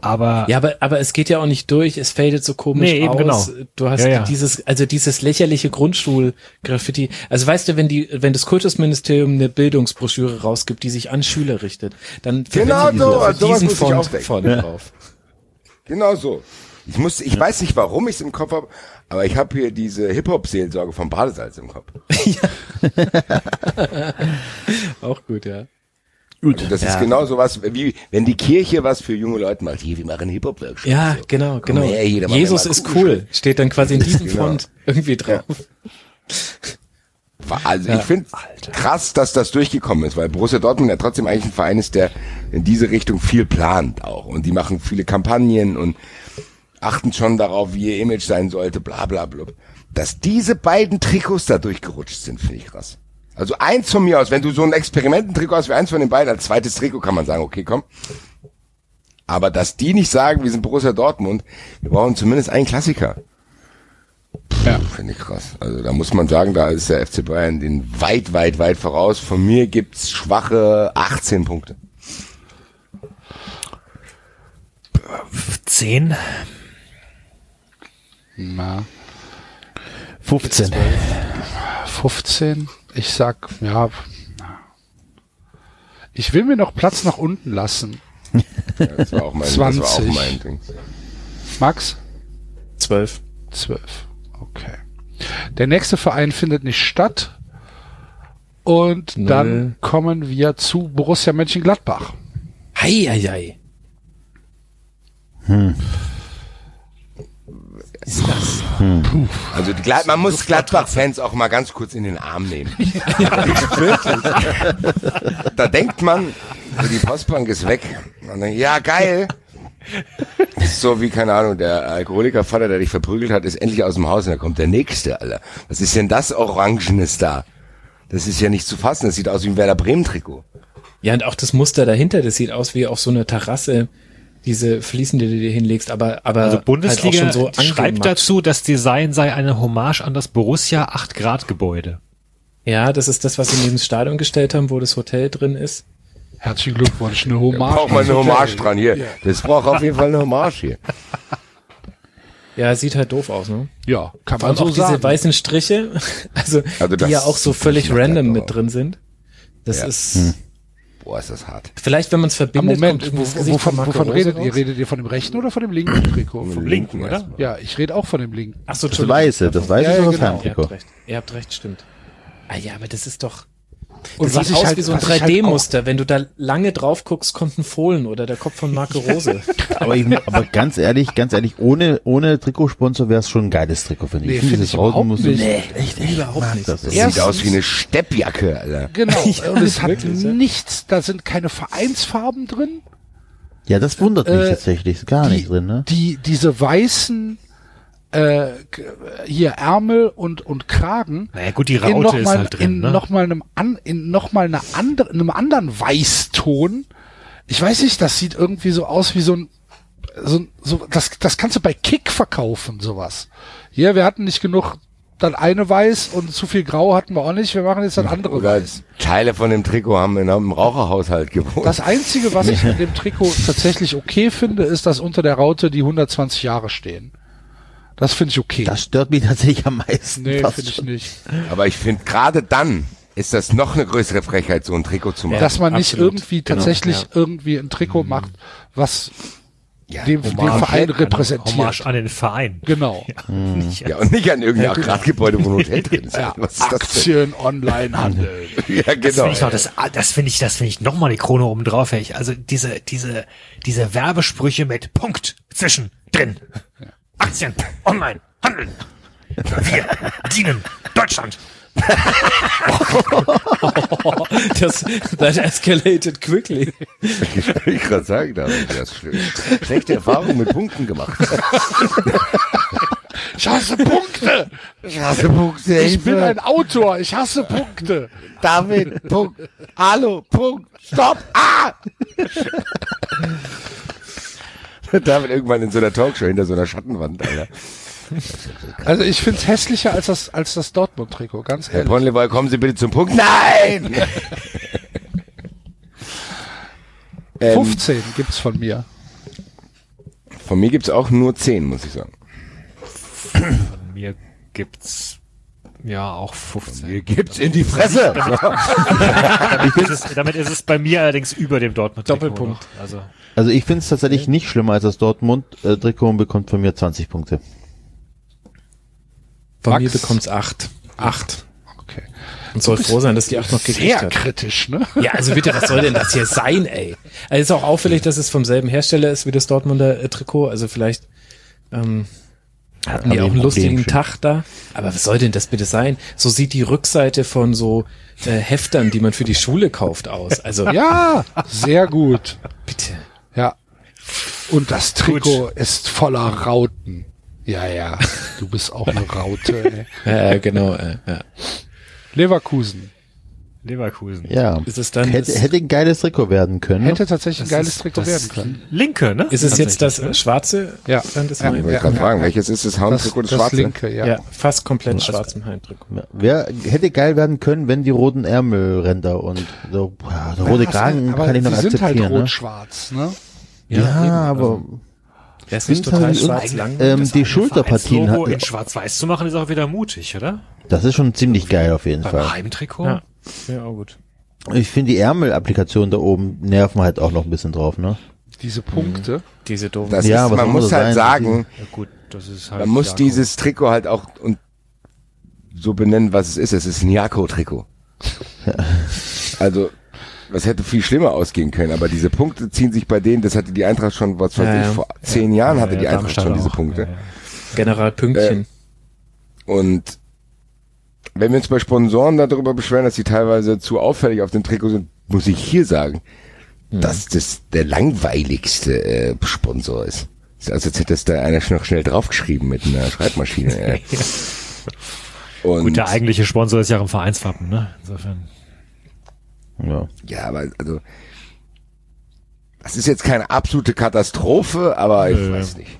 Aber Ja, aber, aber es geht ja auch nicht durch, es fadet so komisch Nee, eben aus. genau. Du hast Ja, ja. dieses, also dieses lächerliche Grundschul-Graffiti. Also weißt du, wenn die, wenn das Kultusministerium eine Bildungsbroschüre rausgibt, die sich an Schüler richtet, dann Genau so, sowas diesen muss ich Font vorne drauf. Genau so. Ich muss, ich weiß nicht, warum ich es im Kopf habe, aber ich habe hier diese Hip-Hop-Seelsorge vom Badesalz im Kopf. Auch gut, ja. Gut. Also das ist genau so was, wie wenn die Kirche was für junge Leute macht. Hier, wir machen Hip-Hop-Workshop. Ja, genau, genau. her, hier, Jesus ist Kuchen. cool. Steht dann quasi in diesem Genau. Font irgendwie drauf. Also ich finde krass, dass das durchgekommen ist, weil Borussia Dortmund ja trotzdem eigentlich ein Verein ist, der in diese Richtung viel plant auch. Und die machen viele Kampagnen und achten schon darauf, wie ihr Image sein sollte, bla bla bla. Dass diese beiden Trikots da durchgerutscht sind, finde ich krass. Also eins von mir aus, wenn du so ein Experimententrikot hast wie eins von den beiden, als zweites Trikot kann man sagen, okay, komm. Aber dass die nicht sagen, wir sind Borussia Dortmund, wir brauchen zumindest einen Klassiker. Ja. Finde ich krass. Also da muss man sagen, da ist der FC Bayern den weit, weit, weit voraus. Von mir gibt's schwache 18 Punkte. zehn. Na, 15. 15. Ich sag, ja. Ich will mir noch Platz nach unten lassen. Ja, das war auch mein, das war auch 20. mein Ding. Max? Zwölf. 12. Okay. Der nächste Verein findet nicht statt. Und Null. dann kommen wir zu Borussia Mönchengladbach. Hei, hei, hei. Also die Glad man muss Gladbach-Fans auch mal ganz kurz in den Arm nehmen. da denkt man, die Postbank ist weg. Dann, ja, geil. Das ist so wie, keine Ahnung, der Alkoholikervater, der dich verprügelt hat, ist endlich aus dem Haus und da kommt der Nächste, Alter. Was ist denn das Orangenes da? Das ist ja nicht zu fassen. Das sieht aus wie ein Werder Bremen-Trikot. Ja, und auch das Muster dahinter, das sieht aus wie auf so einer Terrasse, diese Fliesen, die du dir hinlegst, aber, aber Also halt Bundesliga auch schon so schreibt dazu, das Design sei eine Hommage an das Borussia 8 Grad Gebäude. Ja, das ist das, was sie neben das Stadion gestellt haben, wo das Hotel drin ist. Herzlichen Glückwunsch, eine Hommage. Braucht mal eine. Hommage dran hier. Das braucht auf jeden Fall eine Hommage hier. Ja, sieht halt doof aus, ne? Ja, kann man so auch diese sagen. weißen Striche, also, Also die ja auch so völlig random mit drin sind. Das Ja. ist, Boah, ist das hart. vielleicht wenn man es verbindet, Moment, kommt irgendwie das wo, wovon, wovon redet raus. ihr? Redet ihr von dem rechten oder von dem linken Trikot? Vom Linken, oder? Ja, ich rede auch von dem linken. Ach so, Das. Weiße, das Weiße Ja, ist aber das genau. Ihr habt recht. Ihr habt recht, stimmt. Ah ja, aber das ist doch, Und das was sieht aus halt- wie so ein was ich halt 3D-Muster. Wenn du da lange drauf guckst, kommt ein Fohlen oder der Kopf von Marco Rose. Aber, ich, aber ganz ehrlich, ganz ehrlich, ohne, ohne Trikotsponsor wäre es schon ein geiles Trikot, finde ich. Nee, finde find dieses ich überhaupt Rausenmuster- nicht. Nee, echt, echt. Überhaupt nicht. Das Das sieht aus wie eine Steppjacke, Alter. Genau. Und es hat Wirklich, ja? nichts, da sind keine Vereinsfarben drin. ja, das wundert mich Äh, tatsächlich. Ist gar die, nicht drin, ne? Die, diese weißen, äh, hier Ärmel und, und Kragen. Naja, gut, die in Raute noch ist mal, halt drin, in ne? noch mal einem an, in noch mal einer andere, einem anderen Weißton. Ich weiß nicht, das sieht irgendwie so aus wie so ein, so, ein- so das, das kannst du bei Kick verkaufen, sowas. Hier, wir hatten nicht genug, dann eine Weiß und zu viel Grau hatten wir auch nicht. Wir machen jetzt dann andere Oder Weiß. Teile von dem Trikot haben in einem Raucherhaushalt gewohnt. Das einzige, was ich in dem Trikot tatsächlich okay finde, ist, dass unter der Raute die 120 Jahre stehen. Das finde ich okay. Das stört mich tatsächlich am meisten. nee, finde ich nicht. Aber ich finde, gerade dann ist das noch eine größere Frechheit, so ein Trikot zu machen. Dass man nicht absolut. irgendwie Genau, tatsächlich ja. irgendwie ein Trikot macht, was ja, dem, dem Hommage. Verein repräsentiert. an den Verein. Genau. Nicht- Ja, und nicht an irgendein Agrargebäude, wo ein Hotel drin ist. Ja, Was ist? Aktien, Onlinehandel. Ja, Das genau. finde ich noch, das, das finde ich, das finde ich nochmal die Krone oben drauf. Also diese, diese, diese Werbesprüche mit Punkt zwischen drin. Aktien, online, handeln. Wir dienen Deutschland. Das, that escalated quickly. Ich will gerade sagen, da habe ich das sch- schlechte Erfahrungen mit Punkten gemacht. Ich hasse Punkte. Ich hasse Punkte. Ich bin ein Autor. Ich hasse Punkte. David, Punkt. Hallo, Punkt. Stopp. Ah! David irgendwann in so einer Talkshow hinter so einer Schattenwand, Alter. Also ich find's hässlicher als das, als das Dortmund-Trikot, ganz Herr ehrlich. Ponlevoy, kommen Sie bitte zum Punkt. Nein! ähm, 15 gibt's von mir. von mir gibt's auch nur 10, muss ich sagen. Von mir gibt's ja auch 15. Mir gibt's in die Fresse. damit, ist es, damit ist es bei mir allerdings über dem Dortmund. Doppelpunkt. Also Also ich finde es tatsächlich nicht schlimmer als das Dortmund-Trikot und bekommt von mir 20 Punkte. Von Max? mir bekommt's acht. Acht. Okay. Und soll froh sein, dass die acht noch gekriegt Sehr hat. kritisch, ne? Ja, also bitte, was soll denn das hier sein, ey? Also ist auch auffällig, dass es vom selben Hersteller ist wie das Dortmunder äh, Trikot. Also vielleicht ähm, hatten die auch einen ein lustigen Problemchen. Tag da. Aber was soll denn das bitte sein? So sieht die Rückseite von so äh, Heftern, die man für die Schule kauft, aus. Also Ja, sehr gut. bitte. Ja. Und das Trikot ist voller Rauten. Ja, ja. Du bist auch eine Raute. Ey. Ja, genau. Äh, ja. Leverkusen Leverkusen. Ja. Ist es dann hätte, das- hätte ein geiles Trikot werden können. ne? hätte tatsächlich ein geiles Trikot werden können. Linke, ne? Ist es jetzt das Tatsächlich, äh, schwarze? Ja. Dann das Ja. neue? Ich wollte gerade fragen, welches ist das Hauntrikot, das, das schwarze? linke, ja. Ja, fast komplett schwarz im Heimtrikot. Ja, Wer hätte geil werden können, wenn die roten Ärmelränder und so, ja, der rote Kragen aber kann ich noch die sind halt akzeptieren. ne? rot-schwarz, ne? Ja, aber also, er ist nicht total halt schwarz irgendwie- lang. ähm, die Schulterpartien hat, in schwarz-weiß zu machen, ist auch wieder mutig, oder? das ist schon ziemlich geil auf jeden Beim Fall. Heimtrikot? Ja. Ja, auch gut. Ich finde die Ärmelapplikationen da oben nerven halt auch noch ein bisschen drauf, ne? Diese Punkte. Diese doofen. Das Ja, ist, aber man muss halt sein. sagen, Ja gut, das ist halt. man muss Jakob. dieses Trikot halt auch und so benennen, was es ist. Es ist ein Jako-Trikot. Also, das hätte viel schlimmer ausgehen können, aber diese Punkte ziehen sich bei denen, das hatte die Eintracht schon, was weiß Ja, ich, ja. vor zehn Jahren hatte Ja, die Eintracht Darmstadt schon diese auch. Punkte. Ja, ja. General Pünktchen. Und wenn wir uns bei Sponsoren darüber beschweren, dass sie teilweise zu auffällig auf dem Trikot sind, muss ich hier sagen, dass das der langweiligste äh, Sponsor ist. ist also als hätte es da einer noch schnell draufgeschrieben mit einer Schreibmaschine. Äh. Und Gut, der eigentliche Sponsor ist ja auch im Vereinswappen, ne? Insofern. Ja. ja, aber also das ist jetzt keine absolute Katastrophe, aber ich Nö. weiß nicht.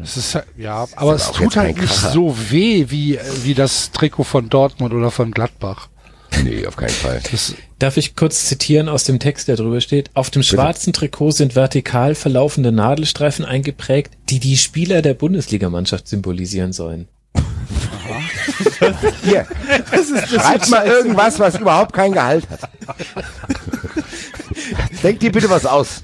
Es ist halt- ja, aber es tut halt nicht Kracher. so weh wie wie das Trikot von Dortmund oder von Gladbach. Nee, auf keinen Fall. Das, Darf ich kurz zitieren aus dem Text, der drüber steht? Auf dem schwarzen Trikot sind vertikal verlaufende Nadelstreifen eingeprägt, die die Spieler der Bundesligamannschaft symbolisieren sollen. Hier, schreibt mal irgendwas, was überhaupt kein Gehalt hat. Denk dir bitte was aus.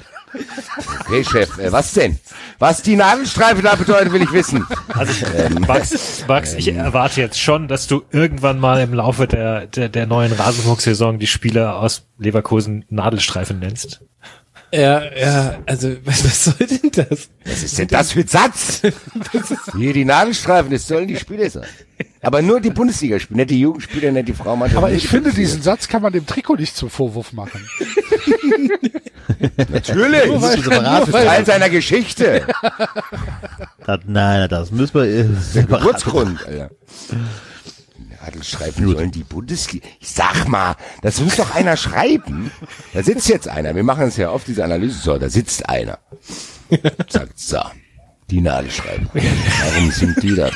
Okay, Chef, äh, was denn? Was die Nadelstreife da bedeutet, will ich wissen. Also Max, Max, ich erwarte jetzt schon, dass du irgendwann mal im Laufe der, der, der neuen Rasenfuchs-Saison die Spieler aus Leverkusen Nadelstreifen nennst. Ja, ja, also was, was soll denn das? Was ist denn das für ein Satz? Hier die Nadelstreifen, das sollen die Spieler sein. Aber nur die Bundesligaspieler, nicht die Jugendspieler, nicht die Frauenmannschaft. aber ich die finde, diesen Satz kann man dem Trikot nicht zum Vorwurf machen. Natürlich. Nur weil- Das ist Teil seiner Geschichte. Das, nein, das müssen wir äh, Der separat. Geburtsgrund, Alter. Nadelstreifen sollen die Bundesliga. Ich sag mal, das muss doch einer schreiben. Da sitzt jetzt einer. Wir machen es ja oft, diese Analyse. So, da sitzt einer. Sagt, so, die Nadelstreifen. Warum sind die da?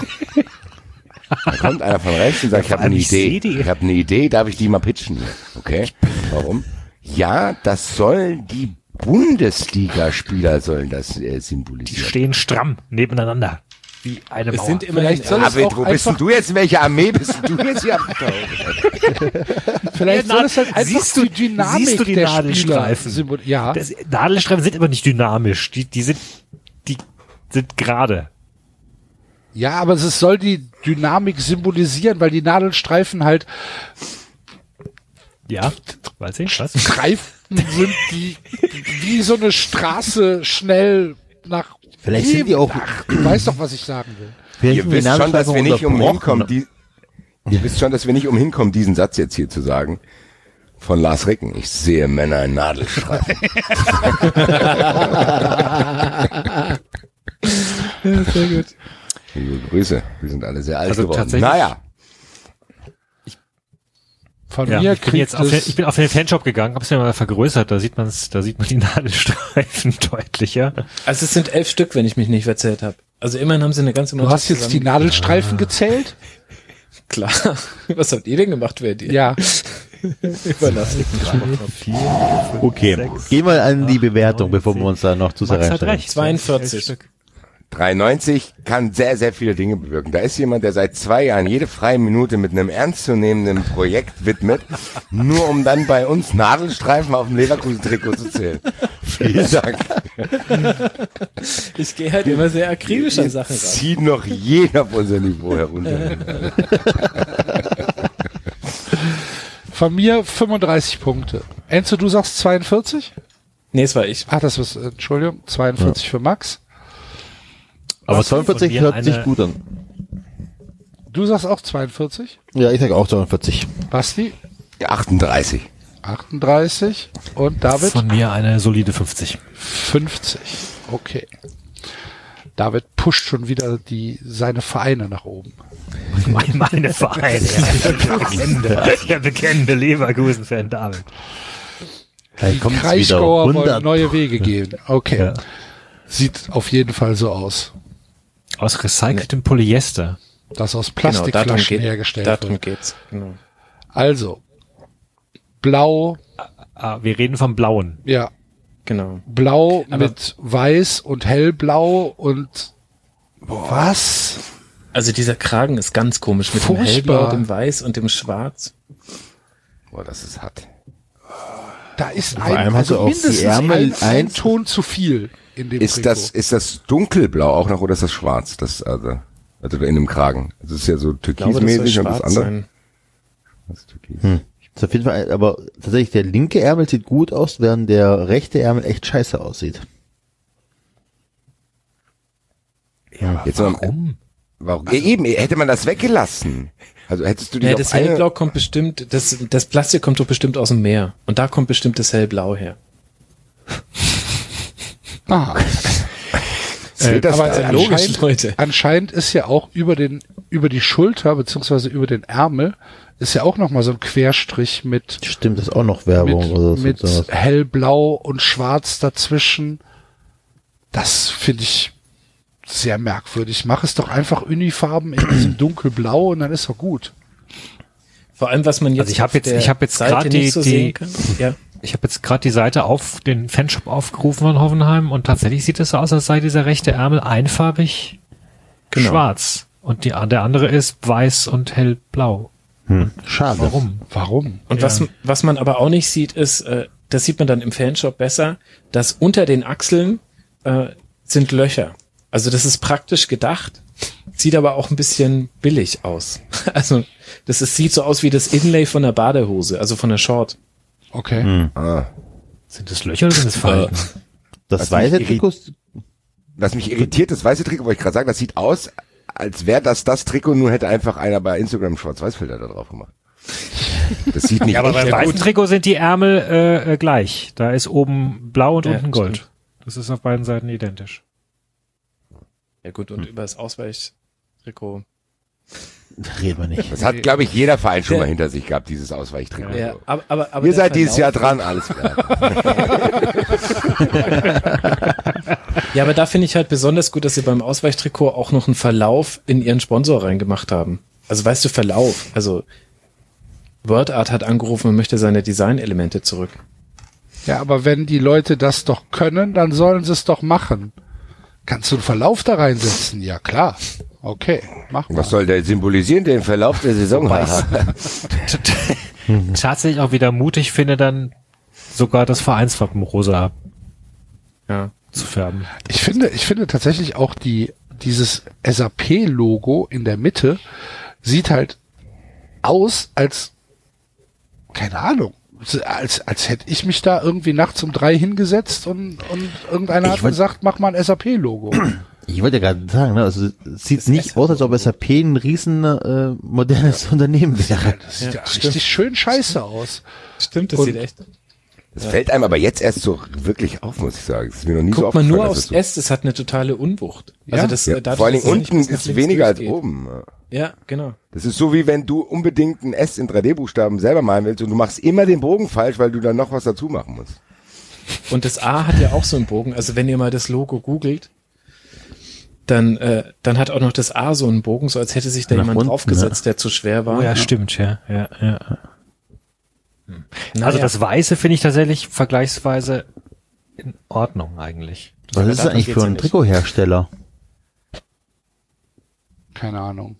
Da kommt einer von rechts und sagt, ich habe eine Idee. Ich habe eine Idee, darf ich die mal pitchen? hier? Okay, warum? Ja, das soll die Bundesligaspieler sollen das äh, Die symbolisieren. stehen stramm nebeneinander. Wie eine Es Mauer. sind Vielleicht soll es David, auch wo bist denn du jetzt? In welcher Armee bist du jetzt hier vielleicht Ja, soll es halt einfach siehst du- die Dynamik siehst du die der Nadelstreifen? Spieler Ja, Das, Nadelstreifen sind aber nicht dynamisch. Die, die sind, die sind gerade. ja, aber es soll die Dynamik symbolisieren, weil die Nadelstreifen halt Ja, weiß ich, was? Streifen sind, die wie so eine Straße schnell nach Vielleicht sind die auch, Du weißt doch, was ich sagen will. Vielleicht Ihr wisst schon, dass wir nicht umhin kommen, die, ihr wisst schon, dass wir nicht umhin kommen, diesen Satz jetzt hier zu sagen. Von Lars Ricken. Ich sehe Männer in Nadelstreifen. sehr gut. Liebe Grüße. Wir sind alle sehr alt Also geworden. tatsächlich- Naja. Von Ja, mir ich bin kriegt jetzt auf den, es, ich bin auf den Fanshop gegangen, hab's mir mal vergrößert, da sieht man's, da sieht man die Nadelstreifen deutlicher. Also es sind elf Stück, wenn ich mich nicht verzählt habe. Also immerhin haben sie eine ganze du hast jetzt die Nadelstreifen gezählt? Klar. Was habt ihr denn gemacht, wer die? Ja. Überlassen. Okay, gehen wir an die Bewertung, bevor wir uns da noch zu sehr Max hat reinsteigen. recht. 42. Elf Stück. 93 kann sehr, sehr viele Dinge bewirken. Da ist jemand, der seit zwei Jahren jede freie Minute mit einem ernstzunehmenden Projekt widmet, nur um dann bei uns Nadelstreifen auf dem Leverkusen-Trikot zu zählen. Vielen Dank. Ich gehe halt immer sehr akribisch an Sachen ran. zieht noch jeder auf unser Niveau herunter. Von mir 35 Punkte. Enzo, du sagst 42? Nee, es war ich. Ach, das ist, Entschuldigung, 42 für Max. Aber Was von 42 mir hört eine- sich gut an. Du sagst auch 42? Ja, ich sage auch 42. Basti? 38. 38 und David? Von mir eine solide 50. 50. Okay. David pusht schon wieder die, seine Vereine nach oben. Meine Vereine. Der bekennende, der bekennende Leverkusen-Fan David. Die wieder. wollen 100. neue Wege gehen. Okay. Ja. Sieht auf jeden Fall so aus. Aus recyceltem Polyester. Das aus Genau, darum, Plastikflaschen geht, hergestellt darum wird. geht's. Genau. Also, blau, Ah, wir reden vom Blauen. ja, Genau. blau Aber- mit weiß und hellblau und was? Also dieser Kragen ist ganz komisch mit dem Furchtbar. Hellblau, dem Weiß und dem Schwarz. Boah, das ist hart. Da ist ein, also mindestens ein, ein Ton zu viel in dem Ist Trikot. das, ist das dunkelblau auch noch oder ist das schwarz? Das, also, also in dem Kragen. Das ist ja so das türkismäßig und das schwarz andere. sein. Das ist türkis. Hm. Ist auf jeden Fall, aber tatsächlich der linke Ärmel sieht gut aus, während der rechte Ärmel echt scheiße aussieht. Ja, Jetzt warum? Warum? Ja, eben, hätte man das weggelassen. Also hättest du dich Ja, das Hellblau kommt bestimmt, das, das Plastik kommt doch bestimmt aus dem Meer. Und da kommt bestimmt das Hellblau her. Ah, Zählt das aber da? logisch, anscheinend, Leute. anscheinend ist ja auch über den, über die Schulter, beziehungsweise über den Ärmel, ist ja auch nochmal so ein Querstrich mit, Stimmt, das ist auch noch Werbung mit, oder so. mit sowas. hellblau und schwarz dazwischen. Das finde ich sehr merkwürdig. Mach es doch einfach Unifarben in diesem dunkelblau und dann ist doch gut. Vor allem, was man jetzt, Also ich hab auf jetzt- ich hab jetzt grad die- so die- sehen kann. Ja. Ich habe jetzt gerade die Seite auf den Fanshop aufgerufen von Hoffenheim und tatsächlich sieht es so aus, als sei dieser rechte Ärmel einfarbig Genau. schwarz und die, der andere ist weiß und hellblau. Hm. Schade. Warum? Warum? Und was, was man aber auch nicht sieht, ist, äh, das sieht man dann im Fanshop besser, dass unter den Achseln äh, sind Löcher. Also das ist praktisch gedacht, sieht aber auch ein bisschen billig aus. Also das ist, sieht so aus wie das Inlay von der Badehose, also von der Short. Okay. ah, Sind das Löcher oder sind das Falten? Das Was weiße Trikot, was mich irritiert, das weiße Trikot, wollte ich gerade sagen, das sieht aus, als wäre das das Trikot, nur hätte einfach einer bei Instagram Schwarz-Weiß-Filter da drauf gemacht. Das sieht nicht Ja, aber beim aus. weißen Trikot sind die Ärmel äh, äh, gleich. Da ist oben blau und Ja, unten Gold. stimmt. Das ist auf beiden Seiten identisch. Ja gut, und über das Ausweichtrikot. Reden wir nicht. Das hat, glaube ich, jeder Verein schon mal hinter sich gehabt, dieses Ausweichtrikot. Ja, aber, aber, aber Ihr seid dieses Jahr dran, alles klar. Ja, aber da finde ich halt besonders gut, dass sie beim Ausweichtrikot auch noch einen Verlauf in ihren Sponsor reingemacht haben. Also weißt du, Verlauf. Also WordArt hat angerufen und möchte seine Designelemente zurück. Ja, aber wenn die Leute das doch können, dann sollen sie es doch machen. Kannst du einen Verlauf da reinsetzen? Ja, klar. Okay, mach mal. Was soll der symbolisieren, den Verlauf der Saison? Tatsächlich auch wieder mutig finde, dann sogar das Vereinswappen rosa Ja. zu färben. Ich finde, ich finde tatsächlich auch die, dieses SAP-Logo in der Mitte sieht halt aus, als, keine Ahnung, als, als hätte ich mich da irgendwie nachts um drei hingesetzt und, und irgendeiner Ich hat gesagt, mach mal ein SAP-Logo. Ich wollte ja gerade sagen, ne, also es sieht nicht aus, als ob SAP ein riesen äh, modernes Unternehmen wäre. Das sieht ja, richtig schön scheiße aus. Stimmt, das Und- sieht echt. Das fällt einem aber jetzt erst so wirklich auf, muss ich sagen. Das ist mir noch nie so Guckt man nur aufgefallen, aufs das S, es hat eine totale Unwucht. Ja? Also das, so, äh, ja, dadurch, Vor nicht unten ist weniger als durchgeht. oben. Ja, genau. Das ist so wie wenn du unbedingt ein S in 3D-Buchstaben selber malen willst und du machst immer den Bogen falsch, weil du dann noch was dazu machen musst. Und das A hat ja auch so einen Bogen. Also wenn ihr mal das Logo googelt, dann, äh, dann hat auch noch das A so einen Bogen, so als hätte sich da Nach jemand unten, draufgesetzt, der zu schwer war. Oh ja, stimmt, ja, ja, ja. Naja. Also das Weiße finde ich tatsächlich vergleichsweise in Ordnung eigentlich. Was ist das eigentlich für ja ein. Trikothersteller? Keine Ahnung.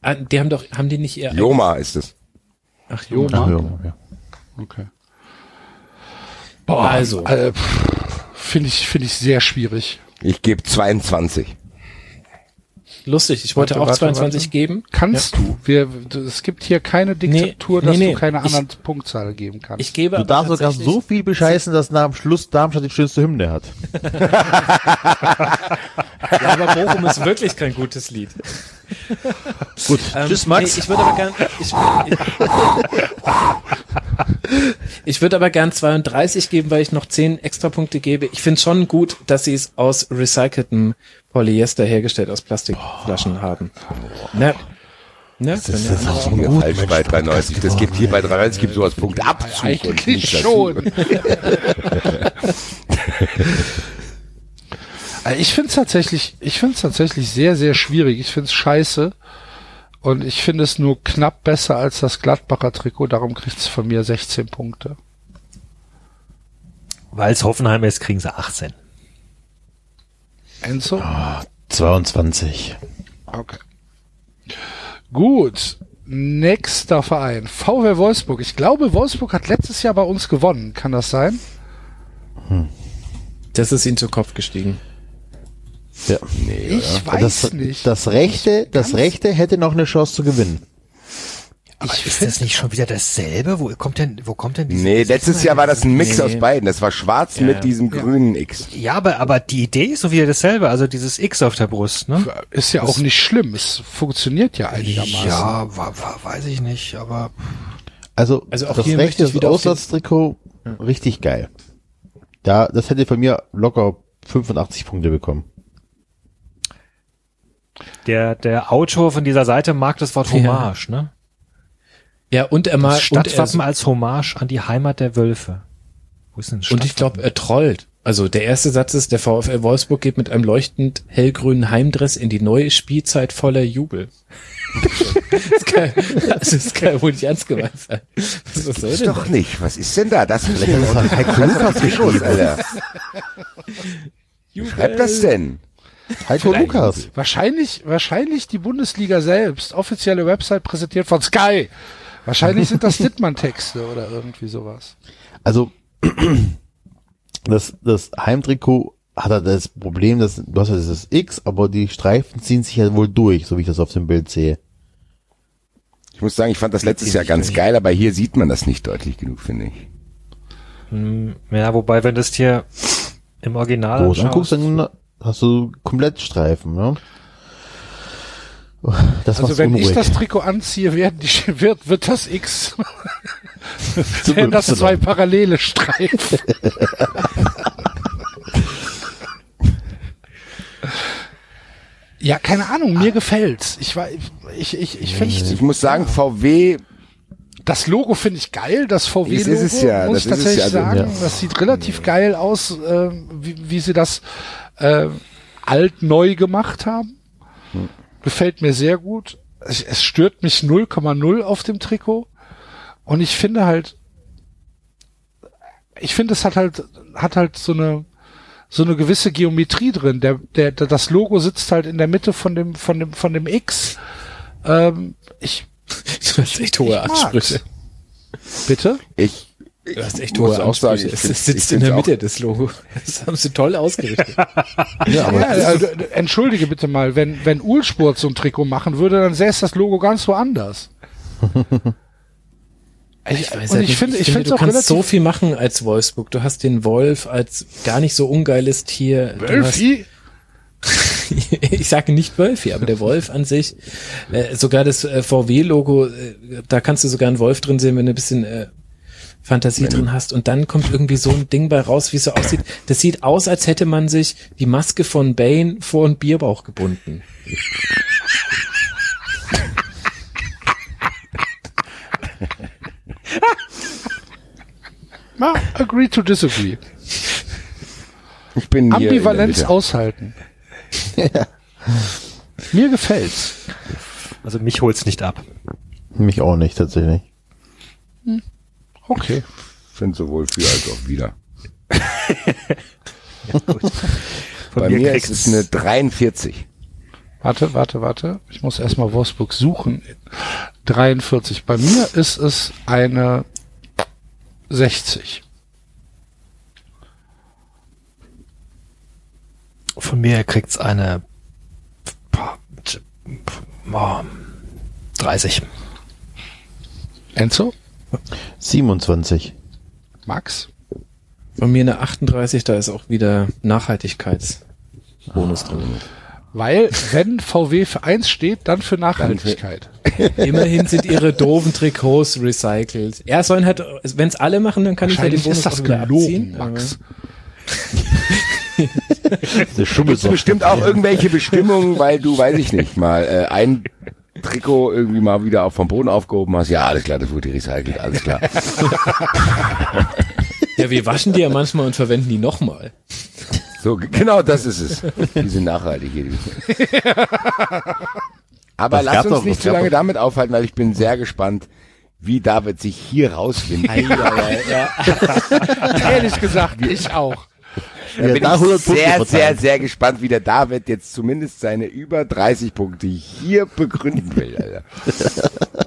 Ah, die haben doch, haben die nicht ihr Joma ist es. Ach, Joma. Ach, ja, ja. Okay. Boah, Also. äh, finde ich, finde ich sehr schwierig. Ich gebe 22. Lustig, ich wollte Warte, auch warte, 22 warte. geben. Kannst du? Wir, es gibt hier keine Diktatur, Nee, dass nee, du nee. keine Ich- anderen Punktzahl geben kannst. Ich gebe Du darfst sogar so viel bescheißen, dass nach dem Schluss Darmstadt die schönste Hymne hat. Ja, aber Bochum ist wirklich kein gutes Lied. Gut, Ähm, tschüss Max. Nee, ich würde aber gern, ich, ich würde aber gern 32 geben, weil ich noch 10 extra Punkte gebe. Ich finde schon gut, dass sie es aus recyceltem Polyester hergestellt, aus Plastikflaschen haben. Ne? Ne? das ist das andere- auch Mir gut, falsch Mensch, bei 93. Das gibt hier bei 93 gibt sowas Punkt Abzug. und Eigentlich nicht dazu. schon. Also ich finde es tatsächlich, ich finde es tatsächlich sehr, sehr schwierig. Ich finde es scheiße. Und ich finde es nur knapp besser als das Gladbacher Trikot. Darum kriegt es von mir 16 Punkte. Weil es Hoffenheim ist, kriegen sie 18. Enzo? 22. Okay. Gut. Nächster Verein. VW Wolfsburg. Ich glaube, Wolfsburg hat letztes Jahr bei uns gewonnen. Kann das sein? Das ist ihnen zu Kopf gestiegen. Ja. Ich weiß das, nicht. Das Rechte, das Rechte hätte noch eine Chance zu gewinnen. Aber ist das nicht schon wieder dasselbe? Wo kommt denn, wo kommt denn diese Nee, letztes Jahr war das ein Mix Nee. aus beiden. Das war schwarz Ja, mit ja. diesem grünen X. Ja, aber, aber die Idee ist so wieder dasselbe, also dieses X auf der Brust, ne? Ist ja auch nicht schlimm. Es funktioniert ja einigermaßen. Ja, war, war, weiß ich nicht, aber Also, Also auch das hier möchte Rechte, ich das wieder auf den- Auswärtstrikot, richtig geil. Da, das hätte von mir locker 85 Punkte bekommen. Der, der Autor von dieser Seite mag das Wort Ja. Hommage, ne? Ja, und er Das und, er, Stadtwappen als Hommage an die Heimat der Wölfe. Wo ist denn das und ich glaube, er trollt. Also der erste Satz ist, der VfL Wolfsburg geht mit einem leuchtend hellgrünen Heimdress in die neue Spielzeit voller Jubel. das, kann, das ist kann ja wohl nicht ernst gemeint sein. Was, was soll Ist denn doch das? nicht. Was ist denn da? Das das Heiko Lukas geschrieben. Alter. Schreibt das denn? Heiko Lukas. Wahrscheinlich, wahrscheinlich die Bundesliga selbst. Offizielle Website präsentiert von Sky. Wahrscheinlich sind das Dittmann-Texte oder irgendwie sowas. Also, das, das Heimtrikot hat halt das Problem, dass du hast ja dieses X, aber die Streifen ziehen sich ja wohl durch, so wie ich das auf dem Bild sehe. Ich muss sagen, ich fand das letztes Jahr ganz geil, aber hier sieht man das nicht deutlich genug, finde ich. Hm, Ja, wobei, wenn du es hier im Original Groß anguckst, anschaust, dann hast du komplett Streifen, ne? Das Also wenn ich unruhig. das Trikot anziehe, werden die, wird, wird das X, werden das zwei parallele Streifen. ja, keine Ahnung, mir gefällt's. Ich war, ich, ich, ich finde Ich muss sagen, VW, das Logo finde ich geil, das VW Das ist es ja, muss das ich ist es tatsächlich ja, also, sagen, ja. das sieht relativ geil aus, äh, wie, wie sie das äh, alt neu gemacht haben. Gefällt mir sehr gut. Es, es stört mich 0,0 auf dem Trikot und ich finde halt ich finde es hat halt hat halt so eine so eine gewisse Geometrie drin. Der, der, der das Logo sitzt halt in der Mitte von dem von dem von dem X. Ähm, ich Du hast echt hohe. Ansprüche. bitte. ich, Du hast echt hohe auch sagen, ich Es sitzt ich in der Mitte des Logo. Das haben sie toll ausgerichtet. Ja, aber Ja, also, entschuldige bitte mal, wenn, wenn Ulsport so ein Trikot machen würde, dann sähe es das Logo ganz woanders. Ich, weiß und halt ich finde, ich finde, du kannst so viel machen als Wolfsburg. Du hast den Wolf als gar nicht so ungeiles Tier. Wölfi. ich sage nicht Wölfi, aber der Wolf an sich, äh, sogar das äh, VW-Logo, äh, da kannst du sogar einen Wolf drin sehen, wenn du ein bisschen äh, Fantasie drin hast. Und dann kommt irgendwie so ein Ding bei raus, wie es so aussieht. Das sieht aus, als hätte man sich die Maske von Bane vor einen Bierbauch gebunden. Na, agree to disagree. Ich bin Ambivalenz aushalten. Mir gefällt's. Also mich holt's nicht ab. Mich auch nicht, tatsächlich. Okay. Finde sowohl für als auch wieder. Von Bei mir kriegt's- ist es eine 43. Warte, warte, warte. Ich muss erstmal Wolfsburg suchen. 43. Bei mir ist es eine 60. Von mir kriegt's eine boah, t- boah, 30. Enzo? 27. Max? Von mir eine 38, da ist auch wieder Nachhaltigkeitsbonus drin. Weil, wenn VW für eins steht, dann für Nachhaltigkeit. Immerhin sind ihre doofen Trikots recycelt. Ja, sollen halt, wenn es alle machen, dann kann ich ja den Bonus ist das auch wieder gelogen, abziehen. Max. Der Gibt's bestimmt auch irgendwelche Bestimmungen, weil du, weiß ich nicht, mal äh, ein Trikot irgendwie mal wieder auf vom Boden aufgehoben hast. Ja, alles klar, das wurde recycelt, alles klar. Ja, wir waschen die ja manchmal und verwenden die nochmal. So, genau das ist es. Die sind nachhaltig hier. die- Aber Das lass uns doch- nicht zu lange doch- damit aufhalten, weil ich bin sehr gespannt, wie David sich hier rausfindet. Ehrlich gesagt, ich auch. Da bin da 100 ich sehr, sehr, verteilt. sehr gespannt, wie der David jetzt zumindest seine über 30 Punkte hier begründen will. Alter.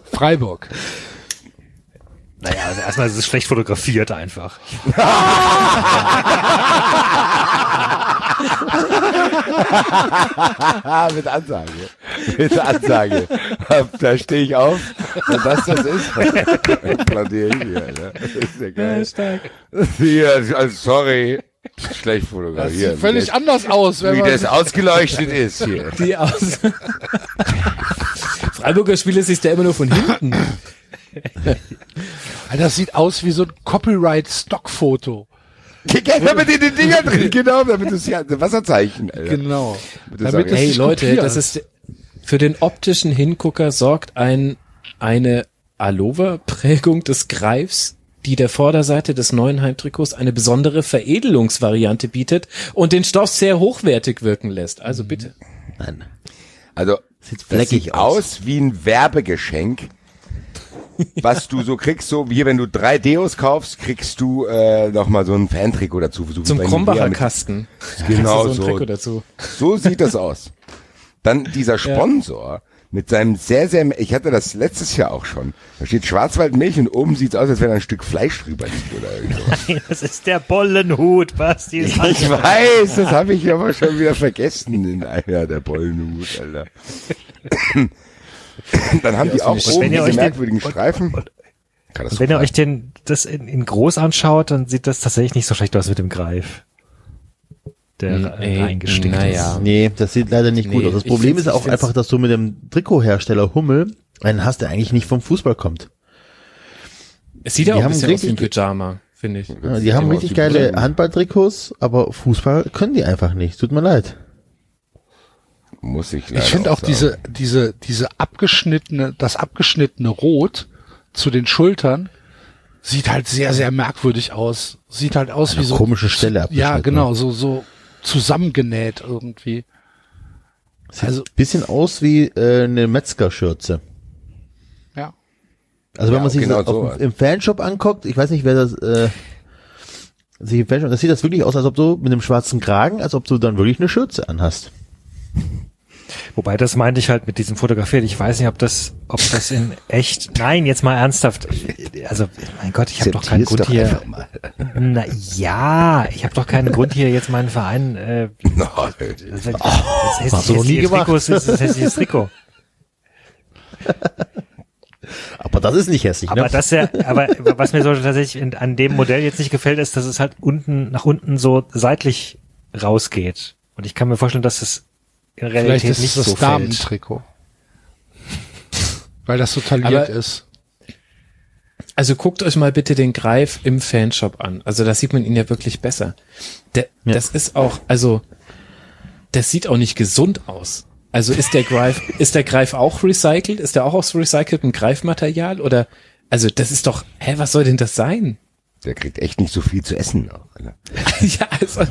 Freiburg. Naja, also erstmal ist es schlecht fotografiert einfach. Mit Ansage. Mit Ansage. Da stehe ich auf. Und das das ist, planiere ich hier. Alter. Das ist ja geil. stark. Hier, also sorry. Schlecht Das fotografiert. sieht völlig anders aus, wenn wie man das ausgeleuchtet ist hier. Die aus. Freiburger Spiele siehst du ja immer nur von hinten. Alter, das sieht aus wie so ein Copyright-Stockfoto. Damit in den Dingern drin, genau, damit du ja, Wasserzeichen. Alter. Genau. Damit Damit es Hey Leute, kopiert. das ist für den optischen Hingucker sorgt ein eine Alova-Prägung des Greifs, die der Vorderseite des neuen Heimtrikots eine besondere Veredelungsvariante bietet und den Stoff sehr hochwertig wirken lässt. Also bitte. Nein. Also, Sieht das fleckig sieht aus. aus wie ein Werbegeschenk, was du so kriegst, so wie wenn du drei Deos kaufst, kriegst du äh, noch mal so ein Fantrikot dazu. So Zum Krombacher Kasten. Genau so. Ein so. Trikot dazu. So sieht das aus. Dann dieser Sponsor mit seinem sehr, sehr, ich hatte das letztes Jahr auch schon. Da steht Schwarzwaldmilch und oben sieht's aus, als wenn da ein Stück Fleisch drüber liegt oder irgendwas. Das ist der Bollenhut, Basti. Ich weiß, das habe ich aber schon wieder vergessen in einer der Bollenhut, Alter. Dann haben die auch wie eine oben Wenn ihr diese euch den- merkwürdigen Streifen. Wenn ihr euch den, das in, in groß anschaut, dann sieht das tatsächlich nicht so schlecht aus mit dem Greif. Der Nee, reingestickt naja. ist. Nee, das sieht leider nicht gut Nee, aus. Das Problem ist auch einfach, dass du mit dem Trikothersteller Hummel einen hast, der eigentlich nicht vom Fußball kommt. Es sieht ja auch ein haben bisschen aus wie ein richtig- Pyjama, finde ich. Ja, die haben richtig geile. Handballtrikots, aber Fußball können die einfach nicht. Tut mir leid. Muss ich Ich finde auch sagen. diese, diese, diese abgeschnittene, das abgeschnittene Rot zu den Schultern sieht halt sehr, sehr merkwürdig aus. Sieht halt aus Eine wie so. komische Stelle Ja, genau, so, so zusammengenäht irgendwie. Sieht Also- bisschen aus wie äh, eine Metzgerschürze. Ja. Also wenn Ja, man sich genau das so. auf, im Fanshop anguckt, ich weiß nicht, wer das äh, sich im Fanshop, das sieht das wirklich aus, als ob du mit einem schwarzen Kragen, als ob du dann wirklich eine Schürze anhast. Wobei das meinte ich halt mit diesem Fotografiert. Ich weiß nicht, ob das, ob das in echt. Nein, jetzt mal ernsthaft. Also, mein Gott, ich habe doch keinen Grund doch hier. Na ja, ich habe doch keinen Grund hier jetzt meinen Verein. Äh, Nein. das, das, das, hast du noch nie gemacht. Trikot das. Aber das ist nicht hässlich, Aber ne? das ja, aber was mir so tatsächlich in, an dem Modell jetzt nicht gefällt, ist, dass es halt unten nach unten so seitlich rausgeht. Und ich kann mir vorstellen, dass es in Vielleicht Realität ist nicht es das so. Damentrikot. Weil das so tailliert ist. Also guckt euch mal bitte den Greif im Fanshop an. Also da sieht man ihn ja wirklich besser. Der, Ja. Das ist auch, also das sieht auch nicht gesund aus. Also ist der Greif, ist der Greif auch recycelt? Ist der auch aus recyceltem Greifmaterial? Oder also das ist doch, hä, was soll denn das sein? Der kriegt echt nicht so viel zu essen. Auch, Alter. ja, also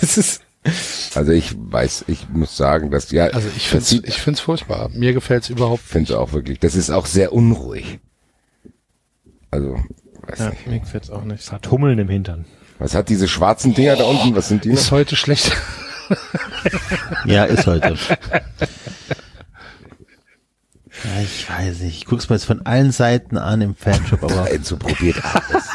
das ist. Also ich weiß, ich muss sagen, dass ja, Also ich find's, sieht- ich find's furchtbar. Mir gefällt's überhaupt. finde auch wirklich, das ist auch sehr unruhig. Also, weiß Ja, nicht. mir gefällt's auch nicht. Hat Hummeln im Hintern. Was hat diese schwarzen Dinger da unten? Was sind die Ist noch? heute schlecht. Ja, ist heute. Ja, ich weiß nicht. Ich guck's mir jetzt von allen Seiten an im Fanshop, aber Enzo probiert alles.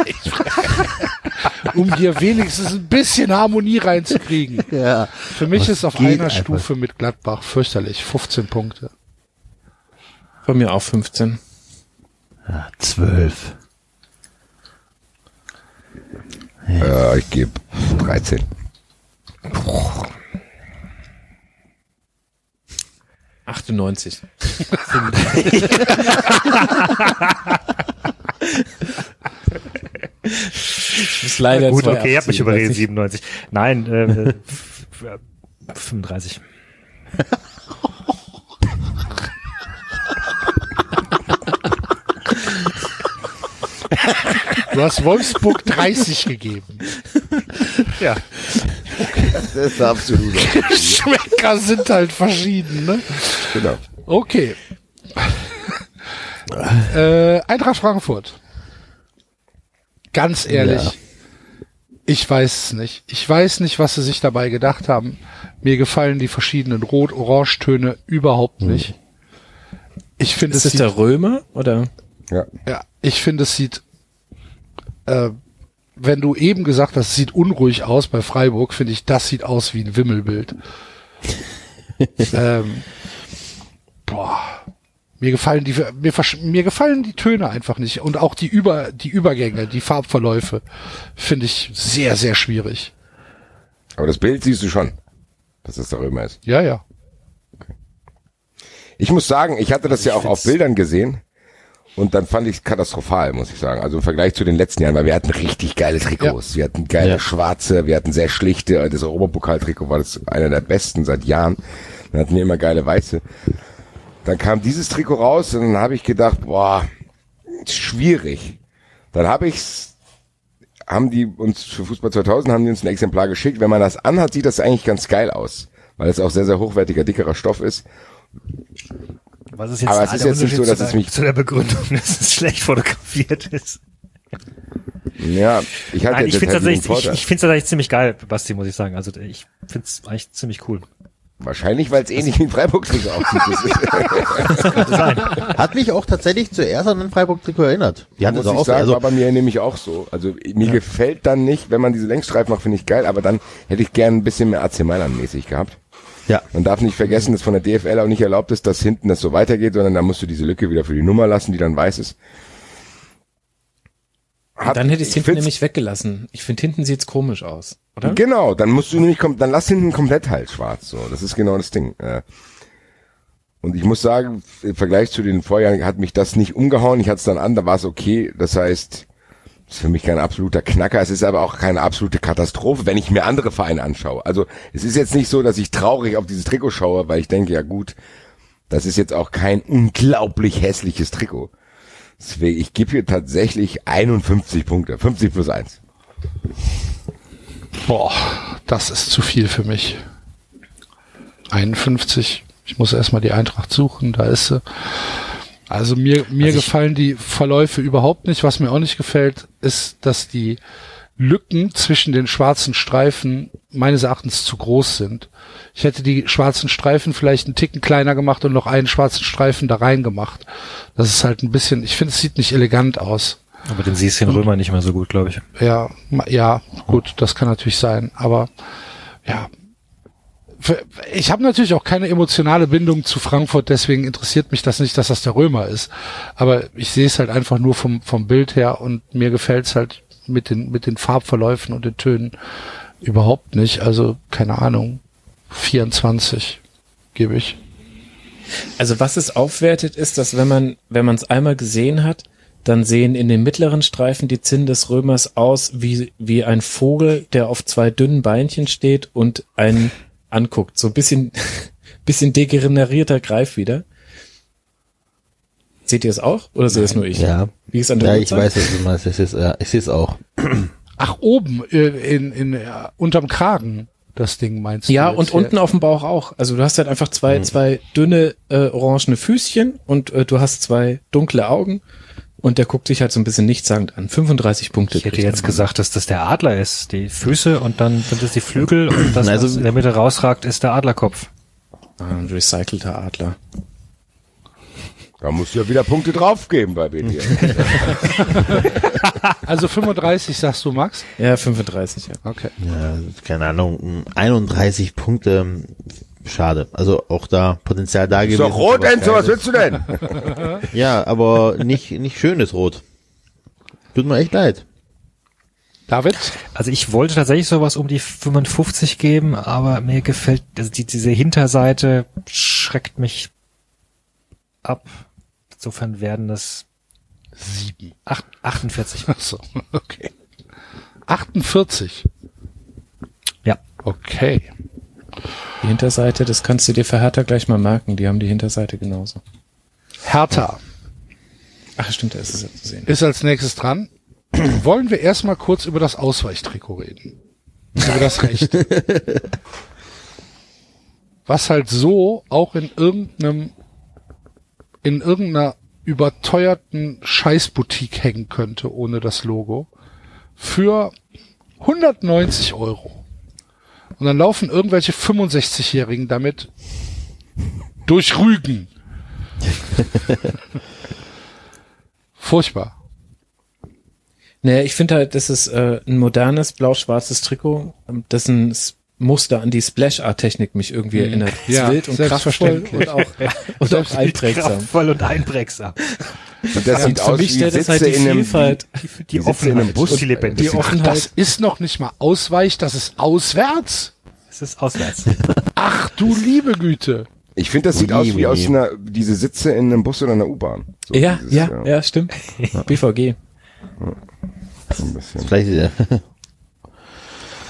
um hier wenigstens ein bisschen Harmonie reinzukriegen. ja. Für mich ist auf einer einfach? Stufe mit Gladbach fürchterlich. 15 Punkte. Von mir auch 15. ja zwölf. äh, ich gebe 13. Ach, 98. Ich muss leider Gut, zwei okay, ihr habt mich überredet, weiß ich. 97. Nein, äh, f- f- 35. Du hast Wolfsburg 30 gegeben. Ja. Das ist absolut. Geschmäcker sind halt verschieden, ne? genau. Okay. äh, Eintracht Frankfurt. Ganz ehrlich, Ja. ich weiß es nicht. Ich weiß nicht, was sie sich dabei gedacht haben. Mir gefallen die verschiedenen Rot-Orange-Töne überhaupt nicht. Ich finde, Ist es das sieht, der Römer oder? Ja. ja, ich finde, es sieht, äh, wenn du eben gesagt hast, es sieht unruhig aus bei Freiburg, finde ich, das sieht aus wie ein Wimmelbild. ähm, boah, mir gefallen die, mir, mir gefallen die Töne einfach nicht und auch die Über, die Übergänge, die Farbverläufe finde ich sehr, sehr schwierig. Aber das Bild siehst du schon, dass es der Römer ist. Ja, ja. Ich muss sagen, ich hatte das ja auch auf Bildern gesehen und dann fand ich es katastrophal, muss ich sagen. Also im Vergleich zu den letzten Jahren, weil wir hatten richtig geile Trikots. Wir hatten geile Ja. schwarze, wir hatten sehr schlichte, das Europapokaltrikot war das einer der besten seit Jahren. Dann hatten wir immer geile weiße. Dann kam dieses Trikot raus und dann habe ich gedacht, boah, schwierig. Dann habe ich's haben die uns für Fußball 2000 haben die uns ein Exemplar geschickt. Wenn man das anhat, sieht das eigentlich ganz geil aus, weil es auch sehr sehr hochwertiger dickerer Stoff ist. Was ist jetzt Aber es ist jetzt nicht so, dass zu es der, mich- zu der Begründung, dass es schlecht fotografiert ist. Ja, ich hatte Nein, ich jetzt finde tatsächlich, ich, ich finde tatsächlich ziemlich geil, Basti, muss ich sagen. Also ich finde es eigentlich ziemlich cool. Wahrscheinlich, weil es ähnlich wie ein Freiburg-Trikot aussieht. Das ist, Hat mich auch tatsächlich zuerst an den Freiburg-Trikot erinnert. Die hatten muss das ich auch, sagen, also, war bei mir nämlich auch so. Also mir gefällt dann nicht, wenn man diese Längsstreifen macht, finde ich geil, aber dann hätte ich gern ein bisschen mehr AC Mailand mäßig gehabt. Ja. Man darf nicht vergessen, dass von der DFL auch nicht erlaubt ist, dass hinten das so weitergeht, sondern da musst du diese Lücke wieder für die Nummer lassen, die dann weiß ist. Hat- Dann hätte ich es hinten nämlich weggelassen. Ich finde, hinten sieht's komisch aus, oder? Genau, dann musst du nämlich, dann lass hinten komplett halt schwarz, so. Das ist genau das Ding. Und ich muss sagen, im Vergleich zu den Vorjahren hat mich das nicht umgehauen. Ich hatte es dann an, da war es okay. Das heißt, ist für mich kein absoluter Knacker. Es ist aber auch keine absolute Katastrophe, wenn ich mir andere Vereine anschaue. Also es ist jetzt nicht so, dass ich traurig auf dieses Trikot schaue, weil ich denke, ja gut, das ist jetzt auch kein unglaublich hässliches Trikot. Deswegen, ich gebe hier tatsächlich 51 Punkte, 50 plus 1. Boah, das ist zu viel für mich. 51. Ich muss erstmal die Eintracht suchen, da ist sie. Also mir, mir gefallen die Verläufe überhaupt nicht. Was mir auch nicht gefällt, ist, dass die Lücken zwischen den schwarzen Streifen meines Erachtens zu groß sind. Ich hätte die schwarzen Streifen vielleicht einen Ticken kleiner gemacht und noch einen schwarzen Streifen da rein gemacht. Das ist halt ein bisschen, ich finde, es sieht nicht elegant aus. Aber den siehst du in Römer nicht mehr so gut, glaube ich. Ja, ja, gut, das kann natürlich sein, aber ja. Ich habe natürlich auch keine emotionale Bindung zu Frankfurt, deswegen interessiert mich das nicht, dass das der Römer ist. Aber ich sehe es halt einfach nur vom, vom Bild her und mir gefällt's halt mit den, mit den Farbverläufen und den Tönen überhaupt nicht. Also, keine Ahnung, 24. gebe ich. Also was es aufwertet, ist, dass wenn man, wenn man es einmal gesehen hat, dann sehen in den mittleren Streifen die Zinnen des Römers aus wie, wie ein Vogel, der auf zwei dünnen Beinchen steht und einen anguckt. So ein bisschen, bisschen degenerierter Greif wieder. Seht ihr es auch? Oder sehe es nur ich? Ja. Wie ist an der Ja, ich Uhrzeit? weiß, was du meinst. Ich sehe es, ja, ich sehe es auch. Ach, oben, äh, in, in, äh, unterm Kragen, das Ding meinst du? Ja, jetzt? und unten auf dem Bauch auch. Also du hast halt einfach zwei, zwei dünne, äh, orangene Füßchen und äh, du hast zwei dunkle Augen und der guckt sich halt so ein bisschen nichtssagend an. 35 Punkte. Ich hätte jetzt gesagt, dass das der Adler ist. Die Füße und dann sind es die Flügel und das, Also- was in der Mitte rausragt, ist der Adlerkopf. Ah, Ein recycelter Adler. Da musst du ja wieder Punkte draufgeben bei BD. Also 35 sagst du, Max? Ja, 35, ja. Okay. Ja, keine Ahnung, 31 Punkte, schade. Also auch da Potenzial da Ist gewesen. doch rot, Enzo, was willst du denn? Ja, aber nicht, nicht schönes Rot. Tut mir echt leid. David? Also ich wollte tatsächlich sowas um die 55 geben, aber mir gefällt, also die, diese Hinterseite schreckt mich ab. Insofern werden das Sieben. acht- 48. Achso, okay. 48. Ja. Okay. Die Hinterseite, das kannst du dir für Hertha gleich mal merken. Die haben die Hinterseite genauso. Hertha Ach, stimmt, da ist es ja zu sehen. ist als nächstes dran. Wollen wir erstmal kurz über das Ausweichtrikot reden? Über das Recht. Was halt so auch in irgendeinem, in irgendeiner überteuerten Scheißboutique hängen könnte, ohne das Logo, für 190 Euro. Und dann laufen irgendwelche 65-Jährigen damit durch Rügen. Furchtbar. Naja, ich finde halt, das ist äh, ein modernes blau-schwarzes Trikot, ähm, dessen Muster an die Splash-Art-Technik mich irgendwie erinnert. Es ist Ja, wild und kraftvoll und auch, und auch einprägsam. Kraftvoll und einprägsam. Und das sieht Für aus mich wie das halt Sitze die in einem, Vielfalt. Die, die Sitze in einem Bus. die lebendig Die. Offenheit. Das ist noch nicht mal ausweich, das ist auswärts. Es ist auswärts. Ach du liebe Güte. Ich finde, das sieht Ui, aus wie ui. aus einer, diese Sitze in einem Bus oder einer U-Bahn. So Ja, dieses, ja, ja, stimmt. BVG. so ein bisschen. Vielleicht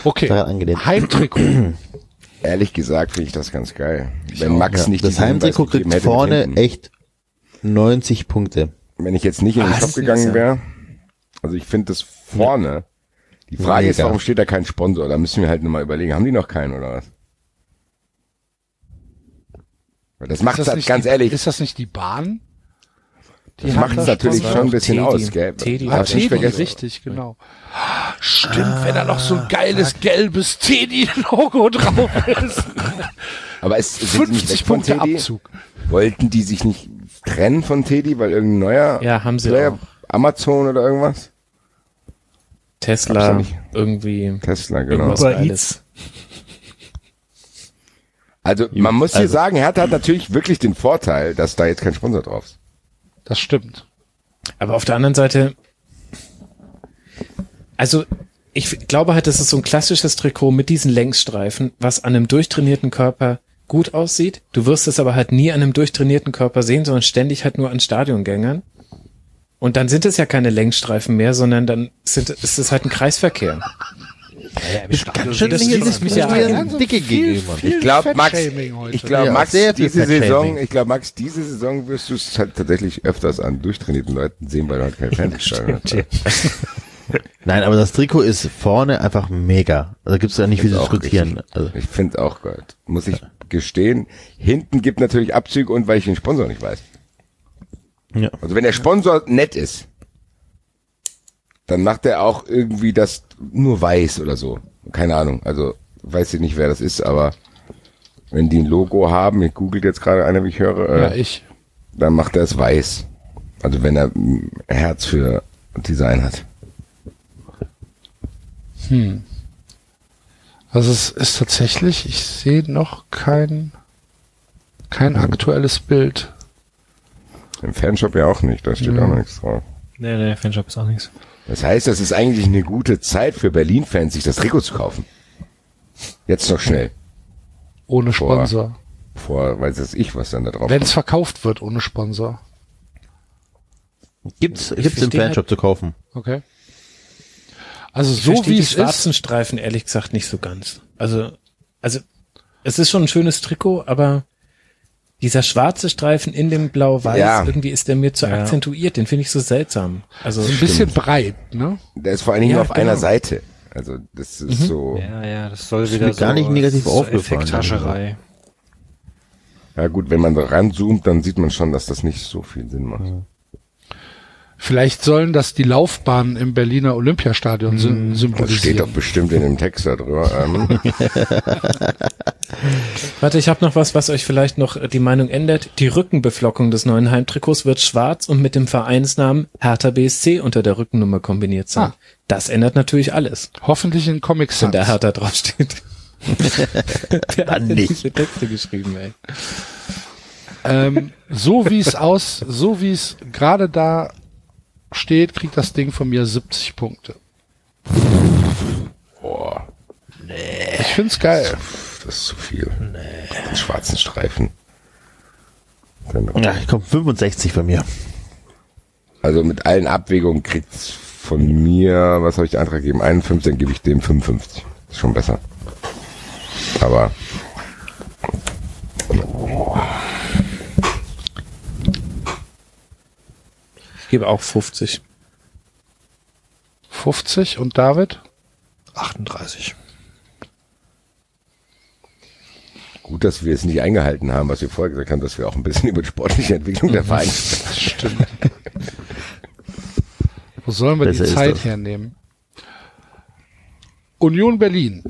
Okay. Heimtrikot. Ehrlich gesagt finde ich das ganz geil. Wenn Max Ja, nicht das Heimtrikot kriegt vorne echt 90 Punkte. Wenn ich jetzt nicht in den Ah, Shop gegangen wäre, also ich finde das vorne. Die Frage ist, warum steht da kein Sponsor? Da müssen wir halt nochmal überlegen. Haben die noch keinen oder was? Weil Das macht das halt ganz die, ehrlich, Ist das nicht die Bahn? Die das macht das es natürlich Sponsor? schon ein bisschen Teddy. aus, gell? Teddy. Ah, Teddy, vergessen. richtig, genau. Stimmt, wenn da noch so ein geiles gelbes Teddy-Logo drauf ist. Aber es sind nicht 50 weg von Punkte Teddy? Abzug. Wollten die sich nicht trennen von Teddy, weil irgendein neuer Ja, haben sie Player, auch. Amazon oder irgendwas? Tesla, irgendwie Tesla, genau. Uber. Also man muss hier also- sagen, Hertha hat natürlich wirklich den Vorteil, dass da jetzt kein Sponsor drauf ist. Das stimmt. Aber auf der anderen Seite, also ich glaube halt, das ist so ein klassisches Trikot mit diesen Längsstreifen, was an einem durchtrainierten Körper gut aussieht. Du wirst es aber halt nie an einem durchtrainierten Körper sehen, sondern ständig halt nur an Stadiongängern. Und dann sind es ja keine Längsstreifen mehr, sondern dann sind, ist es halt ein Kreisverkehr. Ganz schön mich ja dicke gegeben. Ich glaube, Max, ich glaube, Max, diese. Saison, ich glaube, Max, diese Saison wirst du es halt tatsächlich öfters an durchtrainierten Leuten sehen, weil du halt keine Fans hast. Nein, aber das Trikot ist vorne einfach mega. Also gibt's da nicht viel zu diskutieren. richtig. Also, Ich finde auch gut. Muss ich gestehen. Hinten gibt natürlich Abzüge und weil ich den Sponsor nicht weiß. ja. Also wenn der Sponsor nett ist, dann macht er auch irgendwie das nur weiß oder so. Keine Ahnung. Also weiß ich nicht, wer das ist, aber wenn die ein Logo haben, ich googelt jetzt gerade einer, wie ich höre, äh, Ja, ich. dann macht er es weiß. Also wenn er ein Herz für Design hat. Also es ist tatsächlich, ich sehe noch kein, kein aktuelles Bild. Im Fanshop ja auch nicht, da steht auch noch nichts drauf. Nee, nee, Fanshop ist auch nichts. Das heißt, das ist eigentlich eine gute Zeit für Berlin-Fans, sich das Trikot zu kaufen. Jetzt noch schnell. Ohne. Sponsor. vor, weiß es ich, was dann da drauf Wenn es verkauft wird ohne Sponsor. Gibt's, gibt's im verstehe Fanshop zu kaufen. Okay. Also Ich so wie die es ist. schwarzen Streifen ehrlich gesagt nicht so ganz. Also, also es ist schon ein schönes Trikot, aber dieser schwarze Streifen in dem Blau-Weiß, Ja. irgendwie ist der mir zu Ja. akzentuiert. Den finde ich so seltsam. Also Ein bisschen breit, ne? Der ist vor allen Dingen Ja, nur auf einer genau. Seite. Also das ist Mhm. so. Ja, ja, das soll wieder gar so, nicht negativ so aufgefallen. Effekthascherei. Ja gut, wenn man da ranzoomt, dann sieht man schon, dass das nicht so viel Sinn macht. Vielleicht sollen das die Laufbahnen im Berliner Olympiastadion sym Das steht doch symbolisieren. bestimmt in dem Text da drüber. Ähm, Warte, ich habe noch was, was euch vielleicht noch die Meinung ändert. Die Rückenbeflockung des neuen Heimtrikots wird schwarz und mit dem Vereinsnamen Hertha BSC unter der Rückennummer kombiniert sein. Ah. Das ändert natürlich alles, Hoffentlich in Comic wenn Sans. der Hertha draufsteht. Wer hat nicht. diese Texte geschrieben, ey? Ähm, so wie es aus, so wie es gerade da steht, kriegt das Ding von mir 70 Punkte. boah, Ich find's geil. das ist zu viel. Den schwarzen Streifen. Dann, Ja, ich komm 65 bei mir. also mit allen Abwägungen kriegt's von mir, was habe ich Antrag gegeben? 51, dann gebe ich dem 55. Ist schon besser. Aber Ich gebe auch 50. 50 und David? 38. gut, dass wir es nicht eingehalten haben, was wir vorher gesagt haben, dass wir auch ein bisschen über die sportliche Entwicklung der Vereine sprechen. Stimmt. Wo sollen wir Besser die Zeit hernehmen? Union Berlin.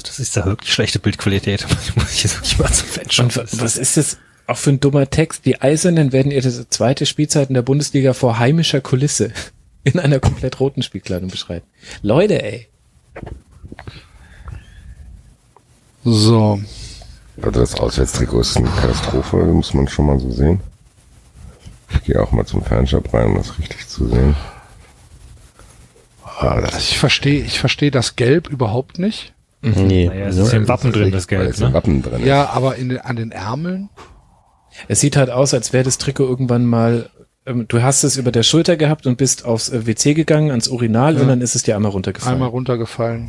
Also das ist da wirklich schlechte Bildqualität. Muss ich jetzt wirklich mal zum Fanshop. Und wa- was ist das auch für ein dummer Text? Die Eisernen werden ihre zweite Spielzeit in der Bundesliga vor heimischer Kulisse in einer komplett roten Spielkleidung beschreiben. Leute, ey. So. Also das Auswärtstrikot ist eine Katastrophe, muss man schon mal so sehen. Ich gehe auch mal zum Fanshop rein, um das richtig zu sehen. Ah, Ich verstehe, ich verstehe das Gelb überhaupt nicht. Nee. Naja, es ist im Wappen drin, das Geld, im ne? Wappen drin ist. Ja, aber in, an den Ärmeln? Es sieht halt aus, als wäre das Trikot irgendwann mal, ähm, du hast es über der Schulter gehabt und bist aufs äh, WC gegangen, ans Urinal und dann ist es dir einmal runtergefallen. Einmal runtergefallen.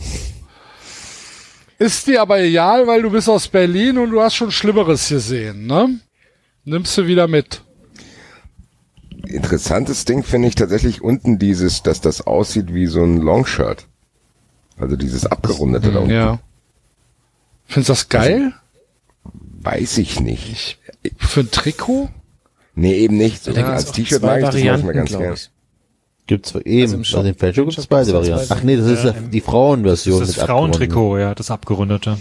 Ist dir aber egal, weil du bist aus Berlin und du hast schon Schlimmeres gesehen, ne? Nimmst du wieder mit. Interessantes Ding finde ich tatsächlich unten dieses, dass das aussieht wie so ein Longshirt. Also dieses abgerundete da unten. Ja. Findest du das geil? Weiß ich nicht. Für ein Trikot? Nee, eben nicht. So, als T-Shirt zwei mag ich das Varianten, manchmal ganz glaub gern. ich. Gibt's eben, Also im also Shop- im gibt es Shop beide Varianten. Ach nee, das ist Ja, die Frauenversion Das ist das. Frauentrikot, ja, das abgerundete.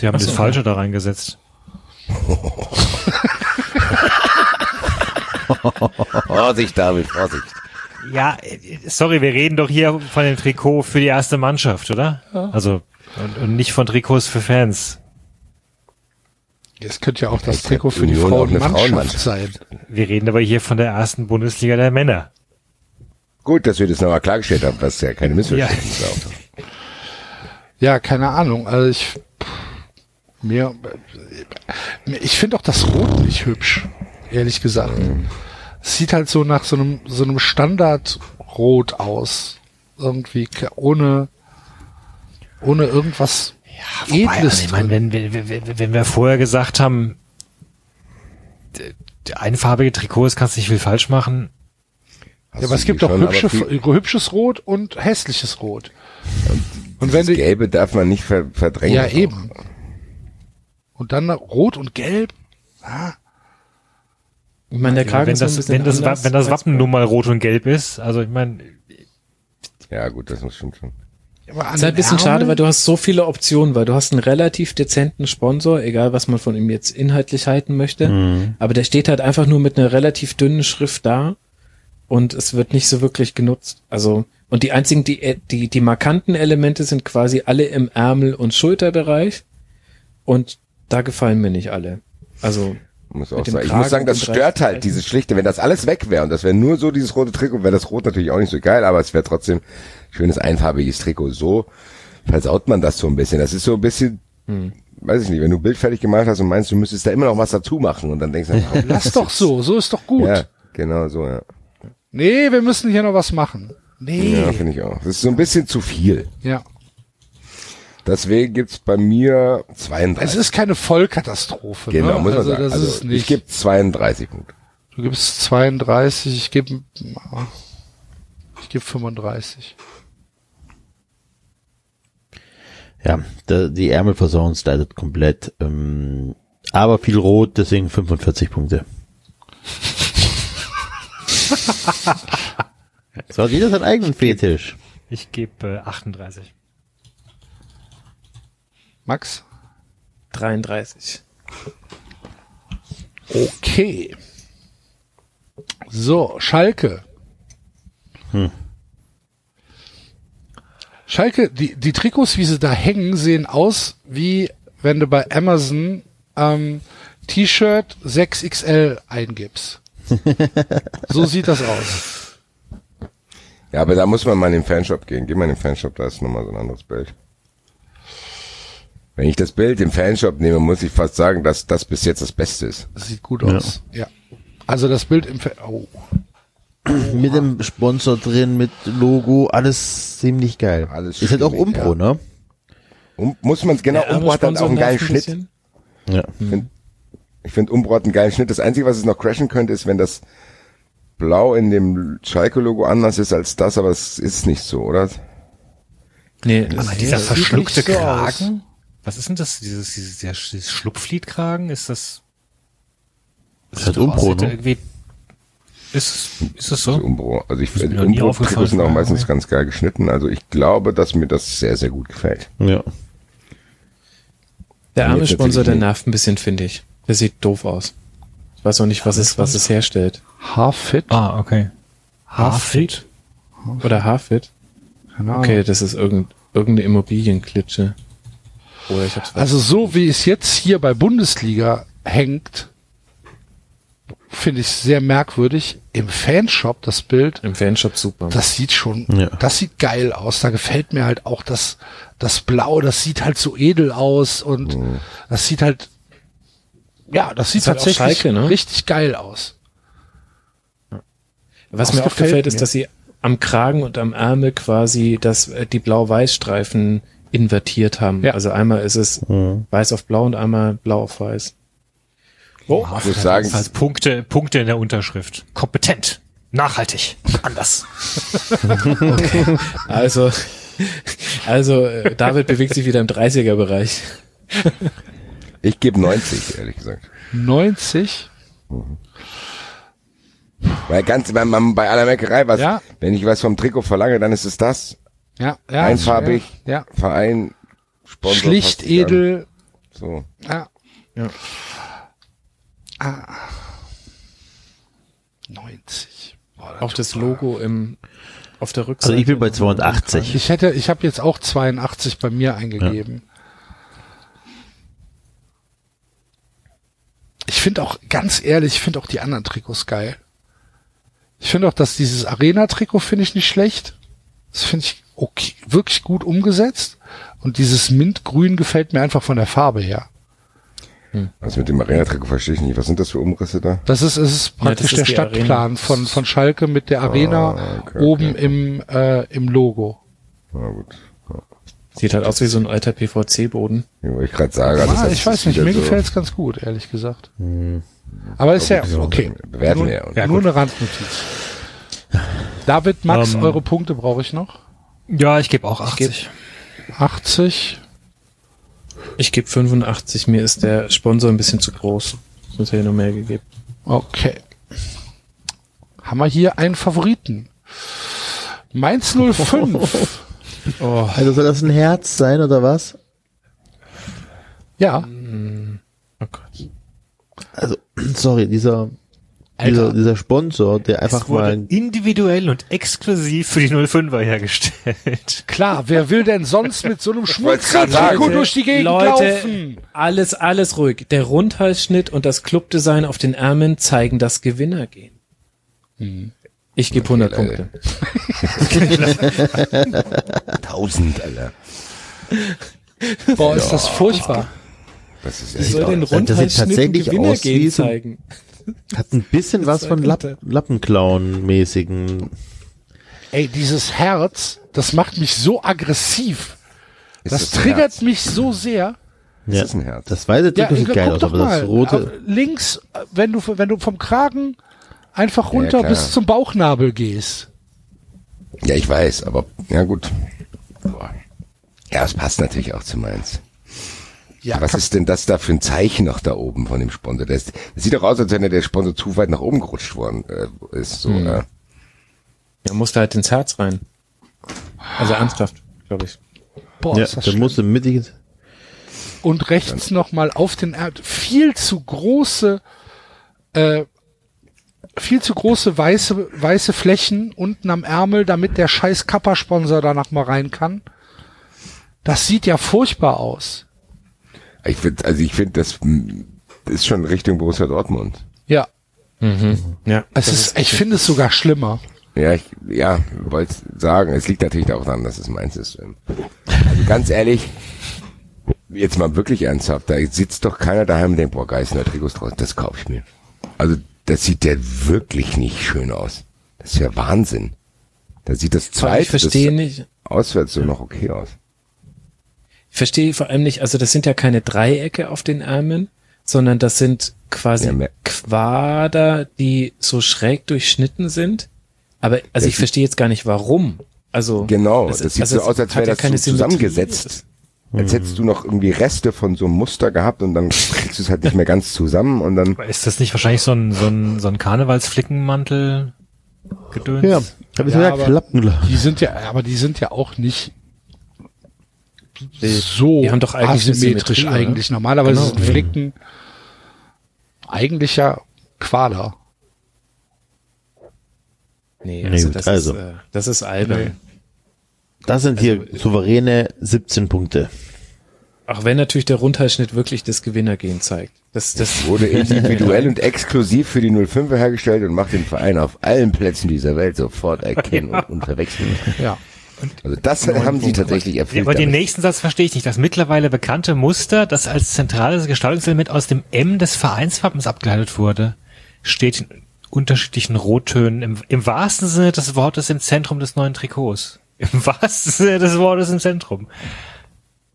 Die haben das Falsche da reingesetzt. Vorsicht, David, Vorsicht. Ja, sorry, wir reden doch hier von dem Trikot für die erste Mannschaft, oder? Also, und, und nicht von Trikots für Fans. Es könnte ja auch das Vielleicht Trikot für die eine Frauenmannschaft Frauenmannschaft. sein. Wir reden aber hier von der ersten Bundesliga der Männer. Gut, dass wir das nochmal klargestellt haben, was ja keine Missverständnisse ist. auch. Ja, keine Ahnung. Also ich, mir, ich finde auch das Rot nicht hübsch, ehrlich gesagt. Es sieht halt so nach so einem, so einem Standardrot aus. Irgendwie ohne, ohne irgendwas Wobei, Edles also ich meine, wenn, wenn, wenn, wenn wir vorher gesagt haben, einfarbige Trikots kannst du nicht viel falsch machen. Ja, aber es gibt doch hübsche, viel- hübsches Rot und hässliches Rot. Und wenn Das du, Gelbe darf man nicht ver verdrängen. ja eben. Und dann Rot und Gelb. Ich meine, der Kragen wenn ist das, wenn das, anders wenn das Wappen nun mal rot und gelb ist, also ich meine, Ja, gut, das muss stimmt schon. Aber ist halt ein bisschen schade, Ärmeln- weil du hast so viele Optionen, weil du hast einen relativ dezenten Sponsor, egal was man von ihm jetzt inhaltlich halten möchte, aber der steht halt einfach nur mit einer relativ dünnen Schrift da und es wird nicht so wirklich genutzt. Also und die einzigen, die die die markanten Elemente sind quasi alle im Ärmel und Schulterbereich und da gefallen mir nicht alle. Also Muss auch sagen. Ich muss sagen, das stört halt, dieses Schlichte. Wenn das alles weg wäre und das wäre nur so dieses rote Trikot, wäre das Rot natürlich auch nicht so geil, aber es wäre trotzdem schönes einfarbiges Trikot. So versaut man das so ein bisschen. Das ist so ein bisschen, Hm. weiß ich nicht, wenn du ein Bild fertig gemalt hast und meinst, du müsstest da immer noch was dazu machen und dann denkst du, oh, Lass doch so, so ist doch gut. ja, genau so, ja. Nee, wir müssen hier noch was machen. Nee. Ja, finde ich auch. Das ist so ein bisschen zu viel. Ja. Deswegen gibt's bei mir 32. Es ist keine Vollkatastrophe. genau, ne? muss man also, sagen. Das Also, ist ich gebe 32 Punkte. du gibst 32, ich gebe ich gebe 35. Ja, da, die Ärmelversorgung leidet komplett. Ähm, aber viel rot, deswegen 45 Punkte. so hat jeder seinen eigenen Fetisch. Ich gebe äh, 38. Max? 33. Okay. So, Schalke. Hm. Schalke, die, die Trikots, wie sie da hängen, sehen aus, wie wenn du bei Amazon ähm, T-Shirt 6XL eingibst. so sieht das aus. Ja, aber da muss man mal in den Fanshop gehen. Geh mal in den Fanshop, da ist nochmal so ein anderes Bild. Wenn ich das Bild im Fanshop nehme, muss ich fast sagen, dass das bis jetzt das Beste ist. Das sieht gut aus. Ja. Also das Bild im Fe oh. Mit dem Sponsor drin, mit Logo, alles ziemlich geil. Alles Ist halt auch stimmig, Umbro, ne? Um, muss man genau, Der Umbro hat dann auch einen geilen ein Schnitt. bisschen. Ja. Ich finde, find, Umbro hat einen geilen Schnitt. Das Einzige, was es noch crashen könnte, ist, wenn das Blau in dem Schalke-Logo anders ist als das, aber es ist nicht so, oder? Nee, Aber dieser verschluckte so Kragen? Was ist denn das? Dieses, dieses, dieses Schlupfliedkragen? Ist das? ist halt aus, ne? Irgendwie, ist, ist es Also so? Umbro. Also ich Ist finde, Umbro-Trikots sind auch meistens ja. ganz geil geschnitten. Also ich glaube, dass mir das sehr, sehr gut gefällt. Ja. Der arme Sponsor, der nervt ein bisschen, finde ich. Der sieht doof aus. Ich weiß auch nicht, was es, was es herstellt. Haarfit? Ah, okay. Haarfit? Oder Haarfit? Keine Ahnung. Okay, das ist irgend, irgendeine Immobilienklitsche. Oder ich hab's Also so wie es jetzt hier bei Bundesliga hängt, finde ich sehr merkwürdig. Im Fanshop das Bild, im Fanshop super. das sieht schon, Ja. das sieht geil aus. Da gefällt mir halt auch das, das Blau, das sieht halt so edel aus und das sieht halt, ja, das sieht Ist halt tatsächlich Schalke, ne? richtig geil aus. Was Das mir auch gefällt gefällt, mir. ist, dass sie am Kragen und am Ärmel quasi das, äh, die Blau-Weiß-Streifen invertiert haben. Ja. Also einmal ist es weiß auf blau und einmal blau auf weiß. Oh, ich muss sagen, Das heißt Punkte, Punkte in der Unterschrift. Kompetent. Nachhaltig. Anders. Also, also äh, David bewegt sich wieder im 30er-Bereich. ich gebe 90, ehrlich gesagt. 90? Weil ganz, wenn man bei aller Meckerei was, Ja. wenn ich was vom Trikot verlange, dann ist es das. Ja, ja. Einfarbig, Ja. Verein, Sponsor. Schlicht, sich an. edel. So. Ja. Ja. Ah. 90. Boah, das Auch das Logo im, auf der Rückseite. Also ich bin bei 82. Ich hätte, ich habe jetzt auch 82 bei mir eingegeben. Ich finde auch, ganz ehrlich, ich finde auch die anderen Trikots geil. Ich finde auch, dass dieses Arena-Trikot finde ich nicht schlecht. Das finde ich okay, wirklich gut umgesetzt. Und dieses Mintgrün gefällt mir einfach von der Farbe her. Also mit dem Arena-Trikot verstehe ich nicht. Was sind das für Umrisse da? Das ist, es ist praktisch ist der Stadtplan Arena. von, von Schalke mit der Arena Ah, okay, oben okay. im, äh, im Logo. Na gut. Sieht halt aus wie so ein alter PVC-Boden. Ja, wollte ich gerade sagen. also Ah, das ich weiß nicht, mir so- gefällt's ganz gut, ehrlich gesagt. Aber ist ja okay. Bewerten nur, wir. Ja, nur gut. eine Randnotiz. David, Max, Ähm, eure Punkte brauche ich noch. Ja, ich gebe auch Ich 80. 80. Ich gebe 85, mir ist der Sponsor ein bisschen zu groß. Sonst hätte ich noch mehr gegeben. Okay. Haben wir hier einen Favoriten. Mainz 05. Oh, Also soll das ein Herz sein oder was? ja, oh Gott. Also, sorry, Dieser, Alter, dieser Sponsor, der einfach es wurde mal individuell und exklusiv für die 05er hergestellt. klar, wer will denn sonst mit so einem. Schmutztrikot durch die Gegend Leute, laufen? alles, alles ruhig. Der Rundhalsschnitt und das Clubdesign auf den Ärmeln zeigen das Gewinnergehen. Ich gebe 100 Leute. Punkte. Tausend, Alter. Boah, ist das furchtbar. Das ist echt soll denn das sieht Rundhalsschnitt Gewinnergehen zeigen? Hat ein bisschen was von Lapp, Lappenclown-mäßigen. Ey, dieses Herz, das macht mich so aggressiv. Ist Das triggert Herz? mich so sehr. Ist Ja, das ein Herz? das weiße Trikot sieht guck geil aus, aber das mal. rote, Aber Links, äh, wenn du, wenn du vom Kragen einfach Ja, runter klar. bis zum Bauchnabel gehst. Ja, ich weiß, aber ja gut. Boah. Ja, es passt natürlich auch zu meins. Ja, Was ist denn das da für ein Zeichen noch da oben von dem Sponsor? Das, das sieht doch aus, als wenn der Sponsor zu weit nach oben gerutscht worden äh, ist. So, Hm. äh. Er musste halt ins Herz rein. Also ernsthaft, glaube ich. boah, ja, ist das der schlimm. muss im mittig, und rechts nochmal auf den Erd viel zu große äh, viel zu große weiße weiße Flächen unten am Ärmel, damit der scheiß Kappa-Sponsor da noch mal rein kann. Das sieht ja furchtbar aus. Ich finde, also ich finde, das ist schon Richtung Borussia Dortmund. Ja, Ja, es ist, ich finde es sogar schlimmer. Ja, ich, ja, wollte sagen, es liegt natürlich auch daran, dass es meins ist. Also ganz ehrlich, jetzt mal wirklich ernsthaft, da sitzt doch keiner daheim und denkt, boah, Geißner Trikots draußen, das kaufe ich mir. Also, das sieht ja wirklich nicht schön aus. Das ist ja Wahnsinn. Da sieht das allem, ich zweite, verstehe das nicht, auswärts so noch okay aus. Ich verstehe vor allem nicht, also das sind ja keine Dreiecke auf den Ärmeln, sondern das sind quasi Ja, Quader, die so schräg durchschnitten sind. Aber, also Das ich verstehe jetzt gar nicht warum. Also, Genau, es- das sieht also so aus, als wäre ja das keine so Symmetrie. zusammengesetzt. Als hättest du noch irgendwie Reste von so einem Muster gehabt und dann kriegst du es halt nicht mehr ganz zusammen und dann Aber Ist das nicht wahrscheinlich so ein, so ein, so ein Karnevalsflickenmantel gedöns? ja, hab ich Ja, gesagt, Lappen, Die sind ja, aber die sind ja auch nicht so die haben doch asymmetrisch eigentlich. Normalerweise Genau, sind Flicken eigentlich ja Quader. Nee, also, das, also. Ist, äh, das ist albern. das sind hier souveräne 17 Punkte. Auch wenn natürlich der Rundhalsschnitt wirklich das Gewinnergehen zeigt. Das, das wurde individuell und exklusiv für die 05er hergestellt und macht den Verein auf allen Plätzen dieser Welt sofort erkennen und unverwechseln. Ja. Also das haben sie tatsächlich Ja, erfüllt. aber den damit. nächsten Satz verstehe ich nicht. Das mittlerweile bekannte Muster, das als zentrales Gestaltungselement aus dem M des Vereinswappens abgeleitet wurde, steht in unterschiedlichen Rottönen im, im wahrsten Sinne des Wortes im Zentrum des neuen Trikots. Im wahrsten Sinne des Wortes im Zentrum.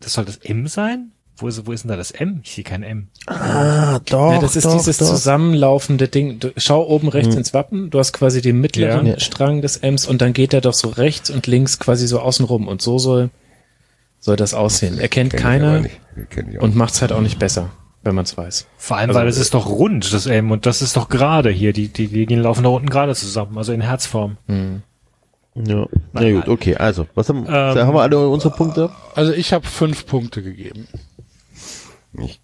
Das soll das M sein? Wo ist, wo ist denn da das M? Ich sehe kein M. Ah, doch, ja, das ist dieses zusammenlaufende Ding. Du, schau oben rechts ins Wappen, du hast quasi den mittleren Ja. Strang des Ms und dann geht er doch so rechts und links quasi so außen rum und so soll, soll das aussehen. Erkennt Kenn keiner und macht's halt auch nicht besser, wenn man's weiß. Vor allem, Also, weil es ist doch rund, das M, und das ist doch gerade hier. Die, die Linien laufen da unten gerade zusammen, also in Herzform. Ja. Na gut, okay, also, was haben, Ähm, haben wir alle unsere Punkte? Also ich habe fünf Punkte gegeben. Ich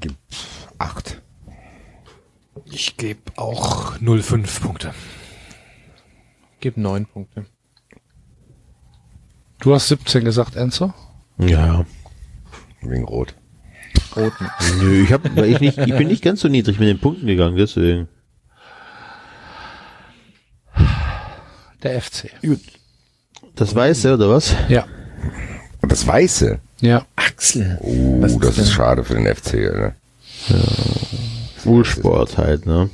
gebe acht. Ich gebe auch 0,5 Punkte. Gib neun Punkte. Du hast 17 gesagt, Enzo? Ja. Wegen Rot. Roten. Nö, ich hab, weil ich nicht, ich bin nicht ganz so niedrig mit den Punkten gegangen, deswegen. Der FC. Das Weiße, oder was? Ja. Das Weiße. Ja. Axel. Oh, Was ist das ist schade für den FC. Oder? Schulsport halt, ne?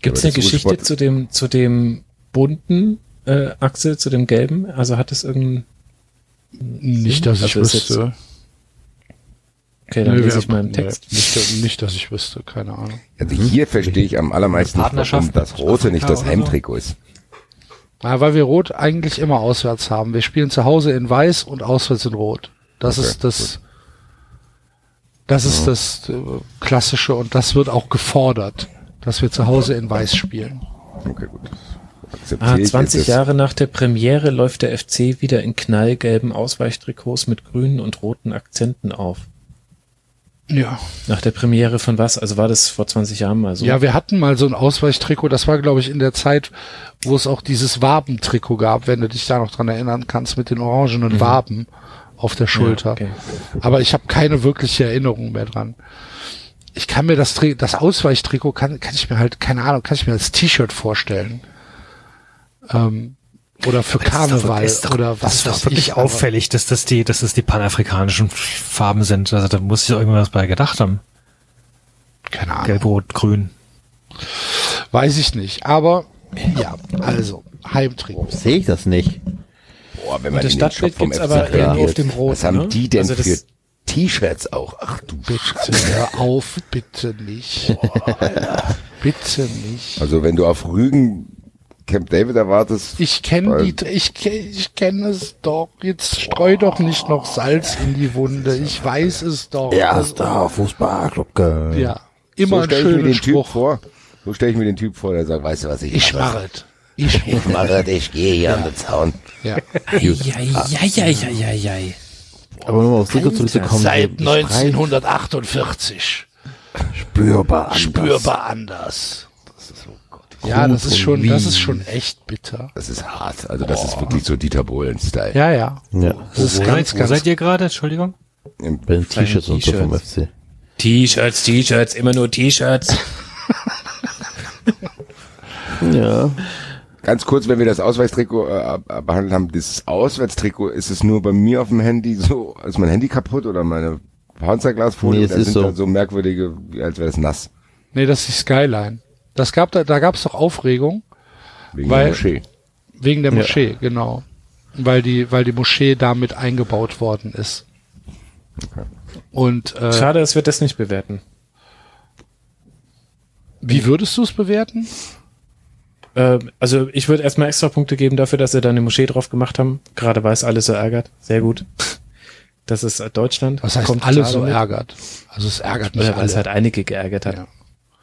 Gibt's eine das Geschichte zu dem, zu dem bunten äh, Axel, zu dem gelben? Also hat es irgendein, Nicht, dass ich Also wüsste. okay, dann Nö, lese ich mal im nee, Text. Nicht, nicht, dass ich wüsste, keine Ahnung. Also hier verstehe ich am allermeisten, nicht, warum das Rote nicht das? Heimtrikot ist. Ja, weil wir Rot eigentlich immer auswärts haben. Wir spielen zu Hause in Weiß und auswärts in Rot. Das Okay, ist das, das ist das äh, Klassische und das wird auch gefordert, dass wir zu Hause in Weiß spielen. Okay, gut. Ah, ich 20 jetzt das- Jahre nach der Premiere läuft der FC wieder in knallgelben Ausweichtrikots mit grünen und roten Akzenten auf. Ja. Nach der Premiere von was? Also war das vor 20 Jahren mal so? Ja, wir hatten mal so ein Ausweichtrikot, das war glaube ich in der Zeit, wo es auch dieses Wabentrikot gab, wenn du dich da noch dran erinnern kannst, mit den orangenen Waben auf der Schulter. okay. Aber ich habe keine wirkliche Erinnerung mehr dran. Ich kann mir das, das Ausweichtrikot kann, kann ich mir halt, keine Ahnung, kann ich mir als T-Shirt vorstellen. Ähm, oder für Karneval Das ist doch, oder das was ist doch wirklich ich, auffällig, dass das die, dass das die panafrikanischen Farben sind. Also da muss ich doch irgendwas bei gedacht haben. Keine Ahnung. Gelb, Rot, Grün. Weiß ich nicht. Aber ja, also Heimtrikot. Sehe ich das nicht. Boah, wenn Und das Stadtbild gibt's FC aber geht, auf dem Rot, Was haben ne? die denn Also für T-Shirts auch? Ach du Bitte, hör auf, bitte nicht. bitte nicht. Also wenn du auf Rügen Camp David erwartest, Ich kenne die, ich, ich kenne es doch. Jetzt streu doch nicht noch Salz in die Wunde. Ich weiß es doch. Erster Fußballclub Köln. Ja, immer so ein schöner den Typ Spruch. vor. So stelle ich mir den Typ vor, der sagt, weißt du was, ich, Ich mache. Ich Ich mache es, ich gehe hier an den Zaun. ja. Eieieiei. Aber nur mal aufs Trikot zurückzukommen. Seit die Streifen 1948 spürbar anders. spürbar anders. Ja, das ist schon, das ist schon echt bitter. Das ist hart. Also das ist wirklich so Dieter Bohlen-Style. Ja, ja. Ja, Das ist Wo, ganz, wo ganz. seid ihr gerade? Entschuldigung. bei den T-Shirts und so vom. FC. T-Shirts, T-Shirts, immer nur T-Shirts. Ja. Ganz kurz, wenn wir das Ausweichstrikot äh, ab- behandelt haben, das Auswärtstrikot, ist es nur bei mir auf dem Handy so, ist mein Handy kaputt oder meine Panzerglasfolie? Nee, es da ist sind so. da so merkwürdige, als wäre das nass. Nee, das ist die Skyline. Das gab da, da gab es doch Aufregung Wegen Weil- der Moschee. wegen der Moschee, genau. Weil die, weil die Moschee damit eingebaut worden ist. Und äh, Schade, dass wir das nicht bewerten. wie würdest du es bewerten? Äh, also ich würde erstmal extra Punkte geben dafür, dass sie da eine Moschee drauf gemacht haben. Gerade weil es alle so ärgert. Sehr gut. Das ist Deutschland. Was heißt Kommt alle so ärgert? Also es ärgert nicht Oder weil es alle. halt einige geärgert hat. Ja.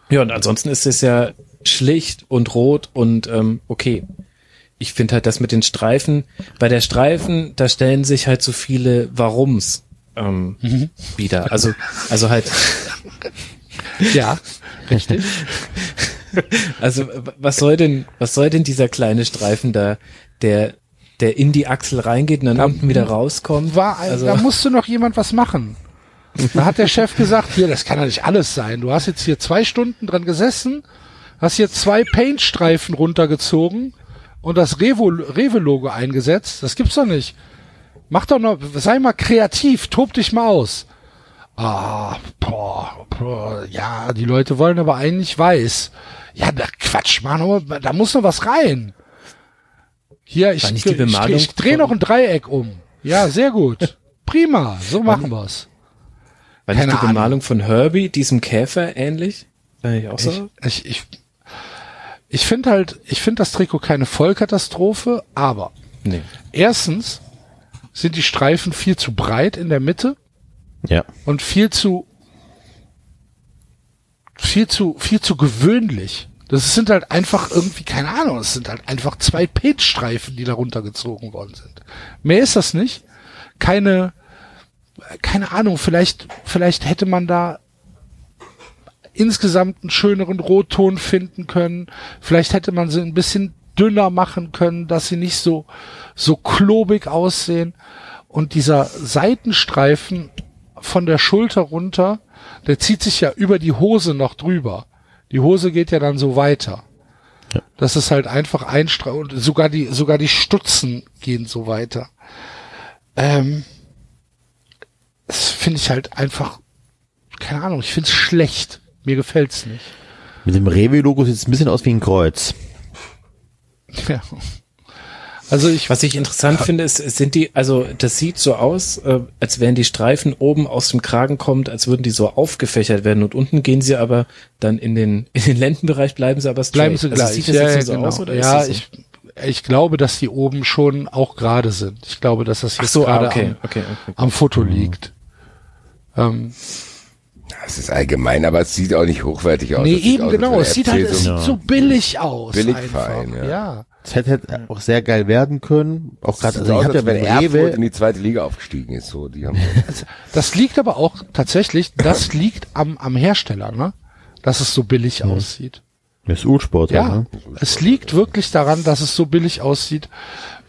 Ja. und ansonsten ist es ja schlicht und rot und ähm, okay. Ich finde halt das mit den Streifen, bei der Streifen, da stellen sich halt so viele Warums ähm, Mhm. wieder. Also, also halt, ja, richtig. Also was soll denn, was soll denn dieser kleine Streifen da, der, der in die Achsel reingeht und dann Da unten wieder rauskommt? War, Also- da musste noch jemand was machen. Da hat der Chef gesagt, hier, das kann ja nicht alles sein. Du hast jetzt hier zwei Stunden dran gesessen, hast hier zwei Paintstreifen runtergezogen und das Rewe-Logo eingesetzt. Das gibt's doch nicht. Mach doch noch, sei mal kreativ, tob dich mal aus. Ah, boah, boah, ja, die Leute wollen aber eigentlich weiß. Ja, da Quatsch, Mann, da muss noch was rein. Hier, ich, ich, ich, ich drehe noch ein Dreieck um. Ja, sehr gut. Prima, so machen wir's. War nicht die. Bemalung von Herbie, diesem Käfer, ähnlich? Nicht auch so? Ich, ich, ich, ich finde halt, ich finde das Trikot keine Vollkatastrophe, aber Nee. erstens sind die Streifen viel zu breit in der Mitte Ja. und viel zu, viel zu, viel zu gewöhnlich. Das sind halt einfach irgendwie, keine Ahnung, es sind halt einfach zwei Page-Streifen, die da runtergezogen worden sind. Mehr ist das nicht. Keine, keine Ahnung, vielleicht, vielleicht hätte man da insgesamt einen schöneren Rotton finden können. Vielleicht hätte man sie ein bisschen dünner machen können, dass sie nicht so, so klobig aussehen. Und dieser Seitenstreifen von der Schulter runter, der zieht sich ja über die Hose noch drüber. Die Hose geht ja dann so weiter. Das ist halt einfach ein Streifen und sogar die, sogar die Stutzen gehen so weiter. Ähm, das finde ich halt einfach, keine Ahnung, ich finde es schlecht. Mir gefällt's nicht. Mit dem Rewe-Logo sieht es ein bisschen aus wie ein Kreuz. Ja. Also ich, Was ich interessant finde, ist, sind die, also das sieht so aus, äh, als wären die Streifen oben aus dem Kragen kommt, als würden die so aufgefächert werden und unten gehen sie aber dann in den in den Lendenbereich bleiben sie aber straight. bleiben sie also gleich. Sieht das ja, jetzt so genau. aus oder ja, ist das so? ich, ich glaube, dass die oben schon auch gerade sind. Ich glaube, dass das jetzt so, ah, gerade okay, am, okay, okay. am Foto liegt. Ähm, Das ist allgemein, aber es sieht auch nicht hochwertig aus. nee, eben genau. Es sieht halt es so sieht so billig aus. Billigverein, einfach. ja. ja. Das hätte, hätte auch sehr geil werden können. Auch gerade, also so ich habe ja bei Erfurt in die zweite Liga aufgestiegen ist. So, die haben Das liegt aber auch tatsächlich, das liegt am, am Hersteller, ne? Dass es so billig aussieht. das ist U-Sport, Ja, ne? es liegt wirklich daran, dass es so billig aussieht.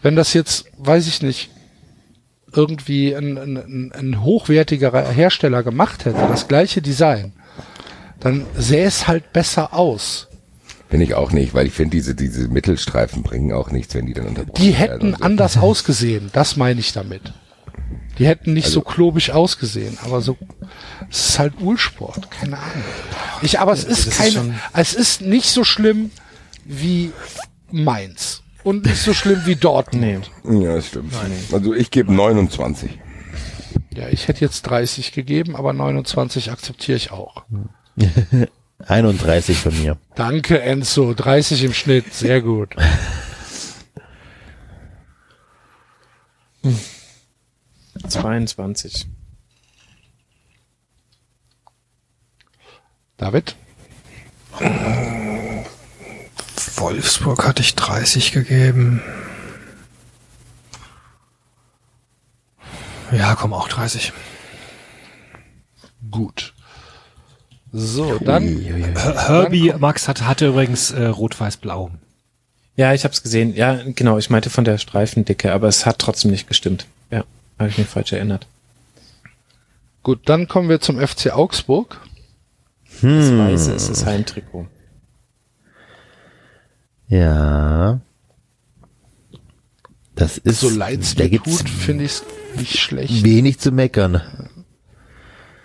Wenn das jetzt, weiß ich nicht, irgendwie ein, ein, ein hochwertigerer Hersteller gemacht hätte, das gleiche Design, dann sähe es halt besser aus. Bin ich auch nicht, weil ich finde, diese, diese Mittelstreifen bringen auch nichts, wenn die dann unterbrochen Die hätten so. anders ausgesehen, das meine ich damit. Die hätten nicht so klobig ausgesehen, aber so, es ist halt Ulsport, keine Ahnung. Ich, aber es ist das ist keine, es ist nicht so schlimm wie Mainz und nicht so schlimm wie Dortmund. Ja, das stimmt. Also ich gebe 29. Ja, ich hätte jetzt 30 gegeben, aber 29 akzeptiere ich auch. 31 von mir. Danke, Enzo. 30 im Schnitt. Sehr gut. Hm. 22. David? Wolfsburg hatte ich 30 gegeben. Ja, komm, auch 30. Gut. So, dann, Her- Herbie Max hatte, hatte übrigens äh, rot-weiß-blau. Ja, ich hab's gesehen. Ja, genau, ich meinte von der Streifendicke, aber es hat trotzdem nicht gestimmt. Ja, habe ich mich falsch erinnert. gut, dann kommen wir zum FC Augsburg. Das Weiße ist das Heimtrikot. Ja. Das ist, So leid es tut, finde ich es nicht schlecht. wenig zu meckern.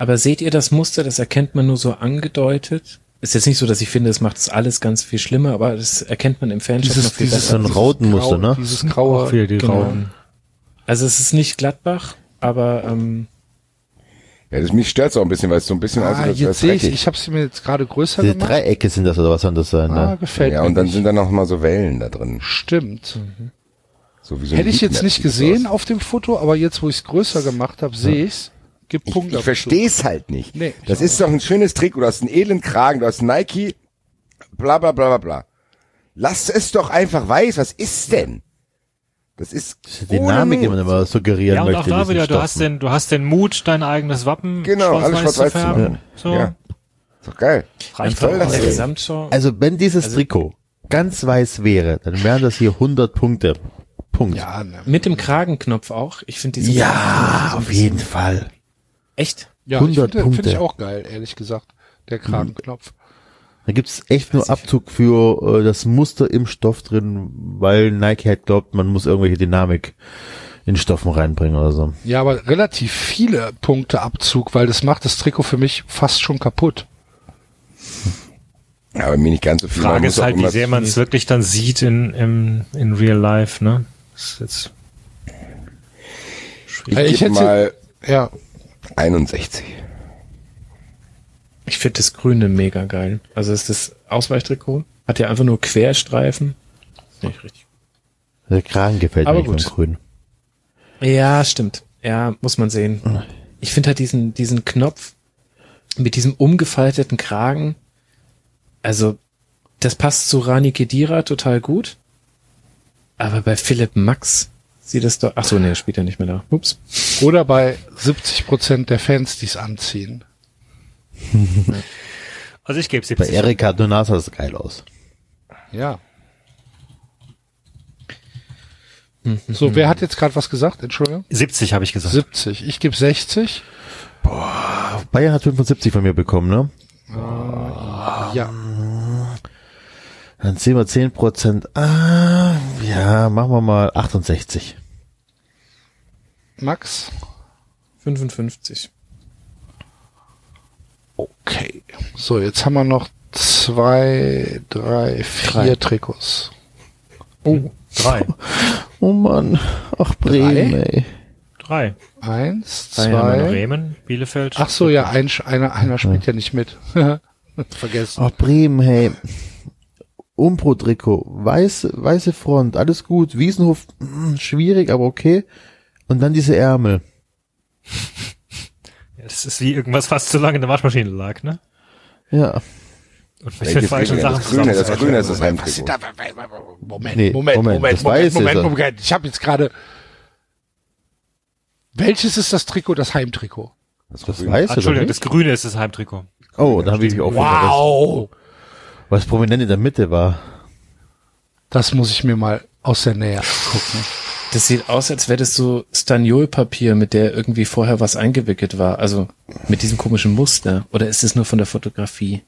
Aber seht ihr das Muster, das erkennt man nur so angedeutet? Ist jetzt nicht so, dass ich finde, es macht das alles ganz viel schlimmer, aber das erkennt man im Fanshop noch viel dieses, so ein besser. Rautenmuster, ne? Dieses graue. Auch wieder die genau. Rauten. Also es ist nicht Gladbach, aber ähm, Ja, das mich stört's auch ein bisschen, weil es so ein bisschen Ah, aussieht, als jetzt sehe ich, ich habe es mir jetzt gerade größer Diese gemacht. Dreiecke sind das oder was soll das sein? Ah, Ne? gefällt Ja, mir und dann nicht. sind da noch mal so Wellen da drin. Stimmt. So wie so ein Hätte ich jetzt nicht das gesehen aus. auf dem Foto, aber jetzt, wo ich es größer gemacht habe, sehe ich's. Gibt Ich, Punkte. ich verstehe es halt nicht. Nee, das ist doch ein schönes Trick. Du hast einen edlen Kragen, du hast Nike, bla bla bla bla bla. Lass es doch einfach weiß. Was ist denn? Das ist Die Dynamik, die man immer suggerieren Ja, und möchte. auch da wieder, du hast den, du hast den Mut, dein eigenes Wappen Genau, alles schwarz-weiß zu schwarz-weiß zu färben. machen. So. Ja. Ist doch geil. Reicht doch das. Also wenn dieses Trikot ganz weiß wäre, dann wären das hier 100 Punkte. Punkt. Ja, ne. mit dem Kragenknopf auch. Ich finde diese Ja, auf jeden Fall. Echt. ja 100 ich finde find ich Punkte. auch geil, ehrlich gesagt. Der Kragenknopf. Da gibt's echt nur Abzug für äh, das Muster im Stoff drin, weil Nike halt glaubt, man muss irgendwelche Dynamik in Stoffen reinbringen oder so. Ja, aber relativ viele Punkte Abzug, weil das macht das Trikot für mich fast schon kaputt. Ja, aber mir nicht ganz so viel. Frage ist halt, wie sehr man es wirklich dann sieht in, im, in real life, ne? Das ist jetzt Ich, Ich hätte- mal Ja, 61. Ich finde das Grüne mega geil. Also ist das Ausweichtrikot. Hat ja einfach nur Querstreifen. Nicht richtig. Der Kragen gefällt Aber mir nicht gut. vom Grün. Ja, stimmt. Ja, muss man sehen. Ich finde halt diesen, diesen Knopf mit diesem umgefalteten Kragen. Also, das passt zu Rani Kedira total gut. Aber bei Philipp Max sieht es doch, ach so, nee, er spielt ja nicht mehr da. Ups. oder bei 70 Prozent der Fans, die es anziehen. Also ich gebe Bei 70. Erika Donas sah das geil aus. Ja. So, wer hat jetzt gerade was gesagt? Entschuldigung? 70 habe ich gesagt. 70. Ich gebe 60. Bayern hat 75 von mir bekommen, ne? Ja. Dann ziehen wir 10 Prozent. Ah, ja, machen wir mal 68. Max? 55. Okay. So, jetzt haben wir noch zwei, drei, vier Drei. Trikots. Oh, drei. Oh Mann, ach Bremen, ey. Drei. Eins, Drei noch zwei. Bremen, Bielefeld. Ach so, ja, ein, einer, einer spielt ja nicht mit. Vergessen. Ach Bremen, hey. Umbro-Trikot, weiße, weiße Front, alles gut. Wiesenhof, mm, schwierig, aber okay. Und dann diese Ärmel. Ja, Das ist wie irgendwas fast zu lange in der Waschmaschine lag, ne? Ja. Und welche Welches falschen? Sachen Das Grüne, das. Grüne ist das Was Heimtrikot. Moment, Nee, Moment, Moment, Moment, Moment, Weiße Moment. Moment. Ich habe jetzt gerade. Welches ist das Trikot, das Heimtrikot? Das Das Grüne. weiß oder Entschuldigung, das? Grüne ist das Heimtrikot. Oh, da habe ich mich auch Wow! Was prominent in der Mitte war. Das muss ich mir mal aus der Nähe gucken. Das sieht aus, als wäre das so Staniolpapier, mit der irgendwie vorher was eingewickelt war. Also mit diesem komischen Muster. Oder ist es nur von der Fotografie?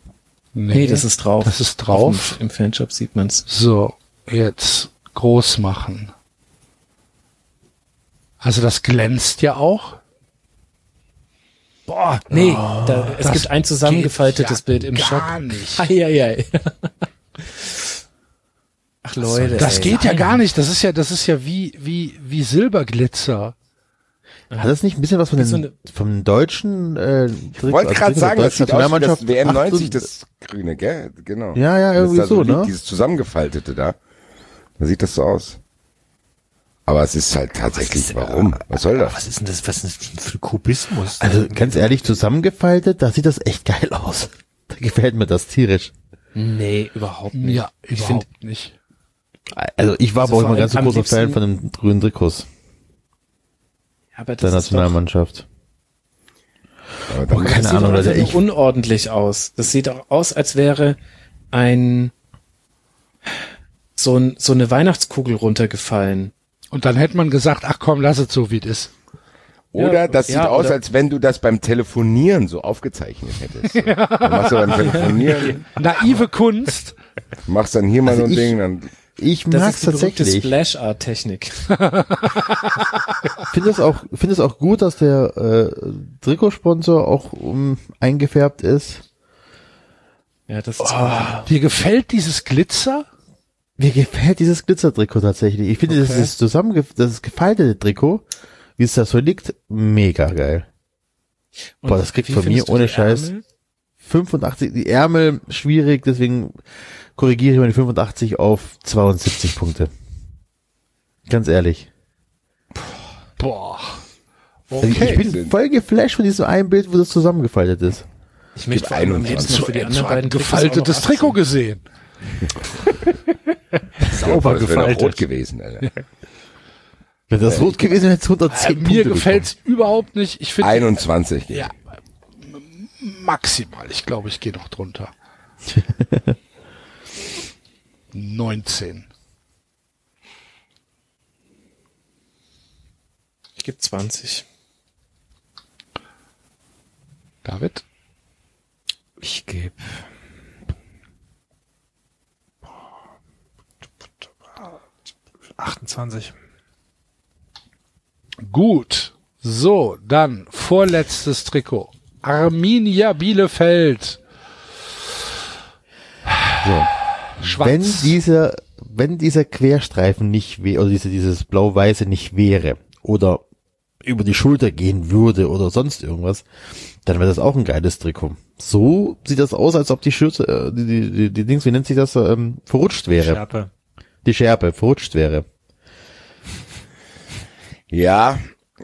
Nee, das ist drauf. Das ist drauf. Im Fanshop sieht man's. So, jetzt groß machen. Also das glänzt ja auch. Boah, nee, da, es das gibt ein zusammengefaltetes ja Bild im gar Shop. nicht. Eieiei. Ach Leute, Das ey. geht ja gar nicht. Das ist ja, das ist ja wie, wie, wie Silberglitzer. Hat das nicht ein bisschen was von den, eine- vom deutschen äh, Ich wollte gerade sagen, das sieht aus wie das WM 90, das Grüne, gell? Genau. Ja, ja, Das irgendwie da so, liegt, ne? Dieses zusammengefaltete da. Da sieht das so aus. Aber es ist halt tatsächlich, warum? Was soll das? Was ist denn das, was ist denn das für Kubismus? Also ganz ehrlich, zusammengefaltet, da sieht das echt geil aus. Da gefällt mir das tierisch. Nee, überhaupt nicht. Ja, ich überhaupt finde, nicht. Also ich war Also aber auch immer ganz großer Fan von dem grünen Trikots aber der das ist doch, Nationalmannschaft. Aber Boah, dann- keine das sieht Ahnung, doch Leute, einfach nur ich, unordentlich aus. Das sieht auch aus, als wäre ein so, ein, so eine Weihnachtskugel runtergefallen. Und dann hätte man gesagt, ach komm, lass es so, wie es ist. Oder Ja, das sieht ja, aus, als wenn du das beim Telefonieren so aufgezeichnet hättest. So. Dann machst du beim Telefonieren, Naive Kunst. machst dann hier mal Also so ein ich- Ding, dann ich Das mag's ist die berühmte tatsächlich. Splash-Art-Technik. finde es auch, finde es auch gut, dass der äh, Trikotsponsor auch um, eingefärbt ist. Ja, das ist Dir gefällt dieses Glitzer? Mir gefällt dieses Glitzertrikot tatsächlich. Ich finde, das Okay. ist zusammenge das gefaltete Trikot, wie es da so liegt, mega geil. Und Boah, das kriegt von mir ohne Scheiß. Ärmel? 85, die Ärmel schwierig, deswegen korrigiere ich meine 85 auf 72 Punkte. Ganz ehrlich. Boah. Also ich Okay. bin voll geflasht von diesem einen Bild, wo das zusammengefaltet ist. Ich möchte am 21. liebsten Zu, für die zu anderen ein beiden gefaltetes Trikot 18. gesehen. Sauber das wäre doch rot gefaltet. gewesen, Alter. Wenn das rot gewesen wäre, hätte es 110 Äh, mir bekommen. gefällt's überhaupt nicht. Ich finde 21. ja m- maximal. Ich glaube, ich gehe noch drunter. 19. Ich gebe 20. David? Ich gebe 28. Gut. So, dann vorletztes Trikot. Arminia Bielefeld. So. Schwarz. Wenn dieser, wenn dieser Querstreifen nicht wäre, oder diese, dieses blau-weiße nicht wäre, oder über die Schulter gehen würde, oder sonst irgendwas, dann wäre das auch ein geiles Trikot. So sieht das aus, als ob die Schürze, äh, die, die, die, die Dings, wie nennt sich das, ähm, verrutscht wäre. Schärpe. Die Schärpe verrutscht wäre. Ja,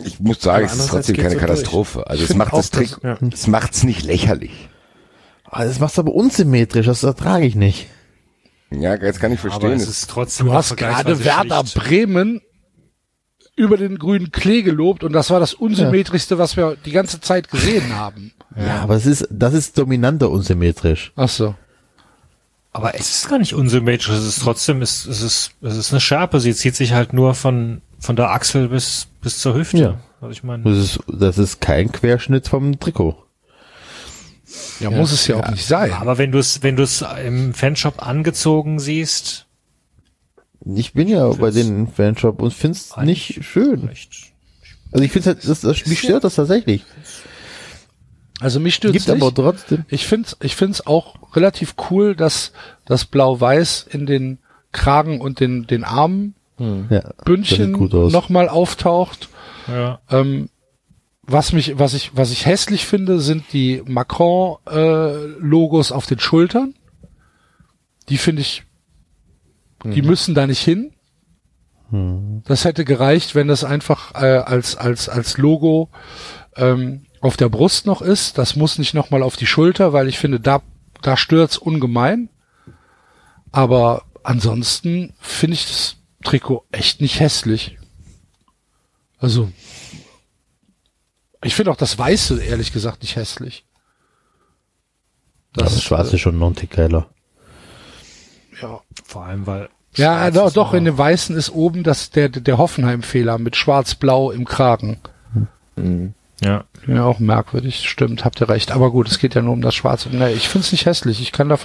ich muss sagen, Aber es ist trotzdem keine. Katastrophe. Also es macht das Trick, das- es macht's nicht lächerlich. Ah, das macht's aber unsymmetrisch, das ertrage ich nicht. Ja, jetzt kann ich Aber verstehen. es Es ist trotzdem Du hast gerade Werder schlicht. Bremen über den grünen Klee gelobt und das war das unsymmetrischste, was wir die ganze Zeit gesehen haben. Ja, aber es ist, das ist dominanter unsymmetrisch. Ach so. Aber es ist gar nicht unsymmetrisch. Es ist trotzdem, es, es ist, es ist eine Schärpe. Sie zieht sich halt nur von, von der Achsel bis, bis zur Hüfte. Ja. Also ich meine, Das ist, das ist kein Querschnitt vom Trikot. Ja, muss es ja, auch nicht sein. aber wenn du es, wenn du es im Fanshop angezogen siehst, Ich bin ja bei den Fanshop und find's nicht schön. recht. Also ich finde halt, das, das, mich stört das tatsächlich. Also mich stört Gibt nicht. aber trotzdem. Ich find's, ich find's auch relativ cool, dass das Blau-Weiß in den Kragen und den, den Armen Ja, das Bündchen nochmal auftaucht. Ja. Ähm, was mich, was ich, was ich hässlich finde, sind die Macron-Logos auf den Schultern. Die finde ich, die müssen da nicht hin. Das hätte gereicht, wenn das einfach äh, als als als Logo ähm, auf der Brust noch ist. Das muss nicht nochmal auf die Schulter, weil ich finde, da da stört's ungemein. Aber ansonsten finde ich das Trikot echt nicht hässlich. Also, ich finde auch das Weiße, ehrlich gesagt, nicht hässlich. Das, Schwarze ist schon noch ein Tick geiler. äh, ja. Vor allem, weil. Ja, doch, doch, in dem Weißen ist oben das, der, der Hoffenheim-Fehler mit schwarz-blau im Kragen. Ja. Ja, auch merkwürdig, stimmt, habt ihr recht. Aber gut, es geht ja nur um das Schwarze. Nee, ich find's nicht hässlich. Ich kann da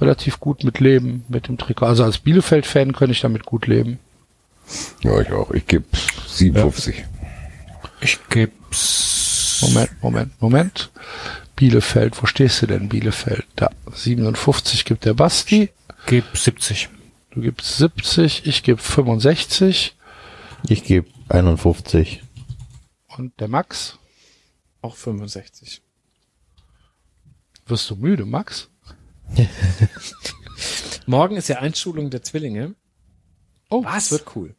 relativ gut mit leben, mit dem Trikot. Also als Bielefeld-Fan könnte ich damit gut leben. Ja, ich auch. Ich gebe 57. Ich geb's. Moment, Moment, Moment. Bielefeld, wo stehst du denn, Bielefeld? Da, 57 gibt der Basti, Geb 70. du gibst 70, ich gebe 65 Ich gebe 51. und der Max. Auch 65. Wirst du müde, Max? Morgen ist ja Einschulung der Zwillinge. Oh, Was? Wird cool.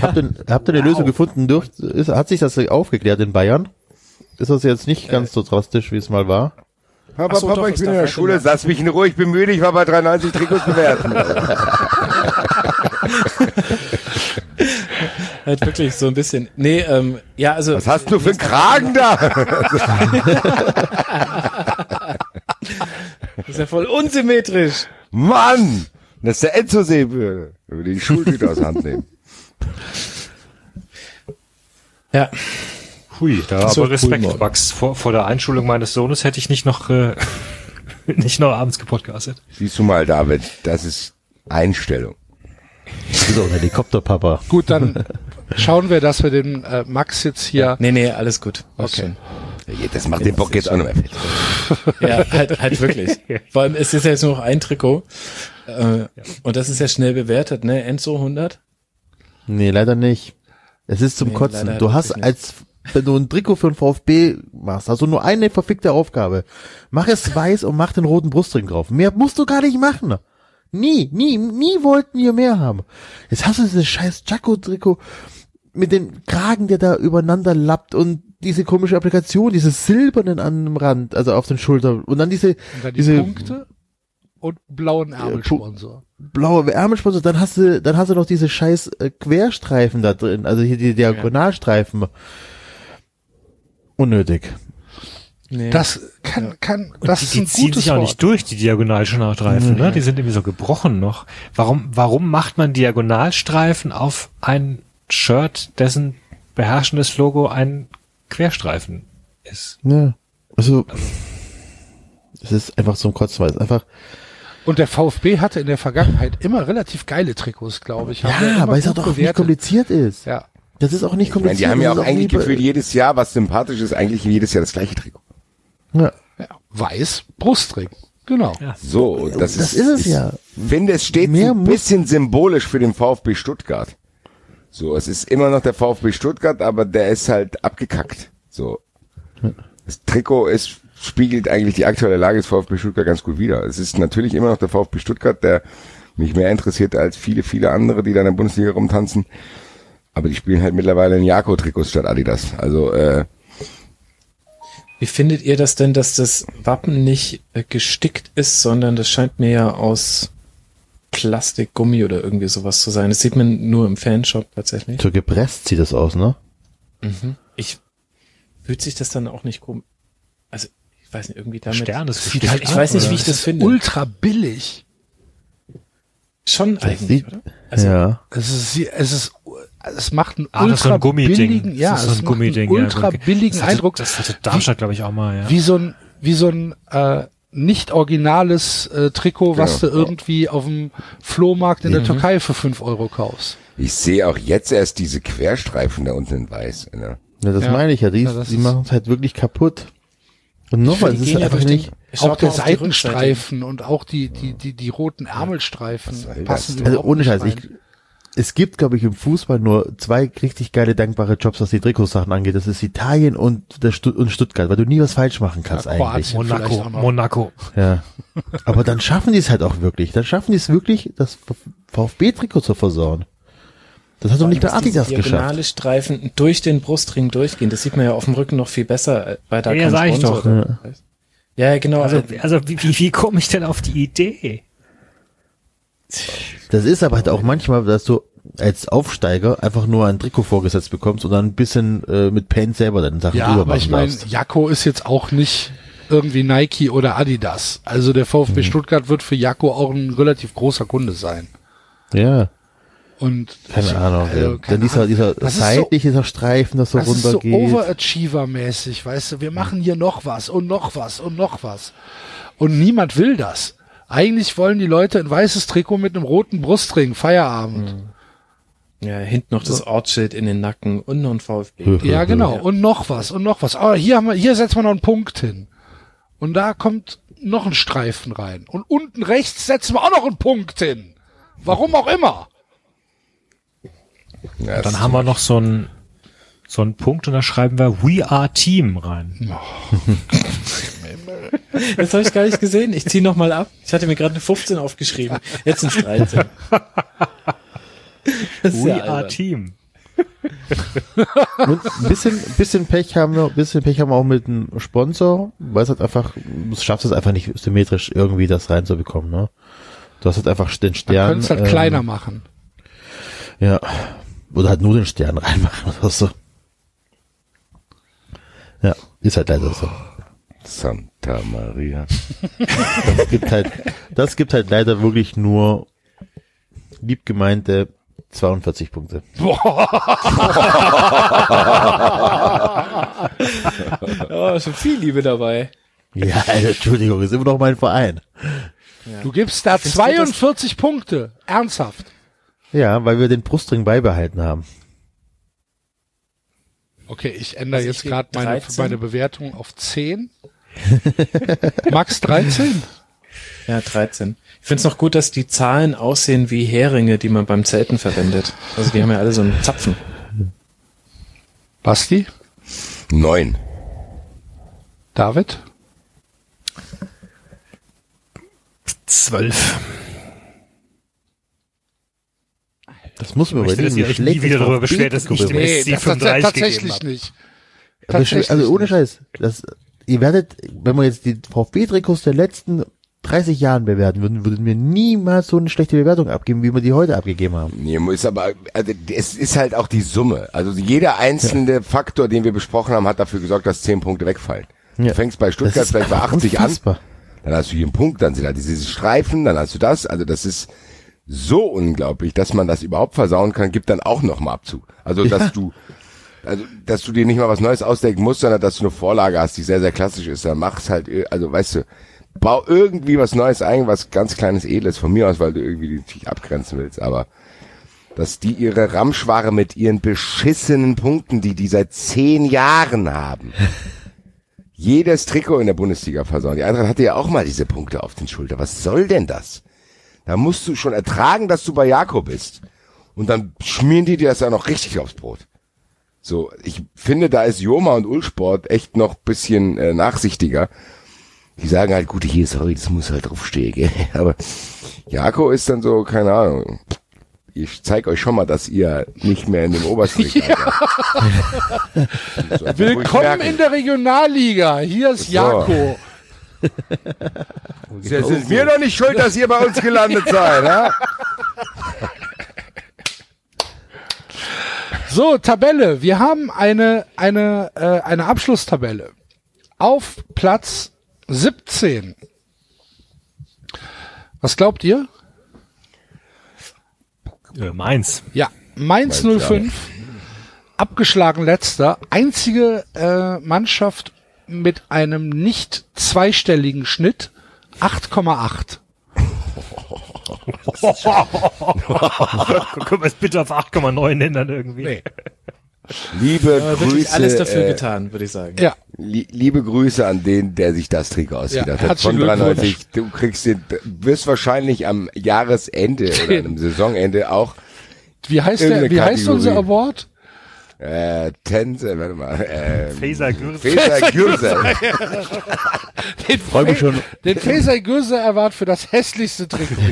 Habt ihr, habt ihr eine Lösung gefunden? Dürft, ist, hat sich das aufgeklärt in Bayern? Ist das jetzt nicht ganz so drastisch, wie es mal war? Papa, so, Papa, doch, ich es bin in der Schule, machen. lass mich in Ruhe, ich bin müde, ich war bei 93 Trikots bewerten. Halt wirklich so ein bisschen. Nee, ähm, ja, also. Was hast du für einen Kragen da? Das ist ja voll unsymmetrisch. Mann! Das ist der Enzo sehen würde. Wenn wir die Schultüte aus der Hand nehmen. Ja. Hui, da Das aber Respekt, cool. Max. Vor, vor der Einschulung meines Sohnes hätte ich nicht noch, äh, nicht noch abends gepodcastet. Siehst du mal, David, das ist Einstellung. Das ist auch ein Helikopterpapa. Gut, dann schauen wir, dass wir den äh, Max jetzt hier. Nee, nee, alles gut. Okay. Das macht den Bock jetzt auch noch mehr fett. schon. Ja, halt, halt wirklich. Vor allem, es ist ja jetzt nur noch ein Trikot. Äh, Und das ist ja schnell bewertet, ne? Enzo 100. Nee, leider nicht. Es ist zum Nee, Kotzen. Du hast als, wenn du ein Trikot für ein VfB machst, hast du nur eine verfickte Aufgabe. Mach es weiß und mach den roten Brustring drauf. Mehr musst du gar nicht machen. Nie, nie, nie wollten wir mehr haben. Jetzt hast du dieses scheiß Jaco-Trikot mit dem Kragen, der da übereinander lappt und diese komische Applikation, diese silbernen an dem Rand, also auf den Schultern und dann diese, Und dann die diese Punkte und blauen Ärmelsponsor. blaue Ärmelsponsor, dann hast du, dann hast du noch diese scheiß äh, Querstreifen da drin, also hier die Diagonalstreifen. Unnötig. Nee. Das kann, kann, Und das die, ist die ein ziehen gutes sich auch Wort. nicht durch, die Diagonalstreifen, ne? Die sind irgendwie so gebrochen noch. Warum, warum macht man Diagonalstreifen auf ein Shirt, dessen beherrschendes Logo ein Querstreifen ist? Ja. Also, es ist einfach so ein Kotzen, weil es einfach, Und der VfB hatte in der Vergangenheit immer relativ geile Trikots, glaube ich. Ja, weil es auch nicht bewertet. kompliziert ist. Ja. Das ist auch nicht Ich meine, kompliziert. die haben ja auch ist eigentlich gefühlt jedes Jahr, was sympathisch ist, eigentlich jedes Jahr das gleiche Trikot. Ja. ja. Weiß, Brustring. Genau. So, und das, Das ist, ist es ich ja. finde, es steht Mehr so ein bisschen symbolisch für den VfB Stuttgart. So, es ist immer noch der VfB Stuttgart, aber der ist halt abgekackt. So. Das Trikot ist, spiegelt eigentlich die aktuelle Lage des VfB Stuttgart ganz gut wider. Es ist natürlich immer noch der VfB Stuttgart, der mich mehr interessiert als viele, viele andere, die da in der Bundesliga rumtanzen. Aber die spielen halt mittlerweile in Jako-Trikots statt Adidas. Also, äh, Wie findet ihr das denn, dass das Wappen nicht äh, gestickt ist, sondern das scheint mir ja aus Plastik, Gummi oder irgendwie sowas zu sein. Das sieht man nur im Fanshop tatsächlich. So gepresst sieht das aus, ne? Ich fühlt sich das dann auch nicht komisch. Also ich weiß nicht irgendwie damit. Stern ist Sieht halt ich weiß nicht, oder? wie ich das finde. Ultra billig. Schon eigentlich, sieht- oder? Also ja. Es ist, es ist, es macht einen Ah, das ultra ein Gummiding. billigen, ja, das ist so es ein macht Gummiding. einen ultra ja, billigen das hatte, Eindruck. Das hatte Darmstadt, glaube ich, auch mal, ja. wie so ein wie so ein äh, nicht originales äh, Trikot, was Genau. du irgendwie auf dem Flohmarkt in der Türkei für fünf Euro kaufst. ich sehe auch jetzt erst diese Querstreifen da unten in weiß. Ne? Ja, das Ja. meine ich ja. Die, Ja, die machen es halt wirklich kaputt. Und nochmal, es ist ja einfach nicht, auch der. Seitenstreifen und auch die die die die roten Ärmelstreifen passen also überhaupt ohne nicht Scheiß, ich, es gibt, glaube ich, im Fußball nur zwei richtig geile, dankbare Jobs, was die Trikotsachen angeht. Das ist Italien und, der Stutt und Stuttgart, weil du nie was falsch machen kannst Ja, eigentlich. Monaco. Monaco. Ja. Aber dann schaffen die es halt auch wirklich. Dann schaffen die es wirklich, das VfB-Trikot zu versauen. Das hat doch nicht der diese Adidas geschafft. diagonale Streifen durch den Brustring durchgehen. Das sieht man ja auf dem Rücken noch viel besser, äh, weil da Ja, sag ich doch. ist. Ja, genau. Also, Also, also wie, wie, wie komme ich denn auf die Idee? Das ist aber halt auch manchmal, dass du als Aufsteiger einfach nur ein Trikot vorgesetzt bekommst und dann ein bisschen äh, mit Paint selber deine Sachen Ja, drüber aber ich machen meine. Jakko ist jetzt auch nicht irgendwie Nike oder Adidas. Also der VfB Stuttgart wird für Jakko auch ein relativ großer Kunde sein. Ja, Und keine ich- Ahnung. also, ja. Dann dieser, dieser seitlich, dieser Streifen, das so Das ist so runtergeht. Overachiever-mäßig, weißt du, wir machen hier noch was und noch was und noch was. Und niemand will das. Eigentlich wollen die Leute ein weißes Trikot mit einem roten Brustring, Feierabend. Ja, hinten noch das Ortsschild in den Nacken und noch ein VfB. Ja, genau. Und noch was und noch was. Aber hier haben wir, hier setzen wir noch einen Punkt hin. Und da kommt noch ein Streifen rein. Und unten rechts setzen wir auch noch einen Punkt hin. Warum auch immer. Ja, Dann haben wir noch so einen so einen Punkt und da schreiben wir We Are Team rein. Das habe ich gar nicht gesehen. Ich ziehe noch mal ab. Ich hatte mir gerade eine 15 aufgeschrieben. Jetzt sind es 13. We ja Are albern. Team. Und ein bisschen, bisschen Pech haben wir, ein bisschen Pech haben wir auch mit dem Sponsor, weil es halt einfach, du schaffst es einfach nicht symmetrisch irgendwie das reinzubekommen, ne? Du hast halt einfach den Stern. könnte es halt ähm, kleiner machen. Ja. Oder halt nur den Stern reinmachen oder so. Ja, ist halt leider so. Santa Maria. Das gibt halt, das gibt halt leider wirklich nur lieb gemeinte 42 Punkte. Oh, schon viel Liebe dabei. Ja, Alter, Entschuldigung, ist immer noch mein Verein. Du gibst da 42 Punkte. Ernsthaft. Ja, weil wir den Brustring beibehalten haben. Okay, ich ändere Also jetzt gerade meine, 13. meine Bewertung auf 10. Max 13? Ja, 13. Ich finde es noch gut, dass die Zahlen aussehen wie Heringe, die man beim Zelten verwendet. Also die haben ja alle so einen Zapfen. Basti? Neun. David? Zwölf. Das muss man Ich möchte, dass überlegen. ihr wieder darüber beschwert, dass ich dem Nee, SC das, das, 35 tatsächlich nicht. Tatsächlich Also ohne nicht. Scheiß. Das, ihr werdet, wenn wir jetzt die VfB-Trikots der letzten 30 Jahren bewerten würden, würden wir niemals so eine schlechte Bewertung abgeben, wie wir die heute abgegeben haben. Nee, muss aber, also es ist halt auch die Summe. Also jeder einzelne Faktor, den wir besprochen haben, hat dafür gesorgt, dass zehn Punkte wegfallen. Ja. Du fängst bei Stuttgart vielleicht bei einfach 80 unfassbar. an, dann hast du hier einen Punkt, dann sind da diese Streifen, dann hast du das. Also das ist so unglaublich, dass man das überhaupt versauen kann, gibt dann auch nochmal Abzug. Also dass du, also dass du dir nicht mal was Neues ausdenken musst, sondern dass du eine Vorlage hast, die sehr, sehr klassisch ist, dann mach's halt, also weißt du, bau irgendwie was Neues ein, was ganz kleines Edles von mir aus, weil du irgendwie dich abgrenzen willst, aber dass die ihre Ramschware mit ihren beschissenen Punkten, die die seit zehn Jahren haben, jedes Trikot in der Bundesliga versauen. Die Eintracht hatte ja auch mal diese Punkte auf den Schulter. Was soll denn das? Da musst du schon ertragen, dass du bei Jakob bist. Und dann schmieren die dir das ja noch richtig aufs Brot. So, ich finde, da ist Joma und Ulsport echt noch bisschen äh, nachsichtiger. Die sagen halt, gut, hier, sorry, das muss halt draufstehen, gell? Aber Jako ist dann so, keine Ahnung. Ich zeig euch schon mal, dass ihr nicht mehr in dem obersten Regal seid. So, wo ich Willkommen in der Regionalliga. Hier ist So. Jako. Sie sind wir doch nicht schuld, dass ihr bei uns gelandet seid, ja? So, Tabelle. Wir haben eine, eine, äh, eine Abschlusstabelle. Auf Platz 17. Was glaubt ihr? Äh, meins. Ja, Mainz Mainz, 05. Abgeschlagen letzter. Einzige äh, Mannschaft mit einem nicht zweistelligen Schnitt. 8,8. Können wir es bitte auf 8,9 ändern irgendwie? Nee. Liebe Aber Grüße, wirklich alles dafür äh, getan, würde ich sagen. Ja, li liebe Grüße an den, der sich das Trikot ausgedacht Ja, hat. Von 93. Du kriegst den, wirst wahrscheinlich am Jahresende oder am Saisonende auch wie heißt der, wie heißt unser Kategorie. Award? Äh, Tänze, warte mal, äh, Faser Gürtel. Faser Gürtel. Den, Freu mich schon, den Faisal Göse Award für das hässlichste Trikot.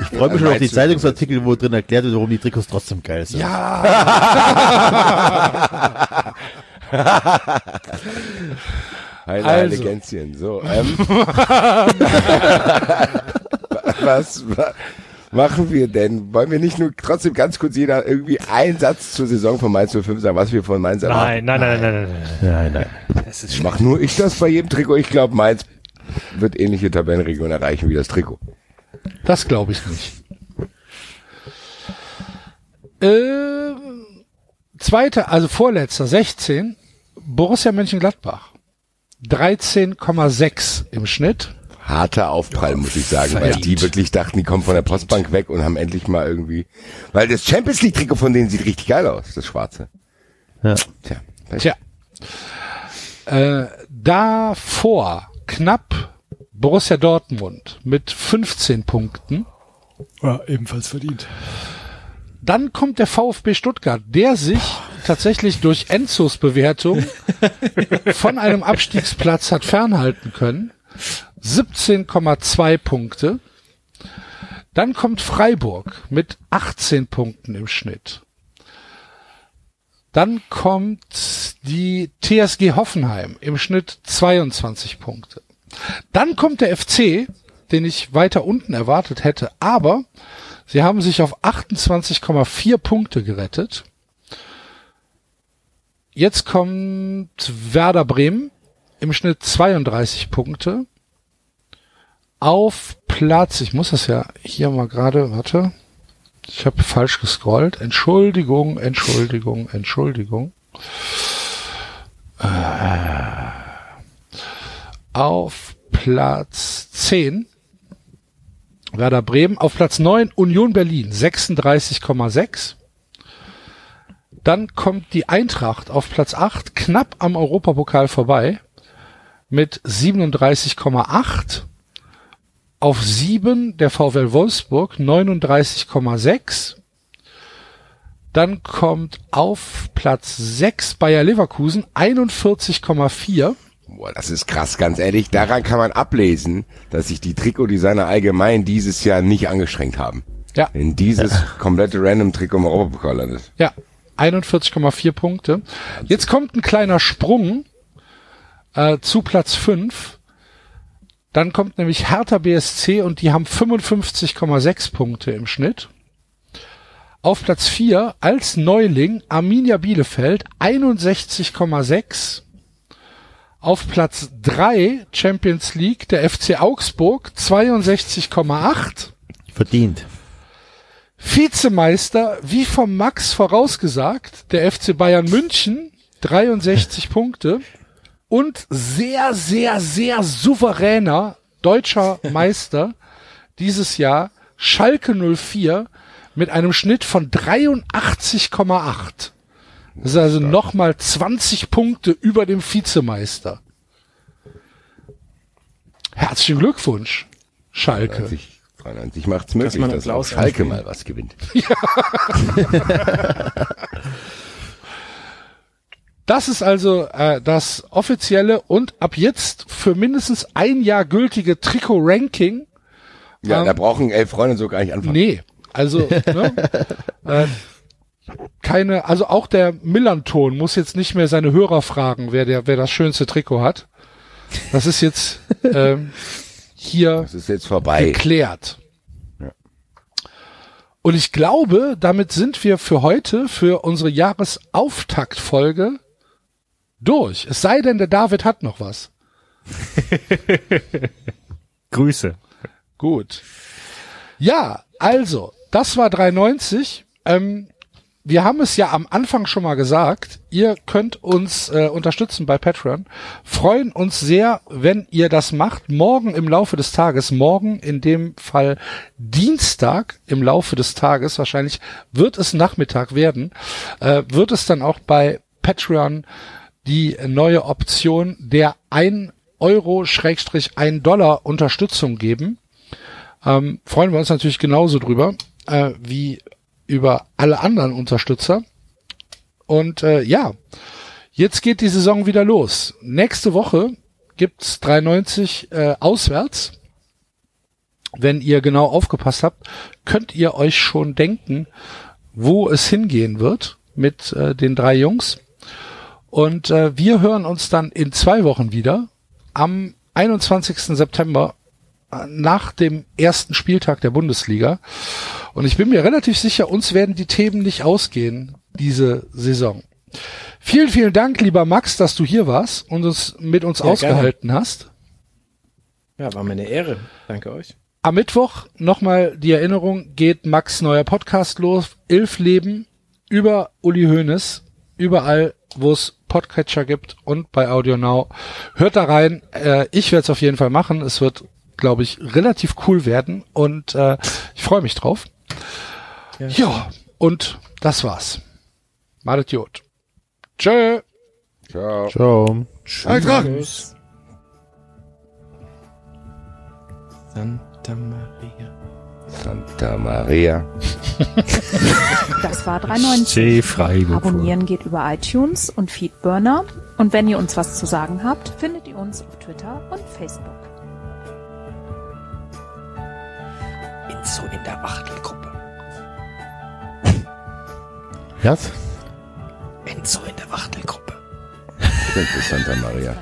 ich freue mich schon auf die Zeitungsartikel, wo drin erklärt wird, warum die Trikots trotzdem geil sind. Ja. Heile, Also. heile Gänschen. So, ähm, was, was machen wir denn? Wollen wir nicht nur trotzdem ganz kurz jeder irgendwie einen Satz zur Saison von Mainz 05 sagen, was wir von Mainz erwarten? Nein, nein, nein, nein, nein, nein. Nein, nein. Mach nur ich das bei jedem Trikot. Ich glaube, Mainz wird ähnliche Tabellenregion erreichen wie das Trikot. Das glaube ich nicht. Äh, zweiter, also vorletzter, 16, Borussia Mönchengladbach. 13,6 im Schnitt. Harter Aufprall, muss ich sagen, weil die wirklich dachten, die kommen von der Postbank weg und haben endlich mal irgendwie, weil das Champions League Trikot von denen sieht richtig geil aus, das schwarze. Ja. Tja, Tja. Äh, davor knapp Borussia Dortmund mit 15 Punkten. Ja, ebenfalls verdient. Dann kommt der VfB Stuttgart, der sich tatsächlich durch Enzos Bewertung von einem Abstiegsplatz hat fernhalten können. 17,2 Punkte. Dann kommt Freiburg mit 18 Punkten im Schnitt. Dann kommt die TSG Hoffenheim im Schnitt 22 Punkte. Dann kommt der FC, den ich weiter unten erwartet hätte, aber sie haben sich auf 28,4 Punkte gerettet. Jetzt kommt Werder Bremen im Schnitt 32 Punkte. Auf Platz, ich muss das ja hier mal gerade, warte, ich habe falsch gescrollt. Entschuldigung, Entschuldigung, Entschuldigung. Äh, auf Platz 10 Werder Bremen, auf Platz 9 Union Berlin 36,6. Dann kommt die Eintracht auf Platz 8, knapp am Europapokal vorbei mit 37,8. Auf 7 der VfL Wolfsburg 39,6. Dann kommt auf Platz 6 Bayer Leverkusen 41,4. Boah, das ist krass, ganz ehrlich. Daran kann man ablesen, dass sich die Trikotdesigner allgemein dieses Jahr nicht angestrengt haben. Ja. In dieses komplette Random-Trikot im Europapokal landet. Ja, 41,4 Punkte. Jetzt kommt ein kleiner Sprung äh, zu Platz 5. Dann kommt nämlich Hertha BSC und die haben 55,6 Punkte im Schnitt. Auf Platz 4 als Neuling Arminia Bielefeld 61,6. Auf Platz 3 Champions League der FC Augsburg 62,8. Verdient. Vizemeister, wie vom Max vorausgesagt, der FC Bayern München, 63 Punkte. Und sehr, sehr, sehr souveräner deutscher Meister dieses Jahr, Schalke 04, mit einem Schnitt von 83,8. Das ist also nochmal 20 Punkte über dem Vizemeister. Herzlichen Glückwunsch, Schalke. 93, 93 macht's möglich, man dass, Applaus auch Schalke mal was gewinnt. Das ist also äh, das offizielle und ab jetzt für mindestens ein Jahr gültige Trikot-Ranking. Ja, Ähm, da brauchen elf Freunde so gar nicht anfangen. Nee, also ne, äh, keine, also auch der Millanton muss jetzt nicht mehr seine Hörer fragen, wer der, wer das schönste Trikot hat. Das ist jetzt ähm, hier Das ist jetzt vorbei. geklärt. Und ich glaube, damit sind wir für heute, für unsere Jahresauftaktfolge durch. Es sei denn, der David hat noch was. Grüße. Gut. Ja, also, das war 390. Ähm, wir haben es ja am Anfang schon mal gesagt. Ihr könnt uns äh, unterstützen bei Patreon. Freuen uns sehr, wenn ihr das macht. Morgen im Laufe des Tages, morgen in dem Fall Dienstag im Laufe des Tages, wahrscheinlich wird es Nachmittag werden, äh, wird es dann auch bei Patreon die neue Option der 1 Euro Schrägstrich 1 Dollar Unterstützung geben ähm, freuen wir uns natürlich genauso drüber äh, wie über alle anderen Unterstützer. Und äh, ja, jetzt geht die Saison wieder los. Nächste Woche gibt's 390 äh, auswärts. Wenn ihr genau aufgepasst habt, könnt ihr euch schon denken, wo es hingehen wird mit äh, den drei Jungs. Und äh, wir hören uns dann in zwei Wochen wieder am 21. September äh, nach dem ersten Spieltag der Bundesliga. Und ich bin mir relativ sicher, uns werden die Themen nicht ausgehen, diese Saison. Vielen, vielen Dank, lieber Max, dass du hier warst und uns mit uns Ja, ausgehalten hast. Ja, war mir eine Ehre. Danke euch. Am Mittwoch nochmal die Erinnerung, geht Max neuer Podcast los, Ilf Leben, über Uli Hoeneß, überall, wo es Podcatcher gibt und bei Audio Now. Hört da rein, äh, ich werde es auf jeden Fall machen, es wird, glaube ich, relativ cool werden und äh, ich freue mich drauf. Ja. Ja, und das war's. Malet Jod. Tschö. Ciao. Ciao. Tschüss. Santa Maria. Santa Maria. Das war 390. C. Freiburg. Abonnieren geht über iTunes und Feedburner. Und wenn ihr uns was zu sagen habt, findet ihr uns auf Twitter und Facebook. Enzo in der Wachtelgruppe. Was? Enzo in der Wachtelgruppe. Santa Maria.